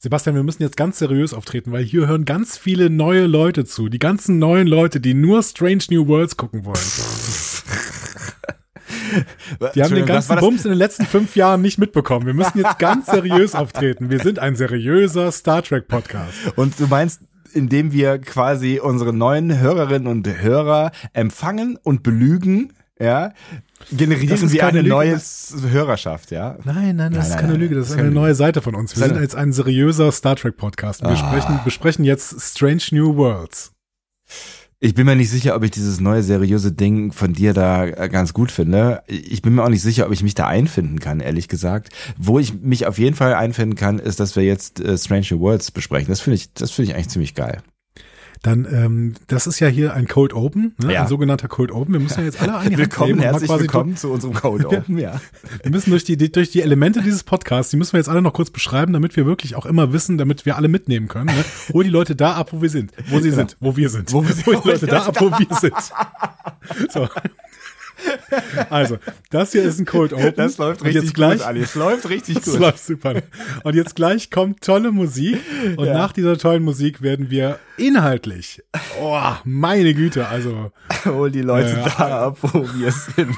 Sebastian, wir müssen jetzt ganz seriös auftreten, weil hier hören ganz viele neue Leute zu. Die ganzen neuen Leute, die nur Strange New Worlds gucken wollen. Die haben den ganzen Bums in den letzten fünf Jahren nicht mitbekommen. Wir müssen jetzt ganz seriös auftreten. Wir sind ein seriöser Star Trek Podcast. Und du meinst, indem wir quasi unsere neuen Hörerinnen und Hörer empfangen und belügen, ja, generieren wir eine Lüge. neue Hörerschaft, ja? Nein, nein, das nein, ist keine nein, Lüge, das, das ist eine neue Seite von uns. Wir sind jetzt ein seriöser Star Trek Podcast. Wir ah. sprechen, besprechen jetzt Strange New Worlds. Ich bin mir nicht sicher, ob ich dieses neue seriöse Ding von dir da äh, ganz gut finde. Ich bin mir auch nicht sicher, ob ich mich da einfinden kann, ehrlich gesagt. Wo ich mich auf jeden Fall einfinden kann, ist, dass wir jetzt äh, Strange New Worlds besprechen. Das finde ich, das finde ich eigentlich ziemlich geil. Dann, ähm, das ist ja hier ein Cold Open, ne? ja. ein sogenannter Cold Open. Wir müssen ja jetzt alle an Willkommen, nehmen herzlich willkommen zu unserem Cold Open, ja. Wir müssen durch die, durch die Elemente dieses Podcasts, die müssen wir jetzt alle noch kurz beschreiben, damit wir wirklich auch immer wissen, damit wir alle mitnehmen können. Ne? Hol die Leute da ab, wo wir sind, wo sie genau. sind, wo wir sind. Wo wir sind. Hol die Leute da ab, wo wir sind. So. Also, das hier ist ein Cold Open. Das läuft richtig jetzt gleich, gut, Ali. Es läuft richtig gut. Das läuft super. Und jetzt gleich kommt tolle Musik. Und ja. nach dieser tollen Musik werden wir inhaltlich, oh, meine Güte, also. Hol die Leute äh, da ab, wo wir sind.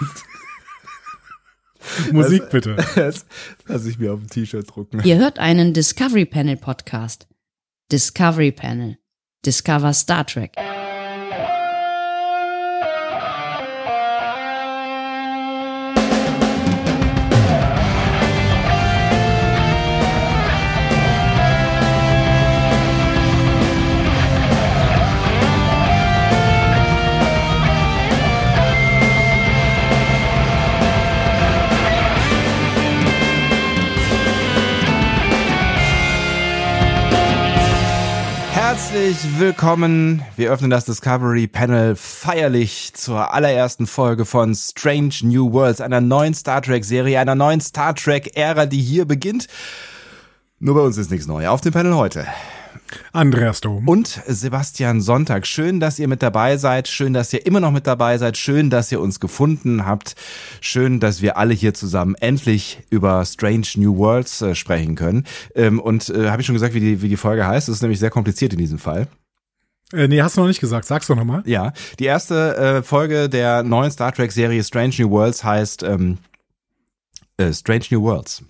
Musik das, bitte. Das lass ich mir auf ein T-Shirt drucken. Ihr hört einen Discovery Panel Podcast. Discovery Panel. Discover Star Trek. Herzlich willkommen. Wir öffnen das Discovery Panel feierlich zur allerersten Folge von Strange New Worlds, einer neuen Star Trek Serie, einer neuen Star Trek Ära, die hier beginnt. Nur bei uns ist nichts neu. Auf dem Panel heute Andreas Dom. Und Sebastian Sonntag. Schön, dass ihr mit dabei seid. Schön, dass ihr immer noch mit dabei seid. Schön, dass ihr uns gefunden habt. Schön, dass wir alle hier zusammen endlich über Strange New Worlds äh, sprechen können. Ähm, und äh, habe ich schon gesagt, wie die, wie die Folge heißt? Das ist nämlich sehr kompliziert in diesem Fall. Äh, nee, hast du noch nicht gesagt. Sag's doch nochmal. Ja, die erste äh, Folge der neuen Star Trek Serie Strange New Worlds heißt ähm, äh, Strange New Worlds.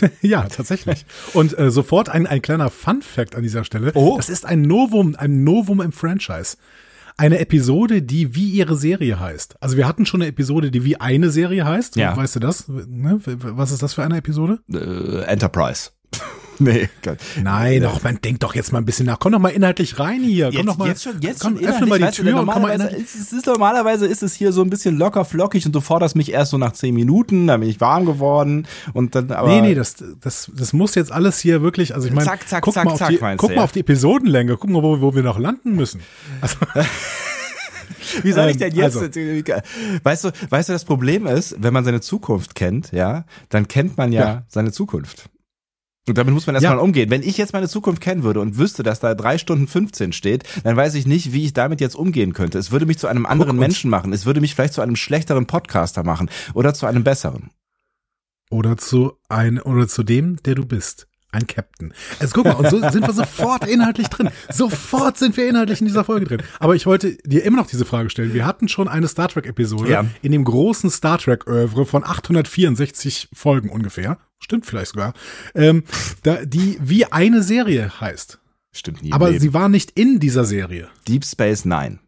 ja, tatsächlich. Und äh, sofort ein, ein kleiner Fun Fact an dieser Stelle. Oh. Das ist ein Novum, ein Novum im Franchise. Eine Episode, die wie ihre Serie heißt. Also wir hatten schon eine Episode, die wie eine Serie heißt. Ja. Weißt du das? Ne? Was ist das für eine Episode? Äh, Enterprise. nee, Gott. Nein, doch, man denkt doch jetzt mal ein bisschen nach. Komm doch mal inhaltlich rein hier. Komm jetzt, doch mal. Jetzt schon, jetzt komm, schon öffne mal die Tür und komm mal inhaltlich. Ist, ist, normalerweise ist es hier so ein bisschen locker flockig und du forderst mich erst so nach zehn Minuten, dann bin ich warm geworden und dann aber. Nee, nee, das, das, das muss jetzt alles hier wirklich, also ich meine, zack, zack, guck, zack, mal, auf zack, die, guck mal auf die Episodenlänge, guck mal, wo, wo wir noch landen müssen. Also, Wie soll ich denn jetzt? Also. Weißt du, weißt du, das Problem ist, wenn man seine Zukunft kennt, ja, dann kennt man ja, ja. seine Zukunft. Und damit muss man erstmal ja. umgehen. Wenn ich jetzt meine Zukunft kennen würde und wüsste, dass da drei Stunden 15 steht, dann weiß ich nicht, wie ich damit jetzt umgehen könnte. Es würde mich zu einem anderen Menschen machen. Es würde mich vielleicht zu einem schlechteren Podcaster machen oder zu einem besseren. Oder zu ein, oder zu dem, der du bist. Ein Captain. Also guck mal, und so sind wir sofort inhaltlich drin. Sofort sind wir inhaltlich in dieser Folge drin. Aber ich wollte dir immer noch diese Frage stellen. Wir hatten schon eine Star Trek-Episode ja. in dem großen Star Trek-Oeuvre von 864 Folgen ungefähr. Stimmt vielleicht sogar. Ähm, da, die wie eine Serie heißt. Stimmt nie. Aber sie war nicht in dieser Serie. Deep Space Nine.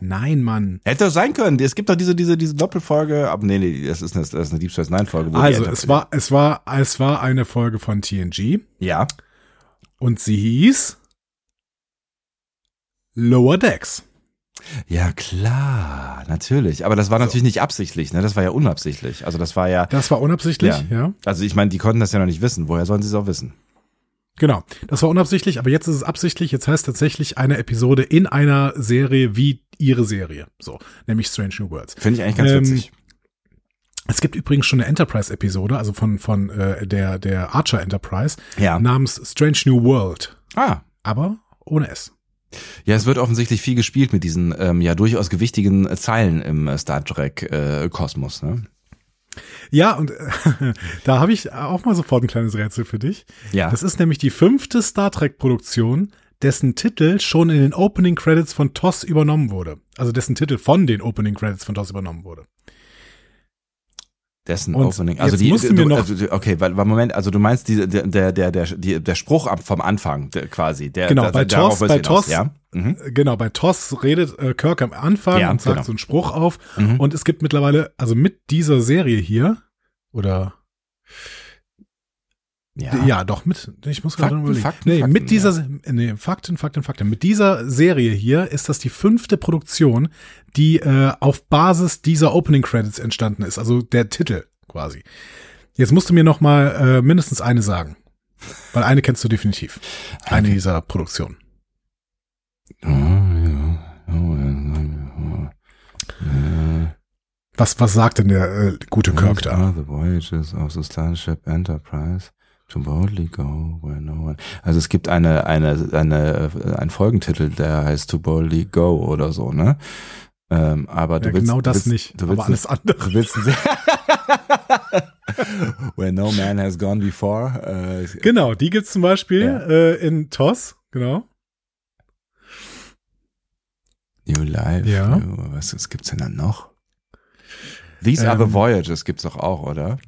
Nein, Mann. Hätte doch sein können. Es gibt doch diese, diese, diese Doppelfolge, aber nee, nee, das ist eine, das ist eine Deep Space Nine Folge. also, es war, es war, es war eine Folge von TNG. Ja. Und sie hieß Lower Decks. Ja, klar, natürlich. Aber das war so. natürlich nicht absichtlich, ne? Das war ja unabsichtlich. Also das war ja. Das war unabsichtlich, ja. ja. Also ich meine, die konnten das ja noch nicht wissen. Woher sollen sie es auch wissen? Genau, das war unabsichtlich, aber jetzt ist es absichtlich. Jetzt heißt tatsächlich eine Episode in einer Serie wie ihre Serie, so, nämlich Strange New Worlds. Finde ich eigentlich ganz ähm, witzig. Es gibt übrigens schon eine Enterprise-Episode, also von von äh, der der Archer Enterprise, ja. namens Strange New World. Ah, aber ohne S. Ja, es wird offensichtlich viel gespielt mit diesen ähm, ja durchaus gewichtigen Zeilen im äh, Star Trek äh, Kosmos. Ne? Ja, und äh, da habe ich auch mal sofort ein kleines Rätsel für dich. Ja. Das ist nämlich die fünfte Star Trek-Produktion, dessen Titel schon in den Opening Credits von TOS übernommen wurde. Also dessen Titel von den Opening Credits von TOS übernommen wurde. Dessen Und Opening. Also jetzt die, mussten wir du, noch- also, okay, weil, weil Moment, also du meinst die, der, der, der, der, die, der Spruch ab vom Anfang der, quasi. Der, Genau, der, bei darauf TOS- willst bei du hinaus, TOS- ja? Mhm. Genau, bei TOS redet äh, Kirk am Anfang Ja, und sagt genau. so einen Spruch auf. Mhm. Und es gibt mittlerweile, also mit dieser Serie hier, oder Ja. Ja, doch, mit, ich muss gerade überlegen. Fakten, nee, Fakten, mit dieser, nee, Fakten, Fakten, Fakten. Mit dieser Serie hier ist das die fünfte Produktion, die äh, auf Basis dieser Opening Credits entstanden ist, also der Titel quasi. Jetzt musst du mir noch mal äh, mindestens eine sagen, weil eine kennst du definitiv. Eine Okay. dieser Produktionen. Oh, ja. Oh, ja. Ja. Was, was sagt denn der äh, gute Kirk da? the voyages of the Starship Enterprise to boldly go where no one. Also es gibt eine eine eine äh, einen Folgentitel, der heißt To boldly go oder so, ne? Ähm, aber du Ja, willst genau das willst, nicht, Du aber willst alles andere. Du willst ein Where no man has gone before. Äh, Genau, die gibt's zum Beispiel Ja. äh, in TOS, genau. New Life. Ja. New, was, was gibt's denn dann noch? These are Ähm, the Voyages gibt's doch auch, oder?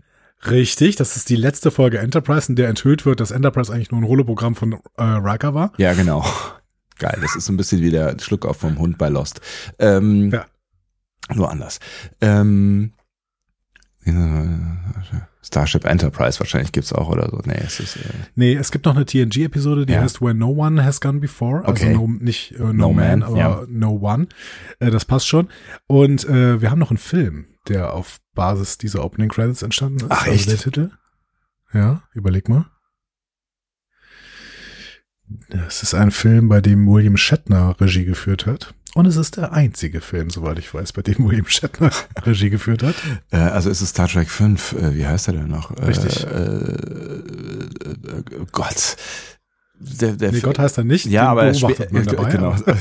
Richtig, das ist die letzte Folge Enterprise, in der enthüllt wird, dass Enterprise eigentlich nur ein Holoprogramm von äh, Riker war. Ja, genau. Geil, das ist so ein bisschen wie der Schluck auf vom Hund bei Lost. Ähm, Ja. Nur anders. Ähm, Starship Enterprise wahrscheinlich gibt's auch oder so. Nee, es ist äh, Nee, es gibt noch eine TNG-Episode, die Ja. heißt Where No One Has Gone Before. Also Okay. no, nicht äh, no, No Man, Man, aber ja. No One. Äh, das passt schon. Und äh, wir haben noch einen Film, der auf Basis dieser Opening Credits entstanden ist. Ach, Also echt? der Titel. Ja, überleg mal. Es ist ein Film, bei dem William Shatner Regie geführt hat. Und es ist der einzige Film, soweit ich weiß, bei dem William Shatner Regie geführt hat. äh, also ist es Star Trek 5, äh, wie heißt er denn noch? Richtig. Äh, äh, äh, Gott. Der, der Nee, Gott heißt er nicht. ja, aber er spielt, man dabei, genau. aber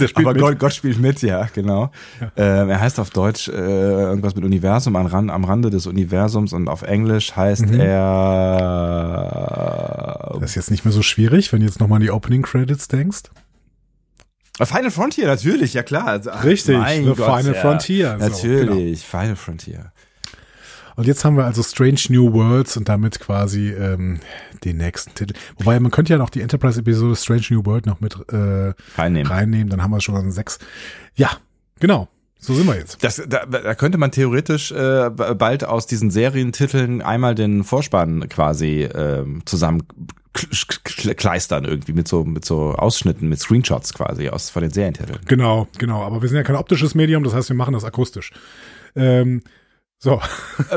Der spielt aber mit. Gott, Gott spielt mit, ja, genau. Ähm, er heißt auf Deutsch äh, irgendwas mit Universum am, Rand, am Rande des Universums und auf Englisch heißt Mhm. er Das ist jetzt nicht mehr so schwierig, wenn du jetzt nochmal an die Opening Credits denkst. Final Frontier, natürlich, ja klar. Also, ach, Richtig, The Gott, Final ja. Frontier. So, Natürlich, Final Frontier. Und jetzt haben wir also Strange New Worlds und damit quasi ähm, den nächsten Titel. Wobei man könnte ja noch die Enterprise-Episode Strange New World noch mit äh, Reinnehmen. reinnehmen, dann haben wir schon sechs. Ja, genau. So sind wir jetzt. Das, da, da könnte man theoretisch äh, bald aus diesen Serientiteln einmal den Vorspann quasi ähm, zusammen kl- kl- kleistern irgendwie mit so mit so Ausschnitten, mit Screenshots quasi aus von den Serientiteln. Genau, genau. Aber wir sind ja kein optisches Medium, das heißt, wir machen das akustisch. Ähm, so,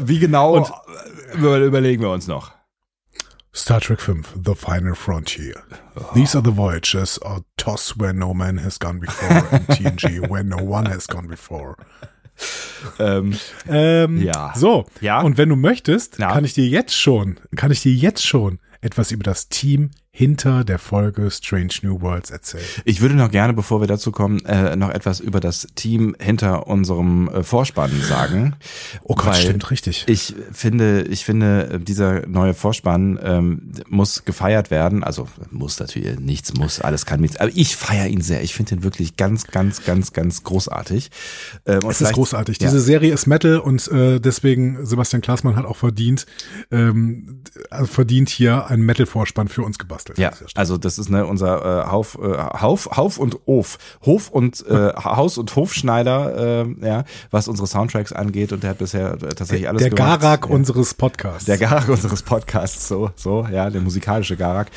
Wie genau Und- über, überlegen wir uns noch. Star Trek 5, The Final Frontier. These are the voyages of TOS where no man has gone before and TNG where no one has gone before. Ähm, Ähm, Ja. So. Ja. Und wenn du möchtest, Ja. kann ich dir jetzt schon, kann ich dir jetzt schon etwas über das Team hinter der Folge Strange New Worlds erzählen. ich würde noch gerne, bevor wir dazu kommen, äh, noch etwas über das Team hinter unserem äh, Vorspann sagen. Oh Gott, stimmt richtig. Ich finde, ich finde, dieser neue Vorspann ähm, muss gefeiert werden. Also muss natürlich, nichts muss, alles kann nichts. Aber ich feiere ihn sehr. Ich finde ihn wirklich ganz, ganz, ganz, ganz großartig. Ähm, es ist großartig. Ja. Diese Serie ist Metal und äh, deswegen Sebastian Klaasmann hat auch verdient, ähm, also verdient hier einen Metal-Vorspann für uns gebastelt. Ja, also das ist ne unser äh, Hauf, äh, Hauf, Hauf und Hof, Hof und äh, Haus und Hofschneider, äh, ja, was unsere Soundtracks angeht und der hat bisher äh, tatsächlich alles der gemacht. Garak ja. unseres Podcasts. Der Garak unseres Podcasts, so, so, ja, der musikalische Garak,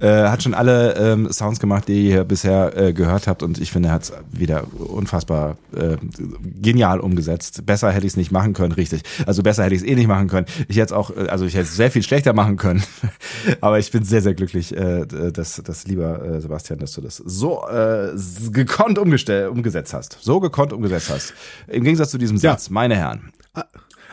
äh, hat schon alle ähm, Sounds gemacht, die ihr bisher äh, gehört habt und ich finde, er hat es wieder unfassbar äh, genial umgesetzt. Besser hätte ich es nicht machen können, richtig. Also besser hätte ich es eh nicht machen können. Ich hätte es auch, äh, also ich hätte es sehr viel schlechter machen können, aber ich bin sehr, sehr glücklich, äh, dass, dass lieber äh, Sebastian, dass du das so äh, gekonnt umgestellt, umgesetzt hast. So gekonnt umgesetzt hast. Im Gegensatz zu diesem Ja. Satz, meine Herren.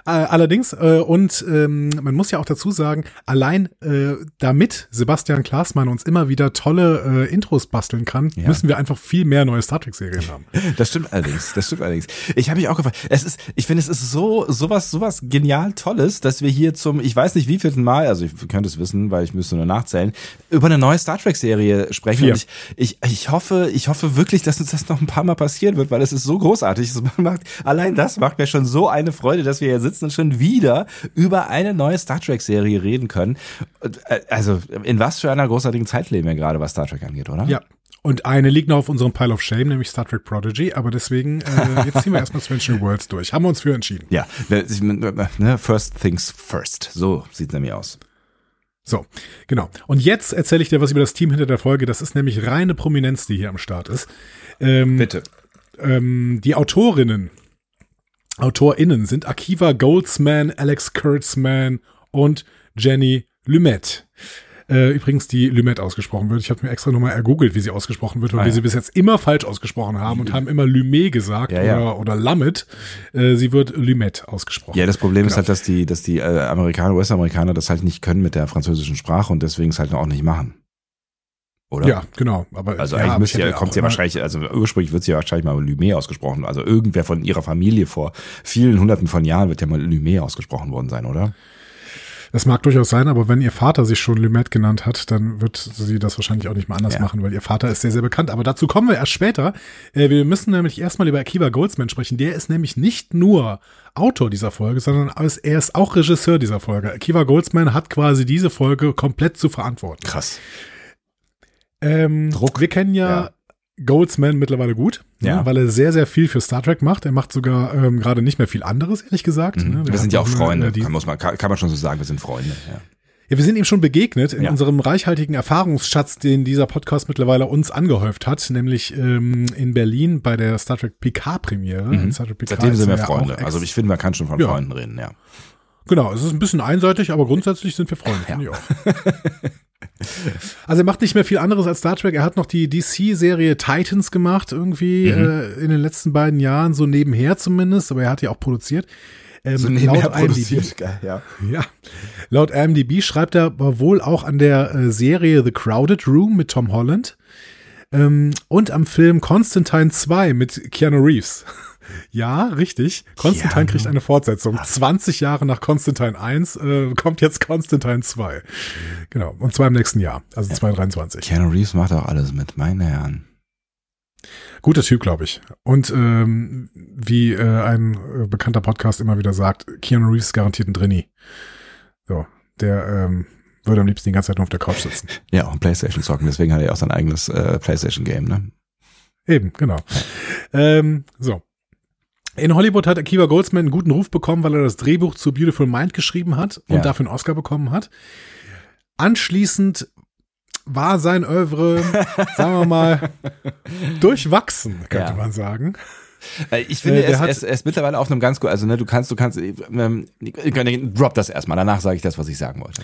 Allerdings, äh, und ähm, man muss ja auch dazu sagen, allein äh, damit Sebastian Klaasmann uns immer wieder tolle äh, Intros basteln kann, ja. müssen wir einfach viel mehr neue Star Trek-Serien haben. Das stimmt allerdings, das stimmt allerdings. Ich habe mich auch gefragt, es ist, ich finde, es ist so sowas, sowas genial Tolles, dass wir hier zum, ich weiß nicht wievielten Mal, also ich könnte es wissen, weil ich müsste nur nachzählen, über eine neue Star Trek-Serie sprechen. Und ich, ich, ich hoffe, ich hoffe wirklich, dass uns das noch ein paar Mal passieren wird, weil es ist so großartig. Es macht, allein das macht mir schon so eine Freude, dass wir hier sitzen und schon wieder über eine neue Star Trek-Serie reden können. Äh, also in was für einer großartigen Zeit leben wir gerade, was Star Trek angeht, oder? Ja, und eine liegt noch auf unserem Pile of Shame, nämlich Star Trek Prodigy. Aber deswegen, äh, jetzt ziehen wir erstmal Strange Worlds durch. Haben wir uns für entschieden. Ja, ne, first things first. So sieht es nämlich aus. So, genau. Und jetzt erzähle ich dir was über das Team hinter der Folge. Das ist nämlich reine Prominenz, die hier am Start ist. Ähm, Bitte. Ähm, die Autorinnen, AutorInnen sind Akiva Goldsman, Alex Kurtzman und Jenny Lumet. Äh, übrigens, die Lumet ausgesprochen wird. Ich habe mir extra nochmal ergoogelt, wie sie ausgesprochen wird, weil ah, wir ja. sie bis jetzt immer falsch ausgesprochen haben und haben immer Lumet gesagt ja, ja. oder, oder Lamet. Äh, sie wird Lumet ausgesprochen. Ja, das Problem genau. ist halt, dass die, dass die äh, Amerikaner, US-Amerikaner das halt nicht können mit der französischen Sprache und deswegen es halt auch nicht machen. Oder? Ja, genau. Aber also eigentlich müsste ja, kommt ja wahrscheinlich, also ursprünglich wird sie ja wahrscheinlich mal Lumet ausgesprochen. Also irgendwer von ihrer Familie vor vielen hunderten von Jahren wird ja mal Lumet ausgesprochen worden sein, oder? Das mag durchaus sein, aber wenn ihr Vater sich schon Lumet genannt hat, dann wird sie das wahrscheinlich auch nicht mal anders ja. machen, weil ihr Vater ist sehr, sehr bekannt. Aber dazu kommen wir erst später. Äh, wir müssen nämlich erstmal über Akiva Goldsman sprechen. Der ist nämlich nicht nur Autor dieser Folge, sondern er ist auch Regisseur dieser Folge. Akiva Goldsman hat quasi diese Folge komplett zu verantworten. Krass. Ähm, Druck. Wir kennen ja, ja. Goldsman mittlerweile gut, ja. Ne, weil er sehr, sehr viel für Star Trek macht. Er macht sogar ähm, gerade nicht mehr viel anderes, ehrlich gesagt. Mhm. Ne? Wir sind ja auch Freunde, kann, muss man, kann, kann man schon so sagen, wir sind Freunde. Ja. Ja, wir sind ihm schon begegnet in ja. unserem reichhaltigen Erfahrungsschatz, den dieser Podcast mittlerweile uns angehäuft hat, nämlich ähm, in Berlin bei der Star Trek PK-Premiere. Mhm. Seitdem sind wir Freunde. Also ich finde, man kann schon von ja. Freunden reden, ja. Genau, es ist ein bisschen einseitig, aber grundsätzlich sind wir Freunde, ja. Also er macht nicht mehr viel anderes als Star Trek. Er hat noch die DC-Serie Titans gemacht, irgendwie mhm. äh, in den letzten beiden Jahren, so nebenher zumindest, aber er hat die auch produziert. Ähm, so nebenher produziert, geil, ja. ja. Laut IMDb schreibt er aber wohl auch an der äh, Serie The Crowded Room mit Tom Holland ähm, und am Film Constantine 2 mit Keanu Reeves. Ja, richtig. Konstantin kriegt eine Fortsetzung. 20 Jahre nach Konstantin 1 äh, kommt jetzt Konstantin 2. Genau. Und zwar im nächsten Jahr, also 2023. Keanu Reeves macht auch alles mit, meine Herren. Guter Typ, glaube ich. Und ähm, wie äh, ein äh, bekannter Podcast immer wieder sagt, Keanu Reeves garantiert ein Drini. So, der ähm, würde am liebsten die ganze Zeit nur auf der Couch sitzen. Ja, und Playstation zocken. Deswegen hat er auch sein eigenes äh, Playstation-Game, ne? Eben, genau. Ähm, so. In Hollywood hat Akiva Goldsman einen guten Ruf bekommen, weil er das Drehbuch zu Beautiful Mind geschrieben hat und ja. dafür einen Oscar bekommen hat. Anschließend war sein Oeuvre, sagen wir mal, durchwachsen, könnte ja. man sagen. Äh, ich finde, äh, er, ist, er, ist, mittlerweile auf einem ganz gut, also ne, du kannst, du kannst, ähm, drop das erstmal, danach sage ich das, was ich sagen wollte.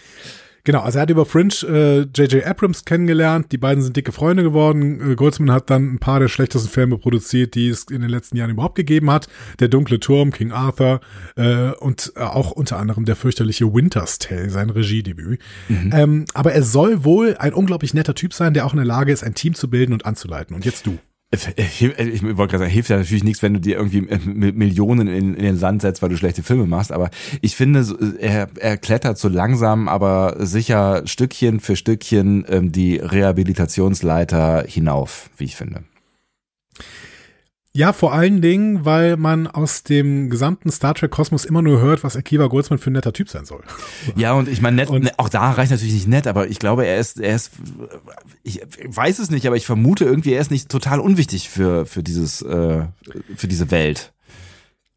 Genau, also er hat über Fringe J.J. Äh, Abrams kennengelernt, die beiden sind dicke Freunde geworden. Äh, Goldsman hat dann ein paar der schlechtesten Filme produziert, die es in den letzten Jahren überhaupt gegeben hat. Der dunkle Turm, King Arthur äh, und äh, auch unter anderem der fürchterliche Winter's Tale, sein Regiedebüt. Mhm. Ähm, aber er soll wohl ein unglaublich netter Typ sein, der auch in der Lage ist, ein Team zu bilden und anzuleiten. Und jetzt du. Ich wollte gerade sagen, hilft ja natürlich nichts, wenn du dir irgendwie äh, Millionen in, in, den Sand setzt, weil du schlechte Filme machst. Aber ich finde, er, er klettert so langsam, aber sicher Stückchen für Stückchen ähm, die Rehabilitationsleiter hinauf, wie ich finde. Ja, vor allen Dingen, weil man aus dem gesamten Star Trek Kosmos immer nur hört, was Akiva Goldsman für ein netter Typ sein soll. Ja, und ich meine, nett, und, auch da reicht natürlich nicht nett, aber ich glaube, er ist, er ist, ich weiß es nicht, aber ich vermute irgendwie, er ist nicht total unwichtig für, für dieses, äh, für diese Welt.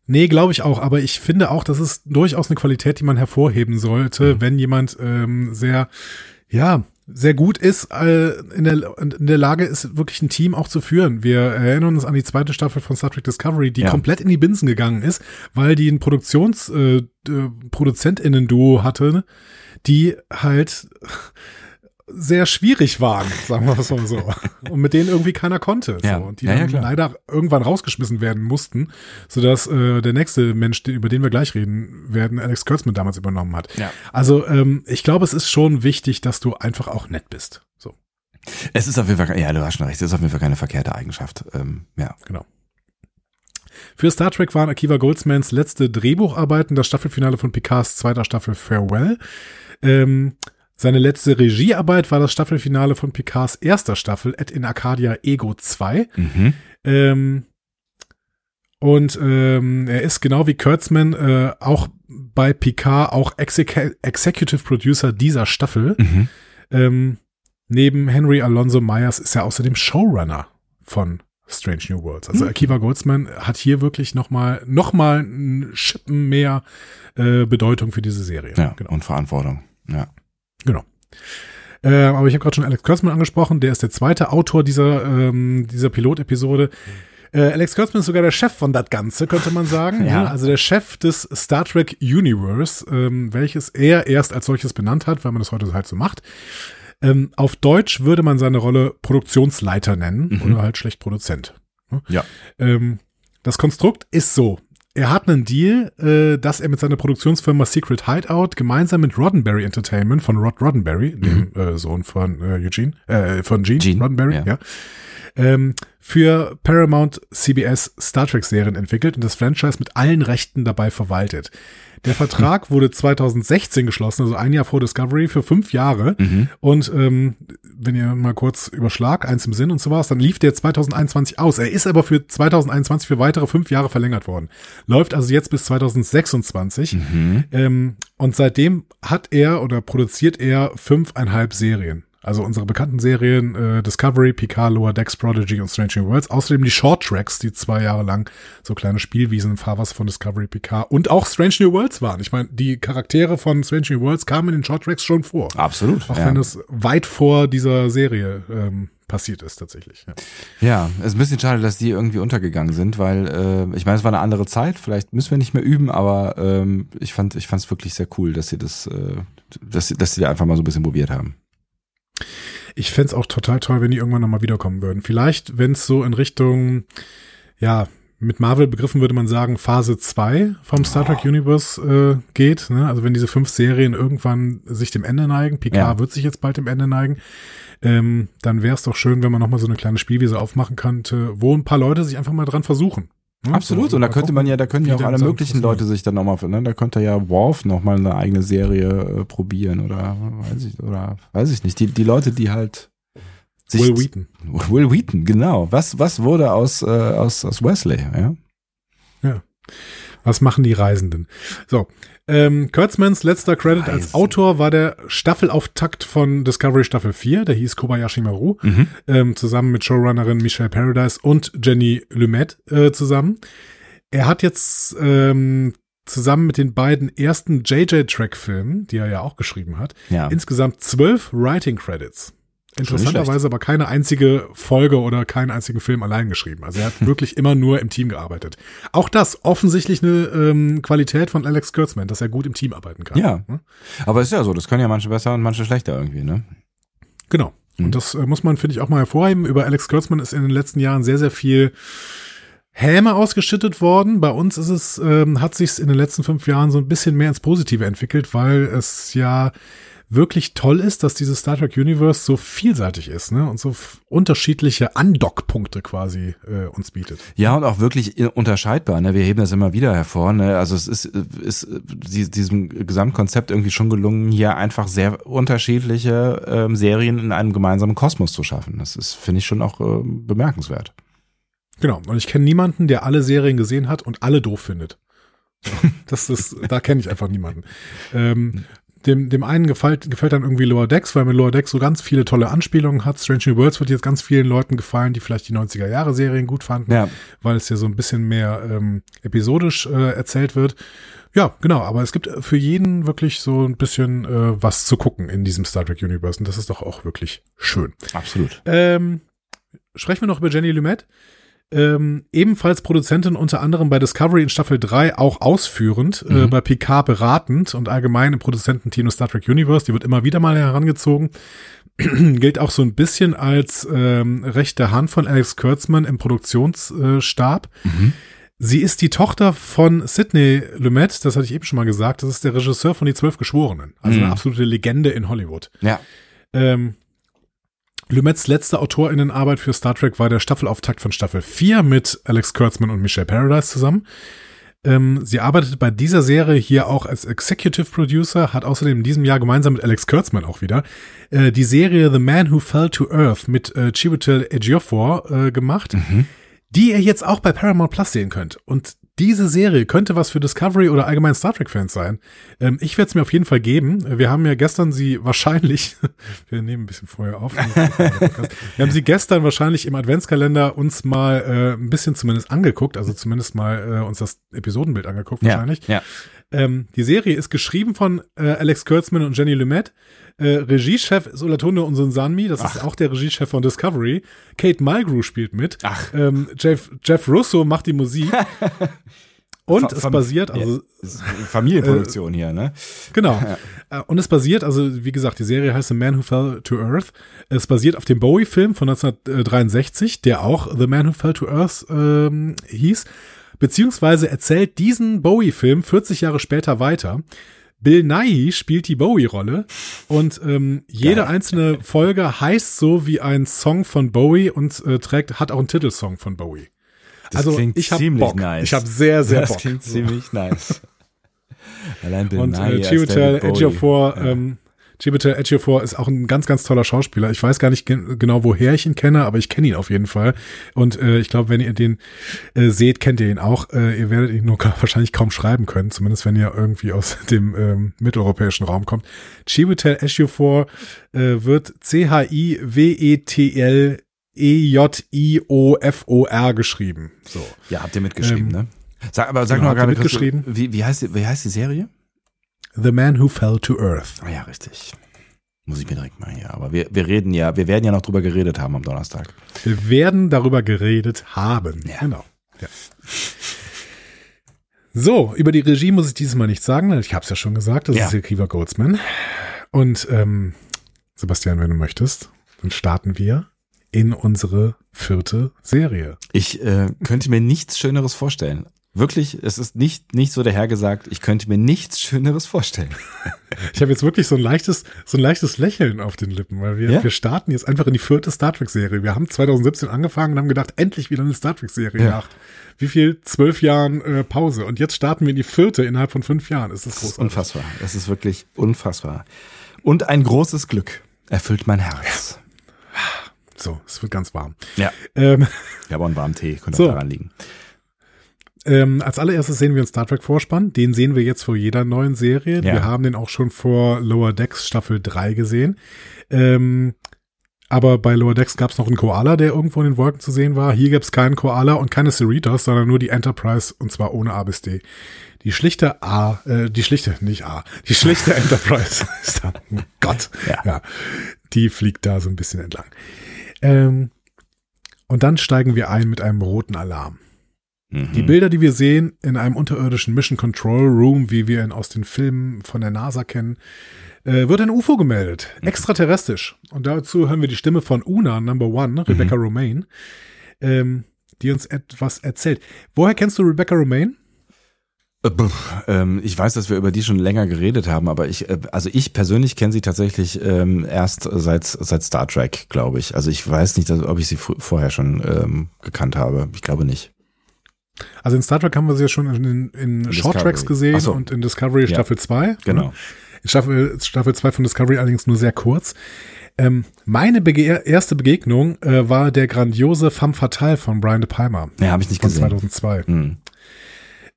Nee, glaube ich auch, aber ich finde auch, das ist durchaus eine Qualität, die man hervorheben sollte, mhm. wenn jemand ähm, sehr, ja, sehr gut ist, äh, in, der, in der Lage ist, wirklich ein Team auch zu führen. Wir erinnern uns an die zweite Staffel von Star Trek Discovery, die ja. komplett in die Binsen gegangen ist, weil die ein Produktions äh, ProduzentInnen-Duo hatte, die halt sehr schwierig waren, sagen wir es mal so. Und mit denen irgendwie keiner konnte. Ja. So. Und die Ja, ja, dann klar. leider irgendwann rausgeschmissen werden mussten, sodass äh, der nächste Mensch, über den wir gleich reden werden, Alex Kurtzman damals übernommen hat. Ja. Also ähm, ich glaube, es ist schon wichtig, dass du einfach auch nett bist. So, Es ist auf jeden Fall, ja, du hast schon recht, es ist auf jeden Fall keine verkehrte Eigenschaft. Ähm, ja. genau. Für Star Trek waren Akiva Goldsmans letzte Drehbucharbeiten das Staffelfinale von Picards zweiter Staffel Farewell. Ähm, seine letzte Regiearbeit war das Staffelfinale von Picards erster Staffel Et in Arcadia Ego 2. Mhm. Ähm, und ähm, er ist genau wie Kurtzman äh, auch bei Picard auch Exec Executive Producer dieser Staffel. Mhm. Ähm, neben Henry Alonso Myers ist er außerdem Showrunner von Strange New Worlds. Also Mhm. Akiva Goldsman hat hier wirklich noch mal noch mal ein Schippen mehr äh, Bedeutung für diese Serie. Ja, genau. und Verantwortung. Ja. Genau. Ähm, aber ich habe gerade schon Alex Kurtzman angesprochen, der ist der zweite Autor dieser, ähm, dieser Pilotepisode. Äh, Alex Kurtzman ist sogar der Chef von das Ganze, könnte man sagen. Ja. Also der Chef des Star Trek Universe, ähm, welches er erst als solches benannt hat, weil man das heute halt so macht. Ähm, auf Deutsch würde man seine Rolle Produktionsleiter nennen Mhm. oder halt schlecht Produzent. Ja. Ähm, das Konstrukt ist so. Er hat einen Deal, äh, dass er mit seiner Produktionsfirma Secret Hideout gemeinsam mit Roddenberry Entertainment von Rod Roddenberry, dem äh, Sohn von äh, Eugene, äh, von Gene, Gene, Roddenberry, ja. ja, ähm, für Paramount CBS Star Trek Serien entwickelt und das Franchise mit allen Rechten dabei verwaltet. Der Vertrag wurde 2016 geschlossen, also ein Jahr vor Discovery, für fünf Jahre. Mhm. Und ähm, wenn ihr mal kurz überschlag, eins im Sinn und so was, dann lief der 2021 aus. Er ist aber für 2021 für weitere fünf Jahre verlängert worden. Läuft also jetzt bis 2026. Mhm. Ähm, und seitdem hat er oder produziert er fünfeinhalb Serien. Also unsere bekannten Serien äh, Discovery, Picard, Lower Decks, Prodigy und Strange New Worlds. Außerdem die Short Tracks, die zwei Jahre lang so kleine Spielwiesen im Fahrwasser von Discovery, Picard und auch Strange New Worlds waren. Ich meine, die Charaktere von Strange New Worlds kamen in den Short Tracks schon vor. Absolut. Auch ja. wenn es weit vor dieser Serie ähm, passiert ist tatsächlich. Ja. Ja, es ist ein bisschen schade, dass die irgendwie untergegangen sind, weil äh, ich meine, es war eine andere Zeit. Vielleicht müssen wir nicht mehr üben, aber ähm, ich fand, ich fand es wirklich sehr cool, dass sie das, äh, dass sie, dass sie da einfach mal so ein bisschen probiert haben. Ich fänd's auch total toll, wenn die irgendwann nochmal wiederkommen würden. Vielleicht, wenn es so in Richtung, ja, mit Marvel begriffen würde man sagen, Phase 2 vom Star Trek Universe äh, geht. Ne? Also wenn diese fünf Serien irgendwann sich dem Ende neigen, Picard Ja. wird sich jetzt bald dem Ende neigen, ähm, dann wäre es doch schön, wenn man nochmal so eine kleine Spielwiese aufmachen könnte, wo ein paar Leute sich einfach mal dran versuchen. Ne? Absolut. So, Und da könnte gucken, man ja, da können ja auch alle möglichen. Leute sich dann nochmal, ne? Da könnte ja Worf nochmal eine eigene Serie äh, probieren oder weiß ich, oder weiß ich nicht. Die, die Leute, die halt sich Will Wheaton. Will Wheaton, genau. Was, was wurde aus, äh, aus, aus Wesley, ja? Was machen die Reisenden? So, ähm, Kurtzmans letzter Credit als Reisende. Autor war der Staffelauftakt von Discovery Staffel 4, der hieß Kobayashi Maru, Mhm. ähm, zusammen mit Showrunnerin Michelle Paradise und Jenny Lumet äh, zusammen. Er hat jetzt ähm, zusammen mit den beiden ersten JJ-Track-Filmen, die er ja auch geschrieben hat, Ja. insgesamt zwölf Writing Credits. Interessanterweise aber keine einzige Folge oder keinen einzigen Film allein geschrieben. Also er hat wirklich immer nur im Team gearbeitet. Auch das offensichtlich eine ähm, Qualität von Alex Kurtzman, dass er gut im Team arbeiten kann. Ja. Ne? Aber ist ja so, das können ja manche besser und manche schlechter irgendwie, ne? Genau. Mhm. Und das äh, muss man, finde ich, auch mal hervorheben. Über Alex Kurtzman ist in den letzten Jahren sehr, sehr viel Häme ausgeschüttet worden. Bei uns ist es, ähm, hat sich in den letzten fünf Jahren so ein bisschen mehr ins Positive entwickelt, weil es ja wirklich toll ist, dass dieses Star Trek Universe so vielseitig ist, ne? Und so unterschiedliche Andockpunkte quasi äh, uns bietet. Ja, und auch wirklich unterscheidbar. Ne? Wir heben das immer wieder hervor. Ne? Also es ist, ist die- diesem Gesamtkonzept irgendwie schon gelungen, hier einfach sehr unterschiedliche ähm, Serien in einem gemeinsamen Kosmos zu schaffen. Das ist, finde ich, schon auch ähm, bemerkenswert. Genau. Und ich kenne niemanden, der alle Serien gesehen hat und alle doof findet. Das ist, da kenne ich einfach niemanden. Ähm, dem, dem einen gefällt, gefällt dann irgendwie Lower Decks, weil mir Lower Decks so ganz viele tolle Anspielungen hat. Strange New Worlds wird jetzt ganz vielen Leuten gefallen, die vielleicht die 90er Jahre Serien gut fanden, Ja, weil es ja so ein bisschen mehr ähm, episodisch äh, erzählt wird. Ja, genau, aber es gibt für jeden wirklich so ein bisschen äh, was zu gucken in diesem Star Trek Universe und das ist doch auch wirklich schön. absolut. Ähm, sprechen wir noch über Jenny Lumet. Ähm, ebenfalls Produzentin unter anderem bei Discovery in Staffel 3 auch ausführend, äh, Mhm. bei Picard beratend und allgemein im Produzententeam des Star Trek Universe. Die wird immer wieder mal herangezogen. gilt auch so ein bisschen als ähm, rechte Hand von Alex Kurtzman im Produktionsstab. Mhm. Sie ist die Tochter von Sidney Lumet, das hatte ich eben schon mal gesagt. Das ist der Regisseur von Die Zwölf Geschworenen. Also Mhm. eine absolute Legende in Hollywood. Ja. Ähm, Lumets letzte Autorinnenarbeit für Star Trek war der Staffelauftakt von Staffel 4 mit Alex Kurtzman und Michelle Paradise zusammen. Ähm, sie arbeitet bei dieser Serie hier auch als Executive Producer, hat außerdem in diesem Jahr gemeinsam mit Alex Kurtzman auch wieder äh, die Serie The Man Who Fell to Earth mit äh, Chiwetel Ejiofor äh, gemacht, die ihr jetzt auch bei Paramount Plus sehen könnt. Und diese Serie könnte was für Discovery oder allgemein Star Trek Fans sein. Ähm, ich werde es mir auf jeden Fall geben. Wir haben ja gestern sie wahrscheinlich, wir nehmen ein bisschen vorher auf. Wir haben sie gestern wahrscheinlich im Adventskalender uns mal äh, ein bisschen zumindest angeguckt, also zumindest mal äh, uns das Episodenbild angeguckt Ja. wahrscheinlich. Ja. Ähm, die Serie ist geschrieben von äh, Alex Kurtzman und Jenny Lumet. Äh, Regiechef ist Olatunde Unsunsanmi, das ist auch der Regiechef von Discovery. Kate Mulgrew spielt mit. Ach. Ähm, Jeff, Jeff Russo macht die Musik. Und Fa- es fam- basiert, Ja, also ist Familienproduktion hier, ne? Genau. Äh, Und es basiert, also wie gesagt, die Serie heißt The Man Who Fell to Earth. Es basiert auf dem Bowie-Film von 1963, der auch The Man Who Fell to Earth ähm, hieß. Beziehungsweise erzählt diesen Bowie-Film 40 Jahre später weiter. Bill Nighy spielt die Bowie-Rolle und ähm, jede Geil. einzelne Folge heißt so wie ein Song von Bowie und äh, trägt hat auch einen Titelsong von Bowie. Das also klingt ich ziemlich Bock. nice. Ich habe sehr sehr das Bock. klingt So. ziemlich nice. Allein Bill Und äh, als David Bowie. Ejiofor, Ja. ähm, Chiwetel Ejiofor ist auch ein ganz, ganz toller Schauspieler. Ich weiß gar nicht gen genau, woher ich ihn kenne, aber ich kenne ihn auf jeden Fall. Und äh, ich glaube, wenn ihr den äh, seht, kennt ihr ihn auch. Äh, ihr werdet ihn nur ka- wahrscheinlich kaum schreiben können, zumindest wenn ihr irgendwie aus dem ähm, mitteleuropäischen Raum kommt. Chiwetel Ejiofor äh, wird C-H-I-W-E-T-L E-J-I-O-F-O-R geschrieben. So. Ja, habt ihr mitgeschrieben, Ähm, ne? Sag, aber sag genau, noch ihr gerade kurz, mitgeschrieben? wie, wie, heißt die, wie heißt die Serie? The Man Who Fell to Earth. Ah ja, richtig. Muss ich mir direkt mal hier. Aber wir, wir reden ja, wir werden ja noch drüber geredet haben am Donnerstag. Wir werden darüber geredet haben. Ja. Genau. Ja. So, über die Regie muss ich dieses Mal nichts sagen, weil ich habe es ja schon gesagt, das Ja. ist hier Kiva Goldsman. Und ähm, Sebastian, wenn du möchtest, dann starten wir in unsere vierte Serie. Ich äh, könnte mir nichts Schöneres vorstellen. Wirklich, es ist nicht, nicht so dahergesagt, ich könnte mir nichts Schöneres vorstellen. Ich habe jetzt wirklich so ein leichtes, so ein leichtes Lächeln auf den Lippen, weil wir, Ja? wir starten jetzt einfach in die vierte Star Trek Serie. Wir haben 2017 angefangen und haben gedacht, endlich wieder eine Star Trek Serie Ja. nach wie viel? Zwölf Jahren äh, Pause. Und jetzt starten wir in die vierte innerhalb von fünf Jahren. Ist das Das ist unfassbar. Das ist wirklich unfassbar. Und ein großes Glück erfüllt mein Herz. So, es wird ganz warm. Ja. Ähm, Ich habe auch einen warmen Tee, könnte So. auch daran liegen. Ähm, als allererstes sehen wir einen Star Trek Vorspann. Den sehen wir jetzt vor jeder neuen Serie. Ja. Wir haben den auch schon vor Lower Decks Staffel 3 gesehen. Ähm, aber bei Lower Decks gab es noch einen Koala, der irgendwo in den Wolken zu sehen war. Hier gibt es keinen Koala und keine Cerritos, sondern nur die Enterprise und zwar ohne A bis D. Die schlichte A, äh, die schlichte, nicht A, die schlichte Enterprise ist da. Oh Gott. Ja. ja. Die fliegt da so ein bisschen entlang. Ähm, und dann steigen wir ein mit einem roten Alarm. Mhm. Die Bilder, die wir sehen in einem unterirdischen Mission Control Room, wie wir ihn aus den Filmen von der NASA kennen, äh, wird ein UFO gemeldet, extraterrestrisch. Und dazu hören wir die Stimme von Una, Number One, Rebecca Romaine, ähm, die uns etwas erzählt. Woher kennst du Rebecca Romaine? Äh, ähm, ich weiß, dass wir über die schon länger geredet haben, aber ich, äh, also ich persönlich kenne sie tatsächlich ähm, erst seit seit Star Trek, glaube ich. Also ich weiß nicht, ob ich sie vorher schon ähm, gekannt habe. Ich glaube nicht. Also in Star Trek haben wir sie ja schon in, in Short Discovery. Tracks gesehen so. und in Discovery Ja. Staffel 2. Genau. In Staffel, Staffel 2 von Discovery allerdings nur sehr kurz. Ähm, meine bege erste Begegnung äh, war der grandiose Femme Fatale von Brian De Palma Ja, habe ich nicht von gesehen. 2002. Hm.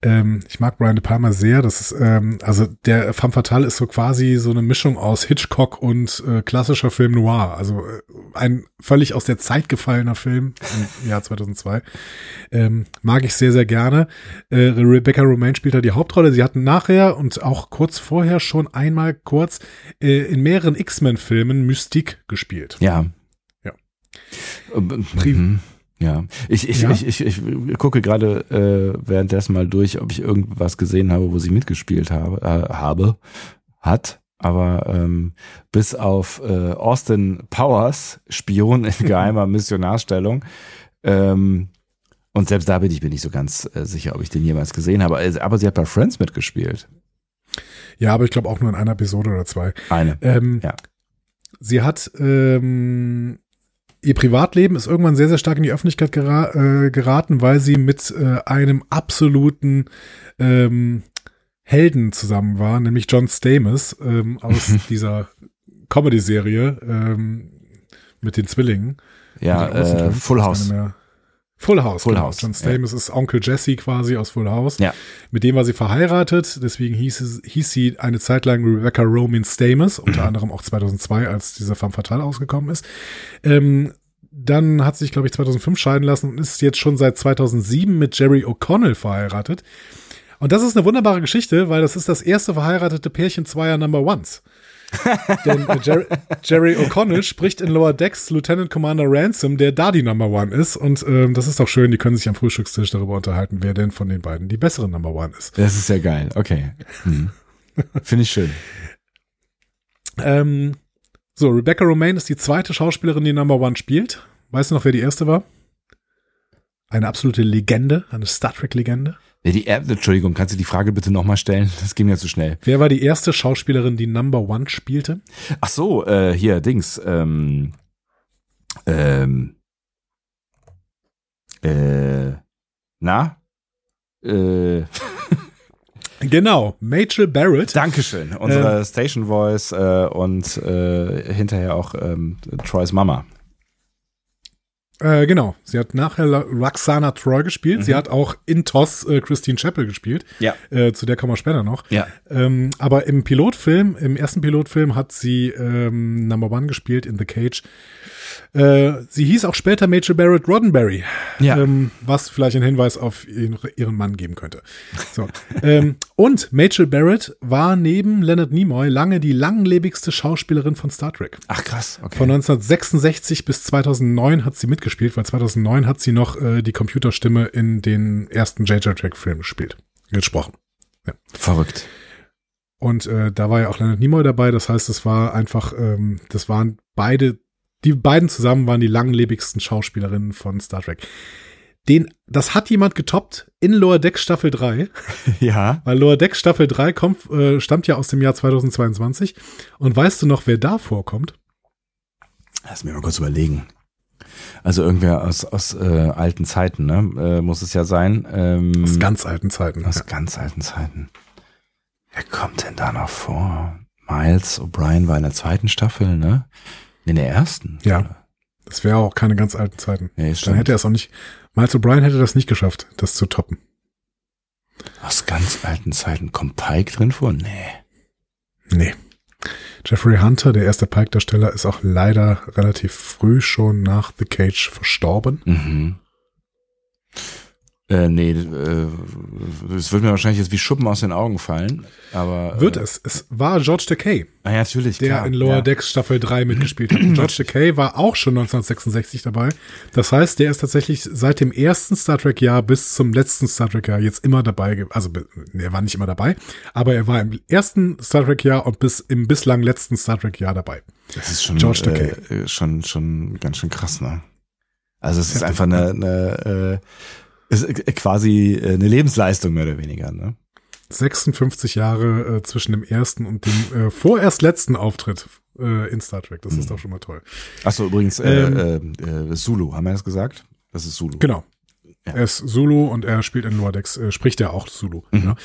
Ähm, ich mag Brian De Palma sehr. Das ist, ähm, also der Femme Fatale ist so quasi so eine Mischung aus Hitchcock und äh, klassischer Film Noir. Also äh, ein völlig aus der Zeit gefallener Film im Jahr 2002. Ähm, mag ich sehr, sehr gerne. Äh, Rebecca Romaine spielt da die Hauptrolle. Sie hatten nachher und auch kurz vorher schon einmal kurz äh, in mehreren X-Men-Filmen Mystique gespielt. Ja. Ja. Ähm, Prim- mhm. Ja, ich, ich, Ja? ich, ich, ich gucke gerade äh, währenddessen mal durch, ob ich irgendwas gesehen habe, wo sie mitgespielt habe, äh, habe, hat, aber ähm, bis auf äh, Austin Powers, Spion in geheimer Missionarstellung, ähm, und selbst da bin ich mir nicht so ganz äh, sicher, ob ich den jemals gesehen habe. Also, aber sie hat bei Friends mitgespielt. Ja, aber ich glaube auch nur in einer Episode oder zwei. Eine. Ähm, Ja. Sie hat ähm, ihr Privatleben ist irgendwann sehr, sehr stark in die Öffentlichkeit gera äh, geraten, weil sie mit äh, einem absoluten ähm, Helden zusammen war, nämlich John Stamos ähm, aus dieser Comedy-Serie ähm, mit den Zwillingen. Ja, den äh, Full House. Full House. Full genau. House, John Stamos ist Onkel Jesse quasi aus Full House. Ja. Mit dem war sie verheiratet, deswegen hieß, es, hieß sie eine Zeit lang Rebecca Roman Stamos, unter anderem auch 2002, als dieser Femme Fatale ausgekommen ist. Ähm, dann hat sie sich, glaube ich, 2005 scheiden lassen und ist jetzt schon seit 2007 mit Jerry O'Connell verheiratet. Und das ist eine wunderbare Geschichte, weil das ist das erste verheiratete Pärchen zweier Number Ones. Denn äh, Jerry, Jerry O'Connell spricht in Lower Decks Lieutenant Commander Ransom, der da die Number One ist. Und ähm, das ist doch schön, die können sich am Frühstückstisch darüber unterhalten, wer denn von den beiden die bessere Number One ist. Das ist ja geil. Okay. Hm. Finde ich schön. Ähm, so, Rebecca Romaine ist die zweite Schauspielerin, die Number One spielt. Weißt du noch, wer die erste war? Eine absolute Legende, eine Star Trek-Legende. Die, äh, Entschuldigung, kannst du die Frage bitte nochmal stellen? Das ging mir zu schnell. Wer war die erste Schauspielerin, die Number One spielte? Ach so, äh, hier, Dings. Ähm, ähm, äh, na? Äh, Genau, Rachel Barrett. Dankeschön. Unsere Station Voice äh, und äh, hinterher auch ähm, Troys Mama. Äh, genau, sie hat nachher Roxana Troy gespielt. Sie hat auch in TOS äh, Christine Chappell gespielt. Ja. Äh, zu der kommen wir später noch. Ja. Ähm, aber im Pilotfilm, im ersten Pilotfilm hat sie ähm, Number One gespielt in The Cage. Äh, sie hieß auch später Rachel Barrett Roddenberry, Ja. ähm, was vielleicht einen Hinweis auf ihren, ihren Mann geben könnte. So. ähm, und Rachel Barrett war neben Leonard Nimoy lange die langlebigste Schauspielerin von Star Trek. Ach krass, okay. Von 1966 bis 2009 hat sie mitgespielt, weil 2009 hat sie noch äh, die Computerstimme in den ersten J.J. Track-Film gespielt, gesprochen. Verrückt. Und äh, da war ja auch Leonard Nimoy dabei. Das heißt, es war einfach, ähm, das waren beide, die beiden zusammen waren die langlebigsten Schauspielerinnen von Star Trek. Den, das hat jemand getoppt in Lower Decks Staffel 3, Ja. weil Lower Decks Staffel 3 kommt, äh, stammt ja aus dem Jahr 2022. Und weißt du noch, wer da vorkommt? Lass mich mal kurz überlegen. Also irgendwer aus, aus äh, alten Zeiten, ne? Äh, muss es ja sein. Ähm, Aus ganz alten Zeiten. aus ganz alten Zeiten. Wer kommt denn da noch vor? Miles O'Brien war in der zweiten Staffel, ne? In der ersten. Ja. Das wäre auch keine ganz alten Zeiten. Ja, Dann stimmt. hätte er es auch nicht. Miles O'Brien hätte das nicht geschafft, das zu toppen. Aus ganz alten Zeiten. Kommt Pike drin vor? Nee. Nee. Jeffrey Hunter, der erste Pike-Darsteller, ist auch leider relativ früh schon nach The Cage verstorben. Mhm. Äh, nee, äh, es wird mir wahrscheinlich jetzt wie Schuppen aus den Augen fallen, aber. Wird äh, es. Es war George Takei, Ah, ja, natürlich, der klar. in Lower ja. Decks Staffel 3 mitgespielt hat. Und George Takei war auch schon 1966 dabei. Das heißt, der ist tatsächlich seit dem ersten Star Trek-Jahr bis zum letzten Star Trek-Jahr jetzt immer dabei. Also, er war nicht immer dabei, aber er war im ersten Star Trek-Jahr und bis im bislang letzten Star Trek-Jahr dabei. Das ist schon, George Takei. äh, schon, schon ganz schön krass, ne? Also es ist einfach eine, eine äh, ist äh, quasi äh, eine Lebensleistung mehr oder weniger, ne? 56 Jahre äh, zwischen dem ersten und dem äh, vorerst letzten Auftritt äh, in Star Trek. Das ist doch schon mal toll. Achso, übrigens, äh, äh, äh, Zulu, haben wir das gesagt? Das ist Zulu. Genau. Ja. Er ist Zulu und er spielt in Lower Decks, äh, spricht er auch Zulu. Ja.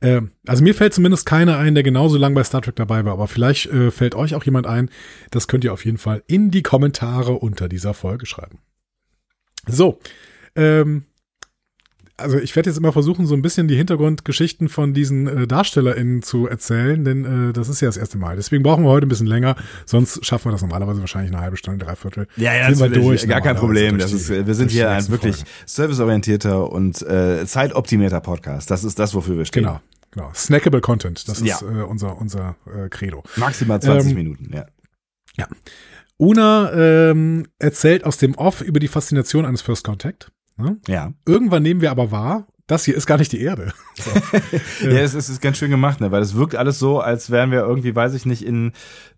Äh, also mir fällt zumindest keiner ein, der genauso lang bei Star Trek dabei war, aber vielleicht äh, fällt euch auch jemand ein. Das könnt ihr auf jeden Fall in die Kommentare unter dieser Folge schreiben. So, ähm, also ich werde jetzt immer versuchen, so ein bisschen die Hintergrundgeschichten von diesen äh, DarstellerInnen zu erzählen, denn äh, das ist ja das erste Mal. Deswegen brauchen wir heute ein bisschen länger, sonst schaffen wir das normalerweise wahrscheinlich eine halbe Stunde, dreiviertel. Ja, ja, Sind wir durch gar kein Problem. Das ist, äh, wir sind hier ein wirklich Folgen. serviceorientierter und äh, zeitoptimierter Podcast. Das ist das, wofür wir stehen. Genau, genau. Snackable Content, das Ja. ist äh, unser, unser äh, Credo. Maximal 20 Ähm, Minuten, ja. Una ähm, erzählt aus dem Off über die Faszination eines First Contact. Ne? Ja. Irgendwann nehmen wir aber wahr, das hier ist gar nicht die Erde. So. ja, es ist, ist ganz schön gemacht, ne? weil es wirkt alles so, als wären wir irgendwie, weiß ich nicht, in,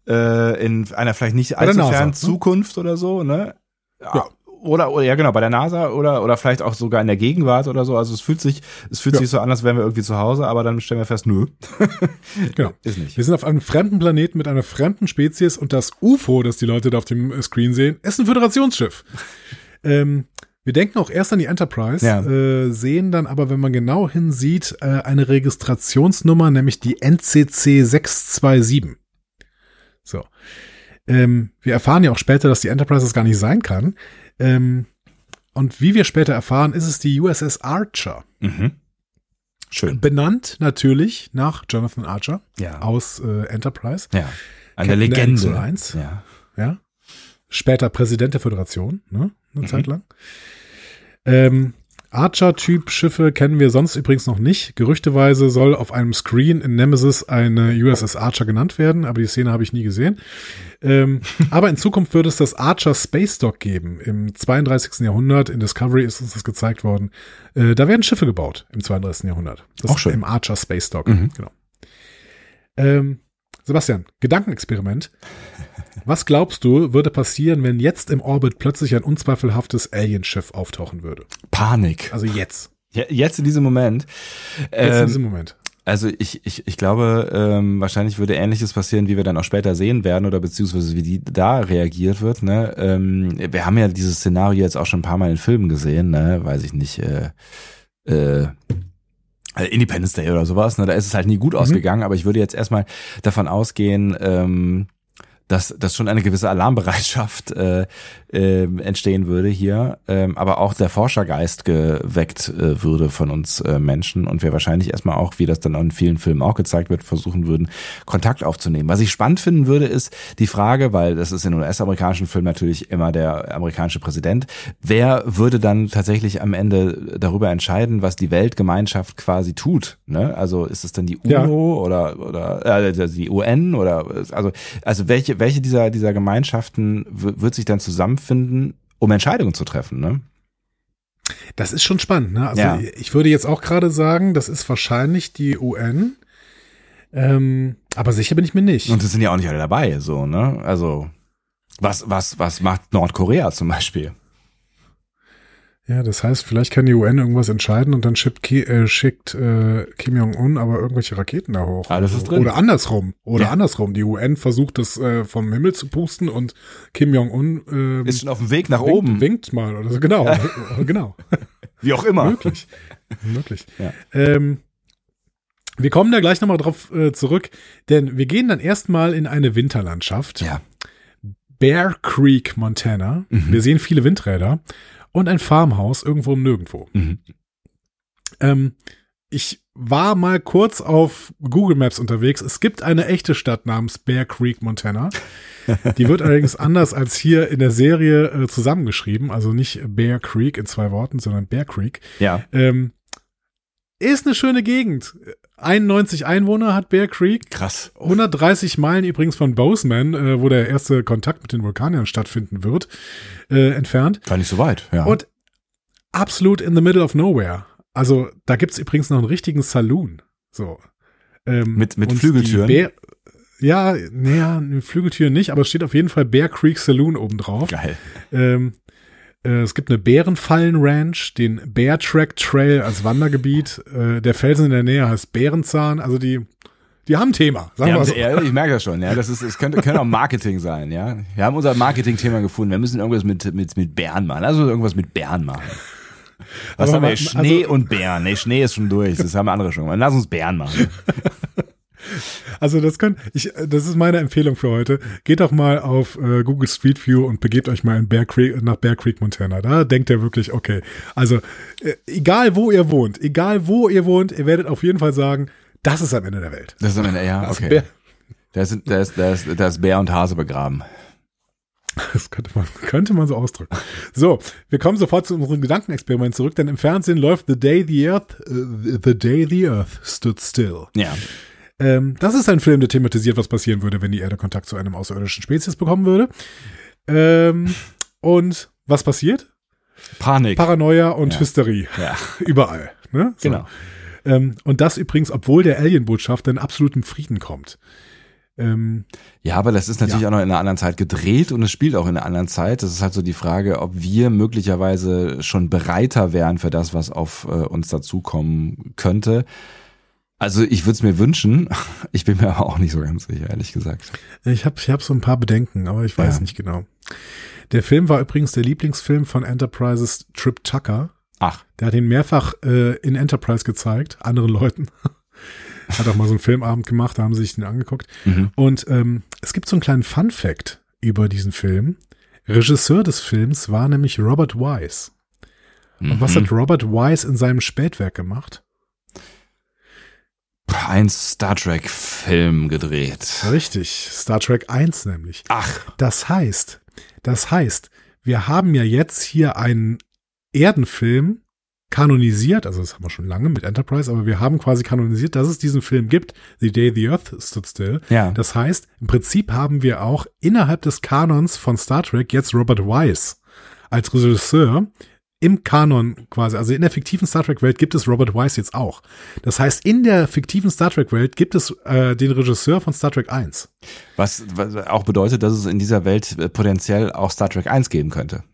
äh, in einer vielleicht nicht allzu fernen ne? Zukunft oder so, ne? Ja. ja. Oder, oder, ja genau, bei der NASA oder, oder vielleicht auch sogar in der Gegenwart oder so. Also es fühlt sich, es fühlt ja. sich so an, als wären wir irgendwie zu Hause, aber dann stellen wir fest, nö. genau. Ist nicht. Wir sind auf einem fremden Planeten mit einer fremden Spezies und das UFO, das die Leute da auf dem Screen sehen, ist ein Föderationsschiff. ähm, wir denken auch erst an die Enterprise, ja. äh, sehen dann aber, wenn man genau hinsieht, äh, eine Registrationsnummer, nämlich die NCC 627. So. Ähm, wir erfahren ja auch später, dass die Enterprise das gar nicht sein kann. Ähm, und wie wir später erfahren, ist es die USS Archer. Mhm. Schön. Benannt natürlich nach Jonathan Archer ja. aus äh, Enterprise. Ja. Eine Legende. 1. Ja. ja. Später Präsident der Föderation, ne? Eine mhm. Zeit lang. Ähm, Archer-Typ-Schiffe kennen wir sonst übrigens noch nicht. Gerüchteweise soll auf einem Screen in Nemesis eine USS Archer genannt werden, aber die Szene habe ich nie gesehen. Ähm, aber in Zukunft wird es das Archer Space Dock geben. Im 32. Jahrhundert, in Discovery ist uns das gezeigt worden. Äh, da werden Schiffe gebaut im 32. Jahrhundert. Das Auch schön. Im Archer Space Dock, mhm. genau. Ähm, Sebastian, Gedankenexperiment. Was glaubst du, würde passieren, wenn jetzt im Orbit plötzlich ein unzweifelhaftes Alienschiff auftauchen würde? Panik. Also jetzt. Ja, jetzt in diesem Moment. Jetzt ähm, in diesem Moment. Also ich, ich, ich glaube, ähm, wahrscheinlich würde Ähnliches passieren, wie wir dann auch später sehen werden oder beziehungsweise wie die da reagiert wird. Ne? Ähm, wir haben ja dieses Szenario jetzt auch schon ein paar Mal in Filmen gesehen, ne? weiß ich nicht. Äh, äh, Independence Day oder sowas, ne? da ist es halt nie gut mhm. ausgegangen, aber ich würde jetzt erstmal davon ausgehen, ähm, dass, dass schon eine gewisse Alarmbereitschaft äh, äh, entstehen würde hier, ähm, aber auch der Forschergeist geweckt äh, würde von uns äh, Menschen und wir wahrscheinlich erstmal auch, wie das dann in vielen Filmen auch gezeigt wird, versuchen würden, Kontakt aufzunehmen. Was ich spannend finden würde, ist die Frage, weil das ist in US-amerikanischen Filmen natürlich immer der amerikanische Präsident, wer würde dann tatsächlich am Ende darüber entscheiden, was die Weltgemeinschaft quasi tut? Ne? Also ist es dann die UNO ja. oder oder äh, die UN oder also also welche welche dieser dieser Gemeinschaften wird sich dann zusammen zusammenfinden, um Entscheidungen zu treffen, ne? Das ist schon spannend, ne? Also ja. ich würde jetzt auch gerade sagen, das ist wahrscheinlich die UN. Ähm, aber sicher bin ich mir nicht. Und es sind ja auch nicht alle dabei, so, ne? Also, was, was, was macht Nordkorea zum Beispiel? Ja, das heißt, vielleicht kann die UN irgendwas entscheiden und dann schickt, äh, schickt äh, Kim Jong-un aber irgendwelche Raketen da hoch. Alles ist drin. Oder andersrum. Oder ja. andersrum. Die UN versucht das äh, vom Himmel zu pusten und Kim Jong-un äh, ist schon auf dem Weg nach winkt, oben. Winkt mal oder so. Genau. genau. Wie auch immer. Möglich. Möglich. Ja. Ähm, wir kommen da gleich nochmal drauf äh, zurück, denn wir gehen dann erstmal in eine Winterlandschaft. Ja. Bear Creek, Montana. Mhm. Wir sehen viele Windräder und ein Farmhaus irgendwo im Nirgendwo. Mhm. Ähm, ich war mal kurz auf Google Maps unterwegs. Es gibt eine echte Stadt namens Bear Creek, Montana. Die wird allerdings anders als hier in der Serie äh, zusammengeschrieben. Also nicht Bear Creek in zwei Worten, sondern Bear Creek. Ja. Ähm, ist eine schöne Gegend. 91 Einwohner hat Bear Creek. Krass. 130 Meilen übrigens von Bozeman, äh, wo der erste Kontakt mit den Vulkaniern stattfinden wird, äh, entfernt. Gar nicht so weit, ja. Und absolut in the middle of nowhere. Also da gibt's übrigens noch einen richtigen Saloon. So. Ähm, mit mit Flügeltüren? Bär, ja, naja, Flügeltüren nicht, aber es steht auf jeden Fall Bear Creek Saloon oben drauf. Geil. Ähm, äh, es gibt eine Bärenfallen-Ranch, den Bear Track Trail als Wandergebiet. Äh, der Felsen in der Nähe heißt Bärenzahn. Also die, die haben ein Thema. Sagen wir so. Ja, ich merke das schon. Ja, das ist, es könnte, könnte auch Marketing sein. Ja, wir haben unser Marketing-Thema gefunden. Wir müssen irgendwas mit mit mit Bären machen. Also irgendwas mit Bären machen. Was Aber haben wir? Schnee also, und Bären. Nee, Schnee ist schon durch. Das haben andere schon. Lass uns Bären machen. Also das können, ich, das ist meine Empfehlung für heute. Geht doch mal auf äh, Google Street View und begebt euch mal in Bear Creek, nach Bear Creek, Montana. Da denkt ihr wirklich, okay. Also äh, egal wo ihr wohnt, egal wo ihr wohnt, ihr werdet auf jeden Fall sagen, das ist am Ende der Welt. Das ist am Ende, ja, okay. da ist, da ist, da ist, da ist Bär und Hase begraben. Das könnte man, könnte man so ausdrücken. So, wir kommen sofort zu unserem Gedankenexperiment zurück, denn im Fernsehen läuft The Day the Earth, uh, The Day the Earth Stood Still. Ja. Ähm, das ist ein Film, der thematisiert, was passieren würde, wenn die Erde Kontakt zu einem außerirdischen Spezies bekommen würde. Ähm, und was passiert? Panik. Paranoia und ja. Hysterie. Ja. Überall. Ne? So. Genau. Ähm, und das übrigens, obwohl der Alien-Botschafter in absolutem Frieden kommt. Ähm, Ja, aber das ist natürlich Ja. auch noch in einer anderen Zeit gedreht und es spielt auch in einer anderen Zeit. Das ist halt so die Frage, ob wir möglicherweise schon bereiter wären für das, was auf äh, uns dazukommen könnte. Also ich würde es mir wünschen, ich bin mir aber auch nicht so ganz sicher, ehrlich gesagt. ich habe ich hab so ein paar Bedenken, aber ich weiß Ja. nicht genau. Der Film war übrigens der Lieblingsfilm von Enterprises Trip Tucker. Ach, Der hat ihn mehrfach äh, in Enterprise gezeigt, anderen Leuten. hat auch mal so einen Filmabend gemacht, da haben sie sich den angeguckt. mhm. Und ähm, es gibt so einen kleinen Fun Fact über diesen Film. Regisseur des Films war nämlich Robert Wise. Und was Mhm. hat Robert Wise in seinem Spätwerk gemacht? Ein Star Trek Film gedreht. Richtig, Star Trek 1 nämlich. Ach, Das heißt, das heißt, wir haben ja jetzt hier einen Erdenfilm kanonisiert, also das haben wir schon lange mit Enterprise, aber wir haben quasi kanonisiert, dass es diesen Film gibt, The Day the Earth Stood Still. ja. Das heißt, im Prinzip haben wir auch innerhalb des Kanons von Star Trek jetzt Robert Wise als Regisseur im Kanon quasi, also in der fiktiven Star Trek Welt gibt es Robert Wise jetzt auch. Das heißt, in der fiktiven Star Trek Welt gibt es äh, den Regisseur von Star Trek 1. Was, was auch bedeutet, dass es in dieser Welt äh, potenziell auch Star Trek 1 geben könnte.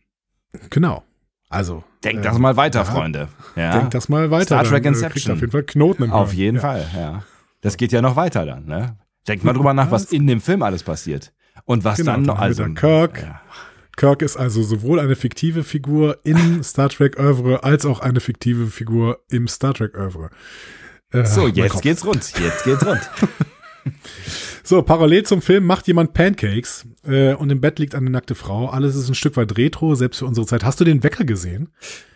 Genau. Also Denkt äh, das mal weiter, ja. Freunde. Ja. Denkt das mal weiter. Star Trek äh, kriegt Inception. auf jeden Fall Knoten im Auf Hirn. jeden ja. Fall, ja. Das geht ja noch weiter dann, ne? Denkt mal drüber nach, was in dem Film alles passiert. Und was Genau, dann noch, dann wir also. Kirk. Ja. Kirk ist also sowohl eine fiktive Figur im Star Trek Oeuvre als auch eine fiktive Figur im Star Trek Oeuvre. Äh, So, jetzt geht's rund. Jetzt geht's rund. So, parallel zum Film macht jemand Pancakes äh, und im Bett liegt eine nackte Frau. Alles ist ein Stück weit retro, selbst für unsere Zeit. Hast du den Wecker gesehen?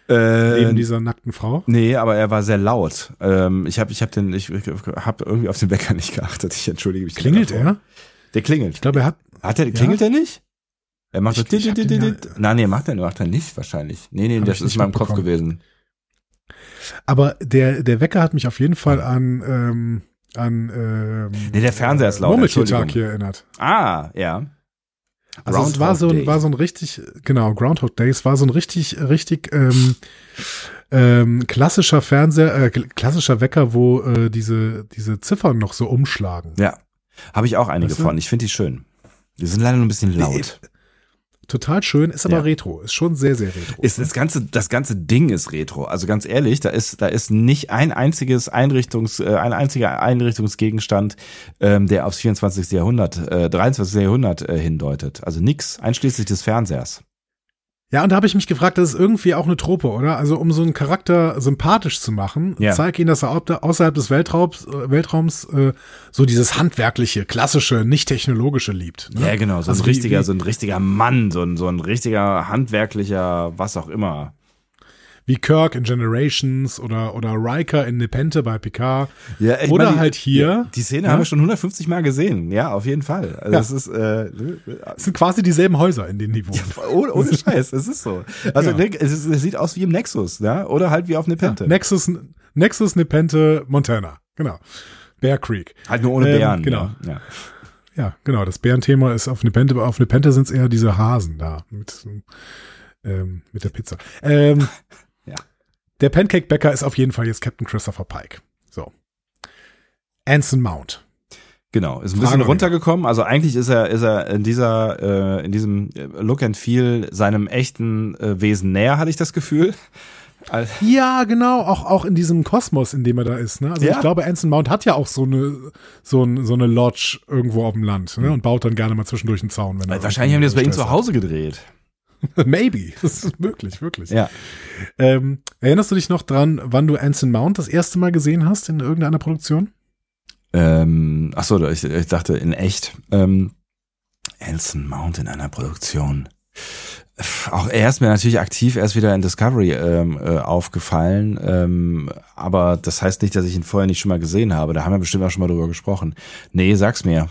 Neben äh, dieser nackten Frau? nee, aber er war sehr laut. Ähm, ich habe ich hab den, ich, ich habe irgendwie auf den Wecker nicht geachtet. Ich entschuldige mich. Klingelt er? Der klingelt. Ich glaube, er hat. Hat er, klingelt er nicht? Er macht Ich- so, ich hab den ja- Nein, nee, macht er, macht er nicht, wahrscheinlich. Nee, nee, das ist nicht in meinem Kopf gewesen. Aber der, der Wecker hat mich auf jeden Fall an, ähm, an ähm, Nee, der Fernseher ist laut, Murmeltiertag hier erinnert. Ah, ja. Also es war so, ein, war so ein richtig, genau, Groundhog Day, es war so ein richtig, richtig ähm, ähm, klassischer Fernseher, äh, klassischer Wecker, wo äh, diese, diese Ziffern noch so umschlagen. Ja. Habe ich auch einige Weißt du? von. Ich finde die schön. Die sind leider nur ein bisschen laut. Total schön, ist aber Ja. retro, ist schon sehr, sehr retro. Ist das ganze das ganze Ding ist retro. Also ganz ehrlich, da ist da ist nicht ein einziges Einrichtungs äh, ein einziger Einrichtungsgegenstand, ähm, der aufs 24. Jahrhundert, äh, 23. Jahrhundert äh, hindeutet. Also nix, einschließlich des Fernsehers. Ja, und da habe ich mich gefragt, das ist irgendwie auch eine Trope, oder? Also um so einen Charakter sympathisch zu machen, Ja. zeig ihn, dass er au- außerhalb des Weltraums, äh, Weltraums äh, so dieses handwerkliche, klassische, nicht technologische liebt. Ne? Ja, genau, so Also ein wie- richtiger, wie- so ein richtiger Mann, so ein so ein richtiger handwerklicher, was auch immer. Wie Kirk in Generations oder, oder Riker in Nepente bei Picard. Ja, Oder meine, die- halt hier. Die Szene Ja. haben wir schon 150 Mal gesehen. Ja, auf jeden Fall. Also Ja. das ist äh, Es sind quasi dieselben Häuser, in denen die wohnen. ohne, ohne Scheiß, es ist so. Also Ja. ne, es, ist, es sieht aus wie im Nexus, ja, oder halt wie auf Nepente. Nexus, Nexus, Nepente, Montana. Genau. Bear Creek. halt nur ohne Ähm, Bären. genau. Ja. Ja. Ja, genau. Das Bärenthema ist auf Nepente. Auf Nepente sind es eher diese Hasen da mit, ähm, mit der Pizza. Ähm, Der Pancake-Bäcker ist auf jeden Fall jetzt Captain Christopher Pike. So. Anson Mount. Genau, ist ein bisschen runtergekommen. Also eigentlich ist er, ist er in dieser, äh, in diesem Look and Feel seinem echten äh, Wesen näher, hatte ich das Gefühl. Al- Ja, genau, auch, auch in diesem Kosmos, in dem er da ist. Ne? Also Ja. ich glaube, Anson Mount hat ja auch so eine, so, ein, so eine Lodge irgendwo auf dem Land ne? und baut dann gerne mal zwischendurch einen Zaun. Wenn er Wahrscheinlich haben die das bei ihm zu Hause gedreht. Maybe. Das ist möglich, wirklich. Ja. Ähm, erinnerst du dich noch dran, wann du Anson Mount das erste Mal gesehen hast in irgendeiner Produktion? Ähm, ach so, ich, ich dachte in echt. Ähm, Anson Mount in einer Produktion. Auch er ist mir natürlich aktiv erst wieder in Discovery ähm, äh, aufgefallen, ähm, aber das heißt nicht, dass ich ihn vorher nicht schon mal gesehen habe. Da haben wir bestimmt auch schon mal drüber gesprochen. Nee, sag's mir.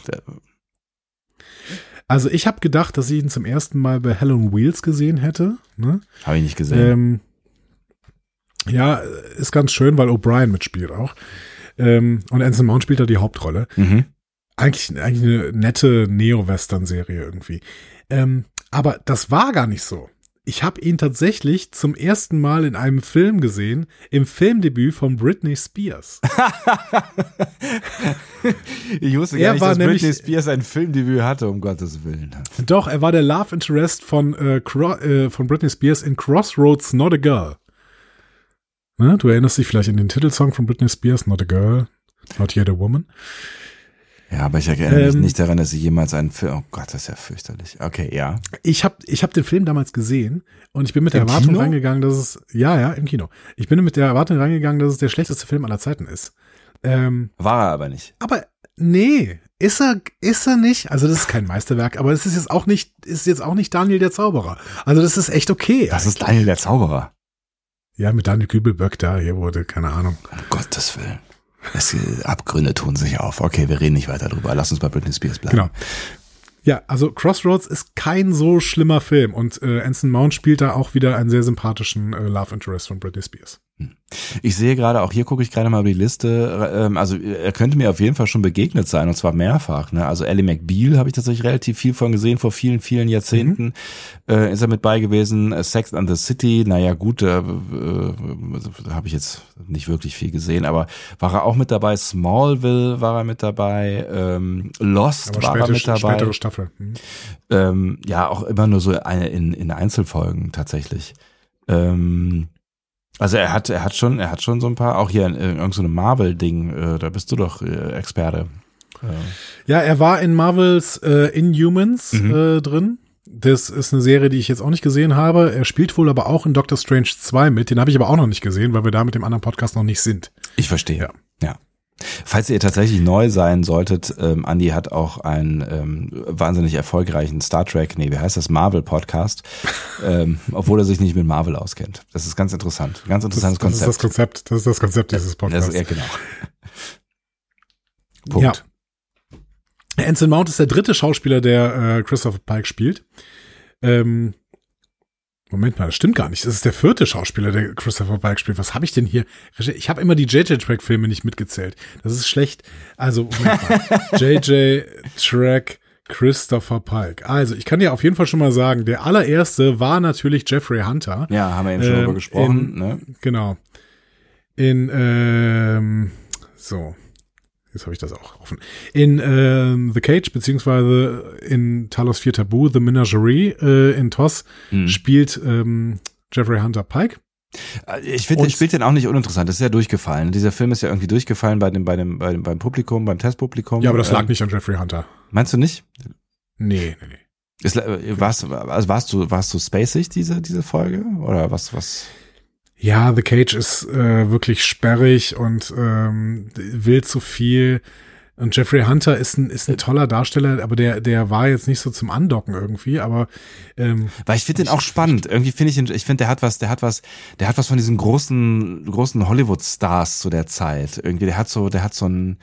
Also ich habe gedacht, dass ich ihn zum ersten Mal bei Hell on Wheels gesehen hätte. Ne? Habe ich nicht gesehen. Ähm, ja, ist ganz schön, weil O'Brien mitspielt auch. Ähm, und Anson Mount spielt da die Hauptrolle. mhm. Eigentlich, eigentlich eine nette Neo-Western-Serie irgendwie. Ähm, aber das war gar nicht so. Ich habe ihn tatsächlich zum ersten Mal in einem Film gesehen, im Filmdebüt von Britney Spears. ich wusste gar er nicht, dass nämlich, Britney Spears ein Filmdebüt hatte, um Gottes Willen. Doch, er war der Love Interest von, äh, äh, von Britney Spears in Crossroads Not a Girl. Ne? Du erinnerst dich vielleicht an den Titelsong von Britney Spears, Not a Girl, Not Yet a Woman. Ja, aber ich erinnere ähm, mich nicht daran, dass ich jemals einen Film. Oh Gott, das ist ja fürchterlich. Okay, ja. Ich habe ich hab den Film damals gesehen und ich bin mit der Im Erwartung Kino? reingegangen, dass es. Ja, ja, im Kino. Ich bin mit der Erwartung reingegangen, dass es der schlechteste Film aller Zeiten ist. Ähm, War er aber nicht. Aber nee, ist er, ist er nicht. Also das ist kein Meisterwerk, aber es ist jetzt auch nicht, ist jetzt auch nicht Daniel der Zauberer. Also das ist echt okay. Das eigentlich. ist Daniel der Zauberer. Ja, mit Daniel Kübelböck da, hier wurde, keine Ahnung. Um Gottes Willen. Es, Abgründe tun sich auf. Okay, wir reden nicht weiter drüber. Lass uns bei Britney Spears bleiben. Genau. Ja, also Crossroads ist kein so schlimmer Film und äh, Anson Mount spielt da auch wieder einen sehr sympathischen äh, Love Interest von Britney Spears. Hm. Ich sehe gerade, auch hier gucke ich gerade mal über die Liste, ähm, also er könnte mir auf jeden Fall schon begegnet sein und zwar mehrfach. Ne? Also Ellie McBeal habe ich tatsächlich relativ viel von gesehen, vor vielen, vielen Jahrzehnten mhm. äh, ist er mit bei gewesen. Sex and the City, naja gut, äh, äh, habe ich jetzt nicht wirklich viel gesehen, aber war er auch mit dabei. Smallville war er mit dabei, ähm, Lost aber war späte, er mit dabei. Spätere Staffel. Mhm. Ähm, ja, auch immer nur so eine in, in Einzelfolgen tatsächlich. Ähm, also er hat, er hat schon, er hat schon so ein paar, auch hier in, in irgendeinem so Marvel-Ding, äh, da bist du doch äh, Experte. Äh. Ja, er war in Marvels äh, Inhumans mhm. äh, drin. Das ist eine Serie, die ich jetzt auch nicht gesehen habe. Er spielt wohl aber auch in Doctor Strange 2 mit. Den habe ich aber auch noch nicht gesehen, weil wir da mit dem anderen Podcast noch nicht sind. Ich verstehe. Ja. Falls ihr tatsächlich neu sein solltet, ähm, Andy hat auch einen ähm, wahnsinnig erfolgreichen Star Trek, nee, wie heißt das, Marvel-Podcast, ähm, obwohl er sich nicht mit Marvel auskennt. Das ist ganz interessant. Ganz interessantes das, das Konzept. Ist das Konzept. Das ist das Konzept dieses Podcasts. Das, ja, genau. Punkt. Ja. Anson Mount ist der dritte Schauspieler, der äh, Christopher Pike spielt. Ähm, Moment mal, das stimmt gar nicht. Das ist der vierte Schauspieler, der Christopher Pike spielt. Was habe ich denn hier? Ich habe immer die JJ Track Filme nicht mitgezählt. Das ist schlecht. Also JJ Track Christopher Pike. Also, ich kann dir auf jeden Fall schon mal sagen, der allererste war natürlich Jeffrey Hunter. Ja, haben wir eben schon ähm, drüber gesprochen. In, ne? Genau. In ähm, so. Jetzt habe ich das auch offen. In ähm, The Cage, beziehungsweise in Talos 4 Tabu, The Menagerie äh, in TOS, mhm. spielt ähm, Jeffrey Hunter Pike. Äh, ich finde, spielt den auch nicht uninteressant. Das ist ja durchgefallen. Dieser Film ist ja irgendwie durchgefallen bei dem, bei dem, bei dem, beim Publikum, beim Testpublikum. Ja, aber das lag ähm, nicht an Jeffrey Hunter. Meinst du nicht? Nee, nee, nee. Ist, äh, warst, also warst du, warst du spacig, diese, diese Folge? Oder was, was? Ja, The Cage ist äh, wirklich sperrig und ähm, will zu viel. Und Jeffrey Hunter ist ein, ist ein toller Darsteller, aber der, der war jetzt nicht so zum Andocken irgendwie, aber ähm, Weil ich finde den auch spannend. Irgendwie finde ich ihn, ich finde, der hat was, der hat was, der hat was von diesen großen, großen Hollywood-Stars zu der Zeit. Irgendwie, der hat so, der hat so ein,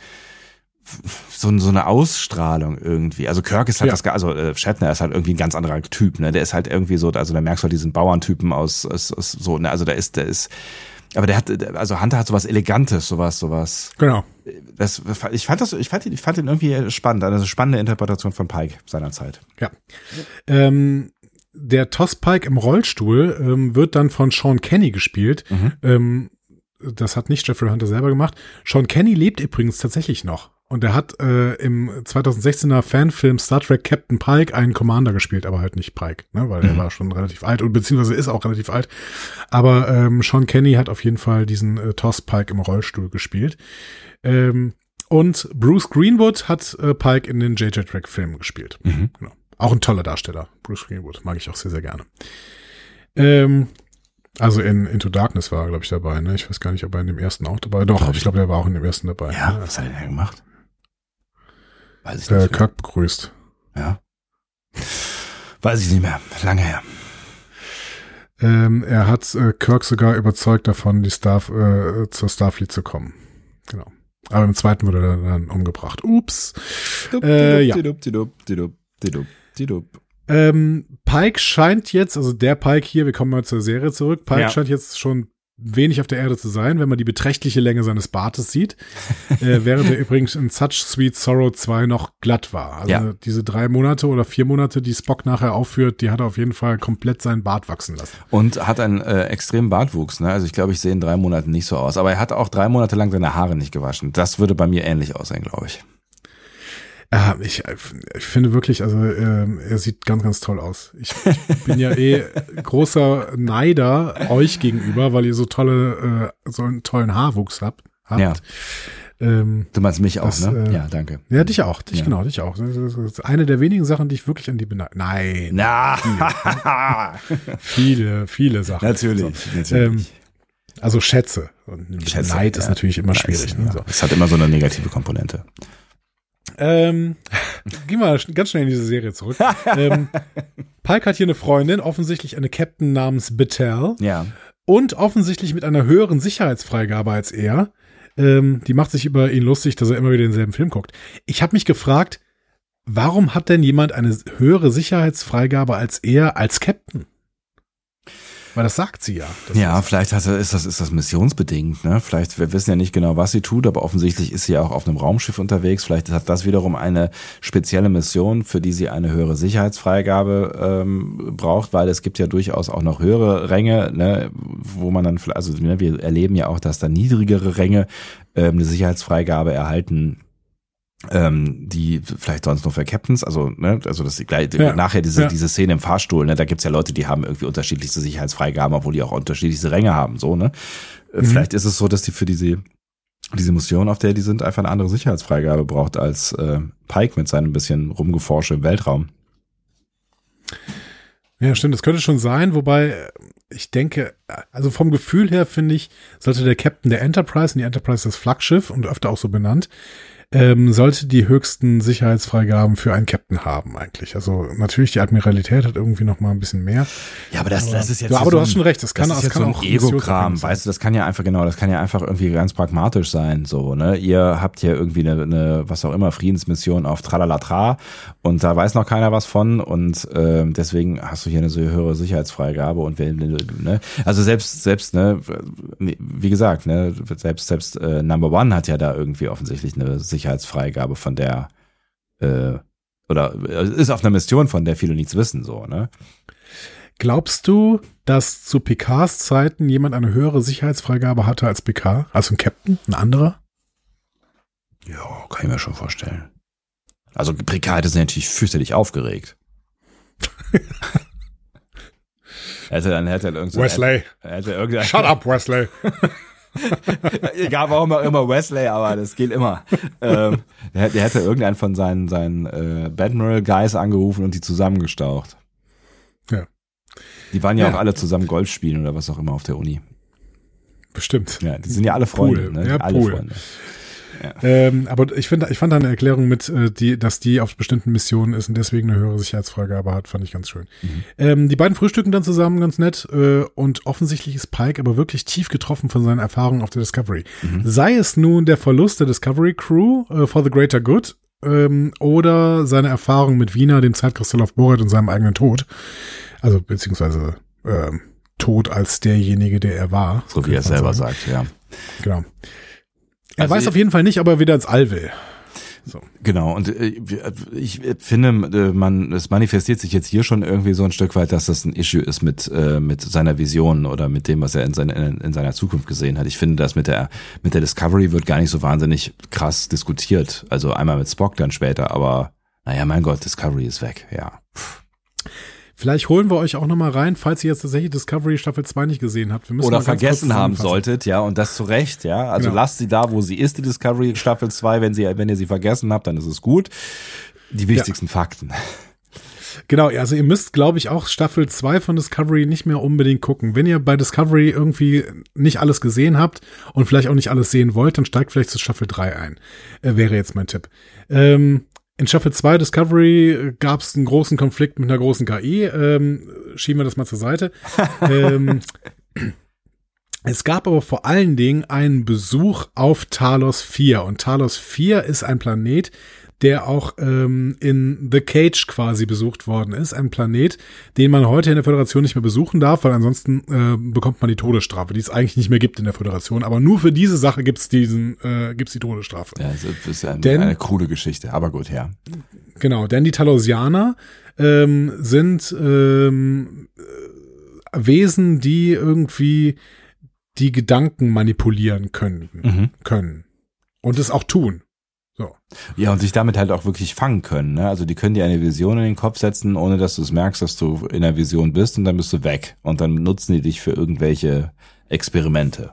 so, so eine Ausstrahlung irgendwie. Also Kirk ist halt ja. das, also äh, Shatner ist halt irgendwie ein ganz anderer Typ, ne? Der ist halt irgendwie so, also da merkst du halt diesen Bauerntypen aus, aus, aus so, ne? Also der ist, der ist, aber der hat, also Hunter hat sowas Elegantes, sowas, sowas. Genau. Das, ich fand das, ich fand, ich fand ihn irgendwie spannend, eine spannende Interpretation von Pike seinerzeit. Ja. Ähm, der Toss Pike im Rollstuhl ähm, wird dann von Sean Kenny gespielt. Mhm. Ähm, das hat nicht Jeffrey Hunter selber gemacht. Sean Kenny lebt übrigens tatsächlich noch. Und er hat äh, im 2016er Fanfilm Star Trek Captain Pike einen Commander gespielt, aber halt nicht Pike, ne? weil mhm. er war schon relativ alt und beziehungsweise ist auch relativ alt. Aber ähm, Sean Kenny hat auf jeden Fall diesen äh, Toss Pike im Rollstuhl gespielt. Ähm, und Bruce Greenwood hat äh, Pike in den JJ Track Filmen gespielt. Mhm. Genau. Auch ein toller Darsteller. Bruce Greenwood mag ich auch sehr, sehr gerne. Ähm, also in Into Darkness war er, glaube ich, dabei. Ne? Ich weiß gar nicht, ob er in dem ersten auch dabei war. Doch, ich glaube, der war auch in dem ersten dabei. Ja, ne? was hat er denn gemacht? Weiß ich nicht. Äh, Kirk begrüßt. Ja. Weiß ich nicht mehr. Lange her. Ähm, er hat äh, Kirk sogar überzeugt davon, die Star, äh, zur Starfleet zu kommen. Genau. Aber im zweiten wurde er dann umgebracht. Ups. Äh, ja. Ähm, Pike scheint jetzt, also der Pike hier, wir kommen mal zur Serie zurück, Pike ja. scheint jetzt schon wenig auf der Erde zu sein, wenn man die beträchtliche Länge seines Bartes sieht, äh, während er übrigens in Such Sweet Sorrow 2 noch glatt war. Also Ja. diese drei Monate oder vier Monate, die Spock nachher aufführt, die hat er auf jeden Fall komplett seinen Bart wachsen lassen. Und hat einen äh, extremen Bartwuchs. Ne? Also ich glaube, ich sehe in drei Monaten nicht so aus. Aber er hat auch drei Monate lang seine Haare nicht gewaschen. Das würde bei mir ähnlich aussehen, glaube ich. Ja, ich, ich finde wirklich, also ähm, er sieht ganz, ganz toll aus. Ich, ich bin ja eh großer Neider euch gegenüber, weil ihr so tolle, äh, so einen tollen Haarwuchs habt. habt. Ja. Ähm, Du meinst mich auch, Das, ne? äh, ja, danke. ja, dich auch, dich Ja. genau, dich auch. Das ist eine der wenigen Sachen, die ich wirklich an die beneide. Nein, Na, viele, viele Sachen. natürlich, So, ähm, also Schätze. Und Schätze, Neid ist ja. natürlich immer schwierig. Ne? Ja. So. Es hat immer so eine negative Komponente. Ähm, gehen wir ganz schnell in diese Serie zurück. ähm, Pike hat hier eine Freundin, offensichtlich eine Captain namens Betel Ja. und offensichtlich mit einer höheren Sicherheitsfreigabe als er. Ähm, die macht sich über ihn lustig, dass er immer wieder denselben Film guckt. Ich habe mich gefragt, warum hat denn jemand eine höhere Sicherheitsfreigabe als er als Captain? Weil das sagt sie ja. Ja, vielleicht hat ist das, ist das missionsbedingt, ne? Vielleicht, wir wissen ja nicht genau, was sie tut, aber offensichtlich ist sie ja auch auf einem Raumschiff unterwegs. Vielleicht hat das wiederum eine spezielle Mission, für die sie eine höhere Sicherheitsfreigabe ähm, braucht, weil es gibt ja durchaus auch noch höhere Ränge, ne, wo man dann, vielleicht- also ne, wir erleben ja auch, dass da niedrigere Ränge ähm, eine Sicherheitsfreigabe erhalten ähm, die vielleicht sonst nur für Captains, also ne, also das gleich Ja. nachher diese Ja. diese Szene im Fahrstuhl, ne, da gibt's ja Leute, die haben irgendwie unterschiedlichste Sicherheitsfreigaben, obwohl die auch unterschiedlichste Ränge haben, so ne. Äh, Mhm. Vielleicht ist es so, dass die für diese diese Mission, auf der die sind, einfach eine andere Sicherheitsfreigabe braucht als äh, Pike mit seinem bisschen Rumgeforsche im Weltraum. Ja, stimmt, das könnte schon sein, wobei äh, ich denke, also vom Gefühl her finde ich, sollte der Captain der Enterprise, und die Enterprise ist das Flaggschiff und öfter auch so benannt, ähm, sollte die höchsten Sicherheitsfreigaben für einen Captain haben eigentlich. Also natürlich, die Admiralität hat irgendwie noch mal ein bisschen mehr. Ja, aber das, Aber- das ist jetzt Ja, aber so du hast schon recht, das kann- das ist das kann so auch Ego-Kram, weißt du, das kann ja einfach genau, das kann ja einfach irgendwie ganz pragmatisch sein, so, ne? Ihr habt hier irgendwie eine, eine was auch immer Friedensmission auf Tralalatra und da weiß noch keiner was von und ähm, deswegen hast du hier eine so höhere Sicherheitsfreigabe und wenn, ne? Also selbst selbst ne, wie gesagt, ne, selbst selbst äh, Number One hat ja da irgendwie offensichtlich eine Sicherheitsfreigabe von der äh, oder äh, ist auf einer Mission, von der viele nichts wissen, so, ne? Glaubst du, dass zu Picards Zeiten jemand eine höhere Sicherheitsfreigabe hatte als Picard? Also ein Captain, ein anderer? Ja, kann ich mir schon vorstellen. Also Picard ist natürlich fürchterlich aufgeregt. er hätte dann hätte er irgend so Wesley, hätte irgendein, shut up, Wesley. Egal warum auch immer Wesley, aber das geht immer. ähm, der, der hätte irgendeinen von seinen seinen äh, Badmiral Guys angerufen und die zusammengestaucht. Ja. Die waren ja, Ja. auch alle zusammen Golf spielen oder was auch immer auf der Uni. Bestimmt. Ja, die sind ja alle Freunde, Pool. ne? Ja, alle Pool. Freunde. Ähm, aber ich finde, ich fand da eine Erklärung mit, äh, die, dass die auf bestimmten Missionen ist und deswegen eine höhere Sicherheitsfreigabe hat, fand ich ganz schön. Ähm, die beiden frühstücken dann zusammen ganz nett äh, und offensichtlich ist Pike aber wirklich tief getroffen von seinen Erfahrungen auf der Discovery. Sei es nun der Verlust der Discovery Crew äh, for the greater good ähm, oder seine Erfahrung mit Wiener, dem Zeitkristall auf Borat und seinem eigenen Tod. Also beziehungsweise ähm, Tod als derjenige, der er war. So wie er selber sagen. sagt, ja. Genau. Er Also weiß auf jeden Fall nicht, ob er wieder ins All will. So. Genau, und äh, ich finde, äh, man, es manifestiert sich jetzt hier schon irgendwie so ein Stück weit, dass das ein Issue ist mit, äh, mit seiner Vision oder mit dem, was er in, seine, in, in seiner Zukunft gesehen hat. Ich finde, das mit der, mit der Discovery wird gar nicht so wahnsinnig krass diskutiert. Also einmal mit Spock dann später, aber naja, mein Gott, Discovery ist weg, ja. Vielleicht holen wir euch auch noch mal rein, falls ihr jetzt tatsächlich Discovery Staffel 2 nicht gesehen habt. Oder vergessen haben solltet, ja, und das zu Recht, ja. Also Genau. lasst sie da, wo sie ist, die Discovery Staffel 2. Wenn sie, wenn ihr sie vergessen habt, dann ist es gut. Die wichtigsten Fakten. Genau, also ihr müsst, glaube ich, auch Staffel 2 von Discovery nicht mehr unbedingt gucken. Wenn ihr bei Discovery irgendwie nicht alles gesehen habt und vielleicht auch nicht alles sehen wollt, dann steigt vielleicht zu Staffel 3 ein. Äh, wäre jetzt mein Tipp. Ähm, in Staffel 2 Discovery gab es einen großen Konflikt mit einer großen KI. Ähm, schieben wir das mal zur Seite. ähm, es gab aber vor allen Dingen einen Besuch auf Talos 4. Und Talos 4 ist ein Planet, der auch ähm, in The Cage quasi besucht worden ist. Ein Planet, den man heute in der Föderation nicht mehr besuchen darf, weil ansonsten äh, bekommt man die Todesstrafe, die es eigentlich nicht mehr gibt in der Föderation. Aber nur für diese Sache gibt's diesen, äh, gibt's die Todesstrafe. Ja, das ist eine, denn, eine krude Geschichte, aber gut, ja. Genau, denn die Talosianer ähm, sind ähm, Wesen, die irgendwie die Gedanken manipulieren können, mhm. können. Und es auch tun. So. Ja, und sich damit halt auch wirklich fangen können. Ne? Also die können dir eine Vision in den Kopf setzen, ohne dass du es merkst, dass du in der Vision bist und dann bist du weg. Und dann nutzen die dich für irgendwelche Experimente.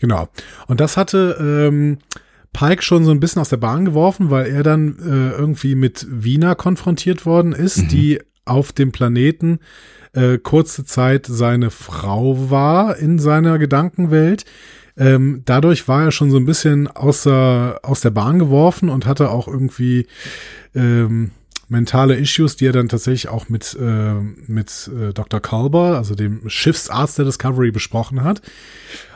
Genau. Und das hatte ähm, Pike schon so ein bisschen aus der Bahn geworfen, weil er dann äh, irgendwie mit Wiener konfrontiert worden ist, mhm. die auf dem Planeten äh, kurze Zeit seine Frau war in seiner Gedankenwelt. Ähm, dadurch war er schon so ein bisschen außer, aus der Bahn geworfen und hatte auch irgendwie ähm, mentale Issues, die er dann tatsächlich auch mit, äh, mit äh, Dr. Culber, also dem Schiffsarzt der Discovery, besprochen hat.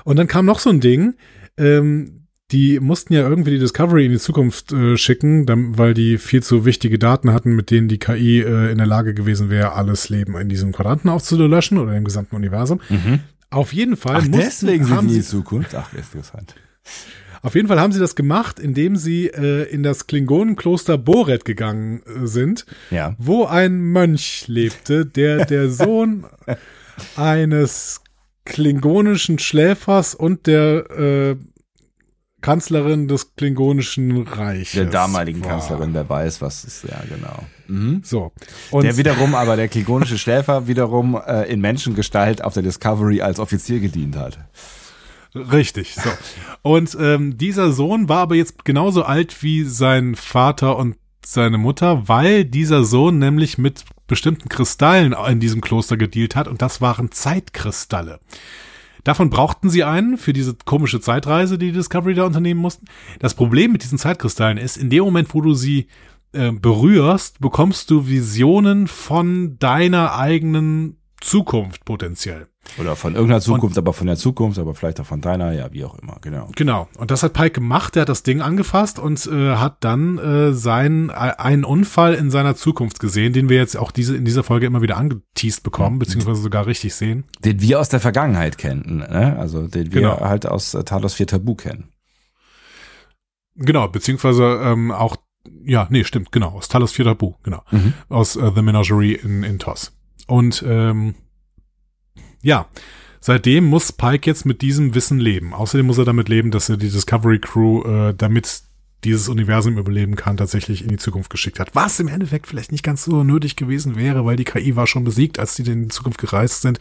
Und dann kam noch so ein Ding, ähm, die mussten ja irgendwie die Discovery in die Zukunft äh, schicken, dann, weil die viel zu wichtige Daten hatten, mit denen die KI äh, in der Lage gewesen wäre, alles Leben in diesem Quadranten aufzulöschen oder im gesamten Universum. Mhm. Auf jeden Fall. Ach, mussten, deswegen sind die in die Zukunft. Ach, ist interessant. Auf jeden Fall haben sie das gemacht, indem sie äh, in das Klingonenkloster Boret gegangen äh, sind, ja. wo ein Mönch lebte, der der Sohn eines klingonischen Schläfers und der äh, Kanzlerin des Klingonischen Reiches. Der damaligen war. Kanzlerin, wer weiß, was ist, ja, genau. Mhm. So. Und der wiederum, aber der klingonische Schläfer wiederum äh, in Menschengestalt auf der Discovery als Offizier gedient hat. Richtig, so. Und ähm, dieser Sohn war aber jetzt genauso alt wie sein Vater und seine Mutter, weil dieser Sohn nämlich mit bestimmten Kristallen in diesem Kloster gedealt hat und das waren Zeitkristalle. Davon brauchten sie einen für diese komische Zeitreise, die, die Discovery da unternehmen mussten. Das Problem mit diesen Zeitkristallen ist, in dem Moment, wo du sie äh, berührst, bekommst du Visionen von deiner eigenen Zukunft potenziell. Oder von irgendeiner Zukunft, und, aber von der Zukunft, aber vielleicht auch von deiner, ja, wie auch immer, genau. Genau. Und das hat Pike gemacht, der hat das Ding angefasst und äh, hat dann äh, seinen äh, einen Unfall in seiner Zukunft gesehen, den wir jetzt auch diese in dieser Folge immer wieder angeteased bekommen, mhm. beziehungsweise sogar richtig sehen. Den wir aus der Vergangenheit kennen, ne? Also den wir genau. halt aus äh, Talos 4 Tabu kennen. Genau, beziehungsweise ähm, auch, ja, nee, stimmt, genau, aus Talos 4 Tabu, genau. Mhm. Aus äh, The Menagerie in, in TOS. Und ähm, ja, seitdem muss Pike jetzt mit diesem Wissen leben. Außerdem muss er damit leben, dass er die Discovery Crew äh, damit dieses Universum überleben kann, tatsächlich in die Zukunft geschickt hat. Was im Endeffekt vielleicht nicht ganz so nötig gewesen wäre, weil die KI war schon besiegt, als die in die Zukunft gereist sind.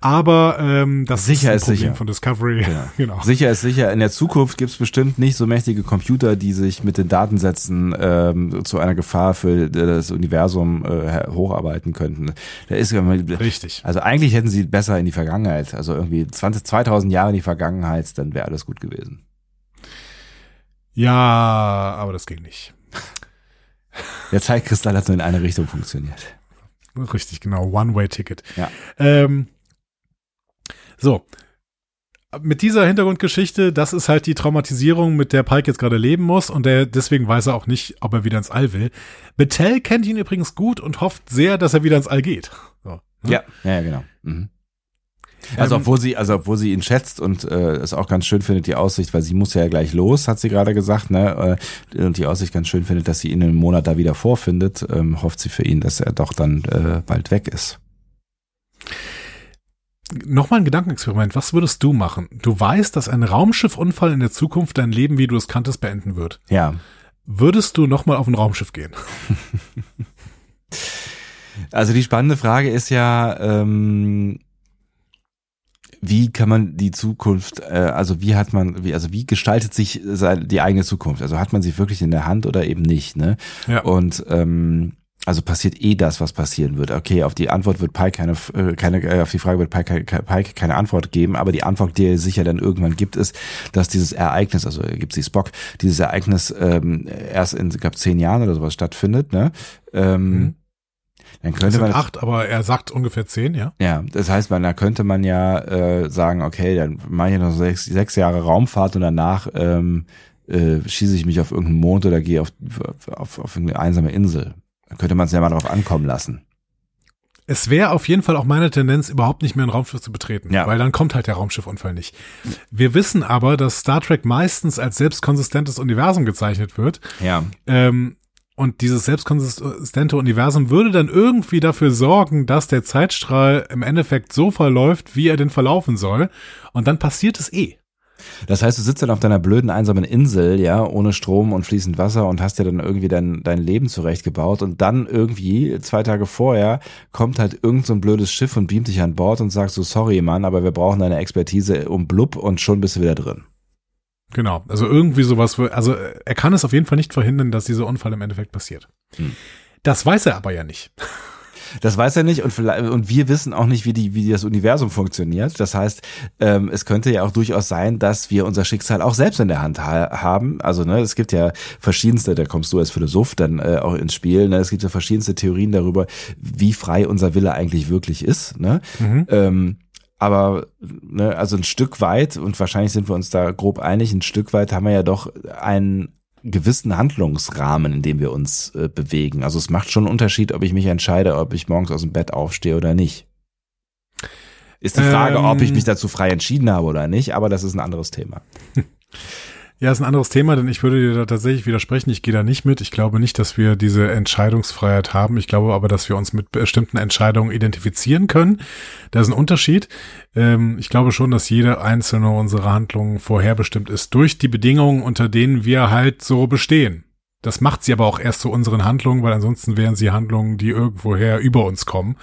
Aber ähm, das sicher ist, ein Problem sicher. von Discovery. Ja. genau. Sicher ist sicher. In der Zukunft gibt es bestimmt nicht so mächtige Computer, die sich mit den Datensätzen ähm, zu einer Gefahr für das Universum äh, hocharbeiten könnten. Da ist richtig. Also eigentlich hätten sie besser in die Vergangenheit, also irgendwie 20, 2000 Jahre in die Vergangenheit, dann wäre alles gut gewesen. Ja, aber das ging nicht. Der Zeitkristall hat nur in eine Richtung funktioniert. Richtig, genau. One-Way-Ticket. Ja. Ähm, so. Mit dieser Hintergrundgeschichte, das ist halt die Traumatisierung, mit der Pike jetzt gerade leben muss und der, deswegen weiß er auch nicht, ob er wieder ins All will. Betel kennt ihn übrigens gut und hofft sehr, dass er wieder ins All geht. So, ne? Ja, ja, genau. Mhm. Also ähm, obwohl sie, also obwohl sie ihn schätzt und äh, es auch ganz schön findet, die Aussicht, weil sie muss ja gleich los, hat sie gerade gesagt, ne? Äh, und die Aussicht ganz schön findet, dass sie ihn in einem Monat da wieder vorfindet, ähm, hofft sie für ihn, dass er doch dann äh, bald weg ist. Nochmal ein Gedankenexperiment. Was würdest du machen? Du weißt, dass ein Raumschiffunfall in der Zukunft dein Leben, wie du es kanntest, beenden wird. Ja. Würdest du nochmal auf ein Raumschiff gehen? Also die spannende Frage ist ja, ähm, wie kann man die Zukunft, äh, also wie hat man, wie, also wie gestaltet sich die eigene Zukunft? Also hat man sie wirklich in der Hand oder eben nicht, ne? Ja. Und ähm, also passiert eh das, was passieren wird. Okay, auf die Antwort wird Pike keine, äh, keine äh, auf die Frage wird Pike, Pike keine Antwort geben, aber die Antwort, die er sicher dann irgendwann gibt, ist, dass dieses Ereignis, also gibt sie Spock, dieses Ereignis ähm, erst in, ich glaube, zehn Jahren oder sowas stattfindet, ne? Ähm, mhm. Dann könnte man acht, aber er sagt ungefähr zehn, ja. Ja, das heißt, man, da könnte man ja äh, sagen, okay, dann mache ich noch sechs, sechs Jahre Raumfahrt und danach ähm, äh, schieße ich mich auf irgendeinen Mond oder gehe auf, auf, auf irgendeine einsame Insel. Dann könnte man es ja mal drauf ankommen lassen. Es wäre auf jeden Fall auch meine Tendenz, überhaupt nicht mehr ein Raumschiff zu betreten, Ja. weil dann kommt halt der Raumschiffunfall nicht. Wir wissen aber, dass Star Trek meistens als selbstkonsistentes Universum gezeichnet wird. Ja. Ähm, und dieses selbstkonsistente Universum würde dann irgendwie dafür sorgen, dass der Zeitstrahl im Endeffekt so verläuft, wie er denn verlaufen soll. Und dann passiert es eh. Das heißt, du sitzt dann auf deiner blöden einsamen Insel, ja, ohne Strom und fließend Wasser und hast dir dann irgendwie dein, dein Leben zurechtgebaut und dann irgendwie zwei Tage vorher kommt halt irgend so ein blödes Schiff und beamt dich an Bord und sagst so, sorry Mann, aber wir brauchen deine Expertise um blub und schon bist du wieder drin. Genau. Also irgendwie sowas. Also äh, er kann es auf jeden Fall nicht verhindern, dass dieser Unfall im Endeffekt passiert. Hm. Das weiß er aber ja nicht. Das weiß er nicht und, vielleicht, und wir wissen auch nicht, wie, die, wie das Universum funktioniert. Das heißt, ähm, es könnte ja auch durchaus sein, dass wir unser Schicksal auch selbst in der Hand ha haben. Also ne, es gibt ja verschiedenste, da kommst du als Philosoph dann äh, auch ins Spiel, ne? es gibt ja verschiedenste Theorien darüber, wie frei unser Wille eigentlich wirklich ist. Ne? Mhm. Ähm, aber ne, also ein Stück weit, und wahrscheinlich sind wir uns da grob einig, ein Stück weit haben wir ja doch einen gewissen Handlungsrahmen, in dem wir uns äh, bewegen. Also es macht schon einen Unterschied, ob ich mich entscheide, ob ich morgens aus dem Bett aufstehe oder nicht. Ist die Frage, Ähm. ob ich mich dazu frei entschieden habe oder nicht, aber das ist ein anderes Thema. Ja, ist ein anderes Thema, denn ich würde dir da tatsächlich widersprechen. Ich gehe da nicht mit. Ich glaube nicht, dass wir diese Entscheidungsfreiheit haben. Ich glaube aber, dass wir uns mit bestimmten Entscheidungen identifizieren können. Da ist ein Unterschied. Ähm, ich glaube schon, dass jede einzelne unserer Handlungen vorherbestimmt ist durch die Bedingungen, unter denen wir halt so bestehen. Das macht sie aber auch erst zu unseren Handlungen, weil ansonsten wären sie Handlungen, die irgendwoher über uns kommen.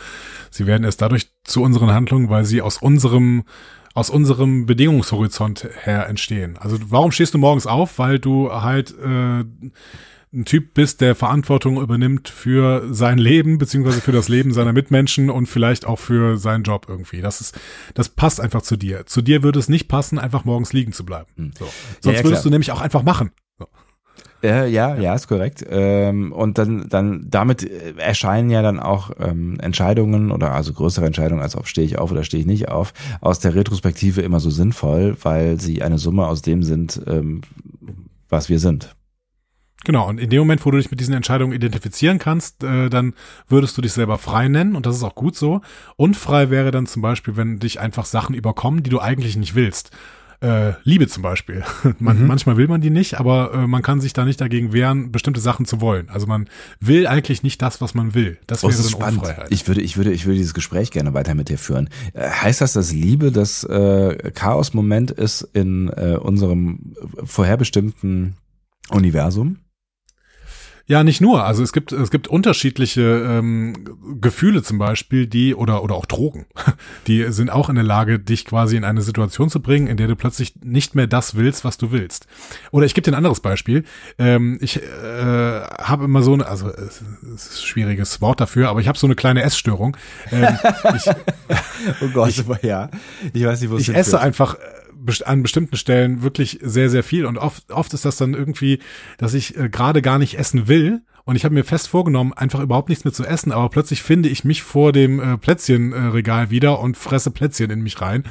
Sie werden erst dadurch zu unseren Handlungen, weil sie aus unserem aus unserem Bedingungshorizont her entstehen. Also warum stehst du morgens auf? Weil du halt äh, ein Typ bist, der Verantwortung übernimmt für sein Leben, beziehungsweise für das Leben seiner Mitmenschen und vielleicht auch für seinen Job irgendwie. Das ist, das passt einfach zu dir. Zu dir würde es nicht passen, einfach morgens liegen zu bleiben. Hm. So. Ja, Sonst ja, würdest klar. du nämlich auch einfach machen. Äh, ja, ja, ist korrekt. Ähm, und dann, dann damit äh, erscheinen ja dann auch ähm, Entscheidungen oder also größere Entscheidungen, als ob stehe ich auf oder stehe ich nicht auf, aus der Retrospektive immer so sinnvoll, weil sie eine Summe aus dem sind, ähm, was wir sind. Genau, und in dem Moment, wo du dich mit diesen Entscheidungen identifizieren kannst, äh, dann würdest du dich selber frei nennen und das ist auch gut so. Unfrei wäre dann zum Beispiel, wenn dich einfach Sachen überkommen, die du eigentlich nicht willst. Äh, Liebe zum Beispiel. Man, Mhm. Manchmal will man die nicht, aber äh, man kann sich da nicht dagegen wehren, bestimmte Sachen zu wollen. Also man will eigentlich nicht das, was man will. Das Oh, wäre das ist spannend. Unfreiheit. Ich würde, ich würde, ich würde dieses Gespräch gerne weiter mit dir führen. Äh, heißt das, dass Liebe das äh, Chaos-Moment ist in äh, unserem vorherbestimmten Universum? Ja, nicht nur. Also es gibt es gibt unterschiedliche ähm, Gefühle zum Beispiel, die oder oder auch Drogen, die sind auch in der Lage, dich quasi in eine Situation zu bringen, in der du plötzlich nicht mehr das willst, was du willst. Oder ich gebe dir ein anderes Beispiel. Ähm, ich äh, habe immer so eine, also es ist ein schwieriges Wort dafür, aber ich habe so eine kleine Essstörung. Ähm, ich, Oh Gott, aber ja. Ich weiß nicht, wo ich esse einfach äh, an bestimmten Stellen wirklich sehr, sehr viel. Und oft, oft ist das dann irgendwie, dass ich äh, gerade gar nicht essen will. Und ich habe mir fest vorgenommen, einfach überhaupt nichts mehr zu essen, aber plötzlich finde ich mich vor dem äh, Plätzchenregal wieder und fresse Plätzchen in mich rein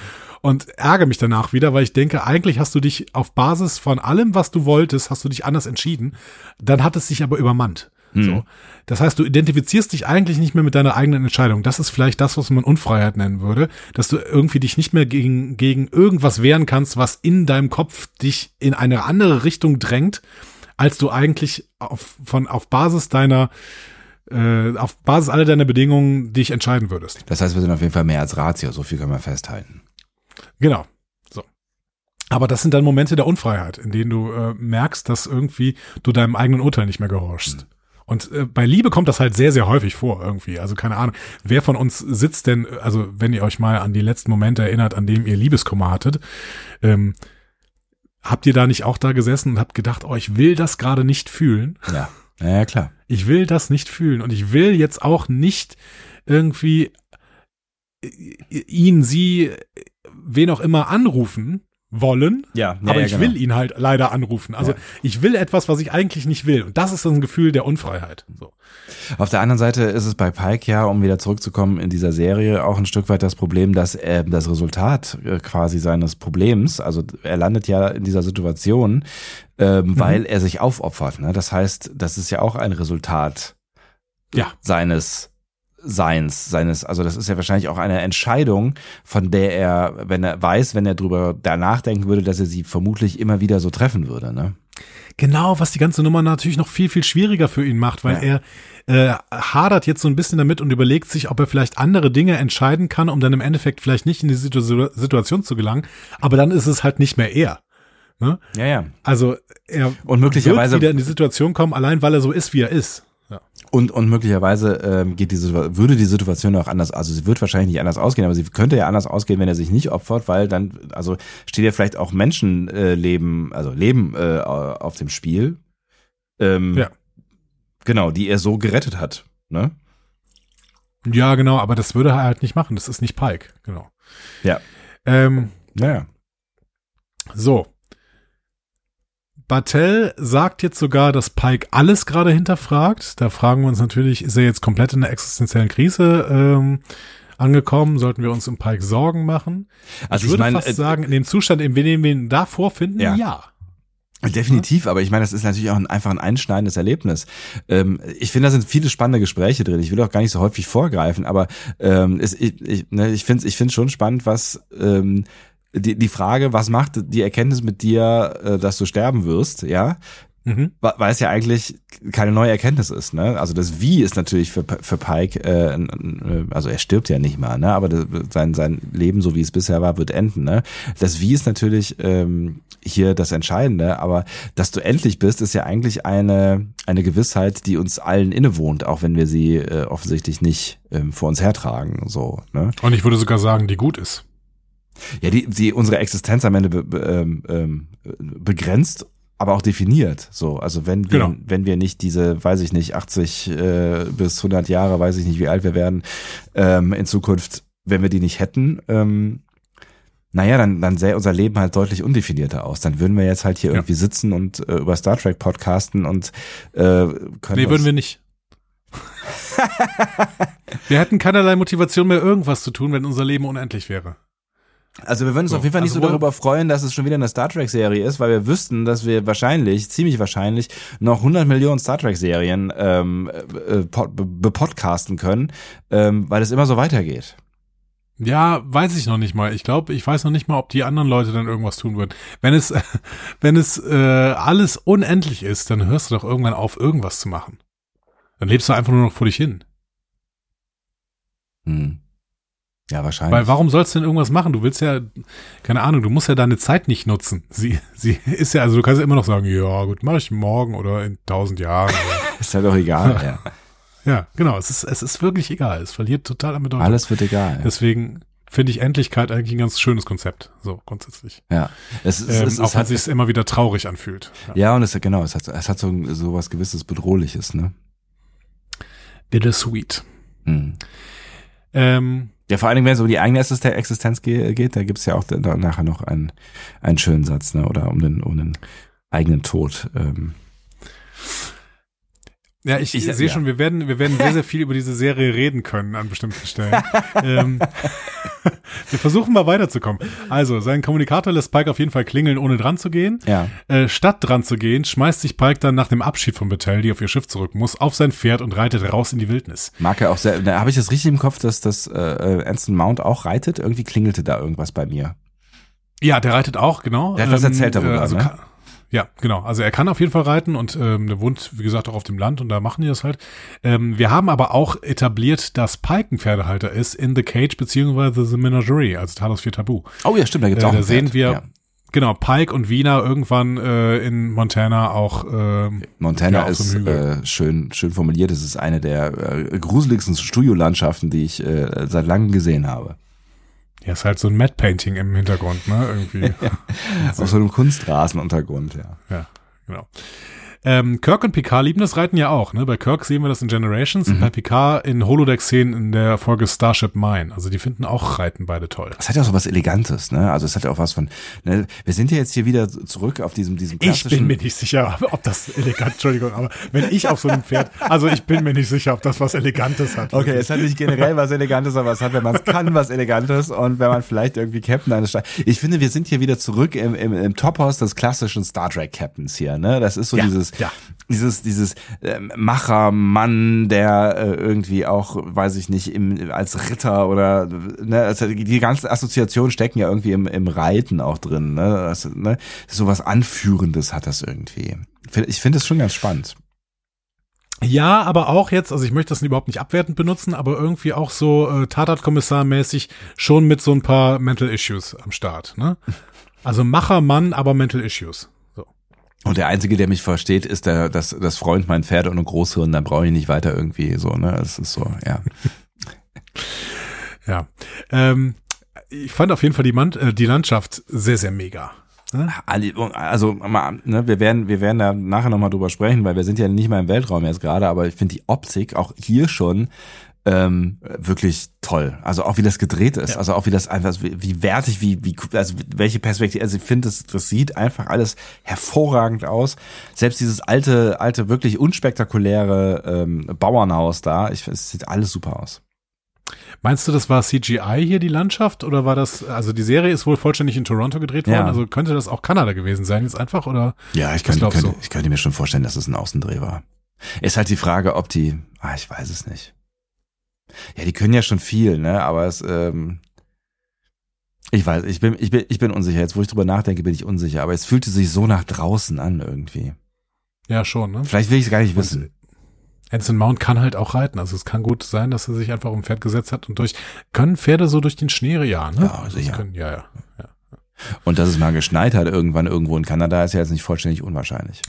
und ärgere mich danach wieder, weil ich denke, eigentlich hast du dich auf Basis von allem, was du wolltest, hast du dich anders entschieden, dann hat es sich aber übermannt. So. Das heißt, du identifizierst dich eigentlich nicht mehr mit deiner eigenen Entscheidung. Das ist vielleicht das, was man Unfreiheit nennen würde, dass du irgendwie dich nicht mehr gegen, gegen irgendwas wehren kannst, was in deinem Kopf dich in eine andere Richtung drängt, als du eigentlich auf, von, auf Basis deiner, äh, auf Basis aller deiner Bedingungen dich entscheiden würdest. Das heißt, wir sind auf jeden Fall mehr als Ratio, so viel können wir festhalten. Genau. So. Aber das sind dann Momente der Unfreiheit, in denen du äh, merkst, dass irgendwie du deinem eigenen Urteil nicht mehr gehorchst. Und äh, bei Liebe kommt das halt sehr, sehr häufig vor irgendwie. Also keine Ahnung, wer von uns sitzt denn, also wenn ihr euch mal an die letzten Momente erinnert, an dem ihr Liebeskummer hattet, ähm, habt ihr da nicht auch da gesessen und habt gedacht, oh, ich will das gerade nicht fühlen. Ja, ja, ja klar. Ich will das nicht fühlen und ich will jetzt auch nicht irgendwie ihn, sie, wen auch immer anrufen, wollen, Ja, ja, aber ja, ich genau. will ihn halt leider anrufen. Also Ja. ich will etwas, was ich eigentlich nicht will. Und das ist ein Gefühl der Unfreiheit. So. Auf der anderen Seite ist es bei Pike ja, um wieder zurückzukommen in dieser Serie, auch ein Stück weit das Problem, dass er das Resultat äh, quasi seines Problems, also er landet ja in dieser Situation, ähm, weil er sich aufopfert. Ne? Das heißt, das ist ja auch ein Resultat Ja. seines Seins, seines, also das ist ja wahrscheinlich auch eine Entscheidung, von der er, wenn er weiß, wenn er drüber da nachdenken würde, dass er sie vermutlich immer wieder so treffen würde, ne? Genau, was die ganze Nummer natürlich noch viel, viel schwieriger für ihn macht, weil Ja. er äh, hadert jetzt so ein bisschen damit und überlegt sich, ob er vielleicht andere Dinge entscheiden kann, um dann im Endeffekt vielleicht nicht in die Situ Situation zu gelangen. Aber dann ist es halt nicht mehr er. Ne? Ja, ja. Also er Und möglicherweise wird wieder in die Situation kommen, allein weil er so ist, wie er ist. Und, und möglicherweise ähm, geht die würde die Situation auch anders, also sie wird wahrscheinlich nicht anders ausgehen, aber sie könnte ja anders ausgehen, wenn er sich nicht opfert, weil dann, also steht ja vielleicht auch Menschenleben, äh, also Leben äh, auf dem Spiel. Ähm, Ja. Genau, die er so gerettet hat. Ne? ja, genau, aber das würde er halt nicht machen. Das ist nicht Pike, genau. Ja. Ähm, Naja. So. Bartell sagt jetzt sogar, dass Pike alles gerade hinterfragt. Da fragen wir uns natürlich, ist er jetzt komplett in der existenziellen Krise ähm, angekommen? Sollten wir uns um Pike Sorgen machen? Also ich würde meine, fast äh, sagen, in dem Zustand, in dem wir ihn da vorfinden, Ja. ja. Definitiv, aber ich meine, das ist natürlich auch ein, einfach ein einschneidendes Erlebnis. Ähm, ich finde, da sind viele spannende Gespräche drin. Ich will auch gar nicht so häufig vorgreifen, aber ähm, es, ich, ich, ne, ich finde ich finde schon spannend, was ähm, die, die Frage, was macht die Erkenntnis mit dir, äh, dass du sterben wirst, ja, Mhm. Weil es ja eigentlich keine neue Erkenntnis ist, ne? Also das Wie ist natürlich für, für Pike, äh, ein- also er stirbt ja nicht mal, ne? Aber das, sein sein Leben, so wie es bisher war, wird enden, ne? Das Wie ist natürlich ähm, hier das Entscheidende, aber dass du endlich bist, ist ja eigentlich eine eine Gewissheit, die uns allen innewohnt, auch wenn wir sie äh, offensichtlich nicht ähm, vor uns hertragen, so, ne? Und ich würde sogar sagen, die gut ist. Ja, die, die unsere Existenz am Ende be, be, ähm, ähm, begrenzt, aber auch definiert. So, also wenn wir, Genau. wenn wir nicht diese, weiß ich nicht, 80 äh, bis 100 Jahre, weiß ich nicht, wie alt wir werden, ähm, in Zukunft, wenn wir die nicht hätten, ähm, naja, dann, dann sähe unser Leben halt deutlich undefinierter aus. Dann würden wir jetzt halt hier Ja. irgendwie sitzen und äh, über Star Trek podcasten und äh, können Nee, würden wir nicht. wir hätten keinerlei Motivation mehr, irgendwas zu tun, wenn unser Leben unendlich wäre. Also wir würden uns So, auf jeden Fall nicht also so darüber freuen, dass es schon wieder eine Star Trek Serie ist, weil wir wüssten, dass wir wahrscheinlich, ziemlich wahrscheinlich, noch 100 Millionen Star Trek Serien ähm, äh, pod- be- bepodcasten können, ähm, weil es immer so weitergeht. Ja, weiß ich noch nicht mal. Ich glaube, ich weiß noch nicht mal, ob die anderen Leute dann irgendwas tun würden. Wenn es, wenn es äh, alles unendlich ist, dann hörst du doch irgendwann auf, irgendwas zu machen. Dann lebst du einfach nur noch vor dich hin. Hm. Ja, wahrscheinlich. Weil warum sollst du denn irgendwas machen? Du willst ja, keine Ahnung, du musst ja deine Zeit nicht nutzen. Sie, sie ist ja, also du kannst ja immer noch sagen, ja gut, mache ich morgen oder in tausend Jahren. ist ja doch egal. ja. ja, genau. Es ist, es ist wirklich egal. Es verliert total an Bedeutung. Alles wird egal. Deswegen finde ich Endlichkeit eigentlich ein ganz schönes Konzept. So grundsätzlich. ja. Es, es, Ähm, es, auch es wenn hat, es sich immer wieder traurig anfühlt. Ja. ja, und es genau, es hat, es hat so, so was gewisses Bedrohliches, ne? Bittersweet. Hm. Ähm, Ja, vor allen Dingen, wenn es um die eigene Existen- Existenz ge- geht, da gibt's ja auch nachher noch einen, einen schönen Satz, ne? Oder um den, um den eigenen Tod. Ähm. Ja, ich, Ich- sehe ja. schon, wir werden, wir werden sehr, sehr viel über diese Serie reden können an bestimmten Stellen. ähm, wir versuchen mal weiterzukommen. Also, sein Kommunikator lässt Pike auf jeden Fall klingeln, ohne dran zu gehen. Ja. Äh, statt dran zu gehen, schmeißt sich Pike dann nach dem Abschied von Battelle, die auf ihr Schiff zurück muss, auf sein Pferd und reitet raus in die Wildnis. Mag er auch sehr. Da habe ich das richtig im Kopf, dass das äh, äh, Anson Mount auch reitet. Irgendwie klingelte da irgendwas bei mir. Ja, der reitet auch, genau. Der hat was erzählt darüber, äh, also ne? Ja, genau. Also er kann auf jeden Fall reiten und ähm, der wohnt, wie gesagt, auch auf dem Land und da machen die das halt. Ähm, wir haben aber auch etabliert, dass Pike ein Pferdehalter ist in The Cage beziehungsweise The Menagerie, also Talos 4 Tabu. Oh ja, stimmt, da gibt's Äh, auch da sehen Pferd. wir, Ja. genau, Pike und Wiener irgendwann äh, in Montana auch ähm, Montana Ja, ist äh, schön, schön formuliert. Es ist eine der äh, gruseligsten Studiolandschaften, die ich äh, seit langem gesehen habe. Ja, ist halt so ein Matte Painting im Hintergrund, ne? Irgendwie. Auf so einem Kunstrasenuntergrund, ja. Ja, genau. Ähm, Kirk und Picard lieben das Reiten ja auch. Ne? Bei Kirk sehen wir das in Generations, mhm. bei Picard in Holodeck-Szenen in der Folge Starship Mine. Also die finden auch Reiten beide toll. Es hat ja auch so was Elegantes, ne? Also es hat ja auch was von. Ne? Wir sind ja jetzt hier wieder zurück auf diesem diesem klassischen. Ich bin mir nicht sicher, ob das elegant. Entschuldigung, aber wenn ich auf so einem Pferd, also ich bin mir nicht sicher, ob das was Elegantes hat. Okay, es hat nicht generell was Elegantes, aber es hat, wenn man es kann, was Elegantes und wenn man vielleicht irgendwie Captain eines Stadt. Ich finde, wir sind hier wieder zurück im, im, im Tophaus des klassischen Star Trek Captains hier, ne? Das ist so ja, dieses, ja. dieses, dieses ähm, Machermann, der äh, irgendwie auch, weiß ich nicht, im, als Ritter oder ne, also die ganzen Assoziationen stecken ja irgendwie im, im Reiten auch drin, ne? Das, ne? So was Anführendes hat das irgendwie. Ich finde es schon ganz spannend. Ja, aber auch jetzt, also ich möchte das überhaupt nicht abwertend benutzen, aber irgendwie auch so äh, Tatat-Kommissar-mäßig schon mit so ein paar Mental Issues am Start. Ne? Also Machermann, aber Mental Issues. Und der Einzige, der mich versteht, ist der, das, das Freund, mein Pferd und ein Großhirn, dann brauche ich nicht weiter irgendwie so, ne? Es ist so, ja. ja. Ähm, ich fand auf jeden Fall die, Man äh, die Landschaft sehr, sehr mega. Ne? Also ne, wir werden wir werden da nachher nochmal drüber sprechen, weil wir sind ja nicht mal im Weltraum jetzt gerade, aber ich finde die Optik auch hier schon ähm, wirklich toll. Also auch wie das gedreht ist, ja. also auch wie das einfach wie, wie wertig, wie wie also welche Perspektive. Also ich finde das das sieht einfach alles hervorragend aus. Selbst dieses alte alte wirklich unspektakuläre ähm, Bauernhaus da, ich es sieht alles super aus. Meinst du, das war CGI hier die Landschaft oder war das, also die Serie ist wohl vollständig in Toronto gedreht worden, ja. also könnte das auch Kanada gewesen sein jetzt einfach oder? Ja, ich, kann, könnte, so? ich könnte mir schon vorstellen, dass es ein Außendreh war. Ist halt die Frage, ob die, ah, ich weiß es nicht. Ja, die können ja schon viel, ne, aber es, ähm, ich weiß, ich bin, ich bin, ich bin unsicher. Jetzt, wo ich drüber nachdenke, bin ich unsicher, aber es fühlte sich so nach draußen an irgendwie. Ja, schon, ne? Vielleicht will ich es gar nicht wissen. Anson Mount kann halt auch reiten. Also es kann gut sein, dass er sich einfach um Pferd gesetzt hat und durch, können Pferde so durch den Schnee jagen, ne? Ja, sicher. Können, ja, ja, ja. Und dass es mal geschneit hat irgendwann irgendwo in Kanada, ist ja jetzt nicht vollständig unwahrscheinlich.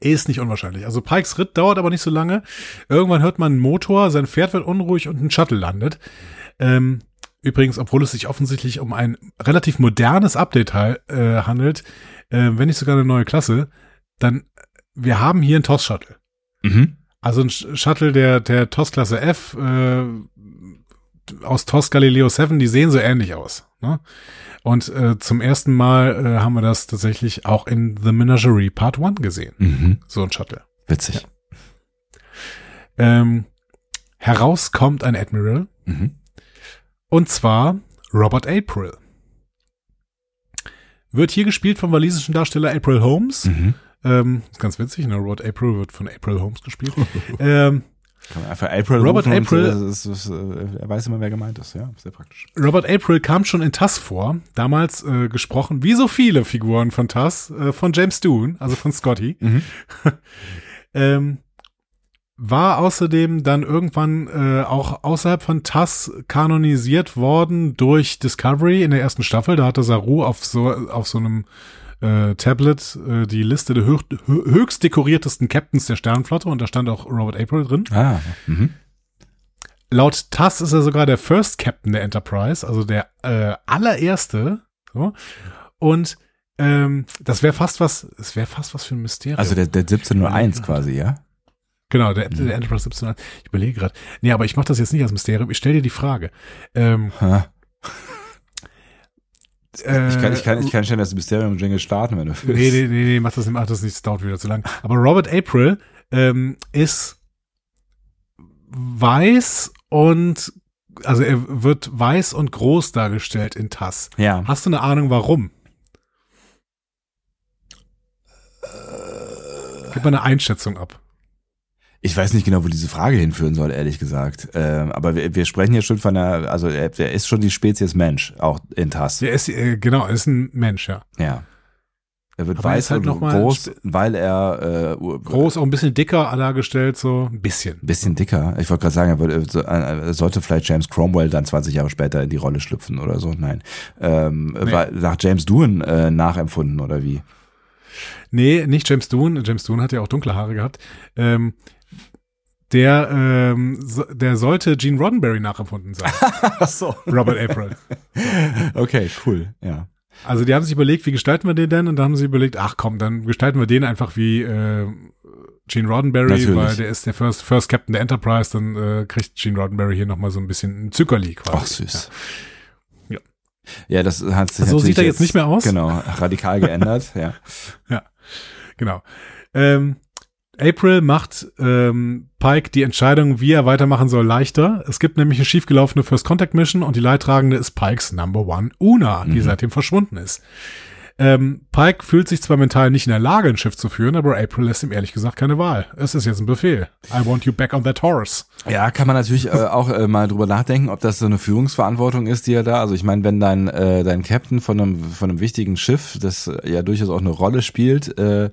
Ist nicht unwahrscheinlich. Also Pikes Ritt dauert aber nicht so lange. Irgendwann hört man einen Motor, sein Pferd wird unruhig und ein Shuttle landet. Ähm, übrigens, obwohl es sich offensichtlich um ein relativ modernes Update äh, handelt, äh, wenn nicht sogar eine neue Klasse, dann wir haben hier ein TOS-Shuttle. Mhm. Also ein Shuttle der, der TOS-Klasse F äh, aus TOS Galileo 7, die sehen so ähnlich aus. Ne? Und äh, zum ersten Mal äh, haben wir das tatsächlich auch in The Menagerie Part 1 gesehen. Mhm. So ein Shuttle. Witzig. Ja. Ähm, heraus kommt ein Admiral. Mhm. Und zwar Robert April. Wird hier gespielt vom walisischen Darsteller April Holmes. Mhm. Ähm, ist ganz witzig, ne? Robert April wird von April Holmes gespielt. ähm, Kann man einfach April Robert April, äh, ist, ist, äh, er weiß immer, wer gemeint ist, ja, sehr praktisch. Robert April kam schon in TAS vor, damals äh, gesprochen, wie so viele Figuren von TAS, äh, von James Doohan, also von Scotty. Mhm. ähm, war außerdem dann irgendwann äh, auch außerhalb von TAS kanonisiert worden durch Discovery in der ersten Staffel. Da hatte Saru auf so auf so einem äh, Tablet äh, die Liste der höch, höchst dekoriertesten Captains der Sternenflotte und da stand auch Robert April drin. Ah, mhm. Laut TAS ist er sogar der First Captain der Enterprise, also der äh, allererste. So. Und ähm, das wäre fast was, es wäre fast was für ein Mysterium. Also der, der 1701 quasi, ja? Genau, der, der Enterprise 1701. Ich überlege gerade. Nee, aber ich mache das jetzt nicht als Mysterium. Ich stelle dir die Frage. Ähm, äh, ich, kann, ich, kann, ich kann stellen, dass das Mysterium Jingle starten, wenn du willst. Nee, nee, nee, nee, mach das nicht, mach das nicht, das dauert wieder zu lang. Aber Robert April ähm, ist weiß und also er wird weiß und groß dargestellt in TAS. Ja. Hast du eine Ahnung, warum? Gib mal eine Einschätzung ab. Ich weiß nicht genau, wo diese Frage hinführen soll, ehrlich gesagt. Ähm, aber wir, wir sprechen hier schon von einer, also er, er ist schon die Spezies Mensch, auch in TAS. Er ist, äh, genau, er ist ein Mensch, ja. Ja. Er wird aber weiß halt und groß, weil er äh, groß, auch ein bisschen dicker dargestellt, so ein bisschen. Bisschen dicker. Ich wollte gerade sagen, er, würde, er sollte vielleicht James Cromwell dann 20 Jahre später in die Rolle schlüpfen oder so. Nein, ähm, nee. war nach James Doohan äh, nachempfunden oder wie? Nee, nicht James Doohan. James Doohan hat ja auch dunkle Haare gehabt. Ähm, der, ähm, so, der sollte Gene Roddenberry nachempfunden sein. Ach so. Robert April. Okay, cool, ja. Also die haben sich überlegt, wie gestalten wir den denn? Und dann haben sie überlegt, ach komm, dann gestalten wir den einfach wie, äh, Gene Roddenberry, Natürlich. weil der ist der First, First Captain der Enterprise, dann äh, kriegt Gene Roddenberry hier nochmal so ein bisschen ein Zuckerli quasi. Ach süß. Ja. Ja, das hat sich So sieht er jetzt nicht mehr aus. Genau, radikal geändert, ja. Ja, genau. Ähm, April macht ähm, Pike die Entscheidung, wie er weitermachen soll, leichter. Es gibt nämlich eine schiefgelaufene First Contact Mission und die Leidtragende ist Pikes Number One Una, die mhm. seitdem verschwunden ist. Ähm, Pike fühlt sich zwar mental nicht in der Lage, ein Schiff zu führen, aber April lässt ihm ehrlich gesagt keine Wahl. Es ist jetzt ein Befehl. I want you back on that horse. Ja, kann man natürlich äh, auch äh, mal drüber nachdenken, ob das so eine Führungsverantwortung ist, die er da. Also ich meine, wenn dein äh, dein Captain von einem von einem wichtigen Schiff, das ja durchaus auch eine Rolle spielt, äh,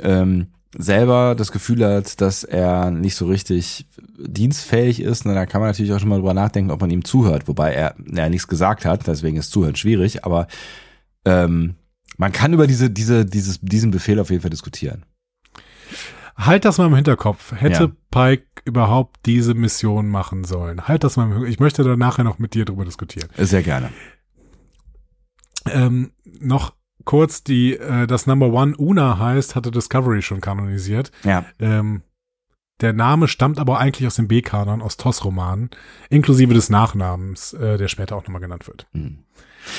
ähm, selber das Gefühl hat, dass er nicht so richtig dienstfähig ist, dann kann man natürlich auch schon mal drüber nachdenken, ob man ihm zuhört, wobei er ja nichts gesagt hat, deswegen ist Zuhören schwierig, aber ähm, man kann über diese, diese, dieses, diesen Befehl auf jeden Fall diskutieren. Halt das mal im Hinterkopf. Hätte ja. Pike überhaupt diese Mission machen sollen? Halt das mal im Hinterkopf. Ich möchte da nachher noch mit dir drüber diskutieren. Sehr gerne. Ähm, noch kurz, die äh, das Number One Una heißt, hatte Discovery schon kanonisiert. Ja. Ähm, der Name stammt aber eigentlich aus dem B-Kanon, aus TOS-Romanen, inklusive des Nachnamens, äh, der später auch nochmal genannt wird. Mhm.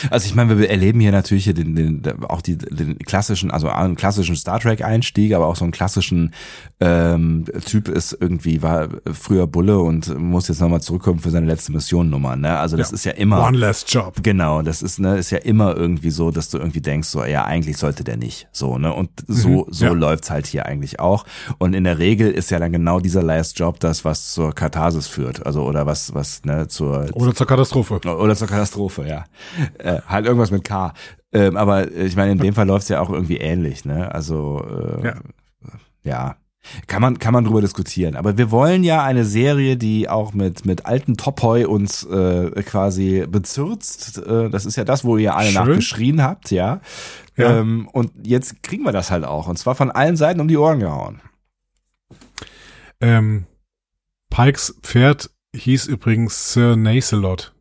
Also ich meine, wir erleben hier natürlich den, den, auch die, den klassischen, also einen klassischen Star Trek Einstieg, aber auch so einen klassischen ähm, Typ ist irgendwie war früher Bulle und muss jetzt nochmal zurückkommen für seine letzte Mission Nummer. Ne? Also das ja. ist ja immer One last Job. Genau, das ist ne, ist ja immer irgendwie so, dass du irgendwie denkst, so ja eigentlich sollte der nicht, so ne und so mhm, so ja. läuft's halt hier eigentlich auch. Und in der Regel ist ja dann genau dieser Last Job das, was zur Katharsis führt, also oder was was ne zur oder zur Katastrophe oder zur Katastrophe, ja äh, halt irgendwas mit K. Ähm, aber ich meine, in dem Fall läuft's ja auch irgendwie ähnlich, ne? Also äh, ja. ja. Kann man, kann man drüber diskutieren. Aber wir wollen ja eine Serie, die auch mit, mit alten Topoi uns äh, quasi bezürzt. Äh, das ist ja das, wo ihr alle Schön. nachgeschrien habt, ja. ja. Ähm, und jetzt kriegen wir das halt auch. Und zwar von allen Seiten um die Ohren gehauen. Ähm, Pikes Pferd hieß übrigens Sir Nacelot.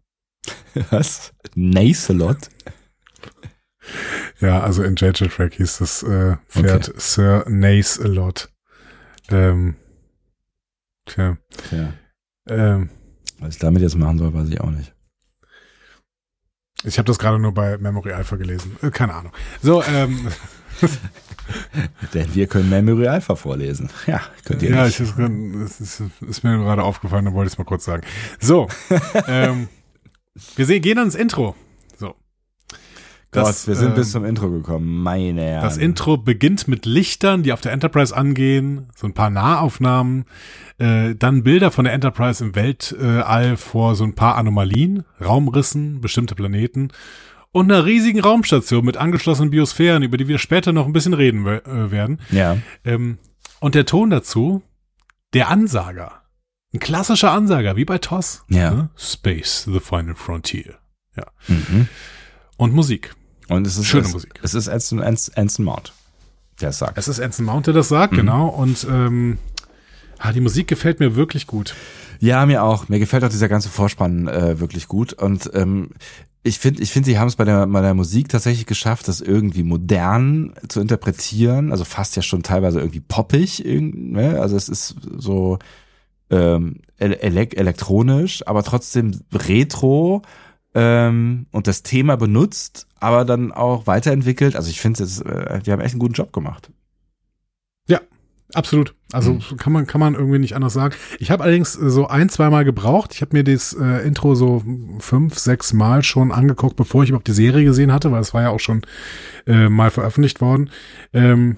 Was? Nacelot? Ja, also in JJ Track hieß das äh, Pferd okay. Sir Nacelot. Ähm, tja. tja. Ähm, Was ich damit jetzt machen soll, weiß ich auch nicht. Ich habe das gerade nur bei Memory Alpha gelesen. Äh, keine Ahnung. So, ähm. Denn wir können Memory Alpha vorlesen. Ja, könnt ihr ja, nicht. Ja, es ist, ist, mir gerade aufgefallen, dann wollte ich es mal kurz sagen. So, ähm, wir sehen, gehen ans Intro. So. Das, Gott, wir sind ähm, bis zum Intro gekommen, meine Herren. Das Intro beginnt mit Lichtern, die auf der Enterprise angehen, so ein paar Nahaufnahmen, äh, dann Bilder von der Enterprise im Weltall vor so ein paar Anomalien, Raumrissen, bestimmte Planeten und einer riesigen Raumstation mit angeschlossenen Biosphären, über die wir später noch ein bisschen reden äh, werden. Ja. Ähm, und der Ton dazu, der Ansager. Ein klassischer Ansager, wie bei TOS. Ja. Ne? Space, the final frontier. Ja. Mhm. Und Musik. Und es ist schöne es, Musik. Es ist Anson, Anson Mount, der es sagt. Es ist Anson Mount, der das sagt, mhm. genau. Und ähm, ah, die Musik gefällt mir wirklich gut. Ja, mir auch. Mir gefällt auch dieser ganze Vorspann äh, wirklich gut. Und ähm, ich finde, ich finde, sie haben es bei der, bei der Musik tatsächlich geschafft, das irgendwie modern zu interpretieren. Also fast ja schon teilweise irgendwie poppig. Ne? Also es ist so ähm, ele elektronisch, aber trotzdem retro ähm, und das Thema benutzt, aber dann auch weiterentwickelt. Also ich finde, äh, die haben echt einen guten Job gemacht. Ja, absolut. Also mhm. kann man kann man irgendwie nicht anders sagen. Ich habe allerdings so ein, zwei Mal gebraucht. Ich habe mir das äh, Intro so fünf, sechs Mal schon angeguckt, bevor ich überhaupt die Serie gesehen hatte, weil es war ja auch schon äh, mal veröffentlicht worden. Ähm,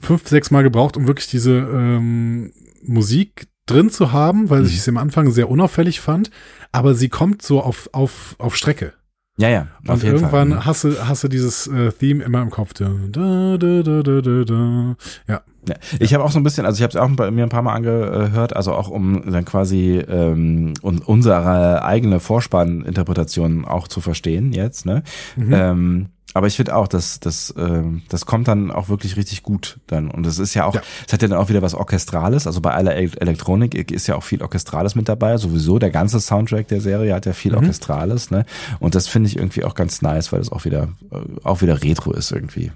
fünf, sechs Mal gebraucht, um wirklich diese ähm, Musik drin zu haben, weil mhm. ich es am Anfang sehr unauffällig fand, aber sie kommt so auf, auf, auf Strecke. Ja, ja. und irgendwann Fall. hast du, hast du dieses äh, Theme immer im Kopf. Da, da, da, da, da, da. Ja. ja. Ich habe auch so ein bisschen, also ich habe es auch bei mir ein paar Mal angehört, also auch um dann quasi ähm, unsere eigene Vorspanninterpretation auch zu verstehen jetzt. Ne? Mhm. Ähm, aber ich finde auch, dass das, äh, das kommt dann auch wirklich richtig gut dann. Und es ist ja auch, es ja. hat ja dann auch wieder was Orchestrales. Also bei aller Elektronik ist ja auch viel Orchestrales mit dabei. Sowieso der ganze Soundtrack der Serie hat ja viel mhm. Orchestrales. Ne? Und das finde ich irgendwie auch ganz nice, weil es auch wieder, äh, auch wieder Retro ist irgendwie.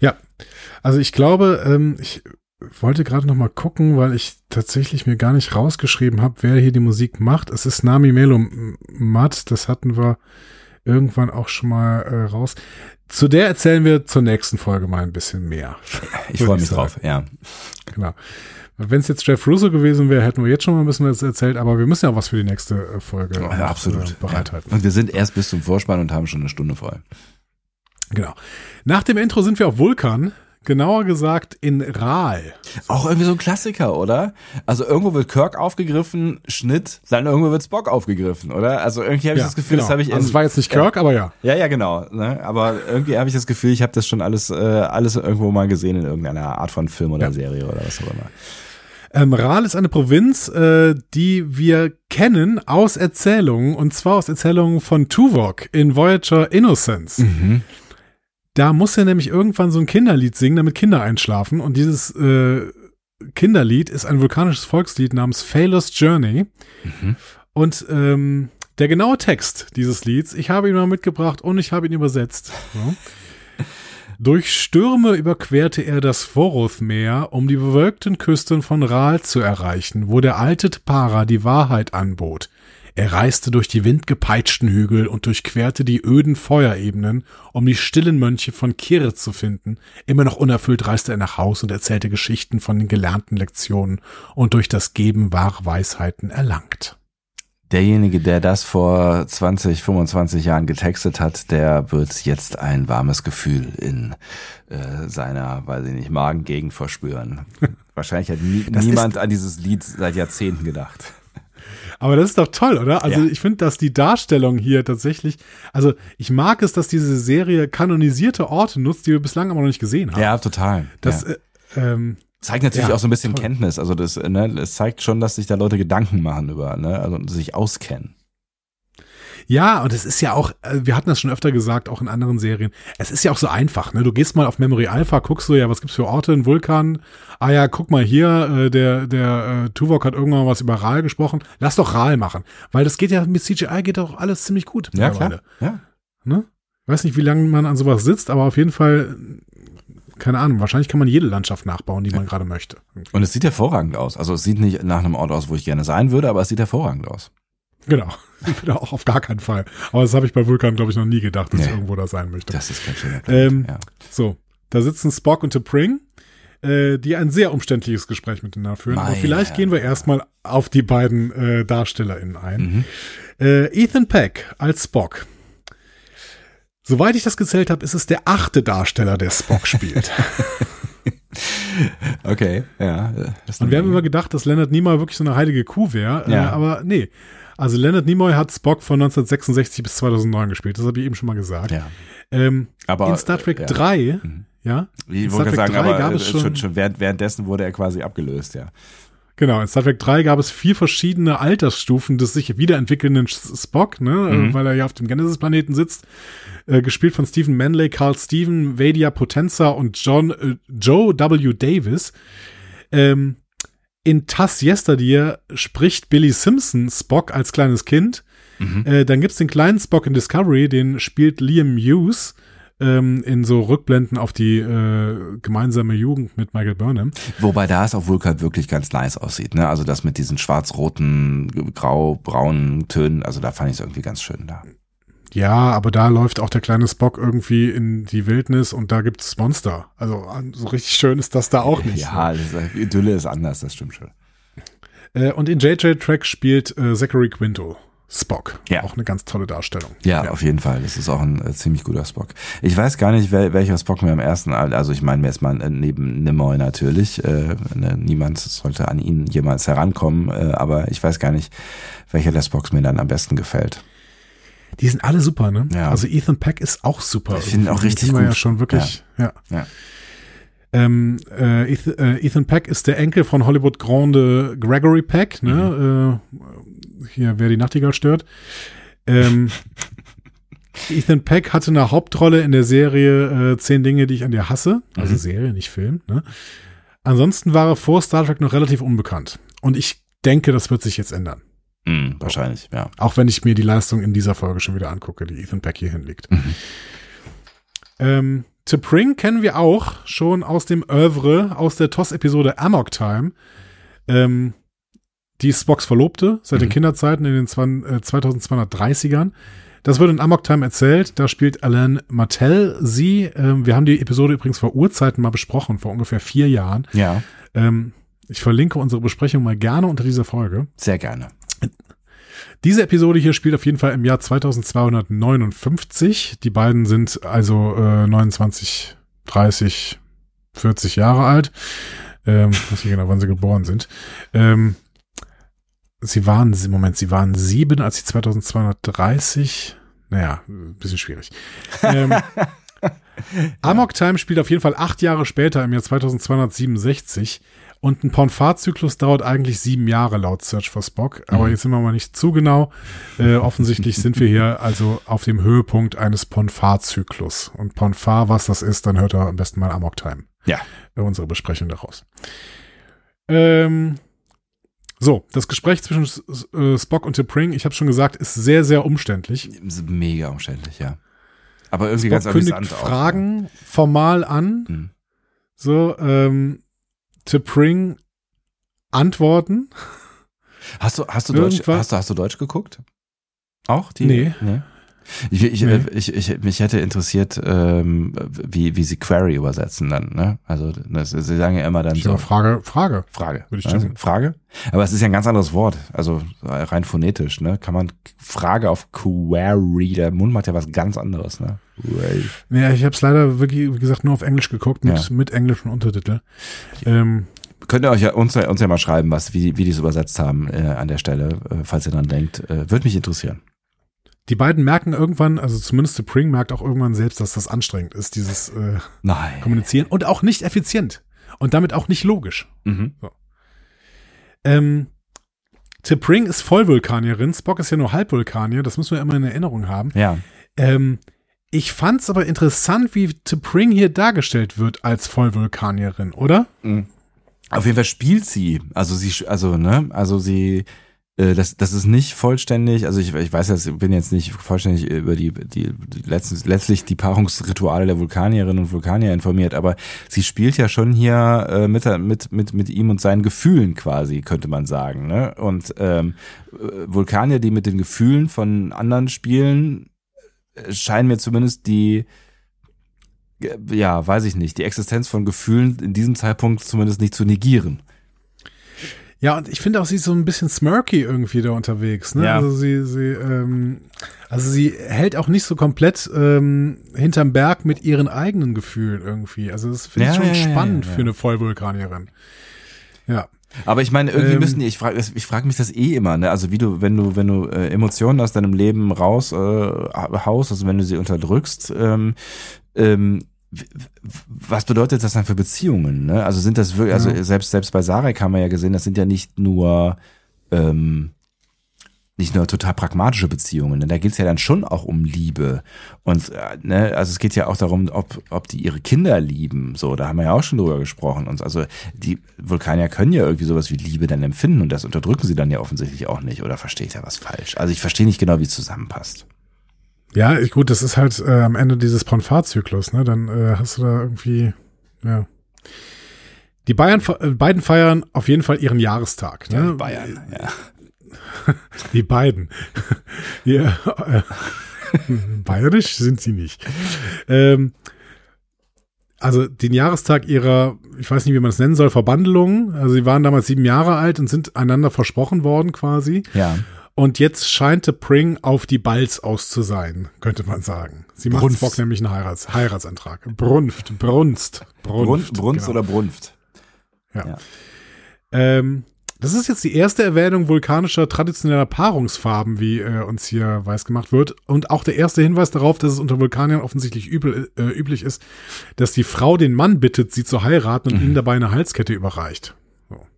Ja, also ich glaube, ähm, ich wollte gerade noch mal gucken, weil ich tatsächlich mir gar nicht rausgeschrieben habe, wer hier die Musik macht. Es ist Nami Melo Matt, das hatten wir irgendwann auch schon mal äh, raus. Zu der erzählen wir zur nächsten Folge mal ein bisschen mehr. Ich freue mich drauf, ja. Genau. Wenn es jetzt Jeff Russo gewesen wäre, hätten wir jetzt schon mal ein bisschen was erzählt, aber wir müssen ja auch was für die nächste äh, Folge ja, absolut. Äh, bereithalten. Ja. Und wir sind erst bis zum Vorspann und haben schon eine Stunde voll. Genau. Nach dem Intro sind wir auf Vulkan. Genauer gesagt in Rahl. Auch irgendwie so ein Klassiker, oder? Also irgendwo wird Kirk aufgegriffen, Schnitt, dann irgendwo wird Spock aufgegriffen, oder? Also irgendwie habe ich ja, das Gefühl, genau. das habe ich. In, also es war jetzt nicht Kirk, ja. aber ja. Ja, ja, genau. Ne? Aber irgendwie habe ich das Gefühl, ich habe das schon alles, äh, alles irgendwo mal gesehen in irgendeiner Art von Film oder ja. Serie oder was auch immer. Ähm, Rahl ist eine Provinz, äh, die wir kennen aus Erzählungen, und zwar aus Erzählungen von Tuvok in Voyager Innocence. Mhm. Da muss er nämlich irgendwann so ein Kinderlied singen, damit Kinder einschlafen. Und dieses äh, Kinderlied ist ein vulkanisches Volkslied namens Failures Journey. Mhm. Und ähm, der genaue Text dieses Lieds, ich habe ihn mal mitgebracht und ich habe ihn übersetzt. Ja. Durch Stürme überquerte er das Voroth-Meer, um die bewölkten Küsten von Rahl zu erreichen, wo der alte Tpara die Wahrheit anbot. Er reiste durch die windgepeitschten Hügel und durchquerte die öden Feuerebenen, um die stillen Mönche von Kir zu finden. Immer noch unerfüllt reiste er nach Haus und erzählte Geschichten von den gelernten Lektionen und durch das Geben wahre Weisheiten erlangt. Derjenige, der das vor 20, 25 Jahren getextet hat, der wird jetzt ein warmes Gefühl in äh, seiner, weiß ich nicht, Magengegend verspüren. Wahrscheinlich hat nie, niemand an dieses Lied seit Jahrzehnten gedacht. Aber das ist doch toll, oder? Also ja. ich finde, dass die Darstellung hier tatsächlich, also ich mag es, dass diese Serie kanonisierte Orte nutzt, die wir bislang aber noch nicht gesehen haben. Ja, total. Das ja. Äh, ähm, zeigt natürlich ja, auch so ein bisschen toll. Kenntnis. Also das, ne, es zeigt schon, dass sich da Leute Gedanken machen über, ne, also sich auskennen. Ja, und es ist ja auch, äh, wir hatten das schon öfter gesagt, auch in anderen Serien. Es ist ja auch so einfach, ne? Du gehst mal auf Memory Alpha, guckst du ja, was gibt's für Orte in Vulkan? Ah ja, guck mal hier, äh, der der äh, Tuvok hat irgendwann was über Rahl gesprochen. Lass doch Rahl machen, weil das geht ja mit CGI geht doch alles ziemlich gut. Ja klar. Ja. Ne? Weiß nicht, wie lange man an sowas sitzt, aber auf jeden Fall keine Ahnung, wahrscheinlich kann man jede Landschaft nachbauen, die man gerade möchte. Und es sieht hervorragend aus. Also es sieht nicht nach einem Ort aus, wo ich gerne sein würde, aber es sieht hervorragend aus. Genau. Auch auf gar keinen Fall. Aber das habe ich bei Vulkan, glaube ich, noch nie gedacht, dass nee. ich irgendwo da sein möchte. Das ist kein schöner ähm, ja. So, da sitzen Spock und T'Pring, äh, die ein sehr umständliches Gespräch miteinander führen. Meine Aber vielleicht gehen wir erstmal auf die beiden äh, DarstellerInnen ein. Mhm. Äh, Ethan Peck als Spock. Soweit ich das gezählt habe, ist es der achte Darsteller, der Spock spielt. okay, ja. Und wir haben immer gedacht, dass Leonard Nimoy wirklich so eine heilige Kuh wäre, ja. äh, aber nee. Also Leonard Nimoy hat Spock von 1966 bis 2009 gespielt, das habe ich eben schon mal gesagt. Ja. Ähm, aber in Star Trek ja. 3, mhm. ja, ich wollte sagen, aber gab es schon, schon, schon währenddessen wurde er quasi abgelöst, ja. Genau, in Star Trek 3 gab es vier verschiedene Altersstufen des sich wiederentwickelnden Spock, ne, mhm. weil er ja auf dem Genesis-Planeten sitzt. Äh, gespielt von Stephen Manley, Carl Steven, Vadia Potenza und John äh, Joe W. Davis. Ähm, in Tass Yesterday spricht Billy Simpson Spock als kleines Kind. Mhm. Äh, dann gibt's den kleinen Spock in Discovery, den spielt Liam Hughes ähm, in so Rückblenden auf die äh, gemeinsame Jugend mit Michael Burnham. Wobei da es auf Vulkan wirklich ganz nice aussieht. Ne? Also das mit diesen schwarz-roten, grau-braunen Tönen, also da fand ich es irgendwie ganz schön da. Ja, aber da läuft auch der kleine Spock irgendwie in die Wildnis und da gibt's Monster. Also so richtig schön ist das da auch nicht. Ja, ne? das, Idylle ist anders, das stimmt schon. Äh, und in JJ Track spielt äh, Zachary Quinto. Spock. Ja. Auch eine ganz tolle Darstellung. Ja, ja, auf jeden Fall. Das ist auch ein äh, ziemlich guter Spock. Ich weiß gar nicht, wel, welcher Spock mir am ersten, also ich meine mir jetzt mal äh, neben Nimoy natürlich, äh, ne, niemand sollte an ihn jemals herankommen, äh, aber ich weiß gar nicht, welcher der Spocks mir dann am besten gefällt. Die sind alle super, ne? Ja. Also Ethan Peck ist auch super. Ich finde auch richtig gut. ja schon wirklich, ja. ja. ja. Ähm, äh, äh, Ethan Peck ist der Enkel von Hollywood Grande Gregory Peck, ne? Mhm. Äh, hier, wer die Nachtigall stört. Ähm, Ethan Peck hatte eine Hauptrolle in der Serie äh, Zehn Dinge, die ich an dir hasse. Also mhm. Serie, nicht Film. Ne? Ansonsten war er vor Star Trek noch relativ unbekannt. Und ich denke, das wird sich jetzt ändern. Mhm, wahrscheinlich, ja. Auch wenn ich mir die Leistung in dieser Folge schon wieder angucke, die Ethan Peck hier hinlegt. Mhm. Ähm, T'Pring kennen wir auch schon aus dem Oeuvre, aus der TOS-Episode Amok Time. Ähm, die ist Spocks Verlobte seit den Mhm. Kinderzeiten in den 20, äh, 2230ern. Das wird in Amok Time erzählt. Da spielt Alain Martell sie. Ähm, wir haben die Episode übrigens vor Urzeiten mal besprochen, vor ungefähr vier Jahren. Ja, Ähm, ich verlinke unsere Besprechung mal gerne unter dieser Folge. sehr gerne. Diese Episode hier spielt auf jeden Fall im Jahr 2259. Die beiden sind also äh, 29, 30, 40 Jahre alt. Ähm, weiß nicht genau, wann sie geboren sind. Ähm, sie waren, Moment, sie waren sieben, als sie 2230, naja, ein bisschen schwierig. Ähm, Amok Time spielt auf jeden Fall acht Jahre später, im Jahr 2267. Und ein Ponfar-Zyklus dauert eigentlich sieben Jahre laut Search for Spock. Aber Mhm. jetzt sind wir mal nicht zu genau. Äh, offensichtlich sind wir hier also auf dem Höhepunkt eines Ponfar-Zyklus. Und Ponfar, was das ist, dann hört er am besten mal Amok Time. Ja. Äh, unsere Besprechung daraus. Ähm, so, das Gespräch zwischen äh, Spock und T'Pring, ich habe schon gesagt, ist sehr, sehr umständlich. Mega umständlich, ja. Aber irgendwie Spock ganz kündigt amüsant auch. Fragen formal an. Mhm. So, ähm, T'Pring antworten. Hast du, hast du Deutsch, hast du, hast du Deutsch geguckt? Auch? Die, Nee. Ich, ich, Nee. ich, ich, mich hätte interessiert, ähm, wie, wie sie Query übersetzen dann, ne? Also, das, sie sagen ja immer dann Ich so. Frage, Frage. Frage. Würde ich tippen. Frage? Aber es ist ja ein ganz anderes Wort. Also rein phonetisch, ne? Kann man Frage auf Query, der Mund macht ja was ganz anderes, ne? Ja, ich habe es leider wirklich, wie gesagt, nur auf Englisch geguckt mit, Ja. mit englischen Untertitel. Ähm, Könnt ihr euch ja uns, uns ja mal schreiben, was, wie, die- wie die es übersetzt haben äh, an der Stelle, äh, falls ihr dran denkt. Äh, Würde mich interessieren. Die beiden merken irgendwann, also zumindest T'Pring merkt auch irgendwann selbst, dass das anstrengend ist, dieses äh, Nein. Kommunizieren und auch nicht effizient und damit auch nicht logisch. Mhm. Ähm, T'Pring ist Vollvulkanierin, Spock ist ja nur Halbvulkanier, das müssen wir immer in Erinnerung haben. Ja. Ähm, ich fand's aber interessant, wie T'Pring hier dargestellt wird als Vollvulkanierin, oder? Mhm. Auf jeden Fall spielt sie. Also sie, also, ne, also sie, das, das ist nicht vollständig, also ich, ich weiß jetzt, ich bin jetzt nicht vollständig über die, die, die letztens, letztlich die Paarungsrituale der Vulkanierinnen und Vulkanier informiert, aber sie spielt ja schon hier äh, mit, mit, mit, mit ihm und seinen Gefühlen quasi, könnte man sagen, ne? Und ähm, äh, Vulkanier, die mit den Gefühlen von anderen spielen, äh, scheinen mir zumindest die, ja, weiß ich nicht, die Existenz von Gefühlen in diesem Zeitpunkt zumindest nicht zu negieren. Ja, und ich finde auch, sie ist so ein bisschen smirky irgendwie da unterwegs. Ne? Ja. Also sie, sie, ähm, also sie hält auch nicht so komplett ähm, hinterm Berg mit ihren eigenen Gefühlen irgendwie. Also das finde ich Ja, schon ja, spannend für eine Vollvulkanierin. Ja. Aber ich meine, irgendwie Ähm, müssen die, ich frage ich frag mich das eh immer, ne? Also wie du, wenn du, wenn du äh, Emotionen aus deinem Leben raus äh, haust, also wenn du sie unterdrückst, ähm, ähm, was bedeutet das dann für Beziehungen? Ne? Also sind das wirklich, also Ja. selbst selbst bei Sarek haben wir ja gesehen, das sind ja nicht nur ähm, nicht nur total pragmatische Beziehungen, denn da geht's ja dann schon auch um Liebe. Und äh, ne, also es geht ja auch darum, ob, ob die ihre Kinder lieben. So, da haben wir ja auch schon drüber gesprochen. Und also die Vulkanier können ja irgendwie sowas wie Liebe dann empfinden und das unterdrücken sie dann ja offensichtlich auch nicht. Oder verstehe ich da was falsch? Also ich verstehe nicht genau, wie es zusammenpasst. Ja, gut, das ist halt äh, am Ende dieses Ponfar-Zyklus, ne? Dann äh, hast du da irgendwie, ja. Die Bayern, äh, beiden feiern auf jeden Fall ihren Jahrestag. Ne? ja. Die beiden. ja, äh, bayerisch sind sie nicht. Ähm, also den Jahrestag ihrer, ich weiß nicht, wie man es nennen soll, Verbandelung. Also sie waren damals sieben Jahre alt und sind einander versprochen worden quasi. Ja. Und jetzt scheinte Pring auf die Balz aus zu sein, könnte man sagen. Sie macht Brunft. Spock nämlich einen Heirats Heiratsantrag. Brunft, Brunst, Brunft, Brunft. Brunst genau. oder Brunft? Ähm, das ist jetzt die erste Erwähnung vulkanischer traditioneller Paarungsfarben, wie äh, uns hier weiß gemacht wird. Und auch der erste Hinweis darauf, dass es unter Vulkaniern offensichtlich übel, äh, üblich ist, dass die Frau den Mann bittet, sie zu heiraten und Mhm. ihm dabei eine Halskette überreicht.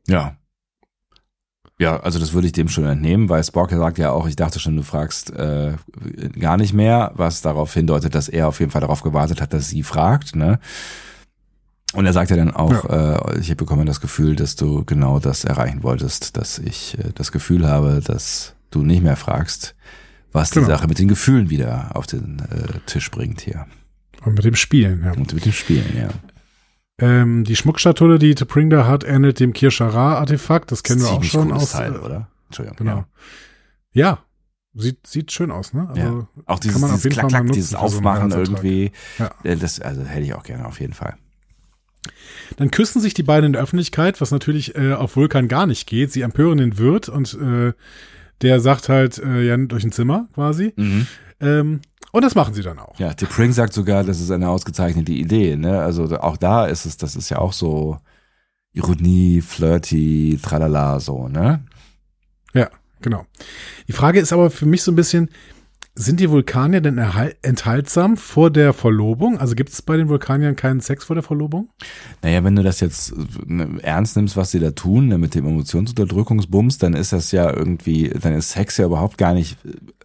Ja. Ja, also das würde ich dem schon entnehmen, weil Spock sagt ja auch, ich dachte schon, du fragst äh, gar nicht mehr, was darauf hindeutet, dass er auf jeden Fall darauf gewartet hat, dass sie fragt, ne? Und er sagt ja dann auch, äh, ich bekomme das Gefühl, dass du genau das erreichen wolltest, dass ich äh, das Gefühl habe, dass du nicht mehr fragst, was die Genau. Sache mit den Gefühlen wieder auf den äh, Tisch bringt hier. Und mit dem Spielen, ja. Und mit dem Spielen, ja. Ähm, die Schmuckschatulle, die T'Pring da hat, ähnelt dem Kirschara-Artefakt. Das kennen wir auch schon aus. Teil, äh, oder? Entschuldigung. Genau. Ja. Sieht, sieht schön aus, ne? Ja. Also, ja. Auch dieses, man auf dieses Klack, Klack, dieses so Aufmachen Heiratsantrag. irgendwie. Ja. Äh, Das, also hätte ich auch gerne, auf jeden Fall. Dann küssen sich die beiden in der Öffentlichkeit, was natürlich äh, auf Vulkan gar nicht geht. Sie empören den Wirt und äh, der sagt halt, äh, ja, durch ein Zimmer quasi. Mhm. Ähm, und das machen sie dann auch. Ja, The Pring sagt sogar, das ist eine ausgezeichnete Idee. Ne? Also auch da ist es, das ist ja auch so Ironie, flirty, tralala, so, ne? Ja, genau. Die Frage ist aber für mich so ein bisschen, sind die Vulkanier denn enthaltsam vor der Verlobung? Also gibt es bei den Vulkaniern keinen Sex vor der Verlobung? Naja, wenn du das jetzt äh, ernst nimmst, was sie da tun, ne, mit dem Emotionsunterdrückungsbums, dann ist das ja irgendwie, dann ist Sex ja überhaupt gar nicht,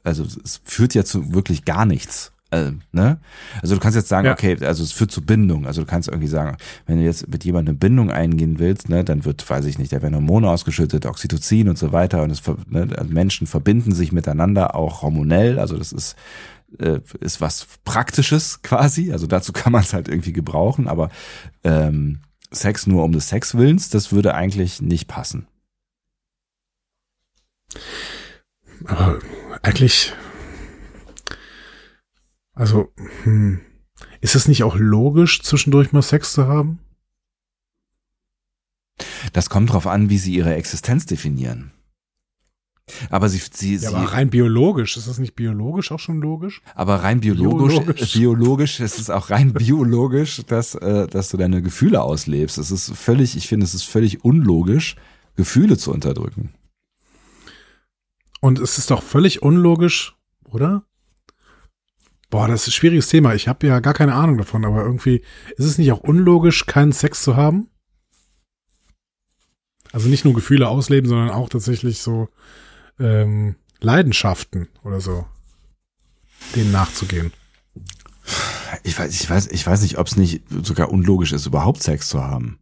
also es führt ja zu wirklich gar nichts. Äh, ne? Also du kannst jetzt sagen, Ja. okay, also es führt zu Bindung. Also du kannst irgendwie sagen, wenn du jetzt mit jemandem eine Bindung eingehen willst, ne, dann wird, weiß ich nicht, da werden Hormone ausgeschüttet, Oxytocin und so weiter. Und es, ne, Menschen verbinden sich miteinander auch hormonell. Also das ist äh, ist was Praktisches quasi. Also dazu kann man es halt irgendwie gebrauchen, aber ähm, Sex nur um des Sex Willens, das würde eigentlich nicht passen. Aber eigentlich, also, hm, ist es nicht auch logisch, zwischendurch mal Sex zu haben? Das kommt drauf an, wie sie ihre Existenz definieren. Aber sie, sie, Ja, sie aber rein biologisch, ist das nicht biologisch auch schon logisch? aber rein biologisch, Biologisch. biologisch, es ist auch rein biologisch, dass, äh, dass du deine Gefühle auslebst. Es ist völlig, ich finde, es ist völlig unlogisch, Gefühle zu unterdrücken. Und es ist doch völlig unlogisch, oder? Boah, das ist ein schwieriges Thema. Ich habe ja gar keine Ahnung davon, aber irgendwie ist es nicht auch unlogisch, keinen Sex zu haben? Also nicht nur Gefühle ausleben, sondern auch tatsächlich so ähm, Leidenschaften oder so, denen nachzugehen. Ich weiß, ich weiß, ich weiß nicht, ob es nicht sogar unlogisch ist, überhaupt Sex zu haben.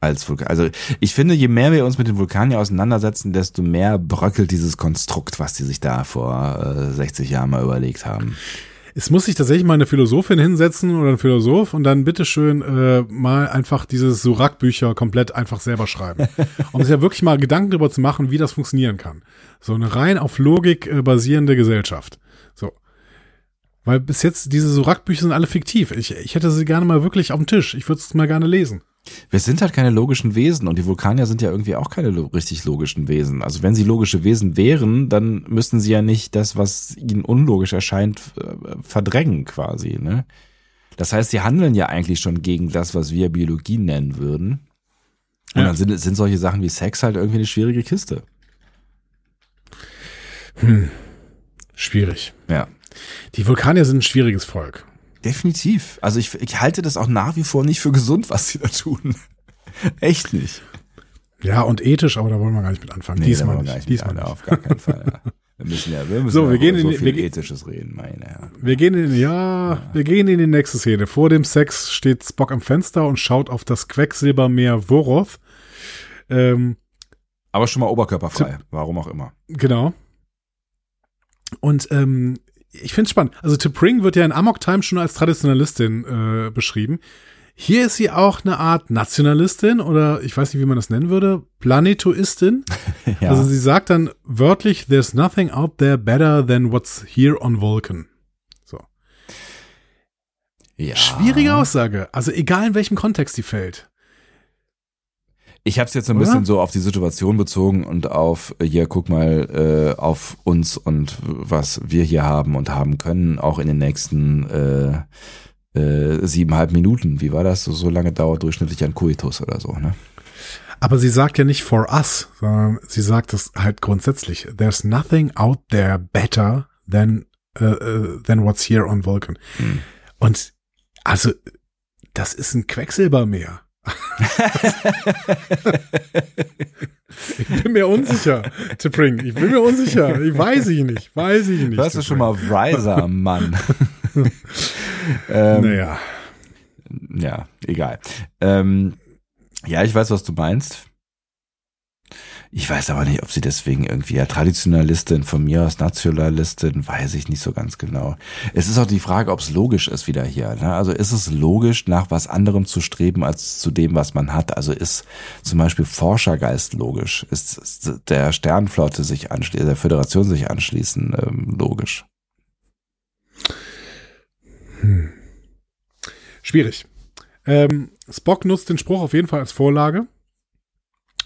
Als Vulkan. Also ich finde, je mehr wir uns mit den Vulkaniern auseinandersetzen, desto mehr bröckelt dieses Konstrukt, was die sich da vor äh, 60 Jahren mal überlegt haben. Es muss sich tatsächlich mal eine Philosophin hinsetzen oder ein Philosoph und dann bitteschön äh, mal einfach diese Surak-Bücher komplett einfach selber schreiben. um sich ja wirklich mal Gedanken darüber zu machen, wie das funktionieren kann. So eine rein auf Logik äh, basierende Gesellschaft. So. Weil bis jetzt diese Surak-Bücher sind alle fiktiv. Ich, ich hätte sie gerne mal wirklich auf dem Tisch. Ich würde es mal gerne lesen. Wir sind halt keine logischen Wesen und die Vulkanier sind ja irgendwie auch keine lo richtig logischen Wesen. Also wenn sie logische Wesen wären, dann müssten sie ja nicht das, was ihnen unlogisch erscheint, äh, verdrängen quasi. Ne? Das heißt, sie handeln ja eigentlich schon gegen das, was wir Biologie nennen würden. Und Ja. dann sind, sind solche Sachen wie Sex halt irgendwie eine schwierige Kiste. Schwierig. Ja. Die Vulkanier sind ein schwieriges Volk. Definitiv. Also ich, ich halte das auch nach wie vor nicht für gesund, was sie da tun. Echt nicht. Ja, und ethisch, aber da wollen wir gar nicht mit anfangen. da Diesmal nicht. gar Diesmal nicht. Auf gar keinen Fall. Ja. Wir müssen ja, wir müssen So, ja wir gehen in so die- viel wir Ethisches reden, meine Herren. Wir gehen in, ja, wir gehen in die nächste Szene. Vor dem Sex steht Spock am Fenster und schaut auf das Quecksilbermeer Voroth. Ähm, Aber schon mal oberkörperfrei, warum auch immer. genau. Und ähm, ich finde es spannend. Also T'Pring wird ja in Amok Time schon als Traditionalistin äh, beschrieben. Hier ist sie auch eine Art Nationalistin oder ich weiß nicht, wie man das nennen würde, Planetoistin. Ja. Also sie sagt dann wörtlich, there's nothing out there better than what's here on Vulcan. So. ja. Schwierige Aussage. Also egal in welchem Kontext die fällt. Ich habe es jetzt so ein Oder? bisschen so auf die Situation bezogen und auf, äh, hier guck mal, äh, auf uns und was wir hier haben und haben können, auch in den nächsten äh, äh, siebeneinhalb Minuten. Wie war das? So, so lange dauert durchschnittlich ein Coitus oder so, ne? Aber sie sagt ja nicht for us, sondern sie sagt es halt grundsätzlich. There's nothing out there better than, uh, than what's here on Vulcan. Hm. Und also, das ist ein Quecksilbermeer. Ich bin mir unsicher, T'Pring. Ich bin mir unsicher. Ich weiß ich nicht. Weiß ich nicht. Hörst du schon mal Riser, Mann? ähm, Naja. Ja, egal. Ähm, ja, ich weiß, was du meinst. Ich weiß aber nicht, ob sie deswegen irgendwie ja Traditionalistin, von mir aus Nationalistin, weiß ich nicht so ganz genau. Es ist auch die Frage, ob es logisch ist wieder hier. Ne? Also ist es logisch, nach was anderem zu streben als zu dem, was man hat? Also ist zum Beispiel Forschergeist logisch? Ist, der Sternflotte sich anschließen, der Föderation sich anschließen ähm, logisch? Hm. Schwierig. Ähm, Spock nutzt den Spruch auf jeden Fall als Vorlage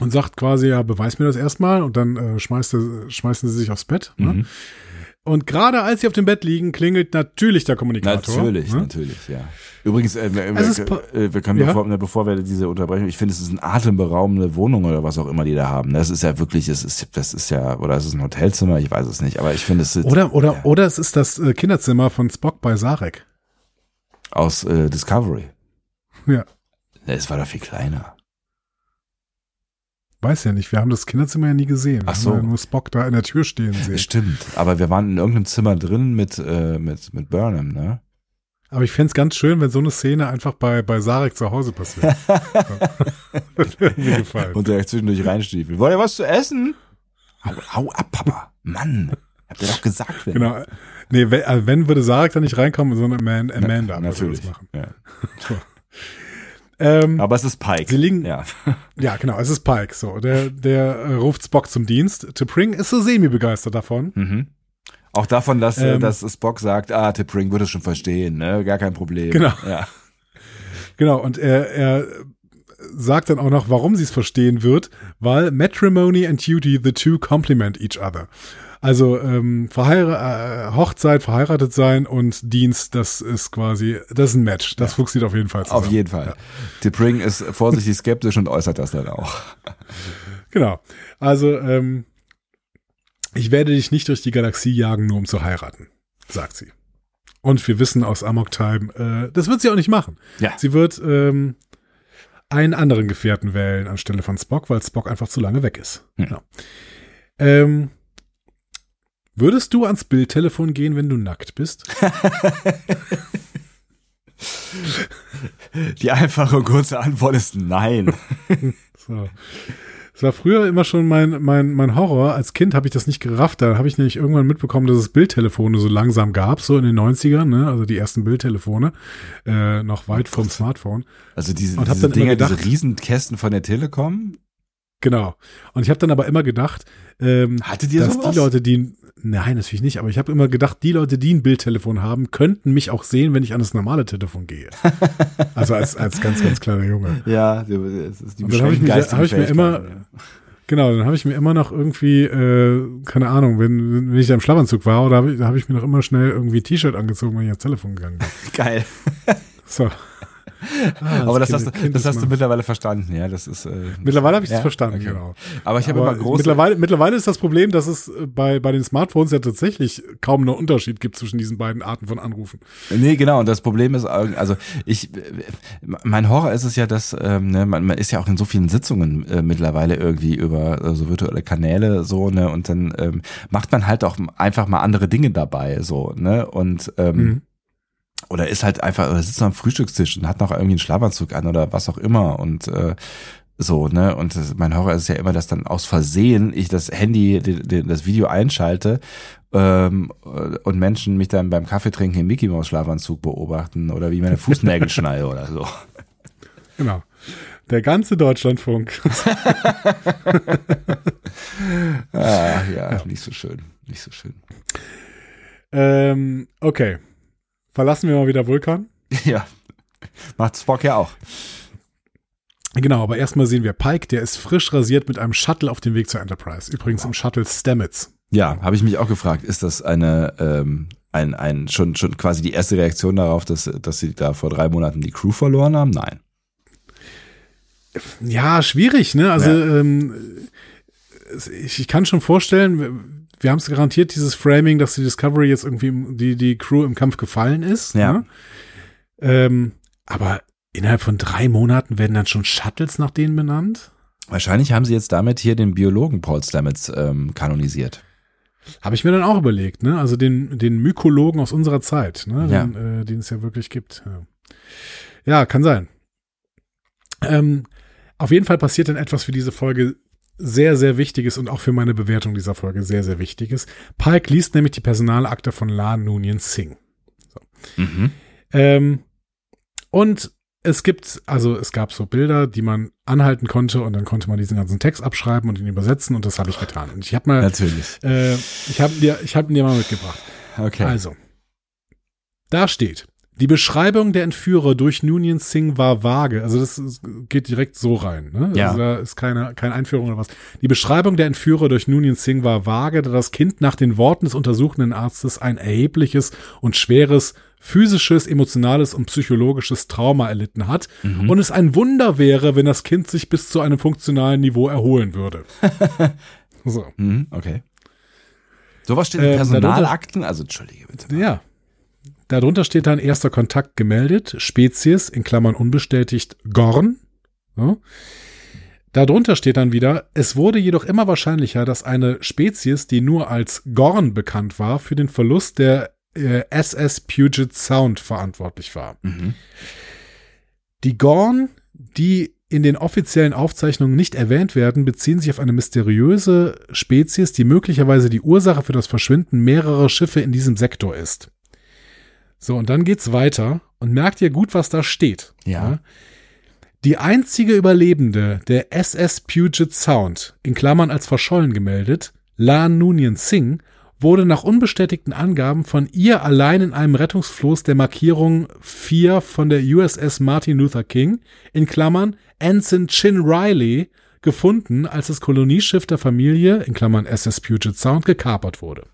und sagt quasi, ja, beweis mir das erstmal und dann äh, schmeißt, schmeißen sie sich aufs Bett. Ne? Mhm. Und gerade als sie auf dem Bett liegen, klingelt natürlich der Kommunikator. Natürlich, ne? natürlich, ja. Übrigens, äh, wir, äh, wir können, ja? bevor, ne, bevor wir diese unterbrechen, ich finde, es ist eine atemberaubende Wohnung oder was auch immer die da haben. Das ist ja wirklich, es ist, das ist ja, oder es ist ein Hotelzimmer, ich weiß es nicht, aber ich finde es Oder, oder, ja. oder es ist das äh, Kinderzimmer von Spock bei Sarek. Aus äh, Discovery. Ja. Es war doch viel kleiner. Weiß ja nicht, wir haben das Kinderzimmer ja nie gesehen. Ach so. Wir haben ja nur Spock da in der Tür stehen sehen. Stimmt, aber wir waren in irgendeinem Zimmer drin mit, äh, mit, mit Burnham, ne? Aber ich fände es ganz schön, wenn so eine Szene einfach bei, bei Sarek zu Hause passiert. mir gefallen. Und der zwischendurch reinstiefelt. Wollt ihr was zu essen? Hau, hau ab, Papa. Mann. Habt ihr doch gesagt. Wenn. Genau. Nee, wenn, also wenn würde Sarek da nicht reinkommen, sondern Amanda, Na, natürlich. machen. Ja. Ähm, Aber es ist Pike. Sie liegen, ja. ja, genau, es ist Pike. So, der, der äh, ruft Spock zum Dienst. T'Pring ist so semi-begeistert davon. Mhm. Auch davon, dass, äh, ähm, dass Spock sagt, ah, T'Pring würde es schon verstehen, ne? Gar kein Problem. Genau. Ja. Genau, und er, er sagt dann auch noch, warum sie es verstehen wird, weil Matrimony and Duty, the two complement each other. Also ähm, Verheir äh, Hochzeit, verheiratet sein und Dienst, das ist quasi, das ist ein Match. Das ja. funktioniert auf jeden Fall zusammen. Auf jeden Fall. Ja. T'Pring ist vorsichtig skeptisch und äußert das dann auch. Genau. Also ähm, ich werde dich nicht durch die Galaxie jagen, nur um zu heiraten, sagt sie. Und wir wissen aus Amok Time, äh, das wird sie auch nicht machen. Ja. Sie wird ähm, einen anderen Gefährten wählen anstelle von Spock, weil Spock einfach zu lange weg ist. Hm. Ja. Ähm, Würdest du ans Bildtelefon gehen, wenn du nackt bist? Die einfache und kurze Antwort ist nein. so. Das war früher immer schon mein, mein, mein Horror. Als Kind habe ich das nicht gerafft. Da habe ich nämlich irgendwann mitbekommen, dass es Bildtelefone so langsam gab, so in den 90ern, ne? also die ersten Bildtelefone, äh, noch weit vom Smartphone. Also diese, und diese Dinger, gedacht, diese Riesenkästen von der Telekom? Genau. Und ich habe dann aber immer gedacht, ähm, Hatte dir dass sowas? die Leute, die Nein, natürlich nicht, aber ich habe immer gedacht, die Leute, die ein Bildtelefon haben, könnten mich auch sehen, wenn ich an das normale Telefon gehe. also als, als ganz, ganz kleiner Junge. Ja, das ist die Und dann habe ich, mich, hab ich mir immer, genau, dann habe ich mir immer noch irgendwie, äh, keine Ahnung, wenn, wenn ich da im Schlafanzug war, oder habe ich, hab ich mir noch immer schnell irgendwie T-Shirt angezogen, wenn ich ans Telefon gegangen bin. Geil. So. Ah, aber das, kind, hast, du, das hast du mittlerweile verstanden, ja. Das ist, äh, mittlerweile habe ich ja? das verstanden, okay. genau. Aber ich habe immer große. Mittlerweile, mittlerweile ist das Problem, dass es bei, bei den Smartphones ja tatsächlich kaum einen Unterschied gibt zwischen diesen beiden Arten von Anrufen. Nee, genau. Und das Problem ist, also ich, mein Horror ist es ja, dass ähm, ne, man, man ist ja auch in so vielen Sitzungen äh, mittlerweile irgendwie über äh, so virtuelle Kanäle so, ne, und dann ähm, macht man halt auch einfach mal andere Dinge dabei, so, ne, und ähm, mhm oder ist halt einfach, oder sitzt am Frühstückstisch und hat noch irgendwie einen Schlafanzug an oder was auch immer und äh, so, ne? Und das, mein Horror ist ja immer, dass dann aus Versehen ich das Handy, die, die, das Video einschalte ähm, und Menschen mich dann beim Kaffeetrinken im Mickey Mouse Schlafanzug beobachten oder wie meine Fußnägel schneide oder so. Genau. Der ganze Deutschlandfunk. ah, ja, ja, nicht so schön. Nicht so schön. Ähm, okay. Verlassen wir mal wieder Vulkan. Ja. Macht Spock ja auch. Genau, aber erstmal sehen wir Pike, der ist frisch rasiert mit einem Shuttle auf dem Weg zur Enterprise. Übrigens wow. im Shuttle Stamets. Ja, habe ich mich auch gefragt, ist das eine ähm, ein, ein schon schon quasi die erste Reaktion darauf, dass dass sie da vor drei Monaten die Crew verloren haben? Nein. Ja, schwierig, ne? Also ja. ähm, ich, ich kann schon vorstellen, wir haben es garantiert, dieses Framing, dass die Discovery jetzt irgendwie die, die Crew im Kampf gefallen ist. Ja. Ne? Ähm, aber innerhalb von drei Monaten werden dann schon Shuttles nach denen benannt? Wahrscheinlich haben sie jetzt damit hier den Biologen Paul Stamets ähm, kanonisiert. Habe ich mir dann auch überlegt, ne? Also den, den Mykologen aus unserer Zeit, ne? Ja. Den, äh, den es ja wirklich gibt. Ja, ja kann sein. Ähm, auf jeden Fall passiert dann etwas für diese Folge sehr, sehr wichtiges und auch für meine Bewertung dieser Folge sehr, sehr wichtiges. Pike liest nämlich die Personalakte von La Noonien Singh. So. Mhm. Ähm, und es gibt, also es gab so Bilder, die man anhalten konnte und dann konnte man diesen ganzen Text abschreiben und ihn übersetzen und das habe ich getan. Und ich habe mal, natürlich, äh, ich habe dir, ich habe dir mal mitgebracht. Okay. Also, da steht, die Beschreibung der Entführer durch Noonien Singh war vage. Also das ist, geht direkt so rein. Ne? Ja. Also da ist keine, keine Einführung oder was. Die Beschreibung der Entführer durch Noonien Singh war vage, da das Kind nach den Worten des untersuchenden Arztes ein erhebliches und schweres physisches, emotionales und psychologisches Trauma erlitten hat Mhm. und es ein Wunder wäre, wenn das Kind sich bis zu einem funktionalen Niveau erholen würde. so. Mhm, okay. Sowas steht in Ähm, Personalakten? Also, entschuldige bitte. Ja. Darunter steht dann erster Kontakt gemeldet, Spezies, in Klammern unbestätigt, Gorn. Ja. Darunter steht dann wieder, es wurde jedoch immer wahrscheinlicher, dass eine Spezies, die nur als Gorn bekannt war, für den Verlust der äh, SS Puget Sound verantwortlich war. Mhm. Die Gorn, die in den offiziellen Aufzeichnungen nicht erwähnt werden, beziehen sich auf eine mysteriöse Spezies, die möglicherweise die Ursache für das Verschwinden mehrerer Schiffe in diesem Sektor ist. So, und dann geht's weiter und merkt ihr gut, was da steht. Ja. Die einzige Überlebende der SS Puget Sound, in Klammern als verschollen gemeldet, La Noonien Singh, wurde nach unbestätigten Angaben von ihr allein in einem Rettungsfloß der Markierung 4 von der USS Martin Luther King, in Klammern Ensign Chin Riley, gefunden, als das Kolonieschiff der Familie, in Klammern SS Puget Sound, gekapert wurde.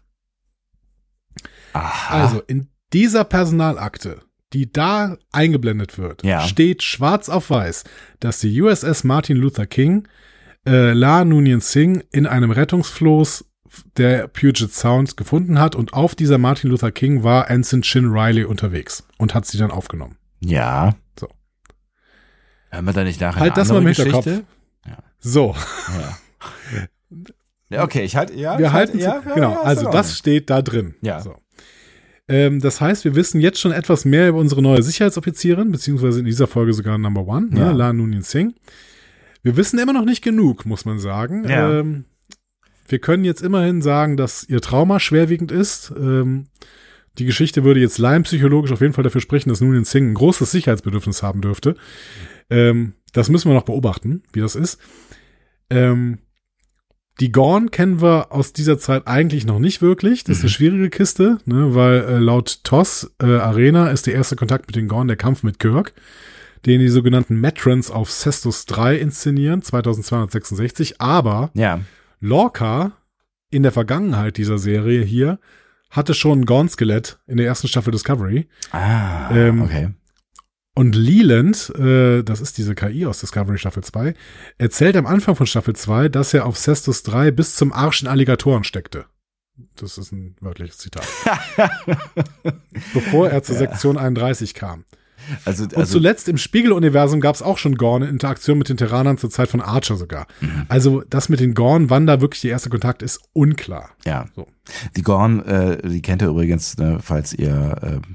Aha. Also in dieser Personalakte, die da eingeblendet wird, Ja. steht schwarz auf weiß, dass die USS Martin Luther King äh, La Noonien Singh in einem Rettungsfloß der Puget Sound gefunden hat und auf dieser Martin Luther King war Ensign Chin Riley unterwegs und hat sie dann aufgenommen. ja. So. Hören wir da nicht nachher Halt das mal im Hinterkopf. Geschichte? So, Ja. ja, okay, ich halt, ja. wir halten ja, zu, ja, genau, ja, also das steht da drin. Ja. So. Ähm, das heißt, wir wissen jetzt schon etwas mehr über unsere neue Sicherheitsoffizierin, beziehungsweise in dieser Folge sogar Number One, Ja. ne, La Noonien Singh. Wir wissen immer noch nicht genug, muss man sagen. Ja. Ähm, wir können jetzt immerhin sagen, dass ihr Trauma schwerwiegend ist. Ähm, die Geschichte würde jetzt leimpsychologisch auf jeden Fall dafür sprechen, dass Noonien Singh ein großes Sicherheitsbedürfnis haben dürfte. Ähm, das müssen wir noch beobachten, wie das ist. Ähm, die Gorn kennen wir aus dieser Zeit eigentlich noch nicht wirklich. Das ist eine schwierige Kiste, ne, weil äh, laut TOS äh, Arena ist der erste Kontakt mit den Gorn der Kampf mit Kirk, den die sogenannten Metrons auf Cestus 3 inszenieren, 2266. Aber Ja. Lorca in der Vergangenheit dieser Serie hier hatte schon ein Gorn-Skelett in der ersten Staffel Discovery. Ah, Ähm, okay. Und Leland, äh, das ist diese KI aus Discovery Staffel 2, erzählt am Anfang von Staffel 2, dass er auf Cestus 3 bis zum Arsch in Alligatoren steckte. Das ist ein wörtliches Zitat. Bevor er zur Sektion 31 kam. Also, Und also zuletzt im Spiegeluniversum gab es auch schon Gorn in Interaktion mit den Terranern zur Zeit von Archer sogar. Mhm. Also das mit den Gorn, wann da wirklich der erste Kontakt ist, unklar. ja. So. Die Gorn, äh, die kennt ihr übrigens, ne, falls ihr äh,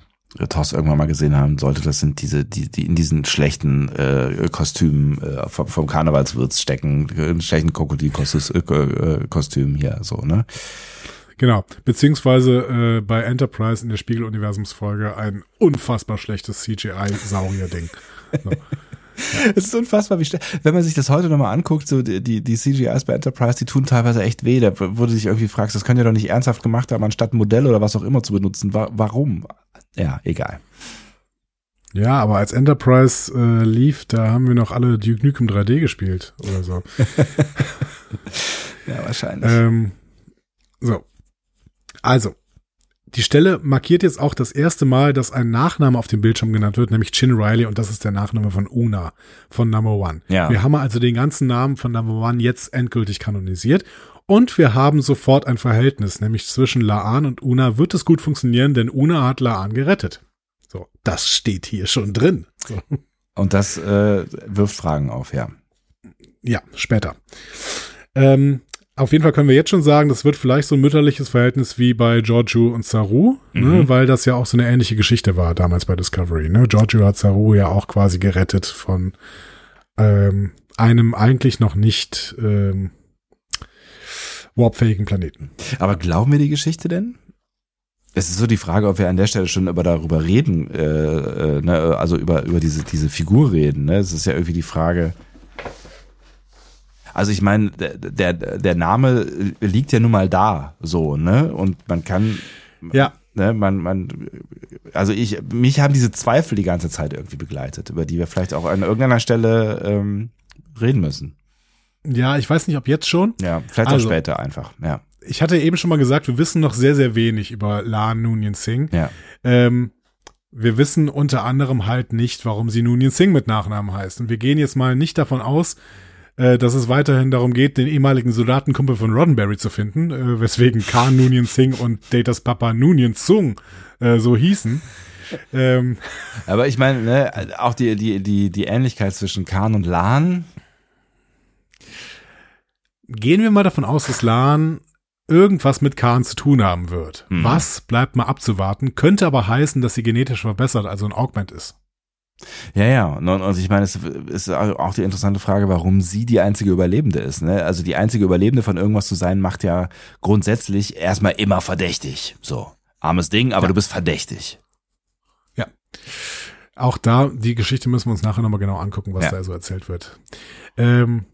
TOS irgendwann mal gesehen haben solltet, das sind diese, die, die in diesen schlechten äh, Kostümen äh, vom, vom Karnevalswirts stecken, in schlechten Krokodilkostüm äh, Kostüm hier, so, ne? Genau. Beziehungsweise äh, bei Enterprise in der Spiegeluniversumsfolge ein unfassbar schlechtes CGI-Saurier-Ding. So. Es ist unfassbar, wie. Wenn man sich das heute nochmal anguckt, so die, die, die CGIs bei Enterprise, die tun teilweise echt weh. Da wo du dich irgendwie fragst, das könnt ihr doch nicht ernsthaft gemacht haben, anstatt Modell oder was auch immer zu benutzen. Wa warum? Ja, egal. Ja, aber als Enterprise äh, lief, da haben wir noch alle Duke Nukem 3D gespielt oder so. Ja, wahrscheinlich. ähm, so. Also, die Stelle markiert jetzt auch das erste Mal, dass ein Nachname auf dem Bildschirm genannt wird, nämlich Chin Riley und das ist der Nachname von Una, von Number One. Ja. Wir haben also den ganzen Namen von Number One jetzt endgültig kanonisiert und wir haben sofort ein Verhältnis, nämlich zwischen Laan und Una wird es gut funktionieren, denn Una hat Laan gerettet. So, das steht hier schon drin. So. Und das äh, wirft Fragen auf, ja. Ja, später. Ähm, auf jeden Fall können wir jetzt schon sagen, das wird vielleicht so ein mütterliches Verhältnis wie bei Giorgio und Saru, ne, Mhm. weil das ja auch so eine ähnliche Geschichte war damals bei Discovery. Ne? Giorgio hat Saru ja auch quasi gerettet von ähm, einem eigentlich noch nicht ähm, warpfähigen Planeten. Aber glauben wir die Geschichte denn? Es ist so die Frage, ob wir an der Stelle schon über darüber reden, äh, äh, ne, also über über diese diese Figur reden. Ne? Es ist ja irgendwie die Frage. Also ich meine, der, der der Name liegt ja nun mal da, so ne, und man kann Ja. ne, man man, also ich mich haben diese Zweifel die ganze Zeit irgendwie begleitet, über die wir vielleicht auch an irgendeiner Stelle ähm, reden müssen. Ja, ich weiß nicht, ob jetzt schon. Ja, vielleicht Also- auch später einfach. Ja, Ich hatte eben schon mal gesagt, wir wissen noch sehr, sehr wenig über Lan Noonien Singh. ja. Ähm, wir wissen unter anderem halt nicht, warum sie Noonien Singh mit Nachnamen heißt. Und wir gehen jetzt mal nicht davon aus, äh, dass es weiterhin darum geht, den ehemaligen Soldatenkumpel von Roddenberry zu finden, äh, weswegen Khan Noonien Singh und Datas Papa Noonien Sung äh, so hießen. Ähm, Aber ich meine, ne, auch die, die, die, die Ähnlichkeit zwischen Khan und Lan, gehen wir mal davon aus, dass Lan irgendwas mit Khan zu tun haben wird. Mhm. Was bleibt mal abzuwarten, könnte aber heißen, dass sie genetisch verbessert, also ein Augment ist. ja, ja, und, und ich meine, es ist auch die interessante Frage, warum sie die einzige Überlebende ist. Ne? Also die einzige Überlebende von irgendwas zu sein, macht ja grundsätzlich erstmal immer verdächtig. So, armes Ding, aber Ja. du bist verdächtig. Auch da, die Geschichte müssen wir uns nachher nochmal genau angucken, was Ja. da so erzählt wird. Ähm,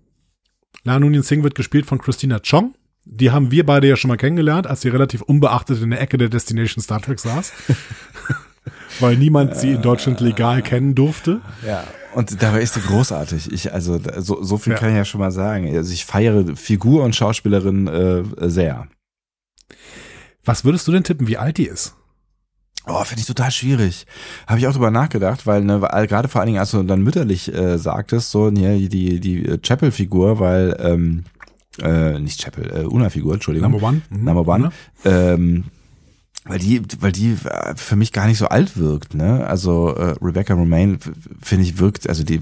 La Noonien Singh wird gespielt von Christina Chong. Die haben wir beide ja schon mal kennengelernt, als sie relativ unbeachtet in der Ecke der Destination Star Trek saß. Weil niemand sie in Deutschland legal kennen durfte. Ja. Und dabei ist sie großartig. Ich, also, so, so viel Ja. kann ich ja schon mal sagen. Also ich feiere Figur und Schauspielerin äh, sehr. Was würdest du denn tippen, wie alt die ist? Oh, finde ich total schwierig. Habe ich auch drüber nachgedacht, weil ne, weil gerade vor allen Dingen, als du dann mütterlich äh, sagtest, so ne, die die äh, Chapel-Figur, weil ähm, äh, nicht Chapel, äh, Una-Figur, Entschuldigung, Number one? Mhm. Number one, Ja. ähm, weil die, weil die äh, für mich gar nicht so alt wirkt, ne? Also äh, Rebecca Romaine finde ich wirkt, also die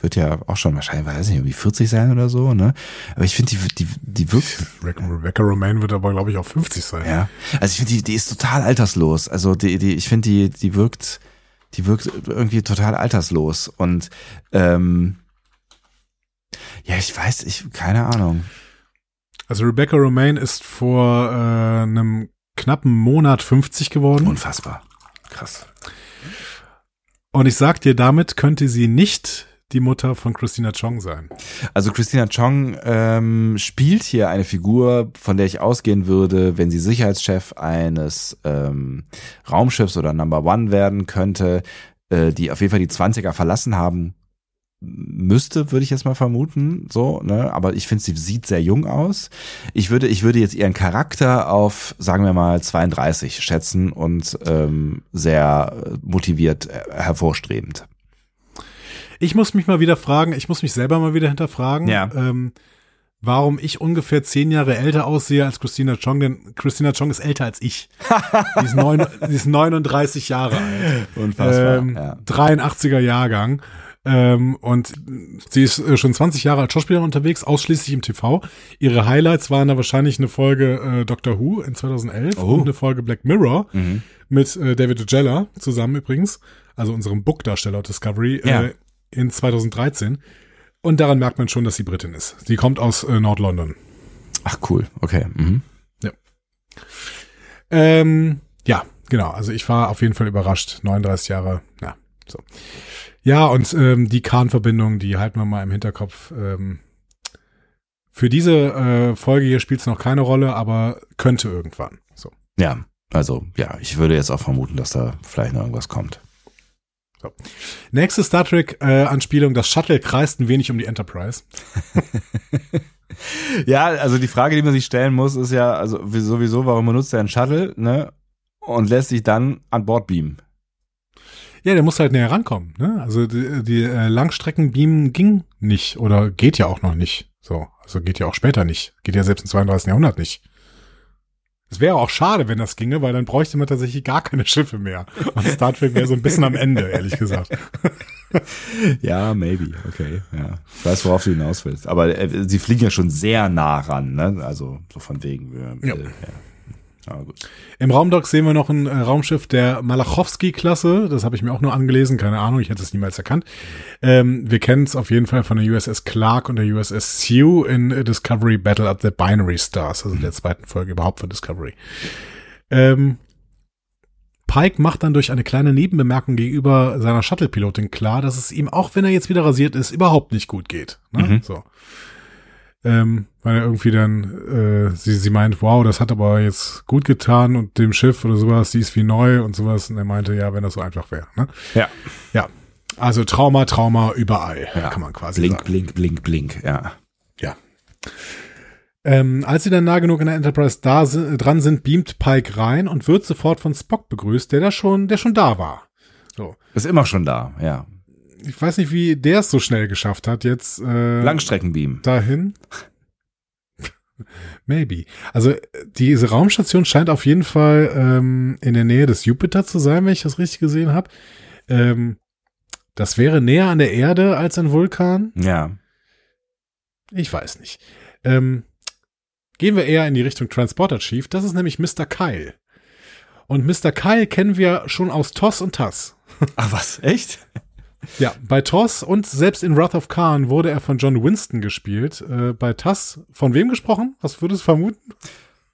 wird ja auch schon wahrscheinlich, weiß nicht, irgendwie 40 sein oder so, ne? Aber ich finde die, die, die wirkt Rebecca, Rebecca Romaine wird aber, glaube ich, auch 50 sein. ja. Also ich finde, die, die ist total alterslos. Also die, die, ich finde, die, die wirkt, die wirkt irgendwie total alterslos. Und ähm, ja, ich weiß, ich, keine Ahnung. Also Rebecca Romaine ist vor äh, einem knappen Monat 50 geworden. Unfassbar. Krass. Und ich sag dir, damit könnte sie nicht die Mutter von Christina Chong sein. Also Christina Chong ähm, spielt hier eine Figur, von der ich ausgehen würde, wenn sie Sicherheitschef eines ähm, Raumschiffs oder Number One werden könnte, äh, die auf jeden Fall die 20er verlassen haben müsste, würde ich jetzt mal vermuten, so, ne, aber ich finde, sie sieht sehr jung aus. Ich würde, ich würde jetzt ihren Charakter auf, sagen wir mal, 32 schätzen und ähm, sehr motiviert, äh, hervorstrebend. Ich muss mich mal wieder fragen, ich muss mich selber mal wieder hinterfragen, Ja. ähm, warum ich ungefähr zehn Jahre älter aussehe als Christina Chong, denn Christina Chong ist älter als ich. die, ist neun, die ist 39 Jahre alt. Unfassbar. Ähm, ja. 83er Jahrgang. Ähm, und sie ist äh, schon 20 Jahre als Schauspielerin unterwegs, ausschließlich im TV. Ihre Highlights waren da wahrscheinlich eine Folge äh, Doctor Who in 2011 Oh. und eine Folge Black Mirror Mhm. mit äh, David Agella zusammen übrigens, also unserem Book-Darsteller Discovery Ja. äh, in 2013. Und daran merkt man schon, dass sie Britin ist. Sie kommt aus äh, Nord-London. Ach cool, okay. Mhm. Ähm, ja, genau. Also ich war auf jeden Fall überrascht. 39 Jahre, ja, so. Ja, und ähm, die Khan-Verbindung, die halten wir mal im Hinterkopf. Ähm, für diese äh, Folge hier spielt es noch keine Rolle, aber könnte irgendwann. So. Ja, also ja, ich würde jetzt auch vermuten, dass da vielleicht noch irgendwas kommt. Nächste Star Trek-Anspielung, das Shuttle kreist ein wenig um die Enterprise. Ja, also die Frage, die man sich stellen muss, ist ja, also wie- sowieso, warum benutzt er einen Shuttle, ne? Und lässt sich dann an Bord beamen. Ja, der muss halt näher rankommen. Ne? Also die, die äh, Langstreckenbeam ging nicht oder geht ja auch noch nicht. So, also geht ja auch später nicht. Geht ja selbst im 32. Jahrhundert nicht. Es wäre auch schade, wenn das ginge, weil dann bräuchte man tatsächlich gar keine Schiffe mehr. Und Star Trek wäre so ein bisschen am Ende, ehrlich gesagt. Ja, maybe, okay, ja. Ich weiß, worauf du hinaus willst. Aber äh, sie fliegen ja schon sehr nah ran, ne? Also so von wegen. Äh, Ja. äh, ja. Ah, Im Raumdock sehen wir noch ein äh, Raumschiff der Malachowski-Klasse. Das habe ich mir auch nur angelesen. Keine Ahnung, ich hätte es niemals erkannt. Ähm, wir kennen es auf jeden Fall von der USS Clark und der USS Sioux in Discovery Battle at the Binary Stars, also der zweiten Folge überhaupt von Discovery. Ähm, Pike macht dann durch eine kleine Nebenbemerkung gegenüber seiner Shuttle-Pilotin klar, dass es ihm, auch wenn er jetzt wieder rasiert ist, überhaupt nicht gut geht. Ne? Mhm. So. Ähm, weil er irgendwie dann, äh, sie, sie meint, wow, das hat aber jetzt gut getan und dem Schiff oder sowas, die ist wie neu und sowas. Und er meinte, ja, wenn das so einfach wäre. Ne? Ja. Ja. Also Trauma, Trauma überall, ja. kann man quasi blink, sagen. Blink, blink, blink, blink, ja. Ja. Ähm, als sie dann nah genug in der Enterprise da sind, dran sind, beamt Pike rein und wird sofort von Spock begrüßt, der da schon, der schon da war. So. Ist immer schon da, ja. Ich weiß nicht, wie der es so schnell geschafft hat, jetzt äh, Langstreckenbeam. Dahin. Maybe. Also diese Raumstation scheint auf jeden Fall ähm, in der Nähe des Jupiter zu sein, wenn ich das richtig gesehen habe. Ähm, das wäre näher an der Erde als ein Vulkan. Ja. Ich weiß nicht. Ähm, Gehen wir eher in die Richtung Transporter Chief. Das ist nämlich Mr. Kyle. Und Mr. Kyle kennen wir schon aus Toss und Tass. Ach was, echt? Ja, bei Toss und selbst in Wrath of Khan wurde er von John Winston gespielt. Äh, bei Tass von wem gesprochen? Was würdest du vermuten?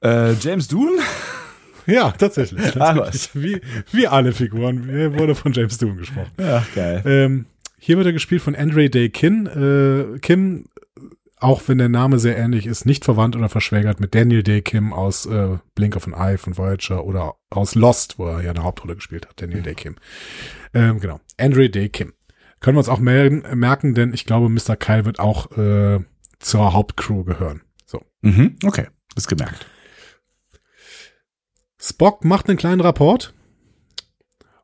Äh, James Doon? Ja, tatsächlich. tatsächlich. Ah? Wie, wie alle Figuren er wurde von James Doon gesprochen. Ja, geil. Ähm, hier wird er gespielt von Andre Day Kim. Äh, Kim auch wenn der Name sehr ähnlich ist, nicht verwandt oder verschwägert mit Daniel Day Kim aus äh, Blink of an Eye von Voyager oder aus Lost, wo er ja eine Hauptrolle gespielt hat, Daniel Day Kim. Ähm, genau, Andre Day Kim. Können wir uns auch melden, merken, denn ich glaube, Mr. Kyle wird auch äh, zur Hauptcrew gehören. So. Mhm, okay, ist gemerkt. Spock macht einen kleinen Rapport.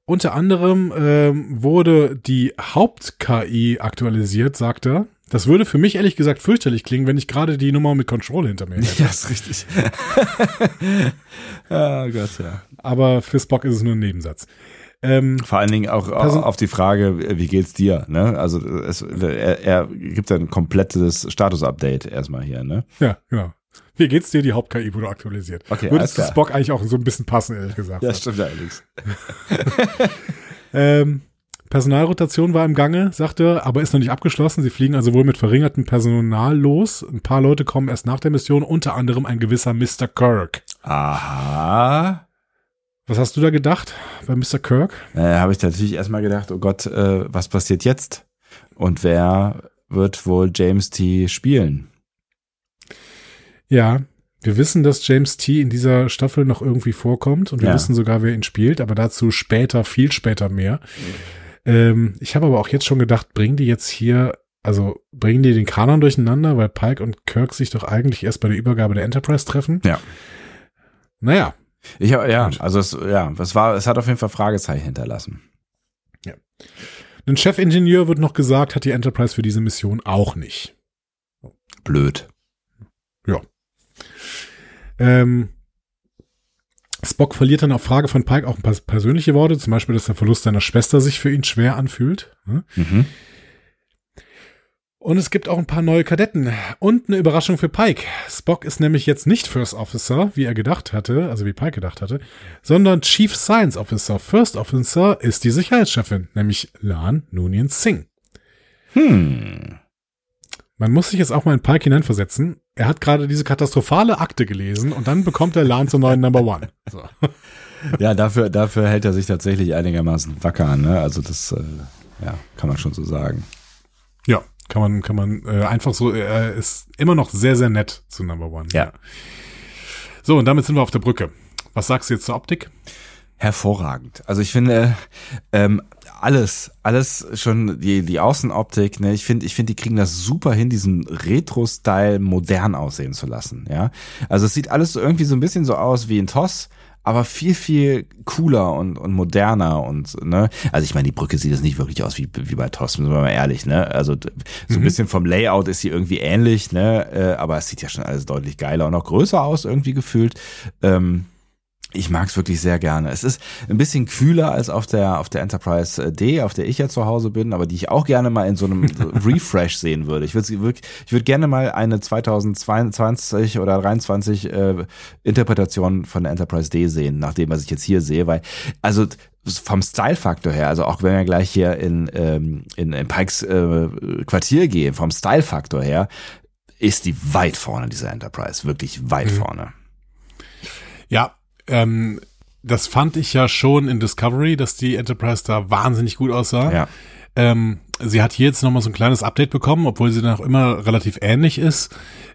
Unter anderem ähm, wurde die Haupt-KI aktualisiert, sagt er. Das würde für mich ehrlich gesagt fürchterlich klingen, wenn ich gerade die Nummer mit Control hinter mir hätte. Ja, ist richtig. oh Gott, ja. Aber für Spock ist es nur ein Nebensatz. Ähm, Vor allen Dingen auch Person auf die Frage, wie geht's dir? Ne? Also es, er, er gibt ein komplettes Status-Update erstmal hier, ne? Ja, genau. Wie geht's dir? Die Haupt-KI wurde aktualisiert. Okay, Würdest du Spock eigentlich auch so ein bisschen passen, ehrlich gesagt. Ja, stimmt ja, Alex. ähm, Personalrotation war im Gange, sagte, aber ist noch nicht abgeschlossen. Sie fliegen also wohl mit verringertem Personal los. Ein paar Leute kommen erst nach der Mission, unter anderem ein gewisser Mr. Kirk. Aha. Was hast du da gedacht bei Mr. Kirk? Äh, Habe ich natürlich erstmal gedacht, oh Gott, äh, was passiert jetzt? Und wer wird wohl James T. spielen? Ja, wir wissen, dass James T. in dieser Staffel noch irgendwie vorkommt und wir ja. wissen sogar, wer ihn spielt, aber dazu später, viel später mehr. Ähm, ich habe aber auch jetzt schon gedacht, bringen die jetzt hier, also bringen die den Kanon durcheinander, weil Pike und Kirk sich doch eigentlich erst bei der Übergabe der Enterprise treffen. Ja. Naja. Ich habe, ja, also es, ja, es war, es hat auf jeden Fall Fragezeichen hinterlassen. Ja. Ein Chefingenieur wird noch gesagt, hat die Enterprise für diese Mission auch nicht. Blöd. Ja. Ähm, Spock verliert dann auf Frage von Pike auch ein paar persönliche Worte, zum Beispiel, dass der Verlust seiner Schwester sich für ihn schwer anfühlt. Ne? Mhm. Und es gibt auch ein paar neue Kadetten und eine Überraschung für Pike. Spock ist nämlich jetzt nicht First Officer, wie er gedacht hatte, also wie Pike gedacht hatte, sondern Chief Science Officer. First Officer ist die Sicherheitschefin, nämlich Lan Noonien Singh. Hm. Man muss sich jetzt auch mal in Pike hineinversetzen er hat gerade diese katastrophale Akte gelesen und dann bekommt er Lan zum neuen Number One. So. Ja, dafür, dafür hält er sich tatsächlich einigermaßen wacker, ne? Also das, äh, ja, kann man schon so sagen. Ja, kann man, kann man äh, einfach so, er ist immer noch sehr, sehr nett zu Number One. Ja. So, und damit sind wir auf der Brücke. Was sagst du jetzt zur Optik? Hervorragend. Also ich finde, ähm, alles, alles schon die die Außenoptik. Ne, ich finde, ich finde, die kriegen das super hin, diesen Retro-Style modern aussehen zu lassen. Ja, also es sieht alles so irgendwie so ein bisschen so aus wie ein Toss, aber viel viel cooler und und moderner und ne. Also ich meine, die Brücke sieht jetzt nicht wirklich aus wie wie bei Toss, müssen wir mal ehrlich. Ne, also so ein mhm. bisschen vom Layout ist sie irgendwie ähnlich, ne, äh, aber es sieht ja schon alles deutlich geiler und auch größer aus irgendwie gefühlt. Ähm, Ich mag es wirklich sehr gerne. Es ist ein bisschen kühler als auf der auf der Enterprise D, auf der ich ja zu Hause bin, aber die ich auch gerne mal in so einem Refresh sehen würde. Ich würde wirklich, ich würde gerne mal eine 2022 oder 23 äh, Interpretation von der Enterprise D sehen, nach dem was ich jetzt hier sehe, weil also vom Style-Faktor her, also auch wenn wir gleich hier in ähm, in, in Pikes äh, Quartier gehen, vom Style-Faktor her, ist die weit vorne diese Enterprise, wirklich weit mhm. vorne. Ja, ähm, das fand ich ja schon in Discovery, dass die Enterprise da wahnsinnig gut aussah. Ja. Ähm, sie hat hier jetzt nochmal so ein kleines Update bekommen, obwohl sie dann auch immer relativ ähnlich ist.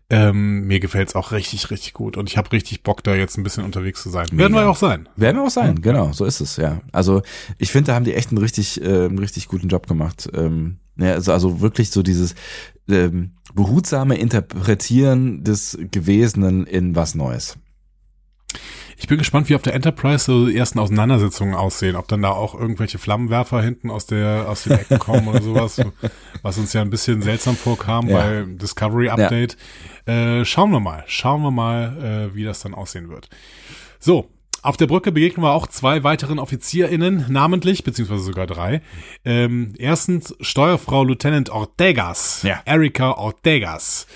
Ähm, mir gefällt's auch richtig, richtig gut und ich habe richtig Bock, da jetzt ein bisschen unterwegs zu sein. Mega. Werden wir auch sein. Werden wir auch sein, genau, so ist es, ja. Also ich finde, da haben die echt einen richtig, äh, einen richtig guten Job gemacht. Ähm, ja, also, also wirklich so dieses ähm, behutsame Interpretieren des Gewesenen in was Neues. Ich bin gespannt, wie auf der Enterprise so die ersten Auseinandersetzungen aussehen, ob dann da auch irgendwelche Flammenwerfer hinten aus der aus den Ecken kommen oder sowas, was uns ja ein bisschen seltsam vorkam ja. bei Discovery Update. Ja. Äh, schauen wir mal, schauen wir mal, äh, wie das dann aussehen wird. So, auf der Brücke begegnen wir auch zwei weiteren OffizierInnen, namentlich, beziehungsweise sogar drei. Ähm, erstens Steuerfrau Lieutenant Ortegas, ja. Erika Ortegas.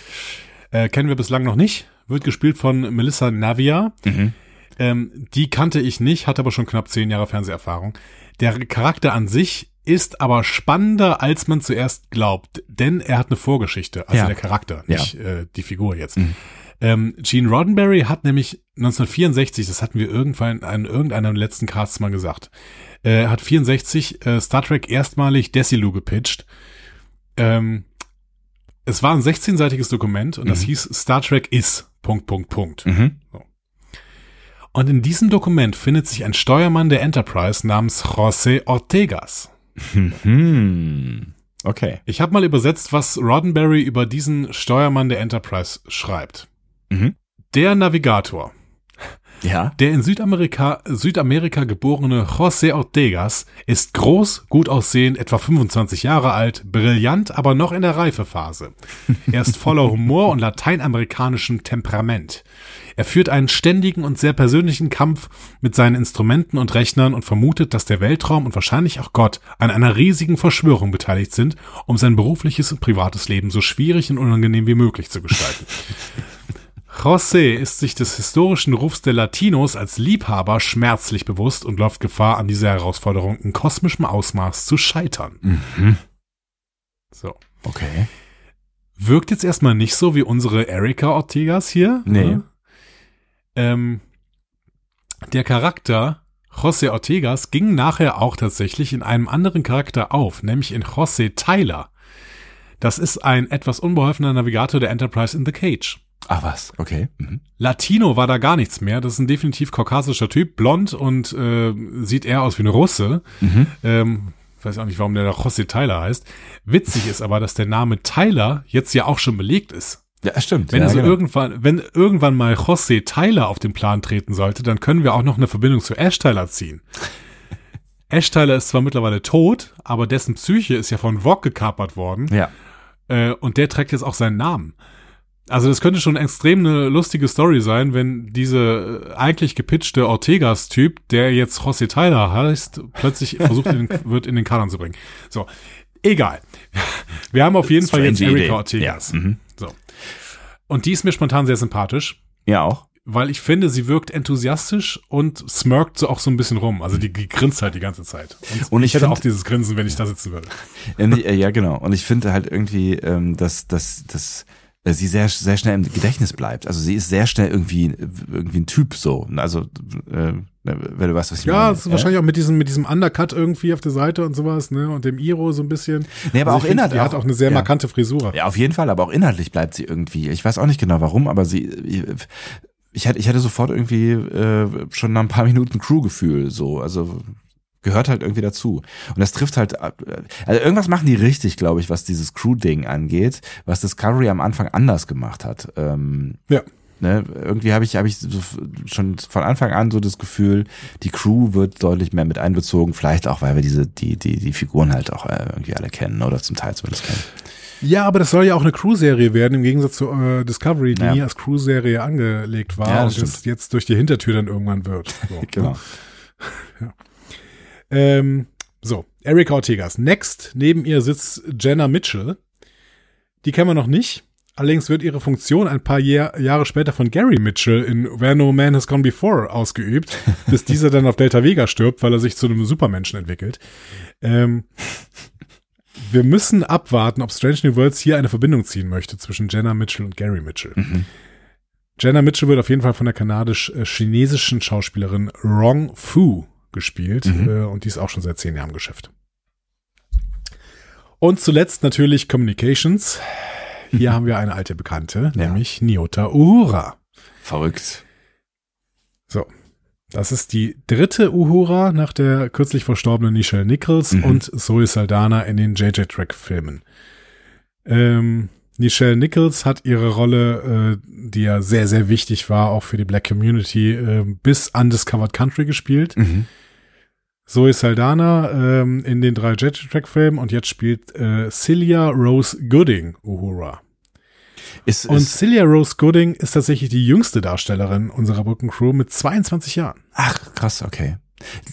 Äh, kennen wir bislang noch nicht. Wird gespielt von Melissa Navia. Mhm. Ähm, die kannte ich nicht, hatte aber schon knapp zehn Jahre Fernseherfahrung. Der Charakter an sich ist aber spannender, als man zuerst glaubt, denn er hat eine Vorgeschichte, also ja. der Charakter, nicht ja. äh, die Figur jetzt. Mhm. Ähm, Gene Roddenberry hat nämlich 1964, das hatten wir irgendwann an irgendeinem letzten Casts mal gesagt, äh, hat 64 äh, Star Trek erstmalig Desilu gepitcht. Ähm, es war ein 16-seitiges Dokument und mhm. das hieß Star Trek is Punkt Punkt Punkt. Mhm. So. Und in diesem Dokument findet sich ein Steuermann der Enterprise namens José Ortegas. Hm. Okay. Ich habe mal übersetzt, was Roddenberry über diesen Steuermann der Enterprise schreibt. Mhm. Der Navigator. Ja. Der in Südamerika, Südamerika geborene José Ortegas ist groß, gut aussehend, etwa 25 Jahre alt, brillant, aber noch in der Reifephase. Er ist voller Humor und lateinamerikanischem Temperament. Er führt einen ständigen und sehr persönlichen Kampf mit seinen Instrumenten und Rechnern und vermutet, dass der Weltraum und wahrscheinlich auch Gott an einer riesigen Verschwörung beteiligt sind, um sein berufliches und privates Leben so schwierig und unangenehm wie möglich zu gestalten. José ist sich des historischen Rufs der Latinos als Liebhaber schmerzlich bewusst und läuft Gefahr, an dieser Herausforderung in kosmischem Ausmaß zu scheitern. Mhm. So. Okay. Wirkt jetzt erstmal nicht so wie unsere Erika Ortegas hier. Nee. Ne? Ähm, der Charakter José Ortegas ging nachher auch tatsächlich in einem anderen Charakter auf, nämlich in José Tyler. Das ist ein etwas unbeholfener Navigator der Enterprise in the Cage. Ach was, okay. Mhm. Latino war da gar nichts mehr. Das ist ein definitiv kaukasischer Typ, blond und äh, sieht eher aus wie eine Russe. Mhm. Ähm, weiß auch nicht, warum der da José Tyler heißt. Witzig ist aber, dass der Name Tyler jetzt ja auch schon belegt ist. Ja, stimmt. Wenn ja, also genau. irgendwann, wenn irgendwann mal José Tyler auf den Plan treten sollte, dann können wir auch noch eine Verbindung zu Ash Tyler ziehen. Ash Tyler ist zwar mittlerweile tot, aber dessen Psyche ist ja von Vogue gekapert worden. Ja. Äh, und der trägt jetzt auch seinen Namen. Also das könnte schon extrem eine lustige Story sein, wenn diese äh, eigentlich gepitchte Ortegas-Typ, der jetzt José Tyler heißt, plötzlich versucht in, wird in den Kanon zu bringen. So, egal. Wir haben auf jeden Strange Fall jetzt Erika Idee. Ortegas. Ja. Mhm. So. Und die ist mir spontan sehr sympathisch. Ja, auch. Weil ich finde, sie wirkt enthusiastisch und smirkt so auch so ein bisschen rum. Also die, die grinst halt die ganze Zeit. Und, und ich, ich hätte find, auch dieses Grinsen, wenn ich da sitzen würde. Ja, genau. Und ich finde halt irgendwie, ähm, dass, dass, dass sie sehr, sehr schnell im Gedächtnis bleibt. Also sie ist sehr schnell irgendwie, irgendwie ein Typ so. Also, äh, wenn du weißt, was ich ja, meine. Ja, ist wahrscheinlich auch mit diesem, mit diesem Undercut irgendwie auf der Seite und sowas, ne, und dem Iro so ein bisschen. Nee, aber also auch inhaltlich. Die hat auch eine sehr ja. markante Frisur. Ja, auf jeden Fall, aber auch inhaltlich bleibt sie irgendwie. Ich weiß auch nicht genau warum, aber sie, ich hatte, ich hatte sofort irgendwie äh, schon nach ein paar Minuten Crew-Gefühl, so. Also, gehört halt irgendwie dazu. Und das trifft halt, also irgendwas machen die richtig, glaube ich, was dieses Crew-Ding angeht, was Discovery am Anfang anders gemacht hat. Ähm, ja. Ne, irgendwie habe ich, habe ich schon von Anfang an so das Gefühl, die Crew wird deutlich mehr mit einbezogen, vielleicht auch, weil wir diese, die, die, die Figuren halt auch äh, irgendwie alle kennen oder zum Teil zumindest kennen. Ja, aber das soll ja auch eine Crew-Serie werden, im Gegensatz zu äh, Discovery, die Ja. nie als Crew-Serie angelegt war Ja, und jetzt durch die Hintertür dann irgendwann wird. So, Genau. Ne? Ähm, so, Erika Ortegas. Next, neben ihr sitzt Jenna Mitchell. Die kennen wir noch nicht. Allerdings wird ihre Funktion ein paar Jahr, Jahre später von Gary Mitchell in Where No Man Has Gone Before ausgeübt, bis dieser dann auf Delta Vega stirbt, weil er sich zu einem Supermenschen entwickelt. Ähm, wir müssen abwarten, ob Strange New Worlds hier eine Verbindung ziehen möchte zwischen Jenna Mitchell und Gary Mitchell. Mhm. Jenna Mitchell wird auf jeden Fall von der kanadisch-chinesischen Schauspielerin Rong Fu gespielt Mhm. äh, und die ist auch schon seit zehn Jahren im Geschäft. Und zuletzt natürlich Communications. Hier haben wir eine alte Bekannte, Ja. nämlich Nyota Uhura. Verrückt. So. Das ist die dritte Uhura nach der kürzlich verstorbenen Nichelle Nichols Mhm. und Zoe Saldana in den JJ Track Filmen. Ähm, Nichelle Nichols hat ihre Rolle, äh, die ja sehr, sehr wichtig war, auch für die Black Community, äh, bis Undiscovered Country gespielt. Mhm. Zoe Saldana ähm, in den drei JJ Track Filmen und jetzt spielt äh, Celia Rose Gooding Uhura. Ist, Und ist, Celia Rose Gooding ist tatsächlich die jüngste Darstellerin unserer Brückencrew mit 22 Jahren. ach, krass, okay.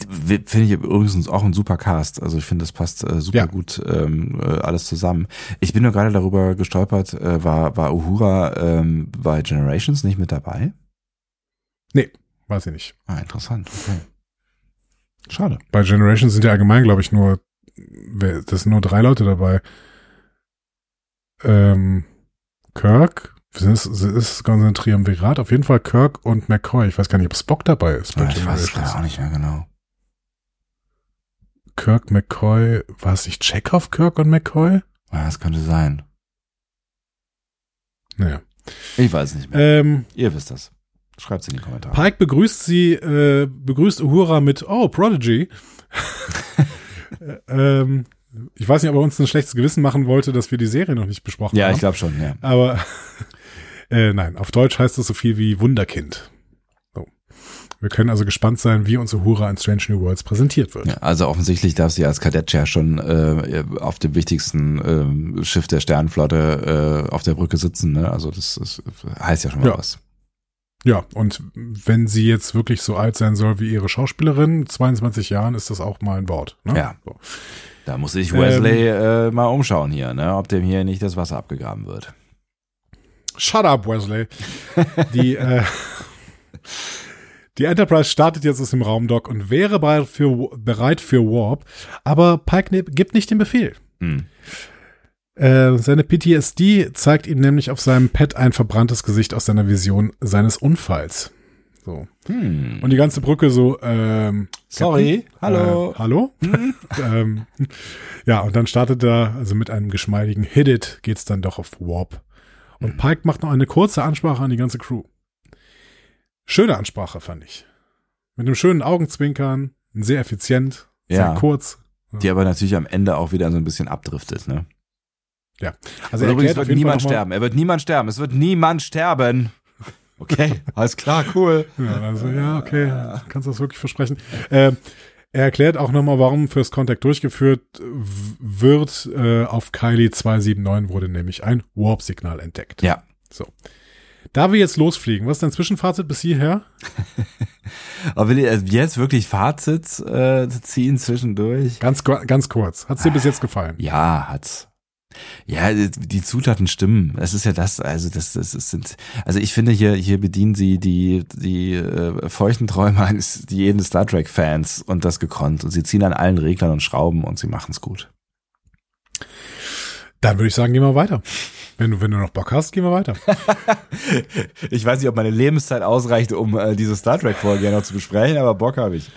Finde ich übrigens auch ein super Cast. Also ich finde, das passt äh, super Ja. gut ähm, äh, alles zusammen. Ich bin nur gerade darüber gestolpert, äh, war, war Uhura ähm, bei Generations nicht mit dabei? Weiß ich nicht. Ah, interessant, okay. Schade. Bei Generation sind ja allgemein, glaube ich, nur, das sind nur drei Leute dabei. Ähm, Kirk, es, ist es ganz ein Triumvirat? Auf jeden Fall Kirk und McCoy. Ich weiß gar nicht, ob Spock dabei ist Ja, ich weiß es gerade auch nicht mehr genau. Kirk, McCoy, war es nicht Chekhov, Kirk und McCoy? Ja, das könnte sein. Naja. Ich weiß es nicht mehr. Ähm, Ihr wisst das. Schreibt es in die Kommentare. Pike begrüßt sie, äh, begrüßt Uhura mit, oh, Prodigy. ähm, ich weiß nicht, ob er uns ein schlechtes Gewissen machen wollte, dass wir die Serie noch nicht besprochen ja, haben. ich glaube schon, ja. Aber äh, nein, auf Deutsch heißt das so viel wie Wunderkind. So. Wir können also gespannt sein, wie uns Uhura in Strange New Worlds präsentiert wird. ja. Also offensichtlich darf sie als Kadett ja schon äh, auf dem wichtigsten ähm, Schiff der Sternenflotte äh, auf der Brücke sitzen. Ne? Also das, das heißt ja schon mal Ja. was. Ja, und wenn sie jetzt wirklich so alt sein soll wie ihre Schauspielerin, 22 Jahren, ist das auch mal ein Wort. Ne? Ja. So. Da muss sich Ähm. Wesley äh, mal umschauen hier, ne? ob dem hier nicht das Wasser abgegraben wird. Shut up, Wesley. Die, äh, die Enterprise startet jetzt aus dem Raumdock und wäre bereit für, bereit für Warp, aber Pike ne- gibt nicht den Befehl. Hm. Äh, seine PTSD zeigt ihm nämlich auf seinem Pad ein verbranntes Gesicht aus seiner Vision seines Unfalls. So. Hm. Und die ganze Brücke so, ähm, Sorry, hallo. Äh, hallo? ähm, ja, und dann startet er, also mit einem geschmeidigen Hit It, geht's dann doch auf Warp. Und Pike macht noch eine kurze Ansprache an die ganze Crew. Schöne Ansprache, fand ich. Mit einem schönen Augenzwinkern, sehr effizient, sehr Ja. kurz. Die aber natürlich am Ende auch wieder so ein bisschen abdriftet. Ne? Also Und er übrigens wird niemand sterben. Er wird niemand sterben. Es wird niemand sterben. Okay, alles klar, cool. Ja, also, ja, okay, kannst du das wirklich versprechen. Ähm, er erklärt auch nochmal, warum First Contact durchgeführt wird. Äh, auf Kylie 279 wurde nämlich ein Warp-Signal entdeckt. Ja. So. Da wir jetzt losfliegen, was ist dein Zwischenfazit bis hierher? Aber will ihr jetzt wirklich Fazit äh, ziehen zwischendurch? Ganz, ganz kurz. Hat's dir bis jetzt gefallen? Ja, hat's. Ja, die- Zutaten stimmen. Das ist ja das, also das, das, das sind, also ich finde hier, hier bedienen sie die, die äh, feuchten Träume eines jeden Star Trek Fans und das gekonnt. Und sie ziehen an allen Reglern und Schrauben und sie machen's gut. Dann würde ich sagen, gehen wir weiter. Wenn du, wenn du noch Bock hast, gehen wir weiter. Ich weiß nicht, ob meine Lebenszeit ausreicht, um äh, diese Star Trek Folge noch zu besprechen, aber Bock habe ich.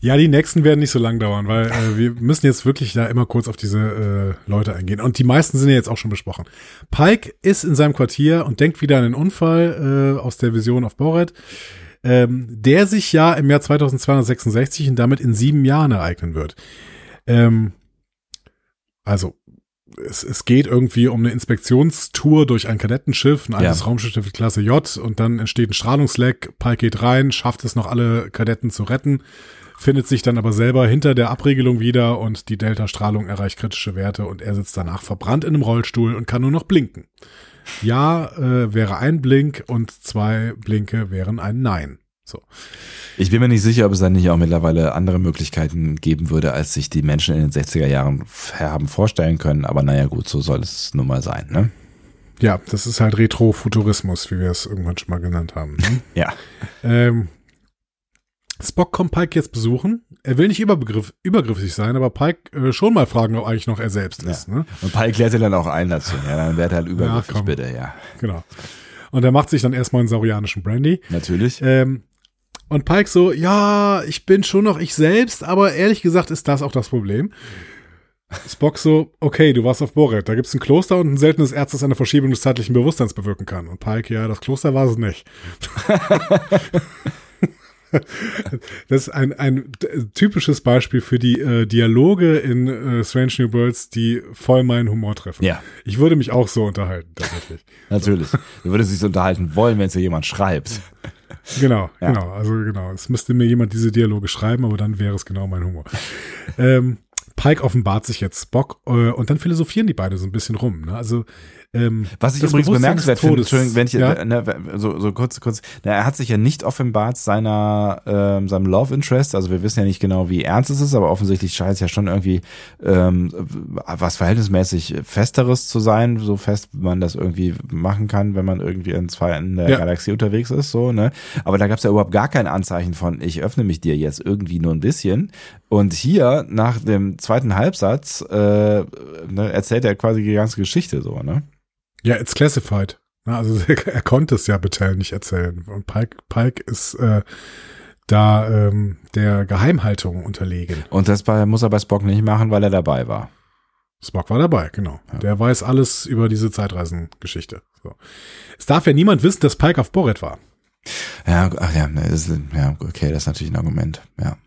Ja, die nächsten werden nicht so lang dauern, weil äh, wir müssen jetzt wirklich da immer kurz auf diese äh, Leute eingehen. Und die meisten sind ja jetzt auch schon besprochen. Pike ist in seinem Quartier und denkt wieder an den Unfall äh, aus der Vision auf Boret, ähm, der sich ja im Jahr 2266 und damit in sieben Jahren ereignen wird. Ähm, also es, es geht irgendwie um eine Inspektionstour durch ein Kadettenschiff, ein altes Ja. Raumschiff Klasse J und dann entsteht ein Strahlungsleck. Pike geht rein, schafft es noch alle Kadetten zu retten, findet sich dann aber selber hinter der Abregelung wieder und die Delta-Strahlung erreicht kritische Werte und er sitzt danach verbrannt in einem Rollstuhl und kann nur noch blinken. Ja äh, wäre ein Blink und zwei Blinke wären ein Nein. So. Ich bin mir nicht sicher, ob es dann nicht auch mittlerweile andere Möglichkeiten geben würde, als sich die Menschen in den 60er Jahren haben vorstellen können. Aber naja, gut, so soll es nun mal sein, ne? Ja, das ist halt Retrofuturismus, wie wir es irgendwann schon mal genannt haben. ne? Ja. Ähm, Spock kommt Pike jetzt besuchen. Er will nicht überbegriff, übergriffig sein, aber Pike äh, schon mal fragen, ob eigentlich noch er selbst ist. Ne? Und Pike klärt sich dann auch ein dazu. Ja, dann wird halt übergriffig, komm. bitte, ja. Genau. Und er macht sich dann erstmal einen saurianischen Brandy. Natürlich. Ähm, und Pike so, ja, ich bin schon noch ich selbst, aber ehrlich gesagt ist das auch das Problem. Spock so, okay, du warst auf Boret, da gibt's ein Kloster und ein seltenes Erz, das eine Verschiebung des zeitlichen Bewusstseins bewirken kann. Und Pike, ja, das Kloster war es nicht. Das ist ein, ein typisches Beispiel für die äh, Dialoge in äh, Strange New Worlds, die voll meinen Humor treffen. Ja. Ich würde mich auch so unterhalten, tatsächlich. Natürlich. Du würdest dich so unterhalten wollen, wenn es dir jemand schreibt. Genau, Ja. genau. Also genau. Es müsste mir jemand diese Dialoge schreiben, aber dann wäre es genau mein Humor. ähm, Pike offenbart sich jetzt Spock äh, und dann philosophieren die beide so ein bisschen rum. Ne? Also ähm, Was ich übrigens bemerkenswert finde, Entschuldigung, wenn ich ja? ne, so, so kurz, kurz, na, er hat sich ja nicht offenbart seiner ähm, seinem Love Interest, also wir wissen ja nicht genau, wie ernst es ist, aber offensichtlich scheint es ja schon irgendwie ähm, was verhältnismäßig Festeres zu sein, so fest man das irgendwie machen kann, wenn man irgendwie in zwei Enden der Ja. Galaxie unterwegs ist, so, ne? Aber da gab es ja überhaupt gar kein Anzeichen von, ich öffne mich dir jetzt irgendwie nur ein bisschen. Und hier, nach dem zweiten Halbsatz, äh, ne, erzählt er quasi die ganze Geschichte so, ne? Ja, it's classified. Also er konnte es ja Battelle nicht erzählen. Und Pike, Pike ist äh, da ähm, der Geheimhaltung unterlegen. Und das bei, muss er bei Spock nicht machen, weil er dabei war. Spock war dabei, genau. Ja. Der weiß alles über diese Zeitreisengeschichte. So. Es darf ja niemand wissen, dass Pike auf Boret war. Ja, ach ja, ne, ist, ja, okay, das ist natürlich ein Argument, ja.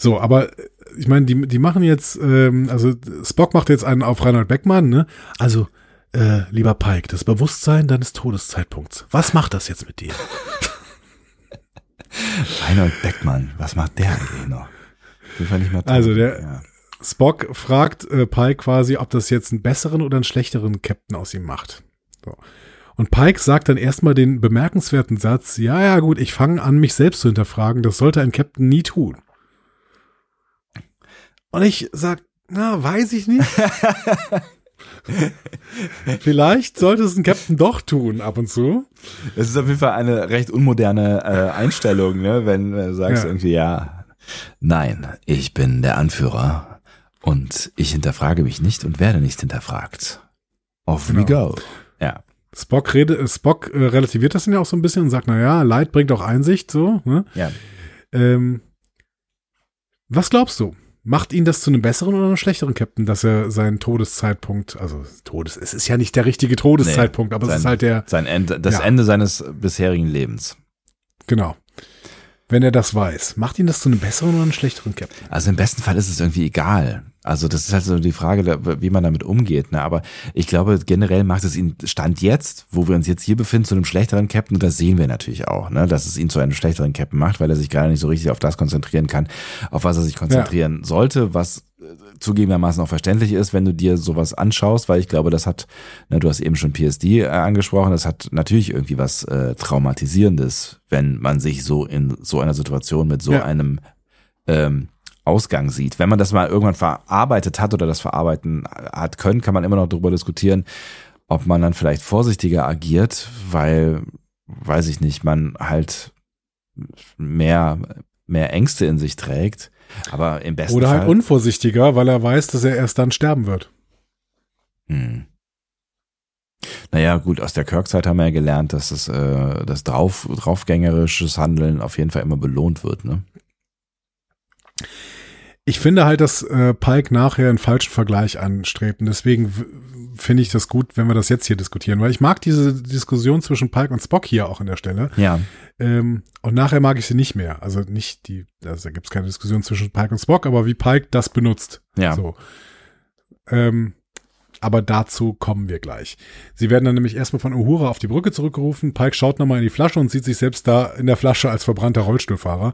So, aber ich meine, die, die machen jetzt, ähm, also Spock macht jetzt einen auf Reinhold Beckmann, ne? Also, äh, lieber Pike, das Bewusstsein deines Todeszeitpunkts. Was macht das jetzt mit dir? Reinhold Beckmann, was macht der eigentlich noch? Mal toll. Also der- ja. Spock fragt äh, Pike quasi, ob das jetzt einen besseren oder einen schlechteren Captain aus ihm macht. So. Und Pike sagt dann erstmal den bemerkenswerten Satz, ja, ja, gut, ich fange an, mich selbst zu hinterfragen, das sollte ein Captain nie tun. Und ich sag, na, weiß ich nicht. Vielleicht sollte es ein Captain doch tun, ab und zu. Es ist auf jeden Fall eine recht unmoderne äh, Einstellung, ne? wenn du sagst Ja. irgendwie, ja, nein, ich bin der Anführer und ich hinterfrage mich nicht und werde nicht hinterfragt. Off we Genau. go. Ja. Spock, rede, äh, Spock äh, relativiert das dann ja auch so ein bisschen und sagt, na ja, Leid bringt auch Einsicht, so. Ne? Ja. Ähm, was glaubst du? Macht ihn das zu einem besseren oder einem schlechteren Captain, dass er seinen Todeszeitpunkt, also Todes, es ist ja nicht der richtige Todeszeitpunkt, aber es sein- ist halt der, Sein Ende, das Ja. Ende seines bisherigen Lebens. genau. Wenn er das weiß, macht ihn das zu einem besseren oder einem schlechteren Captain? Also im besten Fall ist es irgendwie egal. Also das ist halt so die Frage, wie man damit umgeht. Ne? Aber ich glaube, generell macht es ihn Stand jetzt, wo wir uns jetzt hier befinden, zu einem schlechteren Captain. Und das sehen wir natürlich auch, ne? dass es ihn zu einem schlechteren Captain macht, weil er sich gerade nicht so richtig auf das konzentrieren kann, auf was er sich konzentrieren sollte, was äh, zugegebenermaßen auch verständlich ist, wenn du dir sowas anschaust, weil ich glaube, das hat, ne, du hast eben schon PSD äh, angesprochen, das hat natürlich irgendwie was äh, Traumatisierendes, wenn man sich so in so einer Situation mit so Ja. einem ähm, Ausgang sieht. Wenn man das mal irgendwann verarbeitet hat oder das verarbeiten hat können, kann man immer noch darüber diskutieren, ob man dann vielleicht vorsichtiger agiert, weil, weiß ich nicht, man halt mehr, mehr Ängste in sich trägt. Aber im besten Oder Fall. halt unvorsichtiger, weil er weiß, dass er erst dann sterben wird. Hm. Naja, gut, aus der Kirk-Zeit haben wir ja gelernt, dass das, äh, das drauf, draufgängerisches Handeln auf jeden Fall immer belohnt wird, ne? Ich finde halt, dass äh, Pike nachher einen falschen Vergleich anstrebt. Und deswegen finde ich das gut, wenn wir das jetzt hier diskutieren. Weil ich mag diese Diskussion zwischen Pike und Spock hier auch an der Stelle. Ja. Ähm, und nachher mag ich sie nicht mehr. Also nicht die, also da gibt es keine Diskussion zwischen Pike und Spock, aber wie Pike das benutzt. Ja. So. Ähm, aber dazu kommen wir gleich. Sie werden dann nämlich erstmal von Uhura auf die Brücke zurückgerufen. Pike schaut nochmal in die Flasche und sieht sich selbst da in der Flasche als verbrannter Rollstuhlfahrer.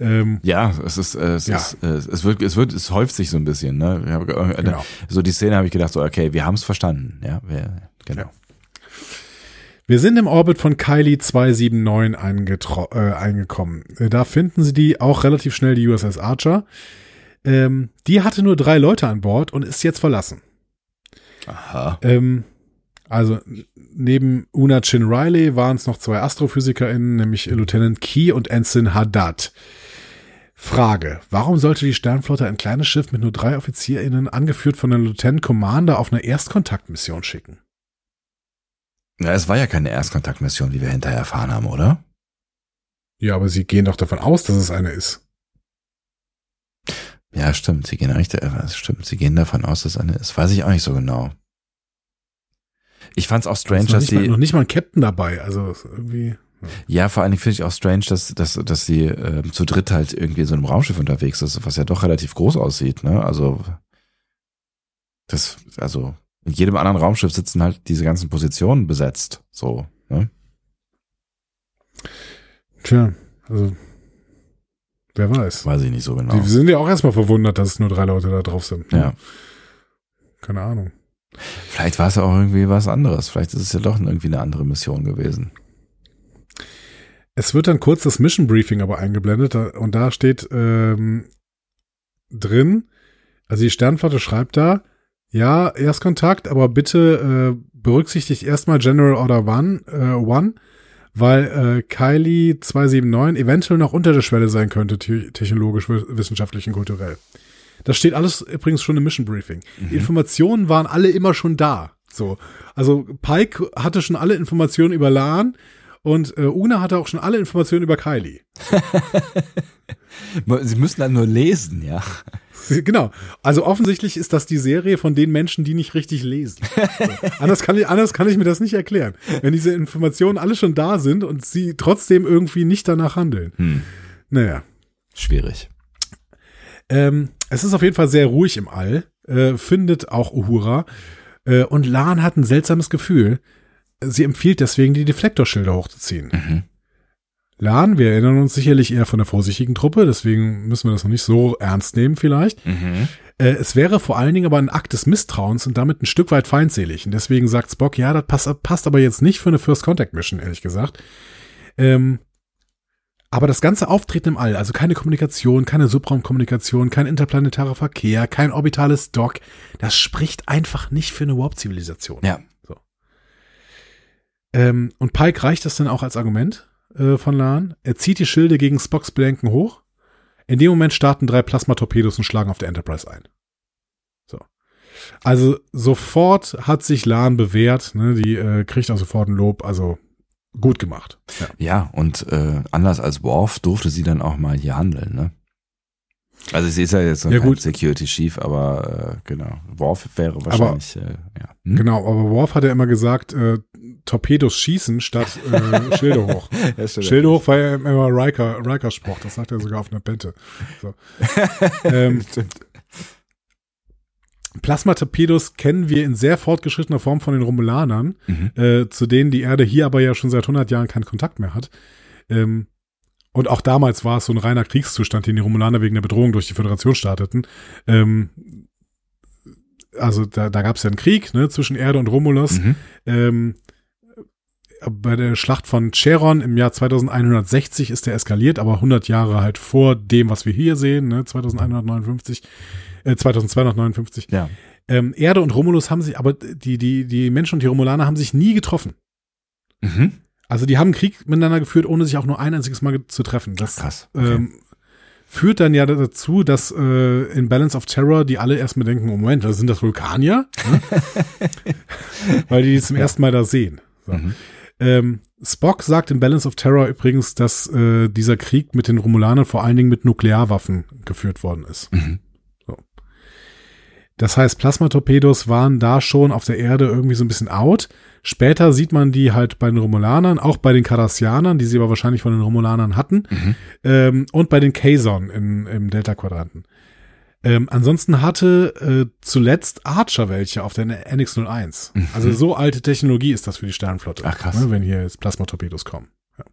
Ähm, ja, es ist, äh, es ja. ist, äh, es wird, es wird, es häuft sich so ein bisschen. Ne? Äh, genau. So die Szene habe ich gedacht, so okay, wir haben es verstanden. Ja, wir, genau. Ja. Wir sind im Orbit von Kylie 279 äh, eingekommen. Da finden sie die auch relativ schnell die USS Archer. Ähm, die hatte nur drei Leute an Bord und ist jetzt verlassen. Aha. Ähm, also neben Una Chin Riley waren es noch zwei AstrophysikerInnen, nämlich Lieutenant Key und Ensign Haddad. Frage, warum sollte die Sternflotte ein kleines Schiff mit nur drei OffizierInnen, angeführt von einem Lieutenant Commander, auf eine Erstkontaktmission schicken? Ja, es war ja keine Erstkontaktmission, wie wir hinterher erfahren haben, oder? Ja, aber sie gehen doch davon aus, dass es eine ist. Ja, stimmt. Sie gehen eigentlich, äh, stimmt. Sie gehen davon aus, dass eine ist. Weiß ich auch nicht so genau. Ich fand's auch strange, dass sie noch nicht mal ein Captain dabei. Also irgendwie. Ja, ja vor allen Dingen finde ich auch strange, dass dass dass sie äh, zu dritt halt irgendwie in so einem Raumschiff unterwegs ist, was ja doch relativ groß aussieht. Ne? Also das, also in jedem anderen Raumschiff sitzen halt diese ganzen Positionen besetzt. So. Ne? Tja, also Wer weiß. Weiß ich nicht so genau. Die sind ja auch erstmal verwundert, dass es nur drei Leute da drauf sind. Ja. Keine Ahnung. Vielleicht war es auch irgendwie was anderes. Vielleicht ist es ja doch irgendwie eine andere Mission gewesen. Es wird dann kurz das Mission Briefing aber eingeblendet und da steht ähm, drin, also die Sternflotte schreibt da, ja, Erstkontakt, aber bitte äh, berücksichtigt erstmal General Order One, äh, One weil äh, Kylie 279 eventuell noch unter der Schwelle sein könnte, technologisch, wissenschaftlich und kulturell. Das steht alles übrigens schon im Mission Briefing. Mhm. Die Informationen waren alle immer schon da. So. Also Pike hatte schon alle Informationen über Lan und äh, Una hatte auch schon alle Informationen über Kylie. Sie müssen dann nur lesen, ja. Genau. Also offensichtlich ist das die Serie von den Menschen, die nicht richtig lesen. So. anders, kann ich, anders kann ich mir das nicht erklären. Wenn diese Informationen alle schon da sind und sie trotzdem irgendwie nicht danach handeln. Hm. Naja. Schwierig. Ähm, es ist auf jeden Fall sehr ruhig im All, äh, findet auch Uhura. Äh, und Lan hat ein seltsames Gefühl. Sie empfiehlt deswegen, die Deflektorschilder hochzuziehen. Mhm. Lan, wir erinnern uns sicherlich eher von der vorsichtigen Truppe, deswegen müssen wir das noch nicht so ernst nehmen vielleicht. Mhm. Äh, es wäre vor allen Dingen aber ein Akt des Misstrauens und damit ein Stück weit feindselig. Und deswegen sagt Spock, ja, das passt, passt aber jetzt nicht für eine First Contact Mission, ehrlich gesagt. Ähm, aber das ganze Auftreten im All, also keine Kommunikation, keine Subraumkommunikation, kein interplanetarer Verkehr, kein orbitales Dock, das spricht einfach nicht für eine Warp-Zivilisation. Ja. So. Ähm, und Pike reicht das dann auch als Argument äh, von Lahn. Er zieht die Schilde gegen Spocks Bedenken hoch. In dem Moment starten drei Plasmatorpedos und schlagen auf der Enterprise ein. So. Also sofort hat sich Lahn bewährt, ne? die äh, kriegt auch sofort ein Lob, also gut gemacht. Ja, ja und äh, anders als Worf durfte sie dann auch mal hier handeln, ne? Also sie ist ja jetzt noch ja, kein Security Chief, aber äh, genau. Worf wäre wahrscheinlich, aber, äh, ja. Hm? Genau, aber Worf hat ja immer gesagt, äh, Torpedos schießen statt äh, Schilde hoch. Schilde hoch war ja immer Riker, Riker Spruch, das sagt er sogar auf einer Bente. So. ähm, Plasmatorpedos kennen wir in sehr fortgeschrittener Form von den Romulanern, mhm. äh, zu denen die Erde hier aber ja schon seit 100 Jahren keinen Kontakt mehr hat. Ähm, und auch damals war es so ein reiner Kriegszustand, den die Romulaner wegen der Bedrohung durch die Föderation starteten. Ähm, also da, da gab es ja einen Krieg ne, zwischen Erde und Romulus. Mhm. Ähm, bei der Schlacht von Cheron im Jahr 2160 ist der eskaliert, aber 100 Jahre halt vor dem, was wir hier sehen, ne, 2159, äh, 2259. Ja. Ähm, Erde und Romulus haben sich, aber die, die, die Menschen und die Romulaner haben sich nie getroffen. Mhm. Also die haben Krieg miteinander geführt, ohne sich auch nur ein einziges Mal zu treffen. Das Krass. Okay. Ähm, führt dann ja dazu, dass äh, in Balance of Terror die alle erstmal denken, oh Moment, das sind das Vulkanier? Ne? Weil die zum ja. ersten Mal da sehen. So. Mhm. Ähm, Spock sagt in Balance of Terror übrigens, dass äh, dieser Krieg mit den Romulanern vor allen Dingen mit Nuklearwaffen geführt worden ist. Mhm. So. Das heißt, Plasmatorpedos waren da schon auf der Erde irgendwie so ein bisschen out. Später sieht man die halt bei den Romulanern, auch bei den Cardassianern, die sie aber wahrscheinlich von den Romulanern hatten, mhm. ähm, und bei den Kazon in, im Delta-Quadranten. Ähm, ansonsten hatte äh, zuletzt Archer welche auf der NX-01. Mhm. Also so alte Technologie ist das für die Sternflotte. Ach krass. Ne, wenn hier jetzt Plasmatorpedos kommen. Ja.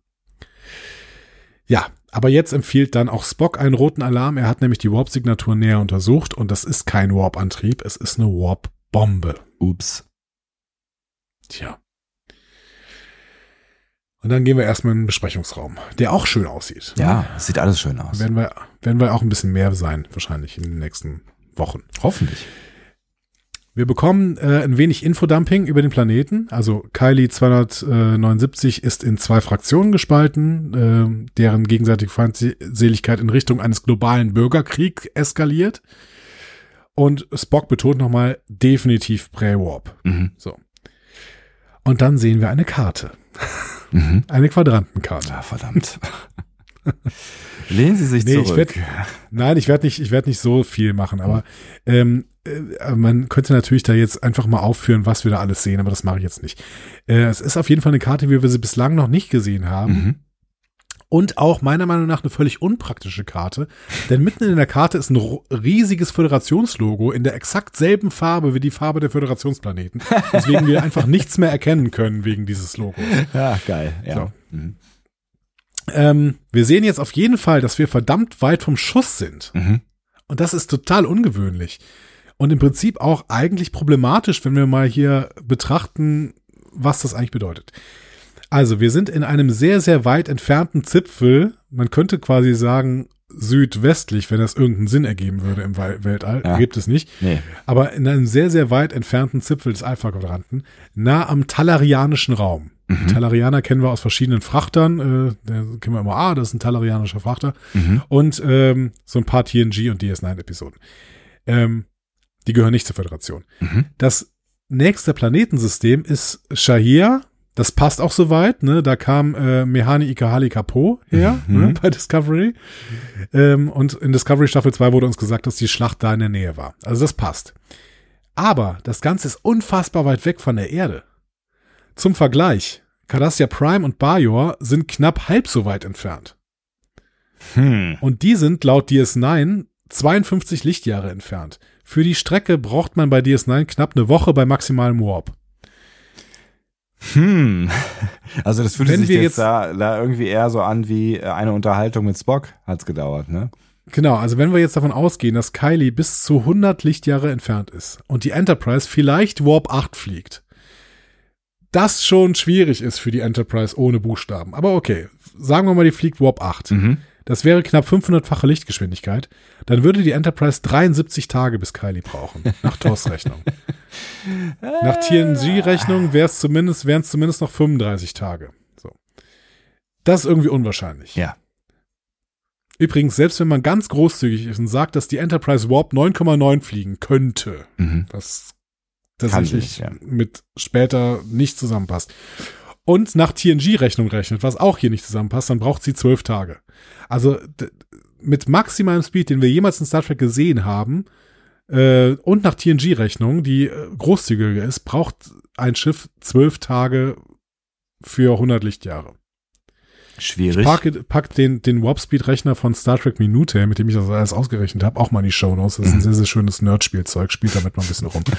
ja, aber jetzt empfiehlt dann auch Spock einen roten Alarm. Er hat nämlich die Warp-Signatur näher untersucht und das ist kein Warp-Antrieb, es ist eine Warp-Bombe. Ups. Tja. Und dann gehen wir erstmal in den Besprechungsraum, der auch schön aussieht. Ja, es sieht alles schön aus. Werden wir, werden wir auch ein bisschen mehr sein, wahrscheinlich in den nächsten Wochen. Hoffentlich. Wir bekommen äh, ein wenig Infodumping über den Planeten. Also Kylie 279 ist in zwei Fraktionen gespalten, äh, deren gegenseitige Feindseligkeit in Richtung eines globalen Bürgerkriegs eskaliert. Und Spock betont nochmal definitiv Prä-Warp. Mhm. So. Und dann sehen wir eine Karte. Mhm. Eine Quadrantenkarte. Ja, verdammt. Lehnen Sie sich Nee, ich zurück. werd- Nein, ich werde nicht, ich werde nicht so viel machen, aber ähm, äh, man könnte natürlich da jetzt einfach mal aufführen, was wir da alles sehen, aber das mache ich jetzt nicht. Äh, es ist auf jeden Fall eine Karte, wie wir sie bislang noch nicht gesehen haben. mhm. Und auch meiner Meinung nach eine völlig unpraktische Karte. Denn mitten in der Karte ist ein riesiges Föderationslogo in der exakt selben Farbe wie die Farbe der Föderationsplaneten. Deswegen wir einfach nichts mehr erkennen können wegen dieses Logos. Ja, geil. Ja. So. Mhm. Ähm, wir sehen jetzt auf jeden Fall, dass wir verdammt weit vom Schuss sind. Mhm. Und das ist total ungewöhnlich. Und im Prinzip auch eigentlich problematisch, wenn wir mal hier betrachten, was das eigentlich bedeutet. Also, wir sind in einem sehr, sehr weit entfernten Zipfel. Man könnte quasi sagen, südwestlich, wenn das irgendeinen Sinn ergeben würde im Weltall. Ja. Gibt es nicht. Nee. Aber in einem sehr, sehr weit entfernten Zipfel des Alpha-Quadranten, nah am Talarianischen Raum. Mhm. Talarianer kennen wir aus verschiedenen Frachtern. Äh, da kennen wir immer, ah, das ist ein Talarianischer Frachter. Mhm. Und ähm, so ein paar TNG und DS9-Episoden. Ähm, die gehören nicht zur Föderation. Mhm. Das nächste Planetensystem ist Shahir. Das passt auch soweit, ne? Da kam äh, Mehani Ikahali Kapo her Mhm. ne? bei Discovery. Ähm, und in Discovery Staffel 2 wurde uns gesagt, dass die Schlacht da in der Nähe war. Also das passt. Aber das Ganze ist unfassbar weit weg von der Erde. Zum Vergleich, Cardassia Prime und Bajor sind knapp halb so weit entfernt. Hm. Und die sind laut DS9 52 Lichtjahre entfernt. Für die Strecke braucht man bei DS9 knapp eine Woche bei maximalem Warp. Hm. Also das fühlte Wenn sich jetzt, jetzt- da, da irgendwie eher so an wie äh, eine Unterhaltung mit Spock hat's gedauert, ne? Genau, also wenn wir jetzt davon ausgehen, dass Kylie bis zu 100 Lichtjahre entfernt ist und die Enterprise vielleicht Warp 8 fliegt, das schon schwierig ist für die Enterprise ohne Buchstaben. Aber okay, sagen wir mal, die fliegt Warp 8. Mhm. Das wäre knapp 500-fache Lichtgeschwindigkeit. Dann würde die Enterprise 73 Tage bis Kylie brauchen, nach TOS-Rechnung. nach TNG-Rechnung wäre es zumindest, wären es zumindest noch 35 Tage. So. Das ist irgendwie unwahrscheinlich. Ja. Übrigens, selbst wenn man ganz großzügig ist und sagt, dass die Enterprise Warp 9,9 fliegen könnte, Mhm. was tatsächlich nicht, ja. mit später nicht zusammenpasst. Und nach TNG-Rechnung rechnet, was auch hier nicht zusammenpasst, dann braucht sie zwölf Tage. Also mit maximalem Speed, den wir jemals in Star Trek gesehen haben, äh, und nach TNG-Rechnung, die äh, großzügiger ist, braucht ein Schiff zwölf Tage für 100 Lichtjahre. Schwierig. Pack, pack den, den Warp-Speed-Rechner von Star Trek Minute, mit dem ich das alles ausgerechnet habe, auch mal in die Show Notes. Das ist ein sehr, sehr schönes Nerd-Spielzeug. Spielt damit mal ein bisschen rum.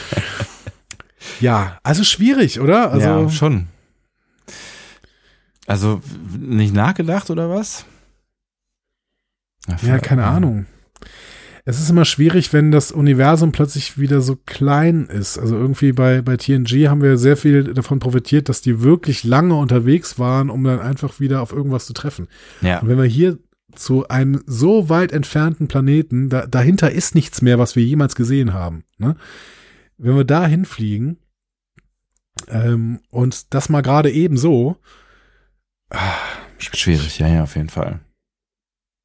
ja, also schwierig, oder? Also, ja, schon. Also nicht nachgedacht oder was? Ja, keine Ahnung. Es ist immer schwierig, wenn das Universum plötzlich wieder so klein ist. Also irgendwie bei, bei TNG haben wir sehr viel davon profitiert, dass die wirklich lange unterwegs waren, um dann einfach wieder auf irgendwas zu treffen. Ja. Und wenn wir hier zu einem so weit entfernten Planeten, da, dahinter ist nichts mehr, was wir jemals gesehen haben. Ne? Wenn wir da hinfliegen ähm, und das mal gerade eben so, ah, Schwierig, ja, ja, auf jeden Fall.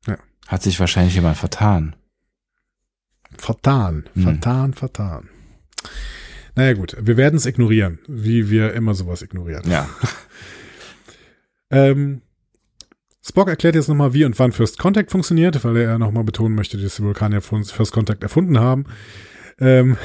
Ja. Hat sich wahrscheinlich jemand vertan. Vertan, Hm. vertan, vertan. Naja gut, wir werden es ignorieren, wie wir immer sowas ignorieren. Ja. Ähm, Spock erklärt jetzt nochmal, wie und wann First Contact funktioniert, weil er nochmal betonen möchte, dass die Vulkanier First Contact erfunden haben. Ähm,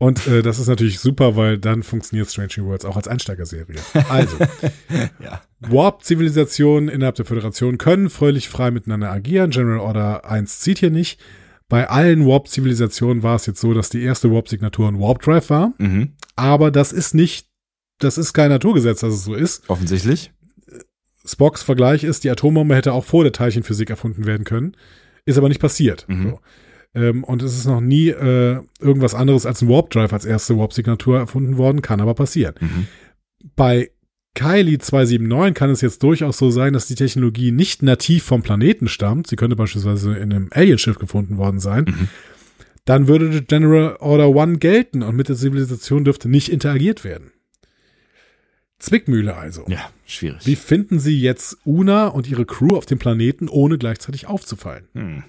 und äh, das ist natürlich super, weil dann funktioniert Strange New Worlds auch als Einsteigerserie. Also, ja. Warp-Zivilisationen innerhalb der Föderation können fröhlich frei miteinander agieren. General Order 1 zieht hier nicht. Bei allen Warp-Zivilisationen war es jetzt so, dass die erste Warp-Signatur ein Warp-Drive war. Mhm. Aber das ist nicht, das ist kein Naturgesetz, dass es so ist. Offensichtlich. Spocks Vergleich ist, die Atombombe hätte auch vor der Teilchenphysik erfunden werden können. Ist aber nicht passiert. Mhm. So. Ähm, und es ist noch nie äh, irgendwas anderes als ein Warp Drive als erste Warp-Signatur erfunden worden, kann aber passieren. Mhm. Bei Kylie 279 kann es jetzt durchaus so sein, dass die Technologie nicht nativ vom Planeten stammt. Sie könnte beispielsweise in einem Alienschiff gefunden worden sein. Mhm. Dann würde General Order One gelten und mit der Zivilisation dürfte nicht interagiert werden. Zwickmühle also. Ja, schwierig. Wie finden Sie jetzt Una und ihre Crew auf dem Planeten, ohne gleichzeitig aufzufallen? Hm.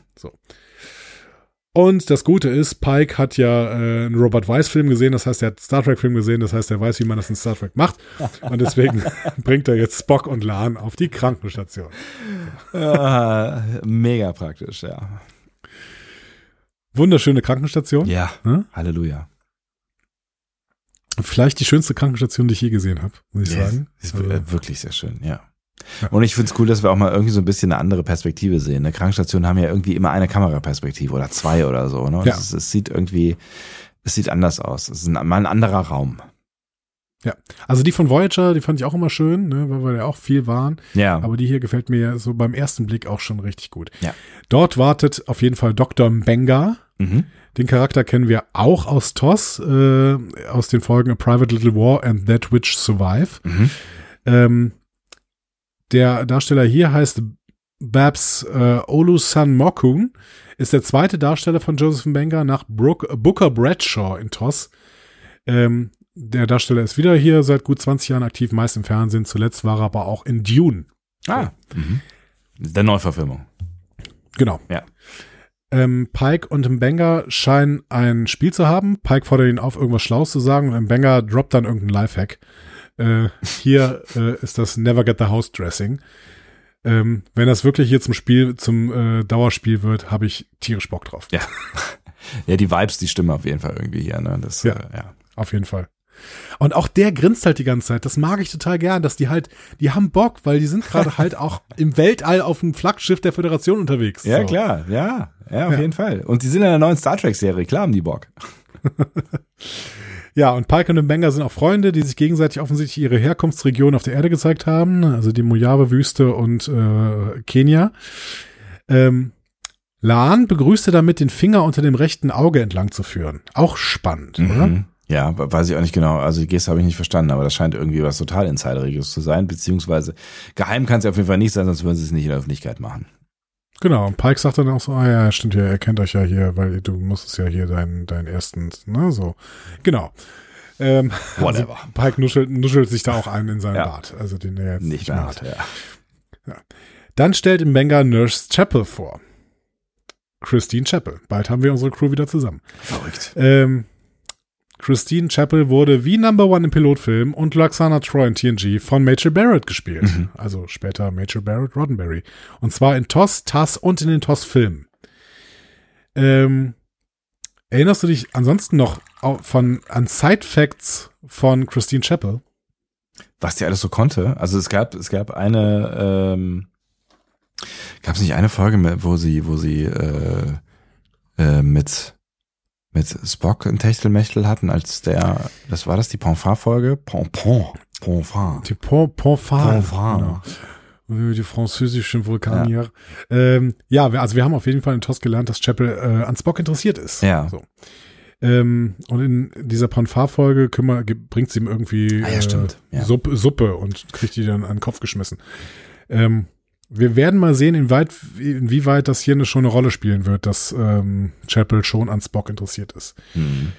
Und das Gute ist, Pike hat ja äh, einen Robert Weiss-Film gesehen, das heißt, er hat einen Star Trek-Film gesehen, das heißt, er weiß, wie man das in Star Trek macht. Und deswegen bringt er jetzt Spock und Lan auf die Krankenstation. Ah, mega praktisch, ja. Wunderschöne Krankenstation. Ja, Hm? Halleluja. Vielleicht die schönste Krankenstation, die ich je gesehen habe, muss ich Ja, sagen. Ist Also, äh, wirklich sehr schön, ja. Und ich finde es cool, dass wir auch mal irgendwie so ein bisschen eine andere Perspektive sehen. Ne? Krankenstationen haben ja irgendwie immer eine Kameraperspektive oder zwei oder so. Ne? Ja. Es, es sieht irgendwie, es sieht anders aus. Es ist ein, mal ein anderer Raum. ja. Also die von Voyager, die fand ich auch immer schön, ne, weil wir ja auch viel waren. Ja. Aber die hier gefällt mir ja so beim ersten Blick auch schon richtig gut. Ja. Dort wartet auf jeden Fall Dr. Mbenga. mhm. Den Charakter kennen wir auch aus TOS, äh, aus den Folgen A Private Little War and That Which Survive. Mhm. Ähm, der Darsteller hier heißt Babs äh, Olusan Mokun, ist der zweite Darsteller von Joseph Mbenga nach Brooke, Booker Bradshaw in TOS. Ähm, der Darsteller ist wieder hier seit gut 20 Jahren aktiv, meist im Fernsehen. Zuletzt war er aber auch in Dune. Ah. Mhm. Der Neuverfilmung. Genau. Ja. Ähm, Pike und Mbenga scheinen ein Spiel zu haben. Pike fordert ihn auf, irgendwas Schlaues zu sagen und Mbenga droppt dann irgendeinen Lifehack. Äh, hier äh, ist das Never Get the House Dressing. Ähm, wenn das wirklich hier zum Spiel, zum äh, Dauerspiel wird, habe ich tierisch Bock drauf. Ja. Ja, die Vibes, die stimmen auf jeden Fall irgendwie hier. Ne? Das, Ja. Äh, ja. Auf jeden Fall. Und auch der grinst halt die ganze Zeit. Das mag ich total gern, dass die halt, die haben Bock, weil die sind gerade halt auch im Weltall auf dem Flaggschiff der Föderation unterwegs. Ja, So. klar, ja, ja, auf Ja. jeden Fall. Und die sind in der neuen Star Trek-Serie, klar haben die Bock. Ja, und Pike und Mbenga sind auch Freunde, die sich gegenseitig offensichtlich ihre Herkunftsregion auf der Erde gezeigt haben, also die Mojave-Wüste und äh, Kenia. Ähm, Lan begrüßte damit, den Finger unter dem rechten Auge entlang zu führen. Auch spannend, oder? Mhm. Ja, we- weiß ich auch nicht genau. Also die Geste habe ich nicht verstanden, aber das scheint irgendwie was total Insideriges zu sein, beziehungsweise geheim kann es ja auf jeden Fall nicht sein, sonst würden sie es nicht in der Öffentlichkeit machen. Genau, und Pike sagt dann auch so, ah ja, stimmt ja, er kennt euch ja hier, weil du musstest ja hier deinen deinen ersten, ne, so. Genau. Ähm, Whatever. Also Pike nuschelt, nuschelt sich da auch ein in seinen Ja. Bart, also den er jetzt Nicht nicht mehr hat. hat, ja. Dann stellt Mbenga Nurse Chapel vor. Christine Chapel. Bald haben wir unsere Crew wieder zusammen. Verrückt. Ähm, Christine Chapel wurde wie Number One im Pilotfilm und Luxana Troy in TNG von Major Barrett gespielt. Mhm. Also später Major Barrett Roddenberry. Und zwar in TOS, TAS und in den TOS-Filmen. Ähm, erinnerst du dich ansonsten noch von, an Side-Facts von Christine Chapel? Was die alles so konnte. Also es gab, es gab eine, ähm, gab es nicht eine Folge, wo sie, wo sie äh, äh, mit mit Spock ein Techtelmechtel hatten, als der, das war das die Ponfar-Folge? Ponpon. Ponfar. Die Pont, Pontfar. Pontfar. Genau. Die französischen Vulkanier. Ja, ähm, ja also wir haben auf jeden Fall in TOS gelernt, dass Chapel äh, an Spock interessiert ist. Ja. So. Ähm, und in dieser Ponfar-Folge bringt sie ihm irgendwie Ah ja, stimmt. Ja. Suppe, Suppe und kriegt die dann an den Kopf geschmissen. Ähm, wir werden mal sehen, inwieweit, inwieweit das hier eine, schon eine Rolle spielen wird, dass ähm, Chapel schon an Spock interessiert ist. Mhm.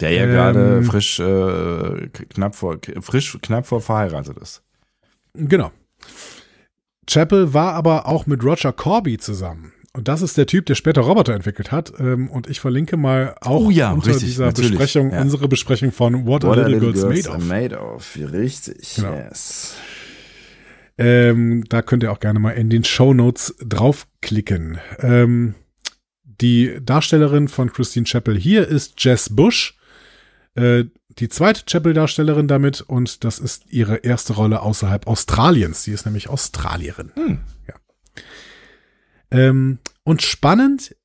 Der ja Ähm, gerade frisch, äh, knapp vor, frisch, knapp vor verheiratet ist. Genau. Chapel war aber auch mit Roger Corby zusammen. Und das ist der Typ, der später Roboter entwickelt hat. Ähm, und ich verlinke mal auch Oh ja, unter richtig, dieser natürlich, Besprechung, ja. unsere Besprechung von What, a Little, Girls, Made are of. made of. Richtig, Genau. yes. Ähm, da könnt ihr auch gerne mal in den Show Notes draufklicken. Ähm, die Darstellerin von Christine Chapel hier ist Jess Bush. Äh, die zweite Chapel-Darstellerin damit und das ist ihre erste Rolle außerhalb Australiens. Sie ist nämlich Australierin. Hm. Ja. Ähm, und spannend,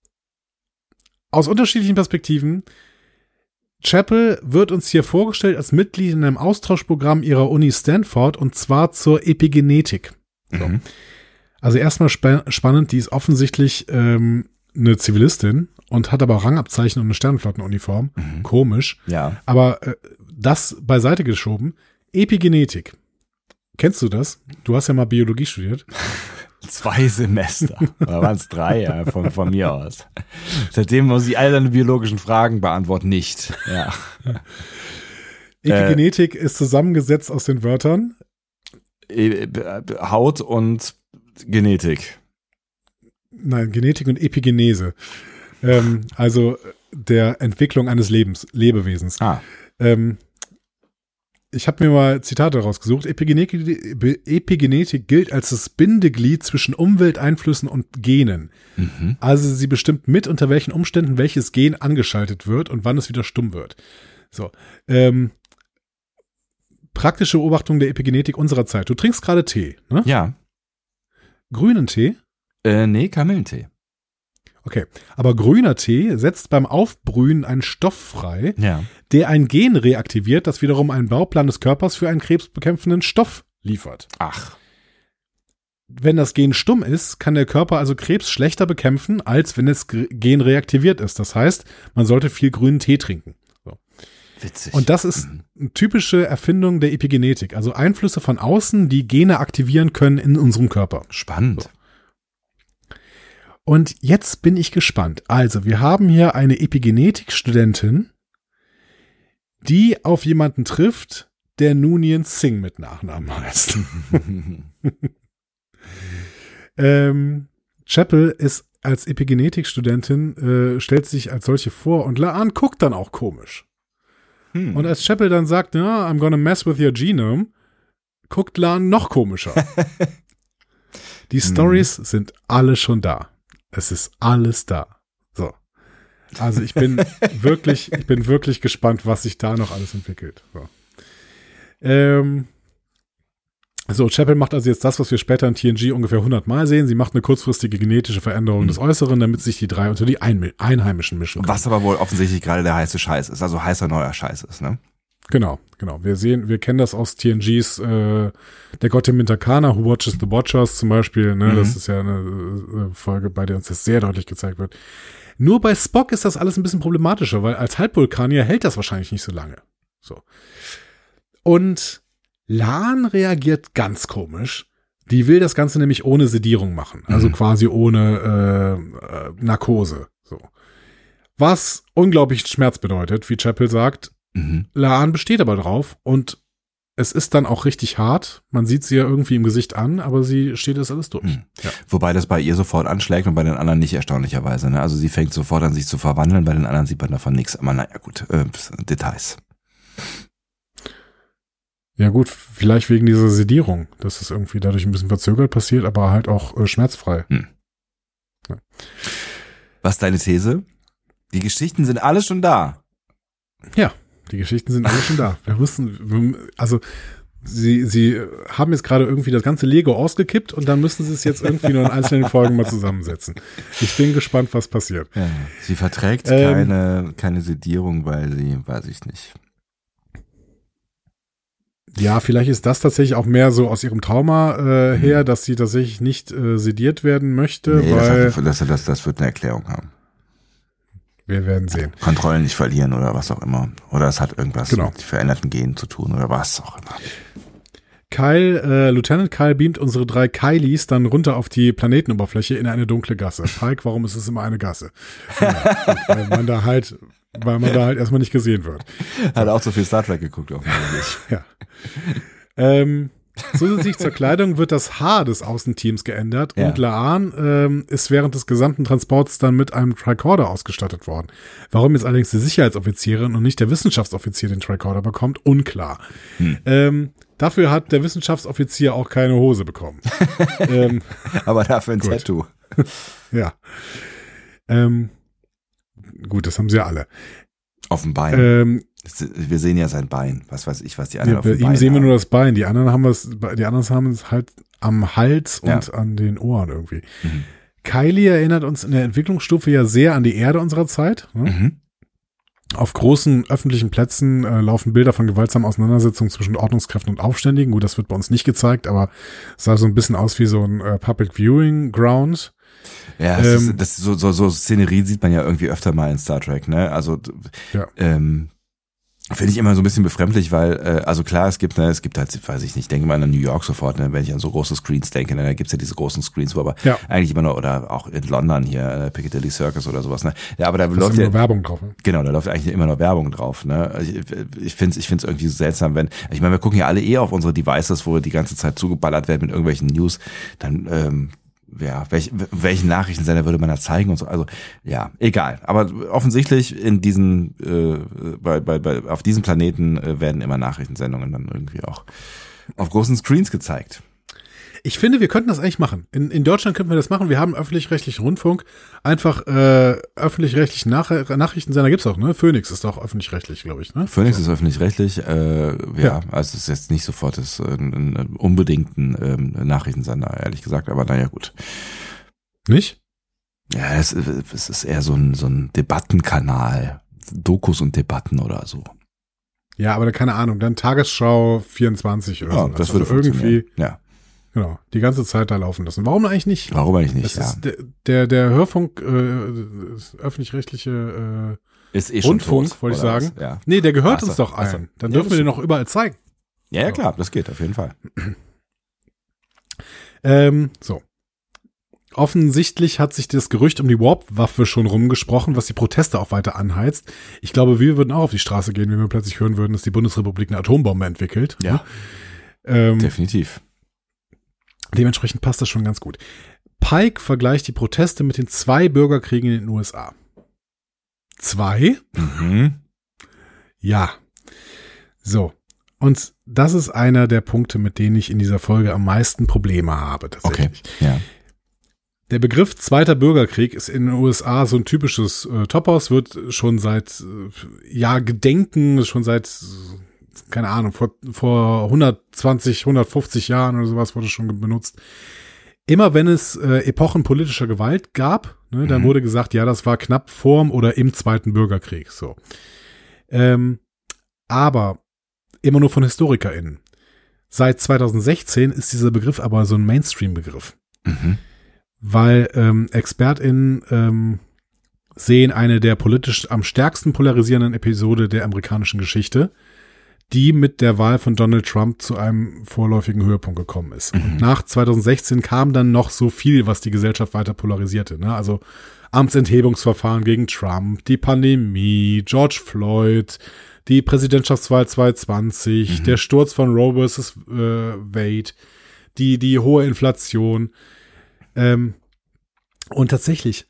aus unterschiedlichen Perspektiven. Chapel wird uns hier vorgestellt als Mitglied in einem Austauschprogramm ihrer Uni Stanford und zwar zur Epigenetik. So. Mhm. Also erstmal spa spannend, die ist offensichtlich ähm, eine Zivilistin und hat aber Rangabzeichen und eine Sternenflottenuniform. Mhm. Komisch. Ja. Aber äh, das beiseite geschoben. Epigenetik. Kennst du das? Du hast ja mal Biologie studiert. Zwei Semester. Oder waren es drei, ja, von, von mir aus. Seitdem muss ich all deine biologischen Fragen beantworten, nicht. Ja. Epigenetik ist zusammengesetzt aus den Wörtern E- Haut und Genetik. Nein, Genetik und Epigenese. Ähm, also der Entwicklung eines Lebens, Lebewesens. Ah. Ähm, ich habe mir mal Zitate rausgesucht. Epigenetik, Epigenetik gilt als das Bindeglied zwischen Umwelteinflüssen und Genen. Mhm. Also sie bestimmt mit, unter welchen Umständen welches Gen angeschaltet wird und wann es wieder stumm wird. So. Ähm, praktische Beobachtung der Epigenetik unserer Zeit. Du trinkst gerade Tee, ne? Ja. Grünen Tee? Äh, nee, Kamillentee. Okay. Aber grüner Tee setzt beim Aufbrühen einen Stoff frei, Ja. der ein Gen reaktiviert, das wiederum einen Bauplan des Körpers für einen krebsbekämpfenden Stoff liefert. Ach. Wenn das Gen stumm ist, kann der Körper also Krebs schlechter bekämpfen, als wenn das G- Gen reaktiviert ist. Das heißt, man sollte viel grünen Tee trinken. Witzig. Und das ist Mhm. eine typische Erfindung der Epigenetik, also Einflüsse von außen, die Gene aktivieren können in unserem Körper. Spannend. Und jetzt bin ich gespannt. Also, wir haben hier eine Epigenetik-Studentin, die auf jemanden trifft, der Nunien Singh mit Nachnamen heißt. ähm, Chapel ist als Epigenetik-Studentin, äh, stellt sich als solche vor und Laan guckt dann auch komisch. Hm. Und als Chapel dann sagt, ja, I'm gonna mess with your genome, guckt Laan noch komischer. Die Stories sind alle schon da. Es ist alles da. So. Also ich bin wirklich, ich bin wirklich gespannt, was sich da noch alles entwickelt. So. Ähm, so, Chapel macht also jetzt das, was wir später in TNG ungefähr 100 Mal sehen. Sie macht eine kurzfristige genetische Veränderung des Äußeren, damit sich die drei unter die Einheimischen mischen können. Was aber wohl offensichtlich gerade der heiße Scheiß ist, also heißer neuer Scheiß ist, ne? Genau, genau. Wir sehen, wir kennen das aus TNGs, äh, der Gott im Mintakana, Who Watches the Watchers zum Beispiel, ne? Mhm. Das ist ja eine äh, Folge, bei der uns das sehr deutlich gezeigt wird. Nur bei Spock ist das alles ein bisschen problematischer, weil als Halbvulkanier hält das wahrscheinlich nicht so lange. So. Und Lan reagiert ganz komisch. Die will das Ganze nämlich ohne Sedierung machen, also Mhm. quasi ohne äh, äh, Narkose. So. Was unglaublich Schmerz bedeutet, wie Chapel sagt, Mhm. Laan besteht aber drauf und es ist dann auch richtig hart. Man sieht sie ja irgendwie im Gesicht an, aber sie steht das alles durch. Mhm. Ja. Wobei das bei ihr sofort anschlägt und bei den anderen nicht erstaunlicherweise. Ne? Also sie fängt sofort an, sich zu verwandeln, bei den anderen sieht man davon nichts. Aber naja, gut, äh, Details. ja gut, vielleicht wegen dieser Sedierung, dass es irgendwie dadurch ein bisschen verzögert passiert, aber halt auch äh, schmerzfrei. Was ist deine These? Die Geschichten sind alle schon da. Die Geschichten sind alle schon da. Wir müssen, also sie, sie haben jetzt gerade irgendwie das ganze Lego ausgekippt und dann müssen sie es jetzt irgendwie nur in einzelnen Folgen mal zusammensetzen. Ich bin gespannt, was passiert. Ja. Sie verträgt Ähm. keine, keine Sedierung, weil sie, weiß ich nicht. Ja, vielleicht ist das tatsächlich auch mehr so aus ihrem Trauma äh, her, dass sie tatsächlich nicht äh, sediert werden möchte, Nee, weil das, hat, das, das, das wird eine Erklärung haben. Wir werden sehen. Kontrollen nicht verlieren oder was auch immer. Oder es hat irgendwas Genau. mit veränderten Genen zu tun oder was auch immer. Kyle, äh, Lieutenant Kyle beamt unsere drei Kylies dann runter auf die Planetenoberfläche in eine dunkle Gasse. Pike, warum ist es immer eine Gasse? Ja, weil man da halt, weil man da halt erstmal nicht gesehen wird. Hat auch so viel Star Trek geguckt offensichtlich. Ja. Ähm, zusätzlich zur Kleidung wird das Haar des Außenteams geändert Ja. und Laan ähm, ist während des gesamten Transports dann mit einem Tricorder ausgestattet worden. Warum jetzt allerdings die Sicherheitsoffizierin und nicht der Wissenschaftsoffizier den Tricorder bekommt, unklar. Hm. Ähm, dafür hat der Wissenschaftsoffizier auch keine Hose bekommen. ähm, Aber dafür ein Gut. Tattoo. ja. Ähm, gut, das haben sie ja alle. Auf dem Bein. Ähm, Wir sehen ja sein Bein. Was weiß ich, was die anderen Ja, auf bei dem ihm Bein sehen wir haben. nur das Bein. Die anderen haben es, die anderen haben es halt am Hals Ja. und an den Ohren irgendwie. Mhm. Kylie erinnert uns in der Entwicklungsstufe ja sehr an die Erde unserer Zeit. Ne? Mhm. Auf großen öffentlichen Plätzen äh, laufen Bilder von gewaltsamen Auseinandersetzungen zwischen Ordnungskräften und Aufständigen. Gut, das wird bei uns nicht gezeigt, aber es sah so ein bisschen aus wie so ein äh, Public Viewing Ground. Ja, das, ähm, ist, das so, so, so Szenerie sieht man ja irgendwie öfter mal in Star Trek, ne? Also ja. ähm, Finde ich immer so ein bisschen befremdlich, weil, äh, also klar, es gibt, ne, es gibt halt, weiß ich nicht, denke mal an New York sofort, ne, wenn ich an so große Screens denke, ne, da gibt's ja diese großen Screens, wo aber Ja. eigentlich immer noch, oder auch in London hier, äh, Piccadilly Circus oder sowas, ne. Ja, aber da da ist läuft immer ja, nur Werbung drauf. Ne? genau, da läuft eigentlich immer noch Werbung drauf, ne. Also Ich, ich finde es ich find's irgendwie so seltsam, wenn, ich meine, wir gucken ja alle eh auf unsere Devices, wo wir die ganze Zeit zugeballert werden mit irgendwelchen News, dann, ähm, ja, welch, welchen Nachrichtensender würde man da zeigen und so. Also ja, egal. Aber offensichtlich in diesen, äh, bei, bei, bei, auf diesem Planeten äh, werden immer Nachrichtensendungen dann irgendwie auch auf großen Screens gezeigt. Ich finde, wir könnten das eigentlich machen. In, in Deutschland könnten wir das machen. Wir haben öffentlich-rechtlichen Rundfunk. Einfach äh, öffentlich-rechtlichen Nach Nachrichtensender gibt's auch, ne? Phoenix ist doch öffentlich-rechtlich, glaube ich, ne? Phoenix ist öffentlich-rechtlich, äh, ja, Ja. also es ist jetzt nicht sofort das, äh, ein, ein unbedingten ähm, Nachrichtensender, ehrlich gesagt, aber naja, gut. Nicht? Ja, es, es ist eher so ein, so ein Debattenkanal. Dokus und Debatten oder so. Ja, aber keine Ahnung. Dann Tagesschau 24 oder Ja, so. das würde also irgendwie, funktionieren. Ja, genau, die ganze Zeit da laufen lassen. Warum eigentlich nicht? warum eigentlich nicht? Ja. der, der, der Hörfunk, äh, öffentlich-rechtliche, äh, Ist eh Rundfunk, tot, wollte ich sagen. was? Ja. nee, der gehört so, uns doch allen. Dann Ja, dürfen wir den noch überall zeigen. ja, ja, klar, das geht auf jeden Fall. Ähm, so. Offensichtlich hat sich das Gerücht um die Warp-Waffe schon rumgesprochen, was die Proteste auch weiter anheizt. Ich glaube, wir würden auch auf die Straße gehen, wenn wir plötzlich hören würden, dass die Bundesrepublik eine Atombombe entwickelt. Ja. Ähm, Definitiv. Dementsprechend passt das schon ganz gut. Pike vergleicht die Proteste mit den zwei Bürgerkriegen in den USA. Zwei? Mhm. Ja. So. Und das ist einer der Punkte, mit denen ich in dieser Folge am meisten Probleme habe. Okay. Tatsächlich. Ja. Der Begriff Zweiter Bürgerkrieg ist in den USA so ein typisches äh, Topos, wird schon seit äh, ja Gedenken, schon seit keine Ahnung, vor, vor 120, 150 Jahren oder sowas wurde schon benutzt. Immer wenn es äh, Epochen politischer Gewalt gab, ne, dann Mhm. wurde gesagt, ja, das war knapp vorm oder im Zweiten Bürgerkrieg. So. Ähm, aber immer nur von HistorikerInnen. Seit 2016 ist dieser Begriff aber so ein Mainstream-Begriff Mhm. weil ähm, ExpertInnen ähm, sehen eine der politisch am stärksten polarisierenden Episode der amerikanischen Geschichte, die mit der Wahl von Donald Trump zu einem vorläufigen Höhepunkt gekommen ist. Und nach 2016 kam dann noch so viel, was die Gesellschaft weiter polarisierte. Ne? Also Amtsenthebungsverfahren gegen Trump, die Pandemie, George Floyd, die Präsidentschaftswahl 2020, der Sturz von Roe vs. Äh, Wade, die, die hohe Inflation. Ähm, und tatsächlich,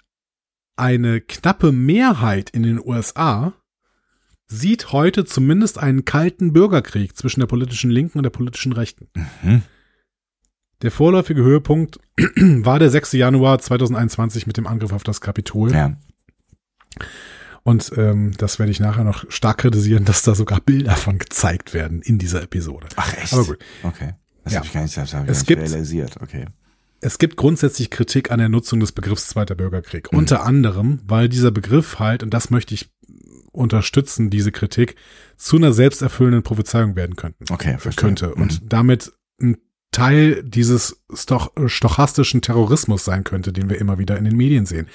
eine knappe Mehrheit in den USA sieht heute zumindest einen kalten Bürgerkrieg zwischen der politischen Linken und der politischen Rechten. Mhm. Der vorläufige Höhepunkt war der 6. Januar 2021 mit dem Angriff auf das Kapitol. Ja. Und ähm, das werde ich nachher noch stark kritisieren, dass da sogar Bilder von gezeigt werden in dieser Episode. Ach echt? Aber gut. Okay. Das Ja. habe ich gar nicht, das hab ich Es gibt- realisiert. Okay. Es gibt grundsätzlich Kritik an der Nutzung des Begriffs Zweiter Bürgerkrieg. Mhm. Unter anderem, weil dieser Begriff halt, und das möchte ich unterstützen, diese Kritik, zu einer selbsterfüllenden Prophezeiung werden könnten. Okay, verstehe. könnte. Mhm. Und damit ein Teil dieses stoch stochastischen Terrorismus sein könnte, den wir immer wieder in den Medien sehen.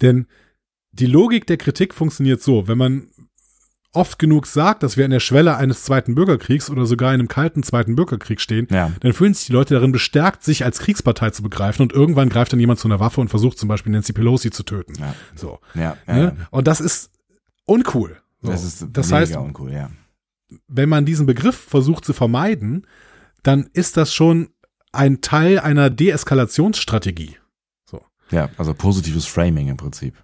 Denn die Logik der Kritik funktioniert so, wenn man oft genug sagt, dass wir an der Schwelle eines zweiten Bürgerkriegs oder sogar in einem kalten zweiten Bürgerkrieg stehen, Ja. dann fühlen sich die Leute darin bestärkt, sich als Kriegspartei zu begreifen und irgendwann greift dann jemand zu einer Waffe und versucht zum Beispiel Nancy Pelosi zu töten. Ja. So. Ja. Ne? Und das ist uncool. So. Das ist das heißt, uncool, ja. wenn man diesen Begriff versucht zu vermeiden, dann ist das schon ein Teil einer Deeskalationsstrategie. Ja, also positives Framing im Prinzip.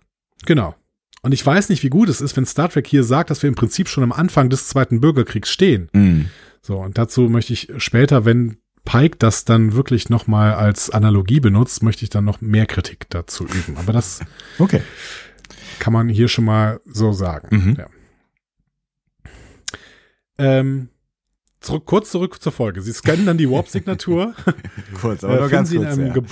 Genau. Und ich weiß nicht, wie gut es ist, wenn Star Trek hier sagt, dass wir im Prinzip schon am Anfang des Zweiten Bürgerkriegs stehen. Mhm. So, und dazu möchte ich später, wenn Pike das dann wirklich nochmal als Analogie benutzt, möchte ich dann noch mehr Kritik dazu üben. Aber das Okay. Kann man hier schon mal so sagen. Mhm. Ja. Ähm, zurück, kurz zurück zur Folge. Sie scannen dann die Warp-Signatur. kurz, aber äh, nur ganz sie kurz. in einem ja. Ge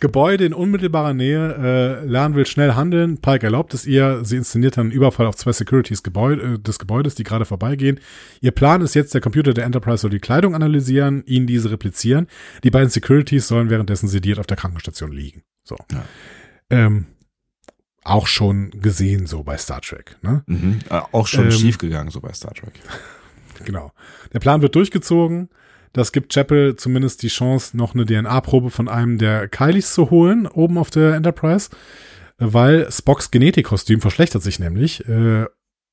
Gebäude in unmittelbarer Nähe. Äh, Lan will schnell handeln. Pike erlaubt es ihr. Sie inszeniert dann einen Überfall auf zwei Securities Gebäude, äh, des Gebäudes, die gerade vorbeigehen. Ihr Plan ist jetzt, der Computer der Enterprise soll die Kleidung analysieren, ihnen diese replizieren. Die beiden Securities sollen währenddessen sediert auf der Krankenstation liegen. So. Ja. Ähm, auch schon gesehen so bei Star Trek. Ne? Mhm. Äh, auch schon ähm, schief gegangen so bei Star Trek. Genau. Der Plan wird durchgezogen. Das gibt Chapel zumindest die Chance, noch eine DNA-Probe von einem der Kylies zu holen, oben auf der Enterprise, weil Spocks Genetikkostüm verschlechtert sich nämlich äh,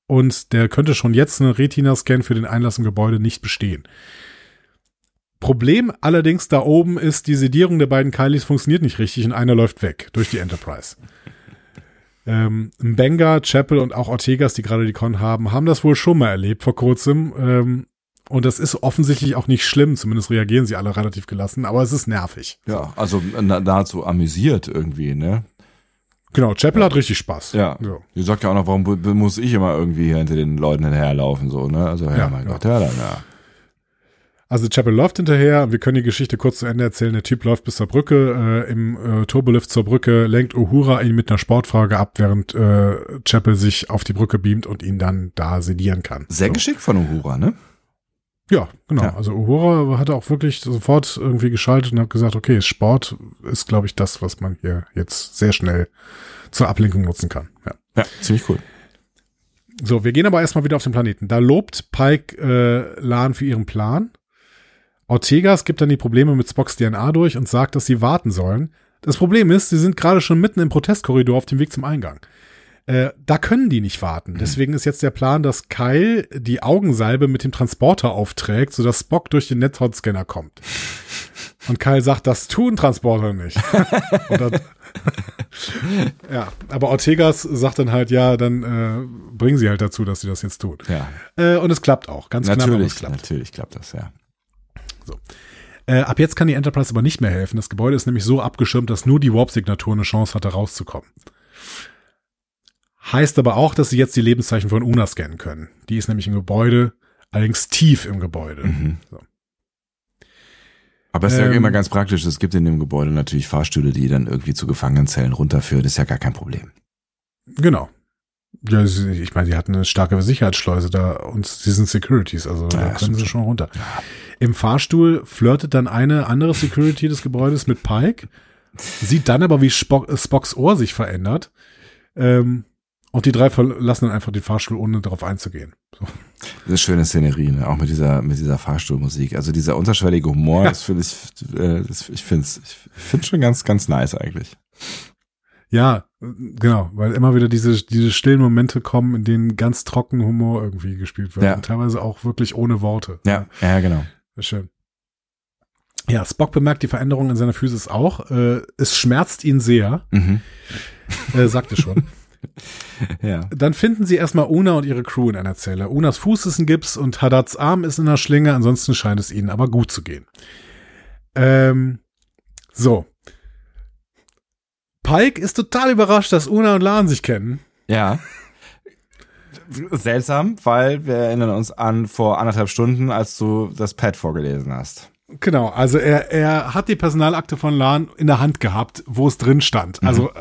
und der könnte schon jetzt einen Retina-Scan für den Einlass im Gebäude nicht bestehen. Problem allerdings da oben ist, die Sedierung der beiden Kylies funktioniert nicht richtig und einer läuft weg durch die Enterprise. Ähm, Benga, Chapel und auch Ortegas, die gerade die Con haben, haben das wohl schon mal erlebt vor kurzem. Ähm, und das ist offensichtlich auch nicht schlimm, zumindest reagieren sie alle relativ gelassen, aber es ist nervig. Ja, also nahezu amüsiert irgendwie, ne? Genau, Chapel ja. hat richtig Spaß. Ja. So. Die sagt ja auch noch, warum muss ich immer irgendwie hinter den Leuten hinterherlaufen, so, ne? Also, ja, ja mein ja. Gott, ja, dann, ja. Also Chapel läuft hinterher. Wir können die Geschichte kurz zu Ende erzählen. Der Typ läuft bis zur Brücke. Äh, Im äh, Turbolift zur Brücke lenkt Uhura ihn mit einer Sportfrage ab, während äh, Chapel sich auf die Brücke beamt und ihn dann da sedieren kann. Sehr so. geschickt von Uhura, ne? Ja, genau. Ja. Also Uhura hatte auch wirklich sofort irgendwie geschaltet und hat gesagt, okay, Sport ist, glaube ich, das, was man hier jetzt sehr schnell zur Ablenkung nutzen kann. Ja, ja ziemlich cool. So, wir gehen aber erstmal wieder auf den Planeten. Da lobt Pike äh, Lan für ihren Plan Ortegas gibt dann die Probleme mit Spocks DNA durch und sagt, dass sie warten sollen. Das Problem ist, sie sind gerade schon mitten im Protestkorridor auf dem Weg zum Eingang. Äh, da können die nicht warten. Deswegen ist jetzt der Plan, dass Kyle die Augensalbe mit dem Transporter aufträgt, sodass Spock durch den Netzhautscanner kommt. Und Kyle sagt, das tun Transporter nicht. dann, ja, aber Ortegas sagt dann halt, ja, dann äh, bringen sie halt dazu, dass sie das jetzt tun. Ja. Äh, und es klappt auch, ganz natürlich, knapp. Natürlich klappt das, ja. So. Äh, ab jetzt kann die Enterprise aber nicht mehr helfen. Das Gebäude ist nämlich so abgeschirmt, dass nur die Warp-Signatur eine Chance hatte, rauszukommen. Heißt aber auch, dass sie jetzt die Lebenszeichen von Una scannen können. Die ist nämlich im Gebäude, allerdings tief im Gebäude. Mhm. So. Aber es ist ähm, ja immer ganz praktisch. Es gibt in dem Gebäude natürlich Fahrstühle, die dann irgendwie zu Gefangenenzellen runterführen. Das ist ja gar kein Problem. Genau. Ja, ich meine, die hatten eine starke Sicherheitsschleuse da und sie sind Securities, also ja, da können sie schon runter. Im Fahrstuhl flirtet dann eine andere Security des Gebäudes mit Pike, sieht dann aber, wie Spock, Spocks Ohr sich verändert. Ähm, und die drei verlassen dann einfach den Fahrstuhl, ohne darauf einzugehen. So. Das ist schöne Szenerie, ne? auch mit dieser, mit dieser Fahrstuhlmusik. Also dieser unterschwellige Humor, ja. das finde ich, äh, das, ich finde es ich finde schon ganz, ganz nice eigentlich. Ja, genau, weil immer wieder diese, diese stillen Momente kommen, in denen ganz trocken Humor irgendwie gespielt wird. Ja. Und teilweise auch wirklich ohne Worte. Ja, ja, genau. Schön. Ja, Spock bemerkt die Veränderung in seiner Physis auch. Äh, es schmerzt ihn sehr. Mhm. Äh, sagte schon. ja. Dann finden sie erstmal Una und ihre Crew in einer Zelle. Unas Fuß ist ein Gips und Haddads Arm ist in einer Schlinge. Ansonsten scheint es ihnen aber gut zu gehen. Ähm, so. Pike ist total überrascht, dass Una und Lan sich kennen. Ja. Seltsam, weil wir erinnern uns an vor anderthalb Stunden, als du das Pad vorgelesen hast. Genau, also er, er hat die Personalakte von Lan in der Hand gehabt, wo es drin stand. Mhm. Also äh,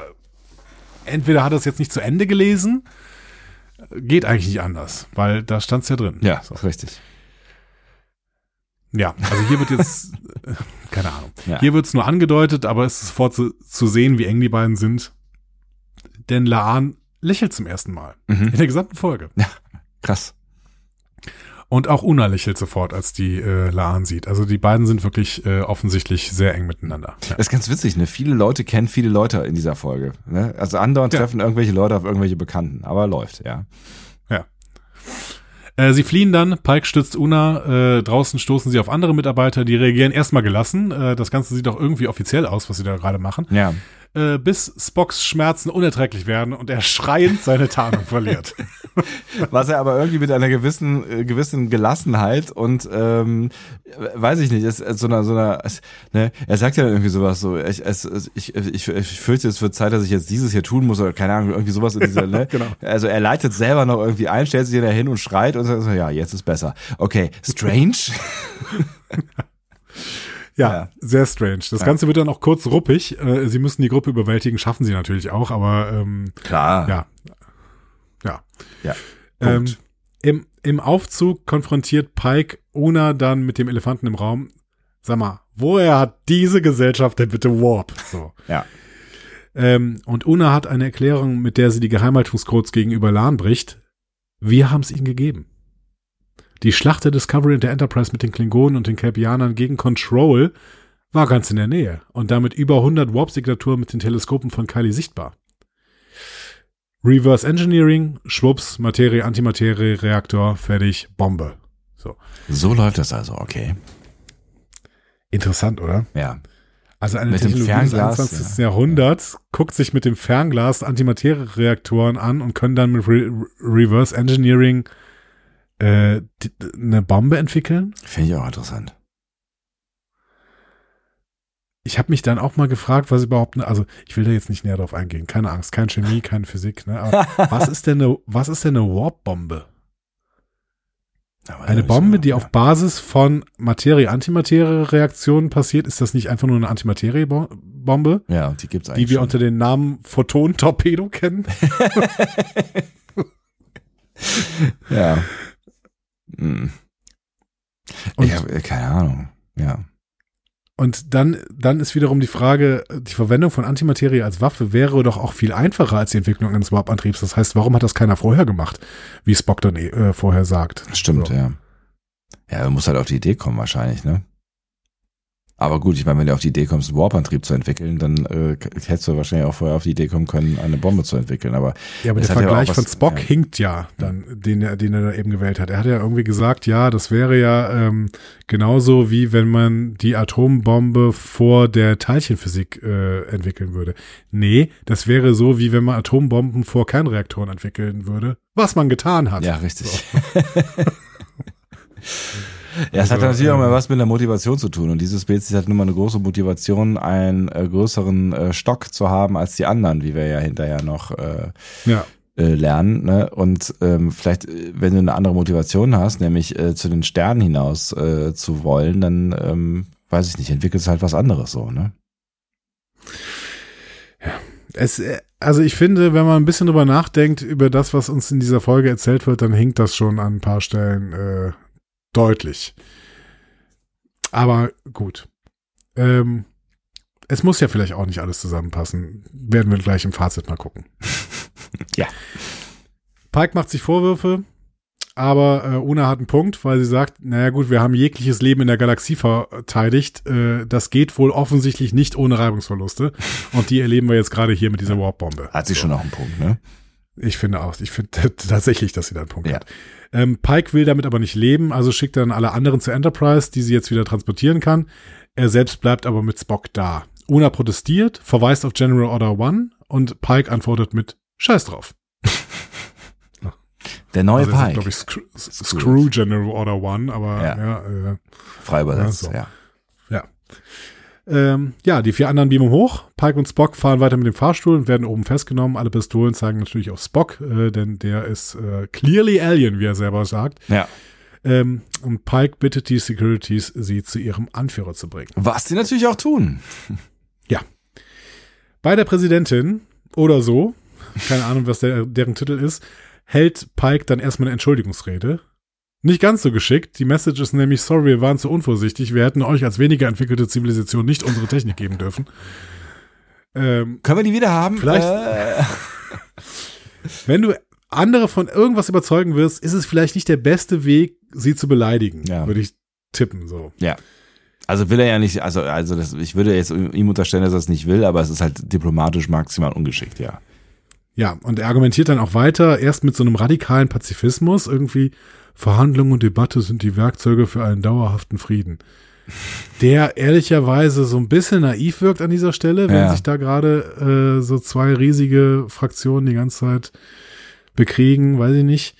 entweder hat er es jetzt nicht zu Ende gelesen, geht eigentlich nicht anders, weil da stand es ja drin. Ja, so. richtig. Ja, also hier wird jetzt, keine Ahnung, ja. hier wird es nur angedeutet, aber es ist sofort zu, zu, sehen, wie eng die beiden sind. Denn Laan lächelt zum ersten Mal mhm. in der gesamten Folge. Ja, krass. Und auch Una lächelt sofort, als die äh, Laan sieht. Also die beiden sind wirklich äh, offensichtlich sehr eng miteinander. Ja. Das ist ganz witzig, ne? Viele Leute kennen viele Leute in dieser Folge. Ne? Also andauernd ja. treffen irgendwelche Leute auf irgendwelche Bekannten, aber läuft, ja. Ja. Äh, sie fliehen dann, Pike stützt Una, äh, draußen stoßen sie auf andere Mitarbeiter, die reagieren erstmal gelassen. Äh, das Ganze sieht auch irgendwie offiziell aus, was sie da gerade machen. Ja. Äh, bis Spocks Schmerzen unerträglich werden und er schreiend seine Tarnung verliert. Was er aber irgendwie mit einer gewissen äh, gewissen Gelassenheit und ähm, weiß ich nicht, ist, ist so einer so einer ne, er sagt ja irgendwie sowas so, ich es, ich, ich, ich fürchte, es wird Zeit, dass ich jetzt dieses hier tun muss oder keine Ahnung, irgendwie sowas in dieser, ne? genau. Also er leitet selber noch irgendwie ein, stellt sich da hin und schreit und sagt so, ja, jetzt ist besser. Okay, strange. Ja, ja, sehr strange. Das ja. Ganze wird dann auch kurz ruppig. Äh, sie müssen die Gruppe überwältigen, schaffen sie natürlich auch, aber ähm, klar. Ja. Ja. Ja. Ähm, im, Im Aufzug konfrontiert Pike Una dann mit dem Elefanten im Raum. Sag mal, woher hat diese Gesellschaft denn bitte Warp? So. ja. Ähm, und Una hat eine Erklärung, mit der sie die Geheimhaltungscodes gegenüber Lahn bricht. Wir haben es ihnen gegeben. Die Schlacht der Discovery und der Enterprise mit den Klingonen und den Kelpianern gegen Control war ganz in der Nähe und damit über 100 Warp-Signaturen mit den Teleskopen von Kylie sichtbar. Reverse Engineering, Schwupps, Materie, Antimaterie, Reaktor, fertig, Bombe. So. So läuft das also, okay. Interessant, oder? Ja. Also eine mit Technologie des 21. Ja. Jahrhunderts guckt sich mit dem Fernglas Antimaterie-Reaktoren an und können dann mit Re Reverse Engineering äh, eine Bombe entwickeln. Finde ich auch interessant. Ich habe mich dann auch mal gefragt, was überhaupt, ne, also ich will da jetzt nicht näher drauf eingehen, keine Angst, kein Chemie, keine Physik, ne, aber was ist denn eine, was ist denn eine Warp-Bombe? Eine Bombe, die ja. auf Basis von Materie-Antimaterie-Reaktionen passiert, ist das nicht einfach nur eine Antimaterie-Bombe? Ja, die gibt's eigentlich. Die wir schon. unter dem Namen Photon-Torpedo kennen? ja. Hm. Und, ich habe keine Ahnung, ja. Und dann, dann ist wiederum die Frage, die Verwendung von Antimaterie als Waffe wäre doch auch viel einfacher als die Entwicklung eines Warp-Antriebs. Das heißt, warum hat das keiner vorher gemacht, wie Spock dann äh, vorher sagt? Stimmt, so. ja. Ja, er muss halt auf die Idee kommen wahrscheinlich, ne? Aber gut, ich meine, wenn du auf die Idee kommst, einen Warp-Antrieb zu entwickeln, dann äh, hättest du wahrscheinlich auch vorher auf die Idee kommen können, eine Bombe zu entwickeln. Aber ja, aber der Vergleich ja was, von Spock ja. hinkt ja dann, den er, den er da eben gewählt hat. Er hat ja irgendwie gesagt, ja, das wäre ja ähm, genauso wie wenn man die Atombombe vor der Teilchenphysik äh, entwickeln würde. Nee, das wäre so wie wenn man Atombomben vor Kernreaktoren entwickeln würde, was man getan hat. Ja, richtig. So. Ja, es also, hat natürlich auch mal was mit der Motivation zu tun. Und dieses Spezies hat nun mal eine große Motivation, einen äh, größeren äh, Stock zu haben als die anderen, wie wir ja hinterher noch äh, ja. äh, lernen. Ne? Und ähm, vielleicht, äh, wenn du eine andere Motivation hast, nämlich äh, zu den Sternen hinaus äh, zu wollen, dann ähm, weiß ich nicht, entwickelst halt was anderes so, ne? Ja. Es, äh, also ich finde, wenn man ein bisschen drüber nachdenkt, über das, was uns in dieser Folge erzählt wird, dann hinkt das schon an ein paar Stellen äh, Deutlich. Aber gut. Ähm, es muss ja vielleicht auch nicht alles zusammenpassen. Werden wir gleich im Fazit mal gucken. ja. Pike macht sich Vorwürfe, aber äh, Una hat einen Punkt, weil sie sagt, naja gut, wir haben jegliches Leben in der Galaxie verteidigt. Äh, das geht wohl offensichtlich nicht ohne Reibungsverluste. Und die erleben wir jetzt gerade hier mit dieser Warp-Bombe. Hat sie so. schon auch einen Punkt, ne? Ich finde auch, ich finde tatsächlich, dass sie da einen Punkt ja. hat. Ähm, Pike will damit aber nicht leben, also schickt er dann alle anderen zur Enterprise, die sie jetzt wieder transportieren kann. Er selbst bleibt aber mit Spock da. Una protestiert, verweist auf General Order One und Pike antwortet mit Scheiß drauf. Der neue also Pike. glaube ich, Screw, Screw General Order One, aber ja, ja äh, frei übersetzt, ja. So. ja. ja. Ähm, ja, die vier anderen beamen hoch. Pike und Spock fahren weiter mit dem Fahrstuhl und werden oben festgenommen. Alle Pistolen zeigen natürlich auf Spock, äh, denn der ist äh, clearly Alien, wie er selber sagt. Ja. Ähm, und Pike bittet die Securities, sie zu ihrem Anführer zu bringen. Was sie natürlich auch tun. Ja. Bei der Präsidentin oder so, keine Ahnung, was der, deren Titel ist, hält Pike dann erstmal eine Entschuldigungsrede nicht ganz so geschickt. Die Message ist nämlich, sorry, wir waren zu unvorsichtig. Wir hätten euch als weniger entwickelte Zivilisation nicht unsere Technik geben dürfen. Ähm, Können wir die wieder haben? Vielleicht. Äh. wenn du andere von irgendwas überzeugen wirst, ist es vielleicht nicht der beste Weg, sie zu beleidigen. Ja. Würde ich tippen, so. Ja. Also will er ja nicht, also, also das, ich würde jetzt ihm unterstellen, dass er es nicht will, aber es ist halt diplomatisch maximal ungeschickt, ja. Ja, und er argumentiert dann auch weiter, erst mit so einem radikalen Pazifismus irgendwie, Verhandlung und Debatte sind die Werkzeuge für einen dauerhaften Frieden. der ehrlicherweise so ein bisschen naiv wirkt an dieser Stelle, wenn Ja. sich da gerade äh, so zwei riesige Fraktionen die ganze Zeit bekriegen, weiß ich nicht.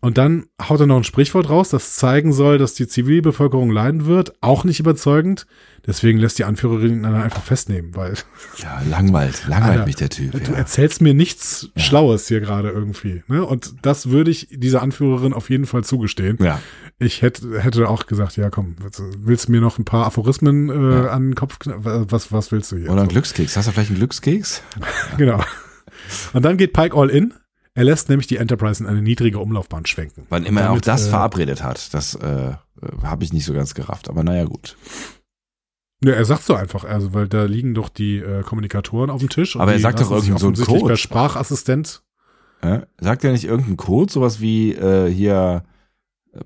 Und dann haut er noch ein Sprichwort raus, das zeigen soll, dass die Zivilbevölkerung leiden wird. Auch nicht überzeugend. Deswegen lässt die Anführerin ihn dann einfach festnehmen, weil Ja, langweilt, langweilt Alter, mich der Typ. du Ja. erzählst mir nichts Schlaues hier gerade irgendwie. Ne? Und das würde ich dieser Anführerin auf jeden Fall zugestehen. ja. Ich hätte, hätte auch gesagt, ja komm, willst, du- mir noch ein paar Aphorismen äh, Ja. an den Kopf? Was, was willst du hier? Oder ein So, Glückskeks. Hast du vielleicht einen Glückskeks? Genau. Und dann geht Pike all in. Er lässt nämlich die Enterprise in eine niedrige Umlaufbahn schwenken. Wann immer er auch Damit, das äh, verabredet hat, das äh, habe ich nicht so ganz gerafft. Aber naja, gut. Ja, er sagt so einfach, also weil da liegen doch die äh, Kommunikatoren auf dem Tisch. und Aber er sagt doch lassen sich irgend so Code. per Sprachassistent. Äh? Sagt er nicht irgendeinen Code, sowas wie äh, hier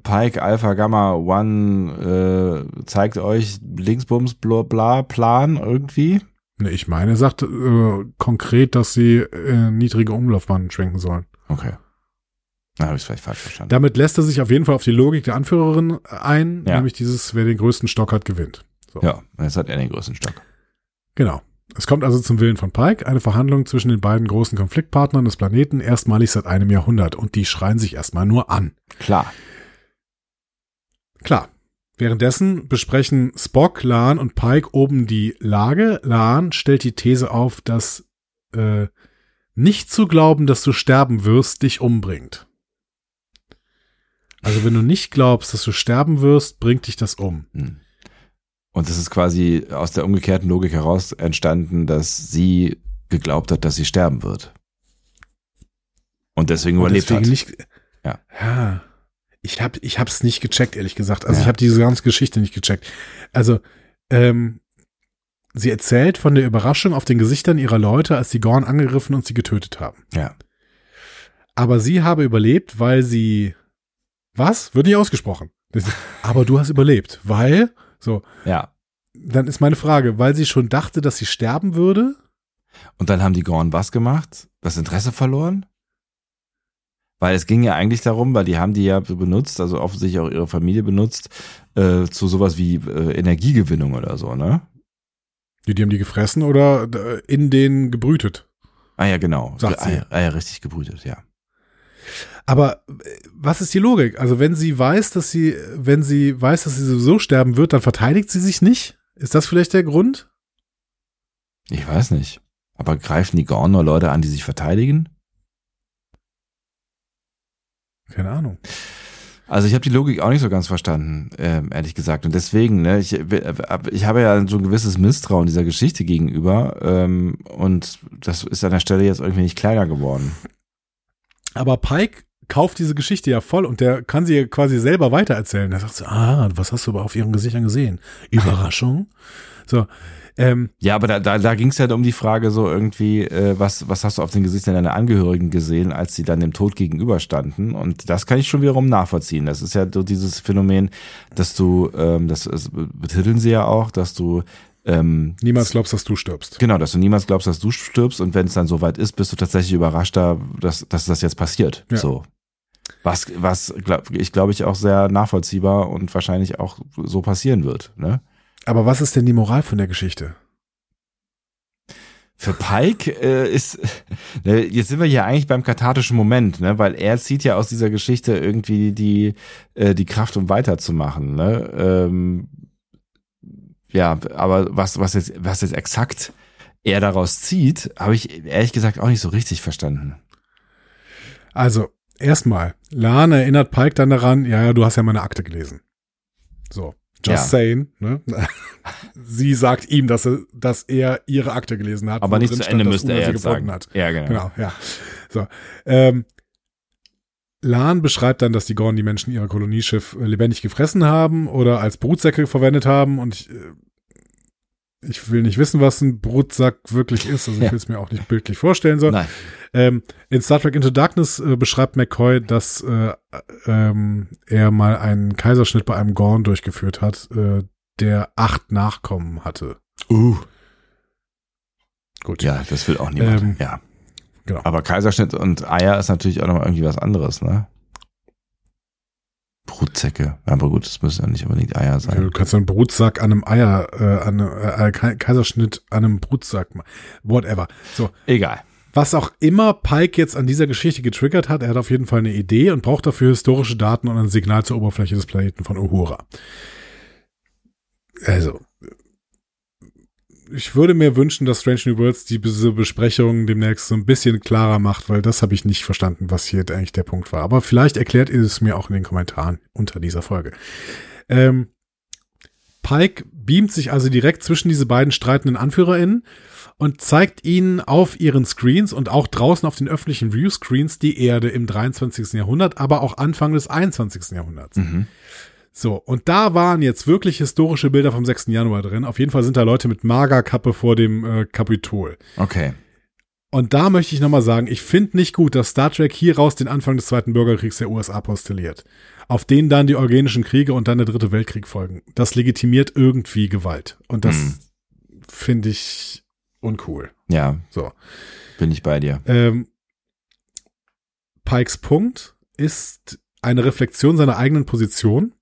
Pike Alpha Gamma One äh, zeigt euch Linksbums bla, bla Plan irgendwie? Ne, ich meine, er sagt äh, konkret, dass sie äh, niedrige Umlaufbahnen schwenken sollen. Okay. Na, habe ich vielleicht falsch verstanden. Damit lässt er sich auf jeden Fall auf die Logik der Anführerin ein, Ja. nämlich dieses, wer den größten Stock hat, gewinnt. So. ja, jetzt hat er den größten Stock. Genau. Es kommt also zum Willen von Pike, eine Verhandlung zwischen den beiden großen Konfliktpartnern des Planeten, erstmalig seit einem Jahrhundert. Und die schreien sich erstmal nur an. Klar. Klar. Währenddessen besprechen Spock, Lan und Pike oben die Lage. Lan stellt die These auf, dass äh, nicht zu glauben, dass du sterben wirst, dich umbringt. Also wenn du nicht glaubst, dass du sterben wirst, bringt dich das um. Hm. Und es ist quasi aus der umgekehrten Logik heraus entstanden, dass sie geglaubt hat, dass sie sterben wird. Und deswegen Und überlebt deswegen hat. Nicht, Ja. ja. Ich hab, ich hab's nicht gecheckt, ehrlich gesagt. Also Ja. ich habe diese ganze Geschichte nicht gecheckt. Also, ähm, sie erzählt von der Überraschung auf den Gesichtern ihrer Leute, als die Gorn angegriffen und sie getötet haben. Ja. Aber sie habe überlebt, weil sie, was? Wird nicht ausgesprochen. Aber du hast überlebt, weil, so, Ja. dann ist meine Frage, weil sie schon dachte, dass sie sterben würde? Und dann haben die Gorn was gemacht? Das Interesse verloren? Weil es ging ja eigentlich darum, weil die haben die ja benutzt, also offensichtlich auch ihre Familie benutzt, äh, zu sowas wie äh, Energiegewinnung oder so, ne? Die, die haben die gefressen oder äh, in denen gebrütet? Ah ja, genau. Sagt ah, ja, ah ja, richtig gebrütet, ja. Aber äh, was ist die Logik? Also wenn sie weiß, dass sie, wenn sie weiß, dass sie sowieso sterben wird, dann verteidigt sie sich nicht? Ist das vielleicht der Grund? Ich weiß nicht. Aber greifen die Gorn nur Leute an, die sich verteidigen? Keine Ahnung. Also ich habe die Logik auch nicht so ganz verstanden, ähm, ehrlich gesagt. Und deswegen, ne, ich, ich habe ja so ein gewisses Misstrauen dieser Geschichte gegenüber. Ähm, und das ist an der Stelle jetzt irgendwie nicht kleiner geworden. Aber Pike kauft diese Geschichte ja voll und der kann sie quasi selber weitererzählen. Er sagt so, ah, was hast du aber auf ihren Gesichtern gesehen? Überraschung. So, ähm, Ja, aber da, da, da ging es ja um die Frage so irgendwie, äh, was, was hast du auf den Gesichtern deiner Angehörigen gesehen, als sie dann dem Tod gegenüberstanden? Und das kann ich schon wiederum nachvollziehen. Das ist ja so dieses Phänomen, dass du, ähm, das, das betiteln sie ja auch, dass du ähm, niemals glaubst, dass du stirbst. Genau, dass du niemals glaubst, dass du stirbst und wenn es dann soweit ist, bist du tatsächlich überrascht, da, dass, dass das jetzt passiert. Ja. So. Was, was glaub, ich glaube ich auch sehr nachvollziehbar und wahrscheinlich auch so passieren wird. Ne? Aber was ist denn die Moral von der Geschichte? Für Pike äh, ist, ne, jetzt sind wir hier eigentlich beim kathartischen Moment, ne, weil er zieht ja aus dieser Geschichte irgendwie die, äh, die Kraft, um weiterzumachen. Ne? Ähm, ja, aber was, was jetzt, was jetzt exakt er daraus zieht, habe ich ehrlich gesagt auch nicht so richtig verstanden. Also, erstmal, Lan erinnert Pike dann daran, ja, ja, du hast ja meine Akte gelesen. So, just Ja. saying, ne? Sie sagt ihm, dass er, dass er ihre Akte gelesen hat. Aber nicht zu Ende müsste er jetzt sagen. Hat. Ja, genau. Genau, ja. So. Ähm, Lan beschreibt dann, dass die Gorn die Menschen ihrer Kolonieschiff äh, lebendig gefressen haben oder als Brutsäcke verwendet haben und ich, äh, ich will nicht wissen, was ein Brutsack wirklich ist, also ich will es mir auch nicht bildlich vorstellen. So. Ähm, in Star Trek Into Darkness äh, beschreibt McCoy, dass äh, ähm, er mal einen Kaiserschnitt bei einem Gorn durchgeführt hat, äh, der acht Nachkommen hatte. Uh. Gut. Ja, das will auch niemand. Ähm, ja. genau. Aber Kaiserschnitt und Eier ist natürlich auch nochmal irgendwie was anderes, ne? Brutzecke. Aber gut, das müssen ja nicht unbedingt Eier sein. Du kannst einen Brutsack an einem Eier, äh, an einem äh, Kaiserschnitt an einem Brutsack machen. Whatever. So. Egal. Was auch immer Pike jetzt an dieser Geschichte getriggert hat, er hat auf jeden Fall eine Idee und braucht dafür historische Daten und ein Signal zur Oberfläche des Planeten von Uhura. Also, ich würde mir wünschen, dass Strange New Worlds diese Besprechung demnächst so ein bisschen klarer macht, weil das habe ich nicht verstanden, was hier eigentlich der Punkt war. Aber vielleicht erklärt ihr es mir auch in den Kommentaren unter dieser Folge. Ähm, Pike beamt sich also direkt zwischen diese beiden streitenden AnführerInnen und zeigt ihnen auf ihren Screens und auch draußen auf den öffentlichen Viewscreens die Erde im 23. Jahrhundert, aber auch Anfang des 21. Jahrhunderts. Mhm. So, und da waren jetzt wirklich historische Bilder vom 6. Januar drin. Auf jeden Fall sind da Leute mit Magerkappe vor dem äh, Kapitol. Okay. Und da möchte ich nochmal sagen, ich finde nicht gut, dass Star Trek hier raus den Anfang des Zweiten Bürgerkriegs der USA postuliert. Auf denen dann die Eugenischen Kriege und dann der Dritte Weltkrieg folgen. Das legitimiert irgendwie Gewalt. Und das hm. finde ich uncool. Ja. So. Bin ich bei dir. Ähm, Pikes Punkt ist eine Reflexion seiner eigenen Position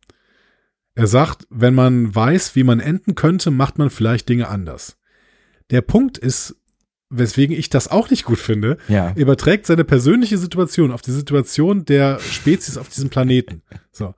er sagt, wenn man weiß, wie man enden könnte, macht man vielleicht Dinge anders. Der Punkt ist, weswegen ich das auch nicht gut finde, ja. überträgt seine persönliche Situation auf die Situation der Spezies auf diesem Planeten. So.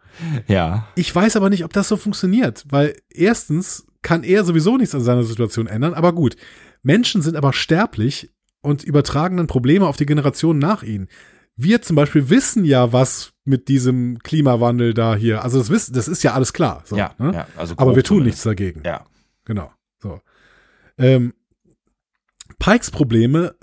Ja. Ich weiß aber nicht, ob das so funktioniert, weil erstens kann er sowieso nichts an seiner Situation ändern, aber gut. Menschen sind aber sterblich und übertragen dann Probleme auf die Generationen nach ihnen wir zum Beispiel wissen ja, was mit diesem Klimawandel da hier, also das wissen, das ist ja alles klar. So, ja, ne? ja, also aber wir tun zumindest. nichts dagegen. Ja. Genau. So. Ähm, Pikes Probleme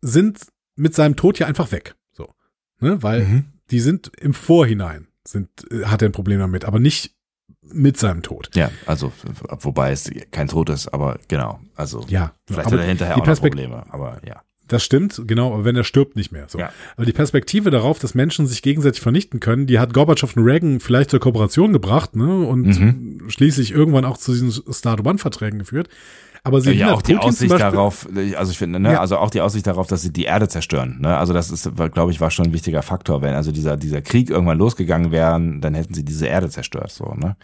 sind mit seinem Tod ja einfach weg. So. Ne? Weil mhm. die sind im Vorhinein, sind, äh, hat er ein Problem damit, aber nicht mit seinem Tod. Ja, also wobei es kein Tod ist, aber genau. Also ja, vielleicht hat er hinterher auch noch Probleme, aber ja. Das stimmt, genau, aber wenn er stirbt, nicht mehr. So. Ja. Aber die Perspektive darauf, dass Menschen sich gegenseitig vernichten können, die hat Gorbatschow und Reagan vielleicht zur Kooperation gebracht, ne? Und mhm. schließlich irgendwann auch zu diesen Start-One-Verträgen geführt. Aber sie ja, auch die Putin Aussicht darauf, also ich finde, ne, ja. also auch die Aussicht darauf, dass sie die Erde zerstören. Ne? Also das ist, glaube ich, war schon ein wichtiger Faktor. Wenn also dieser dieser Krieg irgendwann losgegangen wäre, dann hätten sie diese Erde zerstört. So, ne?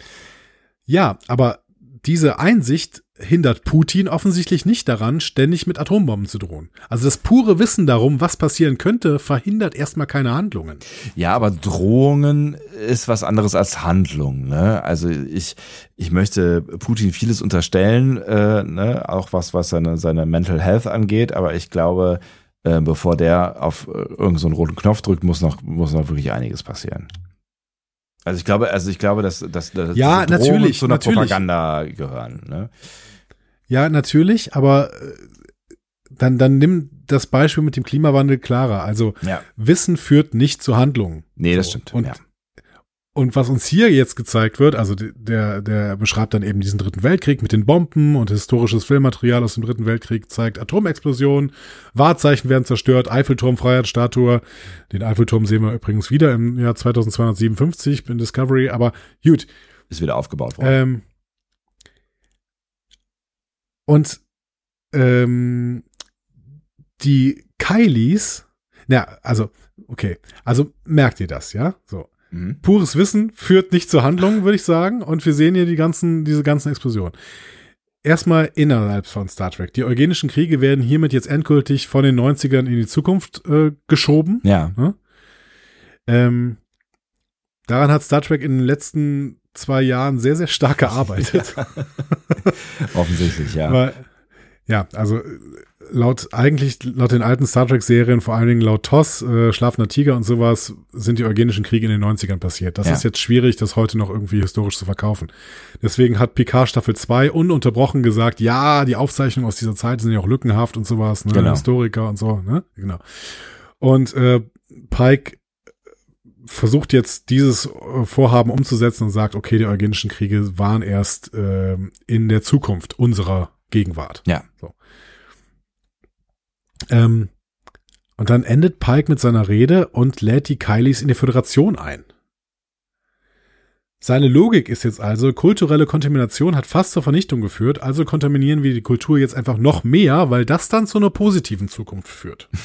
Ja, aber diese Einsicht hindert Putin offensichtlich nicht daran, ständig mit Atombomben zu drohen. Also das pure Wissen darum, was passieren könnte, verhindert erstmal keine Handlungen. Ja, aber Drohungen ist was anderes als Handlung. Ne? Also ich, ich möchte Putin vieles unterstellen, äh, ne? auch was, was seine, seine Mental Health angeht, aber ich glaube, äh, bevor der auf äh, irgendeinen so roten Knopf drückt, muss noch, muss noch wirklich einiges passieren. Also ich glaube, also ich glaube, dass, dass, dass ja, natürlich, zu einer natürlich. Propaganda gehören. Ne? Ja, natürlich, aber äh, dann, dann nimm das Beispiel mit dem Klimawandel klarer. Also ja. Wissen führt nicht zu Handlungen. Nee, das stimmt. Und, ja. und was uns hier jetzt gezeigt wird, also der, der beschreibt dann eben diesen Dritten Weltkrieg mit den Bomben und historisches Filmmaterial aus dem Dritten Weltkrieg zeigt Atomexplosionen, Wahrzeichen werden zerstört, Eiffelturm, Freiheitsstatue. Den Eiffelturm sehen wir übrigens wieder im Jahr 2257 in Discovery, aber gut. Ist wieder aufgebaut worden. Ähm, und ähm, die Kylies, na, also, okay, also merkt ihr das, ja? So. Mhm. Pures Wissen führt nicht zur Handlung, würde ich sagen. Und wir sehen hier die ganzen, diese ganzen Explosionen. Erstmal innerhalb von Star Trek. Die eugenischen Kriege werden hiermit jetzt endgültig von den 90ern in die Zukunft äh, geschoben. Ja. Ne? Ähm, daran hat Star Trek in den letzten zwei Jahren sehr, sehr stark gearbeitet. Offensichtlich, ja. Aber, ja, also laut eigentlich, laut den alten Star Trek-Serien, vor allen Dingen laut TOS, äh, Schlafender Tiger und sowas, sind die eugenischen Kriege in den 90ern passiert. Das ja. ist jetzt schwierig, das heute noch irgendwie historisch zu verkaufen. Deswegen hat Picard Staffel 2 ununterbrochen gesagt, ja, die Aufzeichnungen aus dieser Zeit sind ja auch lückenhaft und sowas, ne? Genau. Historiker und so, ne? Genau. Und äh, Pike versucht jetzt dieses äh, Vorhaben umzusetzen und sagt, okay, die eugenischen Kriege waren erst äh, in der Zukunft unserer Gegenwart. Ja. So. Ähm, und dann endet Pike mit seiner Rede und lädt die Kylies in die Föderation ein. Seine Logik ist jetzt also, kulturelle Kontamination hat fast zur Vernichtung geführt, also kontaminieren wir die Kultur jetzt einfach noch mehr, weil das dann zu einer positiven Zukunft führt.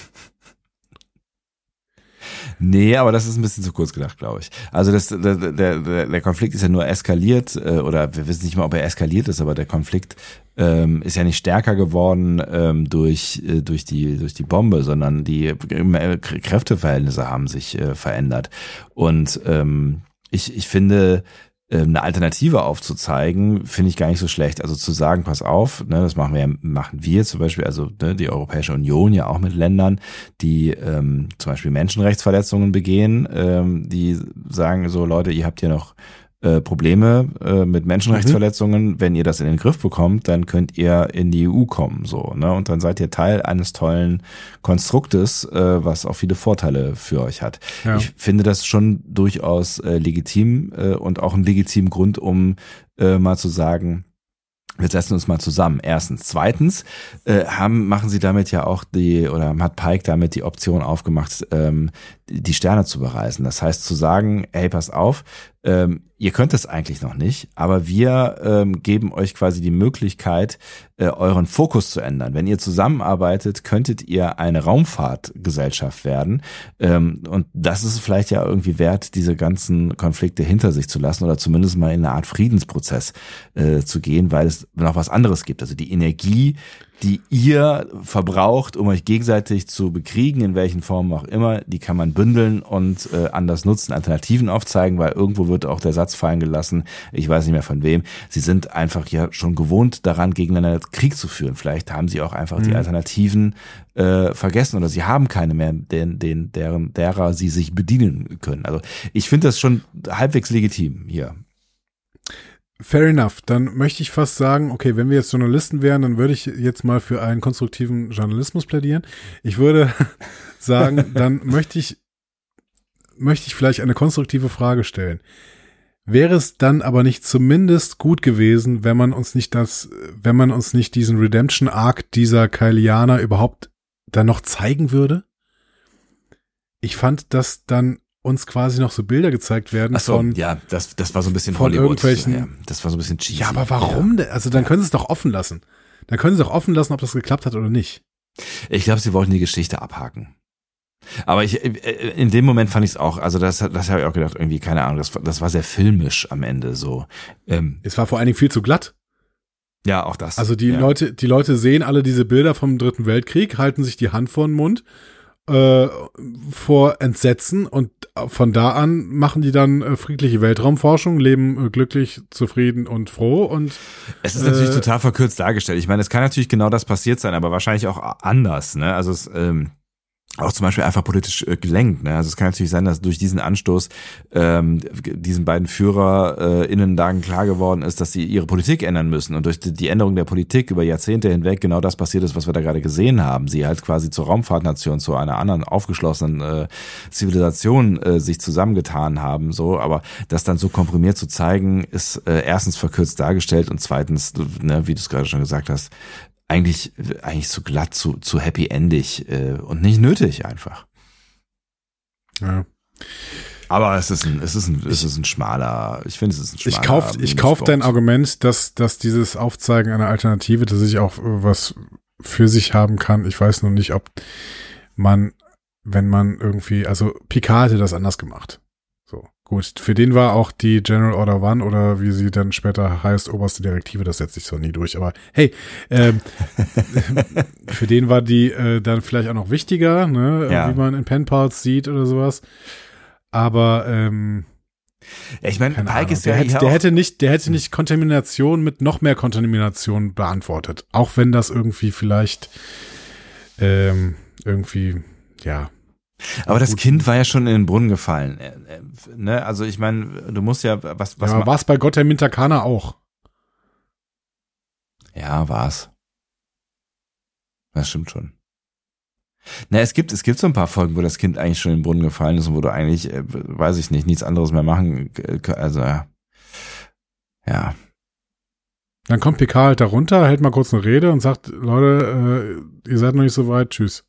Nee, aber das ist ein bisschen zu kurz gedacht, glaube ich. Also das, der, der, der Konflikt ist ja nur eskaliert, äh, oder wir wissen nicht mal, ob er eskaliert ist, aber der Konflikt ähm, ist ja nicht stärker geworden ähm, durch, äh, durch, die, durch die Bombe, sondern die Kräfteverhältnisse haben sich äh, verändert. Und ähm, ich, ich finde, eine Alternative aufzuzeigen, finde ich gar nicht so schlecht. Also zu sagen, pass auf, ne, das machen wir, machen wir zum Beispiel, also ne, die Europäische Union ja auch mit Ländern, die ähm, zum Beispiel Menschenrechtsverletzungen begehen, ähm, die sagen so, Leute, ihr habt hier noch äh, Probleme äh, mit Menschenrechtsverletzungen, mhm. wenn ihr das in den Griff bekommt, dann könnt ihr in die EU kommen, so, ne? Und dann seid ihr Teil eines tollen Konstruktes, äh, was auch viele Vorteile für euch hat. Ja. Ich finde das schon durchaus äh, legitim äh, und auch ein legitimen Grund, um äh, mal zu sagen, wir setzen uns mal zusammen. Erstens. Zweitens äh, haben, machen sie damit ja auch die, oder hat Pike damit die Option aufgemacht, ähm, die Sterne zu bereisen. Das heißt zu sagen, hey, pass auf, ähm, ihr könnt es eigentlich noch nicht, aber wir ähm, geben euch quasi die Möglichkeit, äh, euren Fokus zu ändern. Wenn ihr zusammenarbeitet, könntet ihr eine Raumfahrtgesellschaft werden. Ähm, und das ist vielleicht ja irgendwie wert, diese ganzen Konflikte hinter sich zu lassen oder zumindest mal in eine Art Friedensprozess äh, zu gehen, weil es noch was anderes gibt. Also die Energie, die ihr verbraucht, um euch gegenseitig zu bekriegen, in welchen Formen auch immer, die kann man bündeln und äh, anders nutzen, Alternativen aufzeigen, weil irgendwo wird auch der Satz fallen gelassen, ich weiß nicht mehr von wem, sie sind einfach ja schon gewohnt daran, gegeneinander Krieg zu führen. Vielleicht haben sie auch einfach mhm. die Alternativen äh, vergessen oder sie haben keine mehr, den, den, deren, derer sie sich bedienen können. Also ich finde das schon halbwegs legitim hier. Fair enough. Dann möchte ich fast sagen, okay, wenn wir jetzt Journalisten wären, dann würde ich jetzt mal für einen konstruktiven Journalismus plädieren. Ich würde sagen, dann möchte ich, möchte ich vielleicht eine konstruktive Frage stellen. Wäre es dann aber nicht zumindest gut gewesen, wenn man uns nicht das, wenn man uns nicht diesen Redemption Arc dieser Kylianer überhaupt dann noch zeigen würde? Ich fand das dann uns quasi noch so Bilder gezeigt werden so, von ja, das das war so ein bisschen von Hollywood. irgendwelchen ja, das war so ein bisschen cheesy. Ja, aber warum? Ja. Also dann können sie es doch offen lassen. Dann können sie doch offen lassen, ob das geklappt hat oder nicht. Ich glaube, sie wollten die Geschichte abhaken. Aber ich, äh, in dem Moment fand ich es auch, also das, das habe ich auch gedacht, irgendwie, keine Ahnung, das, das war sehr filmisch am Ende so. Ähm, es war vor allen Dingen viel zu glatt. Ja, auch das. Also die ja. Leute, die Leute sehen alle diese Bilder vom Dritten Weltkrieg, halten sich die Hand vor den Mund äh, vor Entsetzen und von da an machen die dann äh, friedliche Weltraumforschung, leben äh, glücklich, zufrieden und froh und es ist natürlich äh, total verkürzt dargestellt. Ich meine, es kann natürlich genau das passiert sein, aber wahrscheinlich auch anders. Ne? Also es, ähm, auch zum Beispiel einfach politisch äh, gelenkt. Ne? Also es kann natürlich sein, dass durch diesen Anstoß ähm, diesen beiden Führer äh, dann klar geworden ist, dass sie ihre Politik ändern müssen. Und durch die Änderung der Politik über Jahrzehnte hinweg genau das passiert ist, was wir da gerade gesehen haben. Sie halt quasi zur Raumfahrtnation, zu einer anderen aufgeschlossenen äh, Zivilisation äh, sich zusammengetan haben. So, aber das dann so komprimiert zu zeigen, ist äh, erstens verkürzt dargestellt und zweitens, ne, wie du es gerade schon gesagt hast, eigentlich, eigentlich zu glatt, zu, zu happy-endig äh, und nicht nötig einfach. Ja. Aber es ist ein, es ist ein, es ist ein schmaler, ich finde, es ist ein schmaler. Ich kauf, ich kauf dein Argument, dass, dass dieses Aufzeigen einer Alternative, dass ich auch was für sich haben kann. Ich weiß nur nicht, ob man, wenn man irgendwie, also Picard hätte das anders gemacht. Gut, für den war auch die General Order One oder wie sie dann später heißt, oberste Direktive, das setzt sich so nie durch. Aber hey, ähm, für den war die äh, dann vielleicht auch noch wichtiger, ne, ja. wie man in Penpals sieht oder sowas. Aber ähm, ich meine, Pike ist ja der, hätte, der hätte nicht, der hätte nicht Kontamination mit noch mehr Kontamination beantwortet, auch wenn das irgendwie vielleicht ähm, irgendwie ja aber das Kind war ja schon in den Brunnen gefallen. Äh, äh, ne? Also ich meine, du musst ja was was ja, war es bei Gott der Mintakana auch. Ja, war's. Das stimmt schon. Na, es gibt, es gibt so ein paar Folgen, wo das Kind eigentlich schon in den Brunnen gefallen ist und wo du eigentlich, äh, weiß ich nicht, nichts anderes mehr machen, also, ja. Ja. Dann kommt Picard halt da runter, hält mal kurz eine Rede und sagt, Leute, äh, ihr seid noch nicht so weit, tschüss.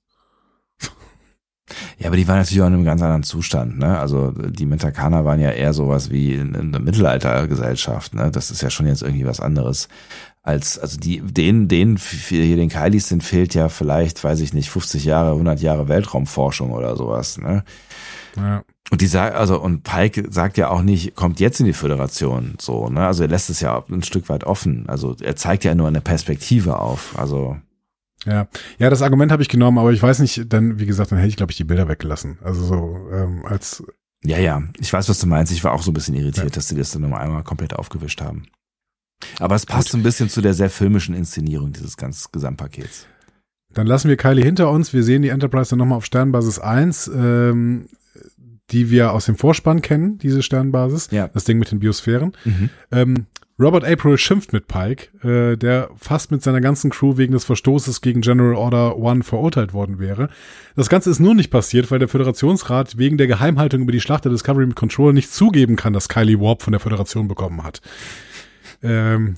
Ja, aber die waren natürlich auch in einem ganz anderen Zustand, ne? Also die Mentakaner waren ja eher sowas wie in, der Mittelaltergesellschaft, ne? Das ist ja schon jetzt irgendwie was anderes als, also die, denen, denen, hier den Kailis sind, fehlt ja vielleicht, weiß ich nicht, 50 Jahre, 100 Jahre Weltraumforschung oder sowas, ne? Ja. Und die sagt, also, und Pike sagt ja auch nicht, kommt jetzt in die Föderation, so, ne? Also er lässt es ja ein Stück weit offen. Also er zeigt ja nur eine Perspektive auf. Also. Ja, ja, das Argument habe ich genommen, aber ich weiß nicht, dann, wie gesagt, dann hätte ich, glaube ich, die Bilder weggelassen. Also so, ähm, als. Ja, ja, ich weiß, was du meinst. Ich war auch so ein bisschen irritiert, ja. dass sie das dann nochmal einmal komplett aufgewischt haben. Aber es passt Gut. ein bisschen zu der sehr filmischen Inszenierung dieses ganzen Gesamtpakets. Dann lassen wir Kylie hinter uns. Wir sehen die Enterprise dann nochmal auf Sternbasis 1. Ähm, die wir aus dem Vorspann kennen, diese Sternbasis. Ja. Das Ding mit den Biosphären. Mhm. Ähm, Robert April schimpft mit Pike, äh, der fast mit seiner ganzen Crew wegen des Verstoßes gegen General Order One verurteilt worden wäre. Das Ganze ist nur nicht passiert, weil der Föderationsrat wegen der Geheimhaltung über die Schlacht der Discovery mit Control nicht zugeben kann, dass Kylie Warp von der Föderation bekommen hat. Ähm,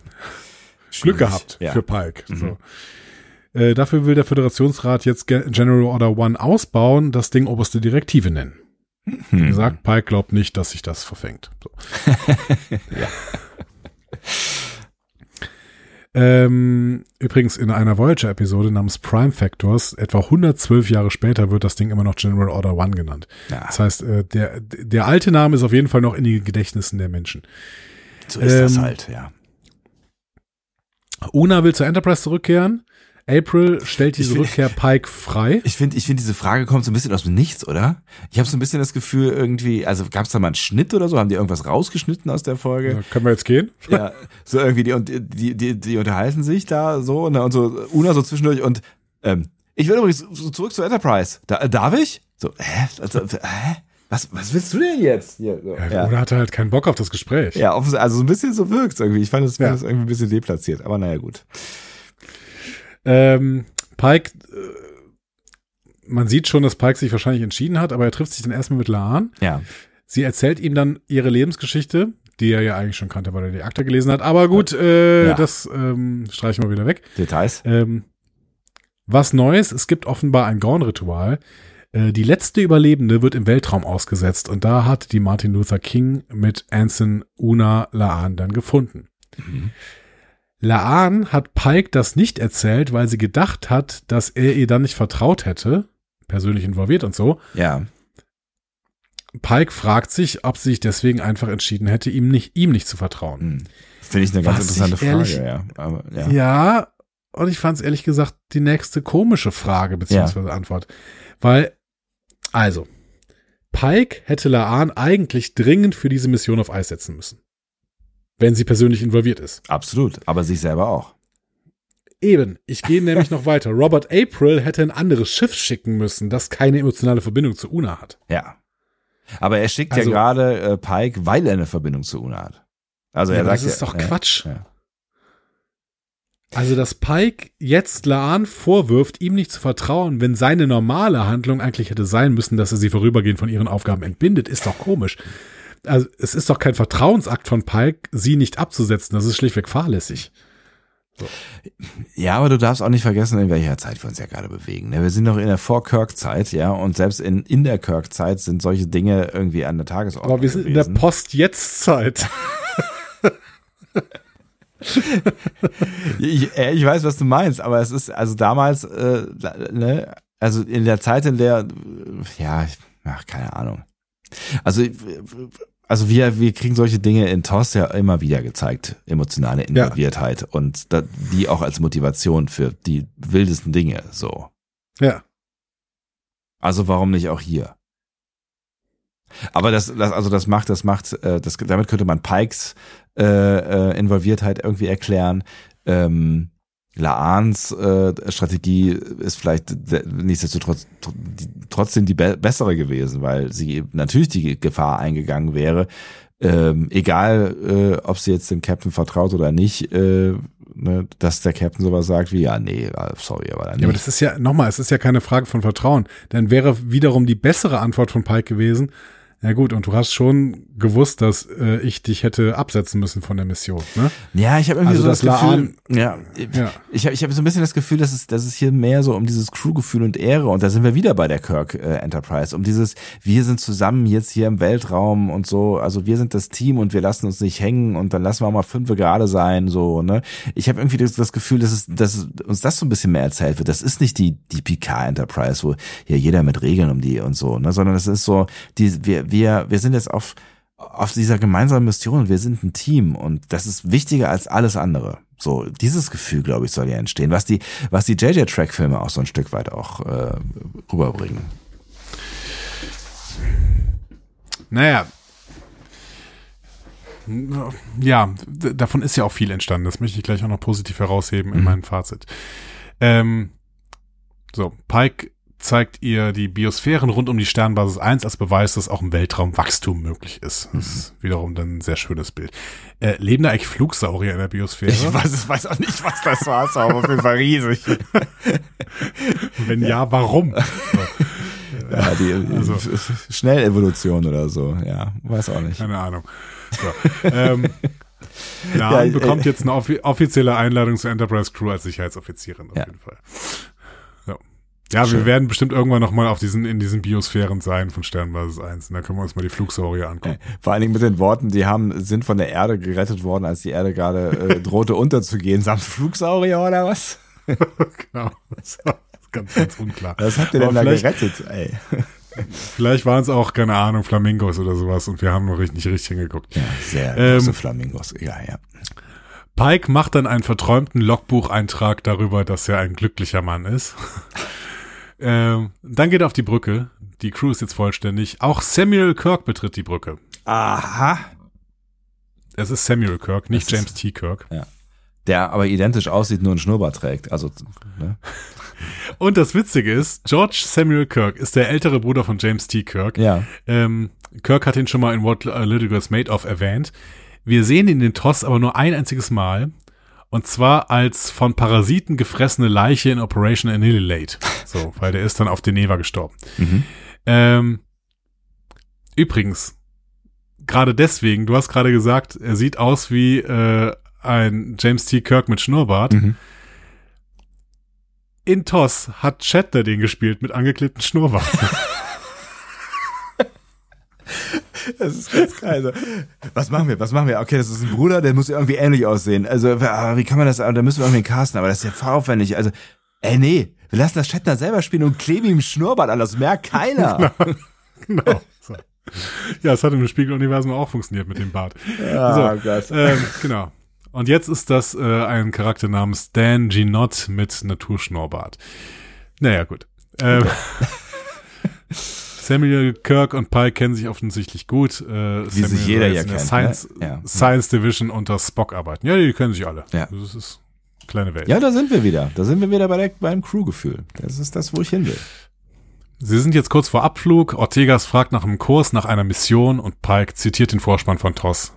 Glück gehabt ja. für Pike. Mhm. So. Äh, dafür will der Föderationsrat jetzt General Order One ausbauen, das Ding oberste Direktive nennen. Wie hm. gesagt, Pike glaubt nicht, dass sich das verfängt. So. ja. Ähm, übrigens in einer Voyager-Episode namens Prime Factors, etwa 112 Jahre später, wird das Ding immer noch General Order One genannt. Ja. Das heißt, äh, der, der alte Name ist auf jeden Fall noch in den Gedächtnissen der Menschen. So ist ähm, das halt, ja. Una will zur Enterprise zurückkehren. April stellt diese find, Rückkehr Pike frei. Ich finde, ich finde, diese Frage kommt so ein bisschen aus dem Nichts, oder? Ich habe so ein bisschen das Gefühl, irgendwie, also gab es da mal einen Schnitt oder so? Haben die irgendwas rausgeschnitten aus der Folge? Ja, können wir jetzt gehen? Ja, so irgendwie, die, die, die, die unterhalten sich da so und, und so, Una so zwischendurch und ähm, ich will übrigens zurück zur Enterprise. Da, äh, darf ich? So, hä? Also, hä? Was, was willst du denn jetzt? Hier, so. ja, Oder hatte halt keinen Bock auf das Gespräch. Ja, also so ein bisschen so wirkt irgendwie. Ich fand das, ja. das irgendwie ein bisschen deplatziert, aber naja, gut. Ähm, Pike, äh, man sieht schon, dass Pike sich wahrscheinlich entschieden hat, aber er trifft sich dann erstmal mit Laan. Ja. Sie erzählt ihm dann ihre Lebensgeschichte, die er ja eigentlich schon kannte, weil er die Akte gelesen hat. Aber gut, äh, ja. das ähm, streichen wir wieder weg. Details. Ähm, was Neues, es gibt offenbar ein Gorn-Ritual. Äh, die letzte Überlebende wird im Weltraum ausgesetzt und da hat die Martin Luther King mit Anson Una Laan dann gefunden. Mhm. Laan hat Pike das nicht erzählt, weil sie gedacht hat, dass er ihr dann nicht vertraut hätte, persönlich involviert und so. Ja. Pike fragt sich, ob sie sich deswegen einfach entschieden hätte, ihm nicht, ihm nicht zu vertrauen. Hm. Finde ich eine ganz Was interessante ehrlich, Frage, ja. Aber, ja. ja. und ich fand es ehrlich gesagt die nächste komische Frage beziehungsweise ja. Antwort. Weil, also, Pike hätte Laan eigentlich dringend für diese Mission auf Eis setzen müssen wenn sie persönlich involviert ist. Absolut, aber sich selber auch. Eben, ich gehe nämlich noch weiter. Robert April hätte ein anderes Schiff schicken müssen, das keine emotionale Verbindung zu Una hat. Ja. Aber er schickt also, ja gerade äh, Pike, weil er eine Verbindung zu Una hat. Also er ja, sagt, das ist doch ja, Quatsch. Also, dass Pike jetzt Laan vorwirft, ihm nicht zu vertrauen, wenn seine normale Handlung eigentlich hätte sein müssen, dass er sie vorübergehend von ihren Aufgaben entbindet, ist doch komisch also es ist doch kein Vertrauensakt von Pike, sie nicht abzusetzen. Das ist schlichtweg fahrlässig. So. Ja, aber du darfst auch nicht vergessen, in welcher Zeit wir uns ja gerade bewegen. Ne? Wir sind noch in der Vor-Kirk-Zeit, ja, und selbst in, in der Kirk-Zeit sind solche Dinge irgendwie an der Tagesordnung. Aber wir sind gewesen. in der Post-Jetzt-Zeit. ich, äh, ich weiß, was du meinst, aber es ist also damals, äh, ne, also in der Zeit, in der, ja, ach, keine Ahnung. Also also wir, wir kriegen solche Dinge in TOS ja immer wieder gezeigt, emotionale Involviertheit ja. und da, die auch als Motivation für die wildesten Dinge so. Ja. Also warum nicht auch hier? Aber das, das also das macht, das macht, äh, das, damit könnte man Pikes äh, äh, Involviertheit irgendwie erklären. Ähm, Laans äh, Strategie ist vielleicht nichtsdestotrotz trotzdem die be bessere gewesen, weil sie natürlich die Gefahr eingegangen wäre, ähm, egal äh, ob sie jetzt dem Captain vertraut oder nicht, äh, ne, dass der Captain sowas sagt wie, ja, nee, äh, sorry, aber dann nicht. Ja, aber das ist ja, nochmal, es ist ja keine Frage von Vertrauen. Dann wäre wiederum die bessere Antwort von Pike gewesen, Ja gut, und du hast schon gewusst, dass äh, ich dich hätte absetzen müssen von der Mission, ne? Ja, ich habe irgendwie Also so das das, Gefühl, ja, Ja. ich habe ich hab so ein bisschen das Gefühl, dass es, dass es hier mehr so um dieses Crew-Gefühl und Ehre und da sind wir wieder bei der Kirk äh, Enterprise, um dieses, wir sind zusammen jetzt hier im Weltraum und so, also wir sind das Team und wir lassen uns nicht hängen und dann lassen wir auch mal fünf gerade sein, so, ne? Ich habe irgendwie das, das Gefühl, dass, es, dass uns das so ein bisschen mehr erzählt wird. Das ist nicht die, die PK Enterprise, wo hier jeder mit Regeln um die und so, ne? Sondern es ist so, die, wir, wir, wir sind jetzt auf, auf dieser gemeinsamen Mission, wir sind ein Team und das ist wichtiger als alles andere. So, dieses Gefühl, glaube ich, soll ja entstehen, was die, was die JJ-Track-Filme auch so ein Stück weit auch äh, rüberbringen. Naja. Ja, davon ist ja auch viel entstanden. Das möchte ich gleich auch noch positiv herausheben in Mhm. meinem Fazit. Ähm, so, Pike zeigt ihr die Biosphären rund um die Sternbasis 1 als Beweis, dass auch im Weltraum Wachstum möglich ist. Das ist wiederum dann ein sehr schönes Bild. Äh, leben da eigentlich Flugsaurier in der Biosphäre? Ich weiß, ich weiß auch nicht, was das war, aber auf jeden Fall riesig. Wenn ja, warum? Ja, die Also- Schnellevolution oder so, ja, weiß auch nicht. Keine Ahnung. So, ähm, Ja, Lahn äh, bekommt jetzt eine offi offizielle Einladung zur Enterprise Crew als Sicherheitsoffizierin auf Ja. jeden Fall. Ja, wir Schön. werden bestimmt irgendwann noch mal auf diesen, in diesen Biosphären sein von Sternbasis 1. Und da können wir uns mal die Flugsaurier angucken. Vor allen Dingen mit den Worten, die haben, sind von der Erde gerettet worden, als die Erde gerade äh, drohte unterzugehen. Samt Flugsaurier oder was? genau. Das ist ganz, ganz unklar. Was habt ihr denn Aber da gerettet, ey? Vielleicht waren es auch, keine Ahnung, Flamingos oder sowas und wir haben noch richtig, nicht richtig hingeguckt. Ja, sehr Ähm, große Flamingos. Ja, ja. Pike macht dann einen verträumten Logbucheintrag darüber, dass er ein glücklicher Mann ist. Ähm, dann geht er auf die Brücke. Die Crew ist jetzt vollständig. Auch Samuel Kirk betritt die Brücke. Aha. Es ist Samuel Kirk, nicht Das ist- James T. Kirk. Der aber identisch aussieht, nur einen Schnurrbart trägt. Also, ne? Und das Witzige ist, George Samuel Kirk ist der ältere Bruder von James T. Kirk. Ja. Ähm, Kirk hat ihn schon mal in What Little Girls Made of erwähnt. Wir sehen ihn in den TOS aber nur ein einziges Mal. Und zwar als von Parasiten gefressene Leiche in Operation Annihilate. So, weil der ist dann auf Deneva gestorben. Mhm. Ähm, übrigens, gerade deswegen, du hast gerade gesagt, er sieht aus wie äh, ein James T. Kirk mit Schnurrbart. Mhm. In TOS hat Shatner den gespielt mit angeklebtem Schnurrbart. Das ist ganz geil. So. Was machen wir? Was machen wir? Okay, das ist ein Bruder, der muss irgendwie ähnlich aussehen. Also, aber wie kann man das, da müssen wir irgendwie casten, aber das ist ja fahraufwendig. Also, ey, nee, wir lassen das Shatner selber spielen und kleben ihm Schnurrbart an, das merkt keiner. genau. So. Ja, es hat im Spiegeluniversum auch funktioniert mit dem Bart. Ja, So. Gott. Ähm, genau. Und jetzt ist das äh, ein Charakter namens Dan Ginott mit Naturschnurrbart. Naja, gut. Ähm, Samuel Kirk und Pike kennen sich offensichtlich gut. Äh, Wie sich Samuel jeder soll ja jetzt in der kennt, Science, ne? Ja. Science Division unter Spock arbeiten. Ja, die kennen sich alle. Ja. Das ist eine kleine Welt. Ja, da sind wir wieder. Da sind wir wieder bei der, beim Crewgefühl. Das ist das, wo ich hin will. Sie sind jetzt kurz vor Abflug. Ortegas fragt nach einem Kurs, nach einer Mission und Pike zitiert den Vorspann von TOS,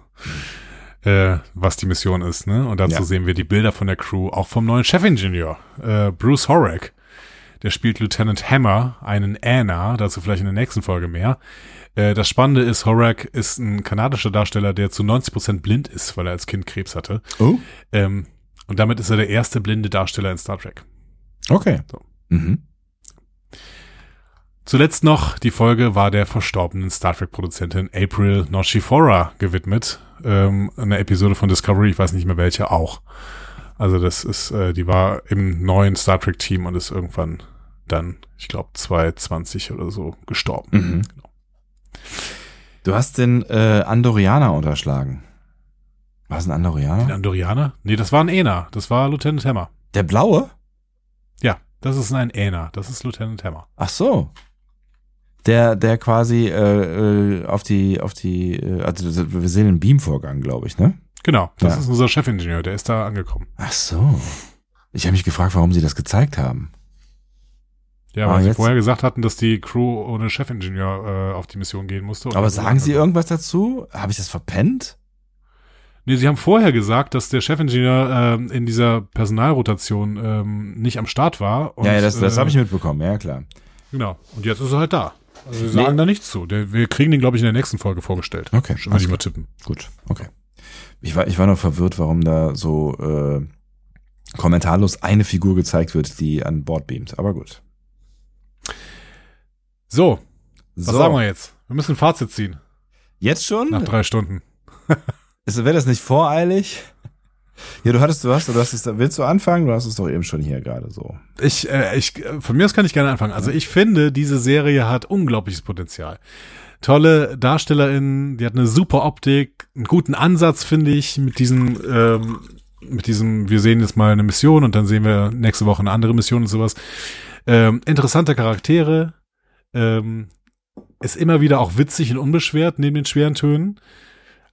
äh, was die Mission ist. Ne? Und dazu Ja. sehen wir die Bilder von der Crew, auch vom neuen Chefingenieur, äh, Bruce Horak. Der spielt Lieutenant Hammer, einen Anna, dazu vielleicht in der nächsten Folge mehr. Äh, das Spannende ist, Horak ist ein kanadischer Darsteller, der zu 90% blind ist, weil er als Kind Krebs hatte. Oh, Ähm, und damit ist er der erste blinde Darsteller in Star Trek. okay. So. Mhm. Zuletzt noch, die Folge war der verstorbenen Star Trek-Produzentin April Noshifora gewidmet. Ähm, eine Episode von Discovery, ich weiß nicht mehr welche, auch. Also das ist, äh, die war im neuen Star Trek-Team und ist irgendwann dann, ich glaube, 2020 oder so gestorben. Mhm. Genau. Du hast den äh, Andorianer unterschlagen. War es ein Den Andorianer? Andorianer? Nee, das war ein Ena. Das war Lieutenant Hammer. Der blaue? Ja, das ist ein Ena. Das ist Lieutenant Hammer. Ach so. Der, der quasi äh, äh, auf die, auf die, äh, also wir sehen den Beamvorgang, glaube ich, ne? Genau, das Ja. ist unser Chefingenieur. Der ist da angekommen. Ach so. Ich habe mich gefragt, warum sie das gezeigt haben. Ja, Ah, weil sie jetzt- vorher gesagt hatten, dass die Crew ohne Chefingenieur äh, auf die Mission gehen musste. Aber sagen sie irgendwas dazu? Habe ich das verpennt? Nee, sie haben vorher gesagt, dass der Chefingenieur ähm, in dieser Personalrotation ähm, nicht am Start war. Und, ja, ja, das, das äh, habe ich mitbekommen, ja klar. Genau. Und jetzt ist er halt da. Also wir sagen nee. da nichts zu. Wir kriegen den, glaube ich, in der nächsten Folge vorgestellt. Okay. Würde ich mal tippen. Gut, okay. Ich war, ich war noch verwirrt, warum da so äh, kommentarlos eine Figur gezeigt wird, die an Bord beamt. Aber gut. So, was so. sagen wir jetzt? Wir müssen ein Fazit ziehen. Jetzt schon? Nach drei Stunden. Wäre das nicht voreilig? Ja, du hattest, du hast, du hast es, willst du anfangen? Du hast es doch eben schon hier gerade so. Ich, äh, ich, von mir aus kann ich gerne anfangen. Also ich finde, diese Serie hat unglaubliches Potenzial. Tolle DarstellerInnen, die hat eine super Optik, einen guten Ansatz, finde ich, mit diesem, ähm, mit diesem, wir sehen jetzt mal eine Mission und dann sehen wir nächste Woche eine andere Mission und sowas. Ähm, interessante Charaktere, ähm, ist immer wieder auch witzig und unbeschwert neben den schweren Tönen.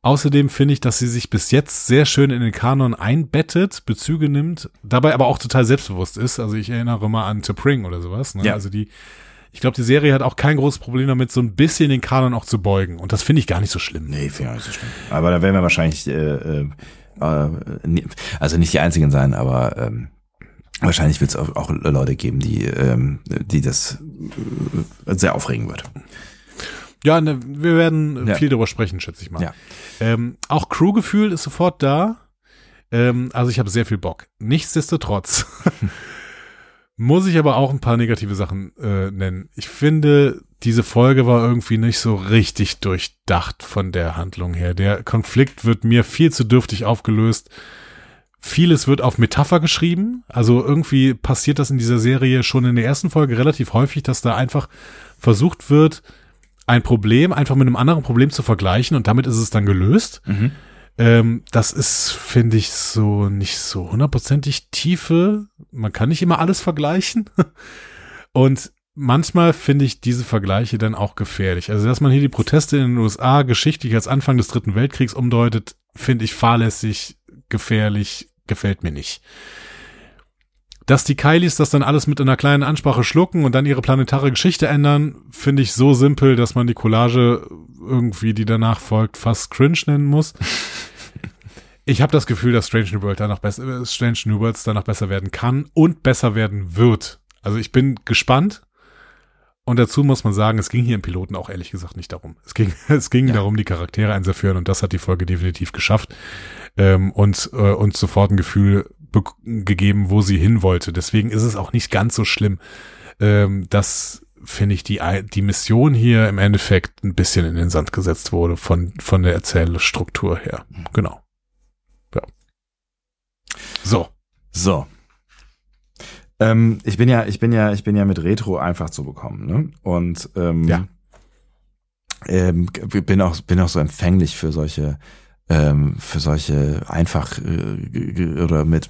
Außerdem finde ich, dass sie sich bis jetzt sehr schön in den Kanon einbettet, Bezüge nimmt, dabei aber auch total selbstbewusst ist. Also ich erinnere mal an T'Pring oder sowas. Ne? Ja. Also die, ich glaube, die Serie hat auch kein großes Problem damit, so ein bisschen den Kanon auch zu beugen. Und das finde ich gar nicht so schlimm. Nee, finde ich auch nicht so schlimm. Aber da werden wir wahrscheinlich, äh, äh, äh also nicht die einzigen sein, aber ähm, wahrscheinlich wird es auch, auch Leute geben, die, ähm, die das äh, sehr aufregen wird. Ja, ne, wir werden ja. viel darüber sprechen, schätze ich mal. Ja. Ähm, auch Crewgefühl ist sofort da. Ähm, also ich habe sehr viel Bock. Nichtsdestotrotz muss ich aber auch ein paar negative Sachen äh, nennen. Ich finde, diese Folge war irgendwie nicht so richtig durchdacht von der Handlung her. Der Konflikt wird mir viel zu dürftig aufgelöst. Vieles wird auf Metapher geschrieben. Also irgendwie passiert das in dieser Serie schon in der ersten Folge relativ häufig, dass da einfach versucht wird, ein Problem einfach mit einem anderen Problem zu vergleichen und damit ist es dann gelöst. Mhm. Ähm, das ist, finde ich, so nicht so hundertprozentig Tiefe. Man kann nicht immer alles vergleichen. und manchmal finde ich diese Vergleiche dann auch gefährlich. Also, dass man hier die Proteste in den USA geschichtlich als Anfang des Dritten Weltkriegs umdeutet, finde ich fahrlässig, gefährlich, gefällt mir nicht dass die Kylies das dann alles mit einer kleinen Ansprache schlucken und dann ihre planetare Geschichte ändern, finde ich so simpel, dass man die Collage irgendwie, die danach folgt, fast cringe nennen muss. Ich habe das Gefühl, dass Strange New World danach besser, äh, Strange New Worlds danach besser werden kann und besser werden wird. Also ich bin gespannt. Und dazu muss man sagen, es ging hier im Piloten auch ehrlich gesagt nicht darum. Es ging, es ging ja. darum, die Charaktere einzuführen und das hat die Folge definitiv geschafft. Ähm, und, äh, und sofort ein Gefühl gegeben, wo sie hin wollte. Deswegen ist es auch nicht ganz so schlimm, ähm, dass finde ich die die Mission hier im Endeffekt ein bisschen in den Sand gesetzt wurde von von der Erzählstruktur her. Genau. Ja. So. So. Ähm, ich bin ja, ich bin ja, ich bin ja mit Retro einfach zu bekommen, ne? Und ähm, ja. ähm, bin auch bin auch so empfänglich für solche ähm, für solche einfach äh, oder mit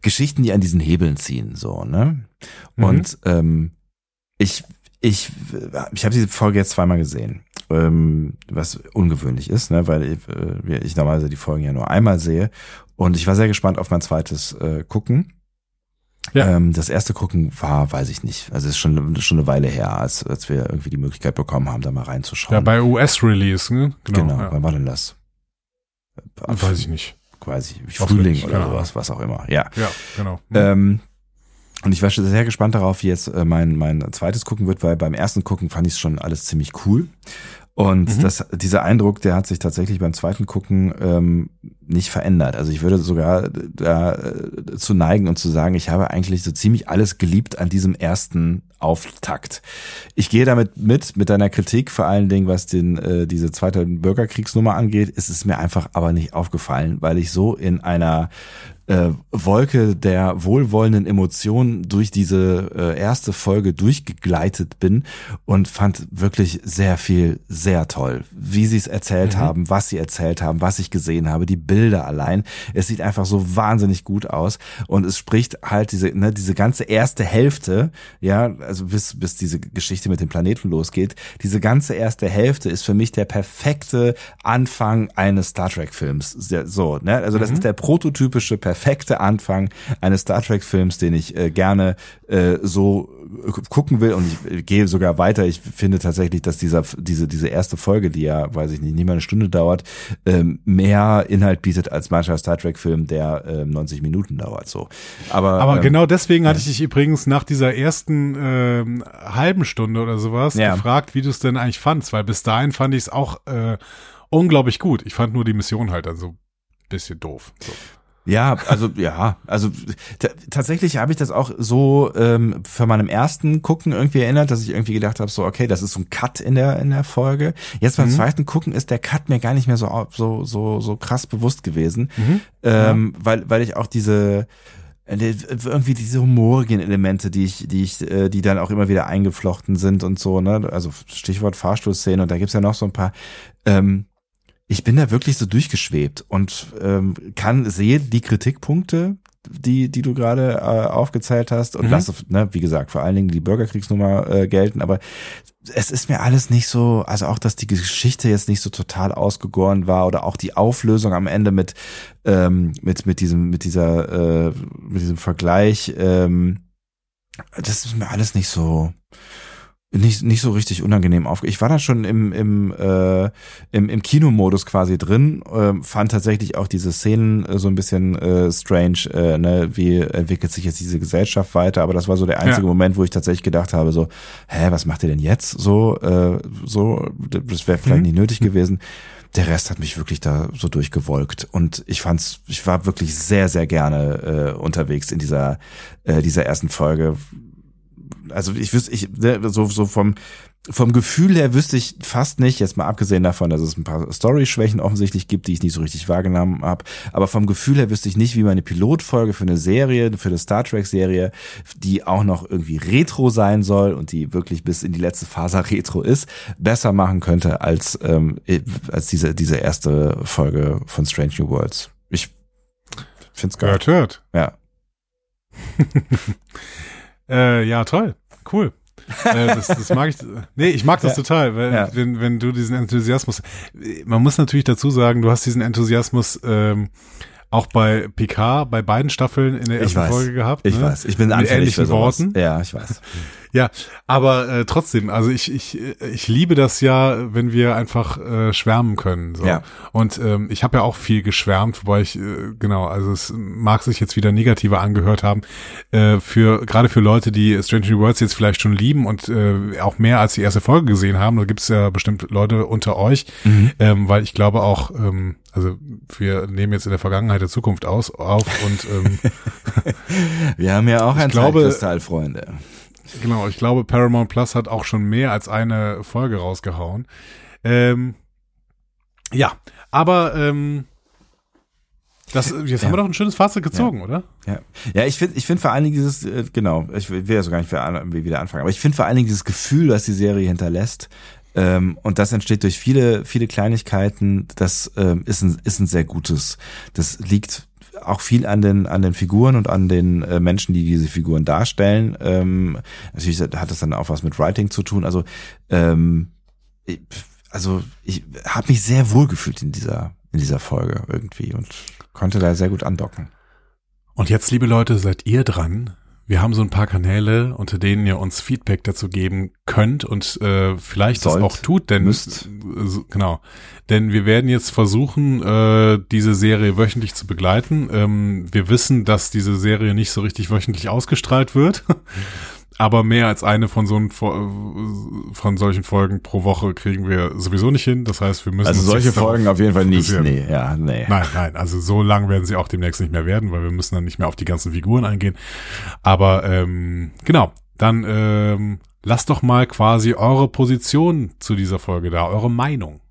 Geschichten, die an diesen Hebeln ziehen, so, ne? Mhm. Und ähm, ich ich ich habe diese Folge jetzt zweimal gesehen, ähm, was ungewöhnlich ist, ne, weil ich, äh, ich normalerweise die Folgen ja nur einmal sehe und ich war sehr gespannt auf mein zweites äh, gucken. Ja. Ähm, das erste Gucken war, weiß ich nicht. Also es ist schon, schon eine Weile her, als, als wir irgendwie die Möglichkeit bekommen haben, da mal reinzuschauen. Ja, bei US-Release, ne? Genau. genau ja. Wann war denn das? Weiß ich nicht. Quasi Frühling oder sowas, was auch immer. Ja, ja genau. Ähm, und ich war schon sehr gespannt darauf, wie jetzt äh, mein, mein zweites gucken wird, weil beim ersten Gucken fand ich es schon alles ziemlich cool. Und mhm. das, dieser Eindruck, der hat sich tatsächlich beim zweiten Gucken ähm, nicht verändert. Also ich würde sogar da äh, zu neigen und zu sagen, ich habe eigentlich so ziemlich alles geliebt an diesem ersten Auftakt. Ich gehe damit mit, mit deiner Kritik, vor allen Dingen, was den, äh, diese zweite Bürgerkriegsnummer angeht, ist es mir einfach aber nicht aufgefallen, weil ich so in einer äh, Wolke der wohlwollenden Emotionen durch diese äh, erste Folge durchgegleitet bin und fand wirklich sehr viel sehr toll, wie sie es erzählt mhm. haben, was sie erzählt haben, was ich gesehen habe, die Bilder allein. Es sieht einfach so wahnsinnig gut aus und es spricht halt diese ne, diese ganze erste Hälfte, ja, also bis bis diese Geschichte mit dem Planeten losgeht, diese ganze erste Hälfte ist für mich der perfekte Anfang eines Star Trek Films. So, ne? Also das mhm. ist der prototypische perfekte perfekte Anfang eines Star Trek Films, den ich äh, gerne äh, so gucken will und ich gehe sogar weiter. Ich finde tatsächlich, dass dieser diese diese erste Folge, die ja, weiß ich nicht, nicht mal eine Stunde dauert, ähm, mehr Inhalt bietet als mancher Star Trek Film, der ähm, 90 Minuten dauert, so. Aber, Aber ähm, genau deswegen hatte ich dich übrigens nach dieser ersten ähm, halben Stunde oder sowas Ja. gefragt, wie du es denn eigentlich fandst, weil bis dahin fand ich es auch äh, unglaublich gut. Ich fand nur die Mission halt also ein bisschen doof. So. Ja, also ja, also tatsächlich habe ich das auch so ähm, für meinem ersten Gucken irgendwie erinnert, dass ich irgendwie gedacht habe, so okay, das ist so ein Cut in der in der Folge. Jetzt beim Mhm. zweiten Gucken ist der Cut mir gar nicht mehr so so so so krass bewusst gewesen, Mhm. ähm, weil weil ich auch diese äh, irgendwie diese humorigen Elemente, die ich, die ich, äh, die dann auch immer wieder eingeflochten sind und so, ne? Also Stichwort Fahrstuhlszene und da gibt's ja noch so ein paar. Ähm, ich bin da wirklich so durchgeschwebt und ähm, kann sehe die Kritikpunkte, die die du gerade äh, aufgezählt hast und Mhm. lasse, ne, wie gesagt, vor allen Dingen die Bürgerkriegsnummer äh, gelten, aber es ist mir alles nicht so, also auch, dass die Geschichte jetzt nicht so total ausgegoren war oder auch die Auflösung am Ende mit ähm, mit mit diesem mit dieser äh, mit diesem Vergleich, ähm, das ist mir alles nicht so nicht nicht so richtig unangenehm auf. Ich war da schon im im äh, im, im Kinomodus quasi drin, ähm, fand tatsächlich auch diese Szenen äh, so ein bisschen äh, strange, äh, ne, wie entwickelt sich jetzt diese Gesellschaft weiter, aber das war so der einzige Ja. Moment, wo ich tatsächlich gedacht habe, so, hä, was macht ihr denn jetzt? So, äh, so, das wäre vielleicht Mhm. nicht nötig gewesen. Der Rest hat mich wirklich da so durchgewolkt und ich fand's, ich war wirklich sehr, sehr gerne äh, unterwegs in dieser äh, dieser ersten Folge. Also ich wüsste, ich ne, so so vom vom Gefühl her wüsste ich fast nicht, jetzt mal abgesehen davon, dass es ein paar Story-Schwächen offensichtlich gibt, die ich nicht so richtig wahrgenommen habe, aber vom Gefühl her wüsste ich nicht, wie man eine Pilotfolge für eine Serie, für eine Star Trek-Serie, die auch noch irgendwie retro sein soll und die wirklich bis in die letzte Phase retro ist, besser machen könnte als, ähm, als diese, diese erste Folge von Strange New Worlds. Ich find's geil. Hört, hört. Ja. Äh, ja, toll. Cool. äh, das, das mag ich. Nee, ich mag das Ja. total, weil, Ja. wenn, wenn du diesen Enthusiasmus. Man muss natürlich dazu sagen, du hast diesen Enthusiasmus ähm, auch bei PK, bei beiden Staffeln in der ersten. Folge gehabt. Ich ne? weiß. Ich bin Mit ähnlichen. Worten. Ja, ich weiß. Ja, aber äh, trotzdem, also ich, ich, ich liebe das ja, wenn wir einfach äh, schwärmen können. So. Ja. Und ähm, ich habe ja auch viel geschwärmt, wobei ich, äh, genau, also es mag sich jetzt wieder negativer angehört haben, äh, für gerade für Leute, die Strange New Worlds jetzt vielleicht schon lieben und äh, auch mehr als die erste Folge gesehen haben, da gibt es ja bestimmt Leute unter euch, Mhm. ähm, weil ich glaube auch, ähm, also wir nehmen jetzt in der Vergangenheit der Zukunft aus auf und ähm, Wir haben ja auch ein glaube- Zeitkristallfreunde. Genau, ich glaube, Paramount Plus hat auch schon mehr als eine Folge rausgehauen. Ähm, ja, aber ähm, das, jetzt Ja. haben wir doch ein schönes Fazit gezogen, oder? Ja, ja ich finde ich finde vor allen Dingen dieses, äh, genau, ich will ja so gar nicht wieder an- wieder anfangen, aber ich finde vor allen Dingen dieses Gefühl, das die Serie hinterlässt, ähm, und das entsteht durch viele, viele Kleinigkeiten, das ähm, ist, ein, ist ein sehr gutes. Das liegt auch viel an den, an den Figuren und an den äh, Menschen, die diese Figuren darstellen. Ähm, natürlich hat das dann auch was mit Writing zu tun. Also, ähm, ich, also ich habe mich sehr wohl gefühlt in dieser, in dieser Folge irgendwie und konnte da sehr gut andocken. Und jetzt, liebe Leute, seid ihr dran. Wir haben so ein paar Kanäle, unter denen ihr uns Feedback dazu geben könnt und äh, vielleicht Sollt, das auch tut, denn müsst. äh, genau, denn wir werden jetzt versuchen, äh, diese Serie wöchentlich zu begleiten. Ähm, wir wissen, dass diese Serie nicht so richtig wöchentlich ausgestrahlt wird, aber mehr als eine von so einen, von solchen Folgen pro Woche kriegen wir sowieso nicht hin. Das heißt, wir müssen Also solche Folgen auf jeden Fall nicht. Nee, ja, nee. Nein, nein, also so lang werden sie auch demnächst nicht mehr werden, weil wir müssen dann nicht mehr auf die ganzen Figuren eingehen. Aber ähm, genau, dann ähm, lasst doch mal quasi eure Position zu dieser Folge da, eure Meinung.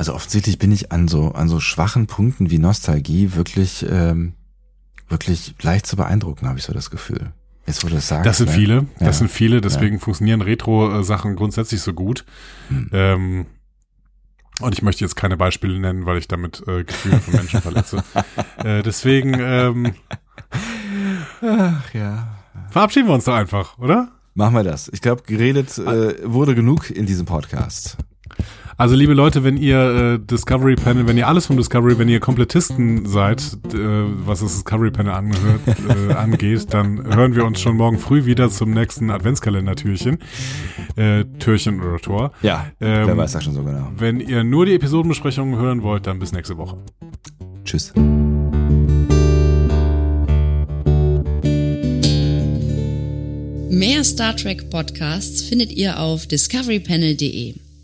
Also offensichtlich bin ich an so an so schwachen Punkten wie Nostalgie wirklich ähm, wirklich leicht zu beeindrucken, habe ich so das Gefühl. Jetzt wo du das sagst. Das sind ne? viele, das Ja. sind viele, deswegen funktionieren Retro-Sachen grundsätzlich so gut. Hm. Ähm, Und ich möchte jetzt keine Beispiele nennen, weil ich damit äh, Gefühle von Menschen verletze. äh, deswegen ähm, Ach ja. verabschieden wir uns doch einfach, oder? Machen wir das. Ich glaube, geredet äh, wurde genug in diesem Podcast. Also liebe Leute, wenn ihr äh, Discovery Panel, wenn ihr alles vom Discovery, wenn ihr Komplettisten seid, äh, was das Discovery Panel angehört, äh, angeht, dann hören wir uns schon morgen früh wieder zum nächsten Adventskalender-Türchen. Äh, Türchen oder Tor. Ja, Ähm, wer weiß das schon so genau. Wenn ihr nur die Episodenbesprechungen hören wollt, dann bis nächste Woche. Tschüss. Mehr Star Trek Podcasts findet ihr auf discoverypanel.de.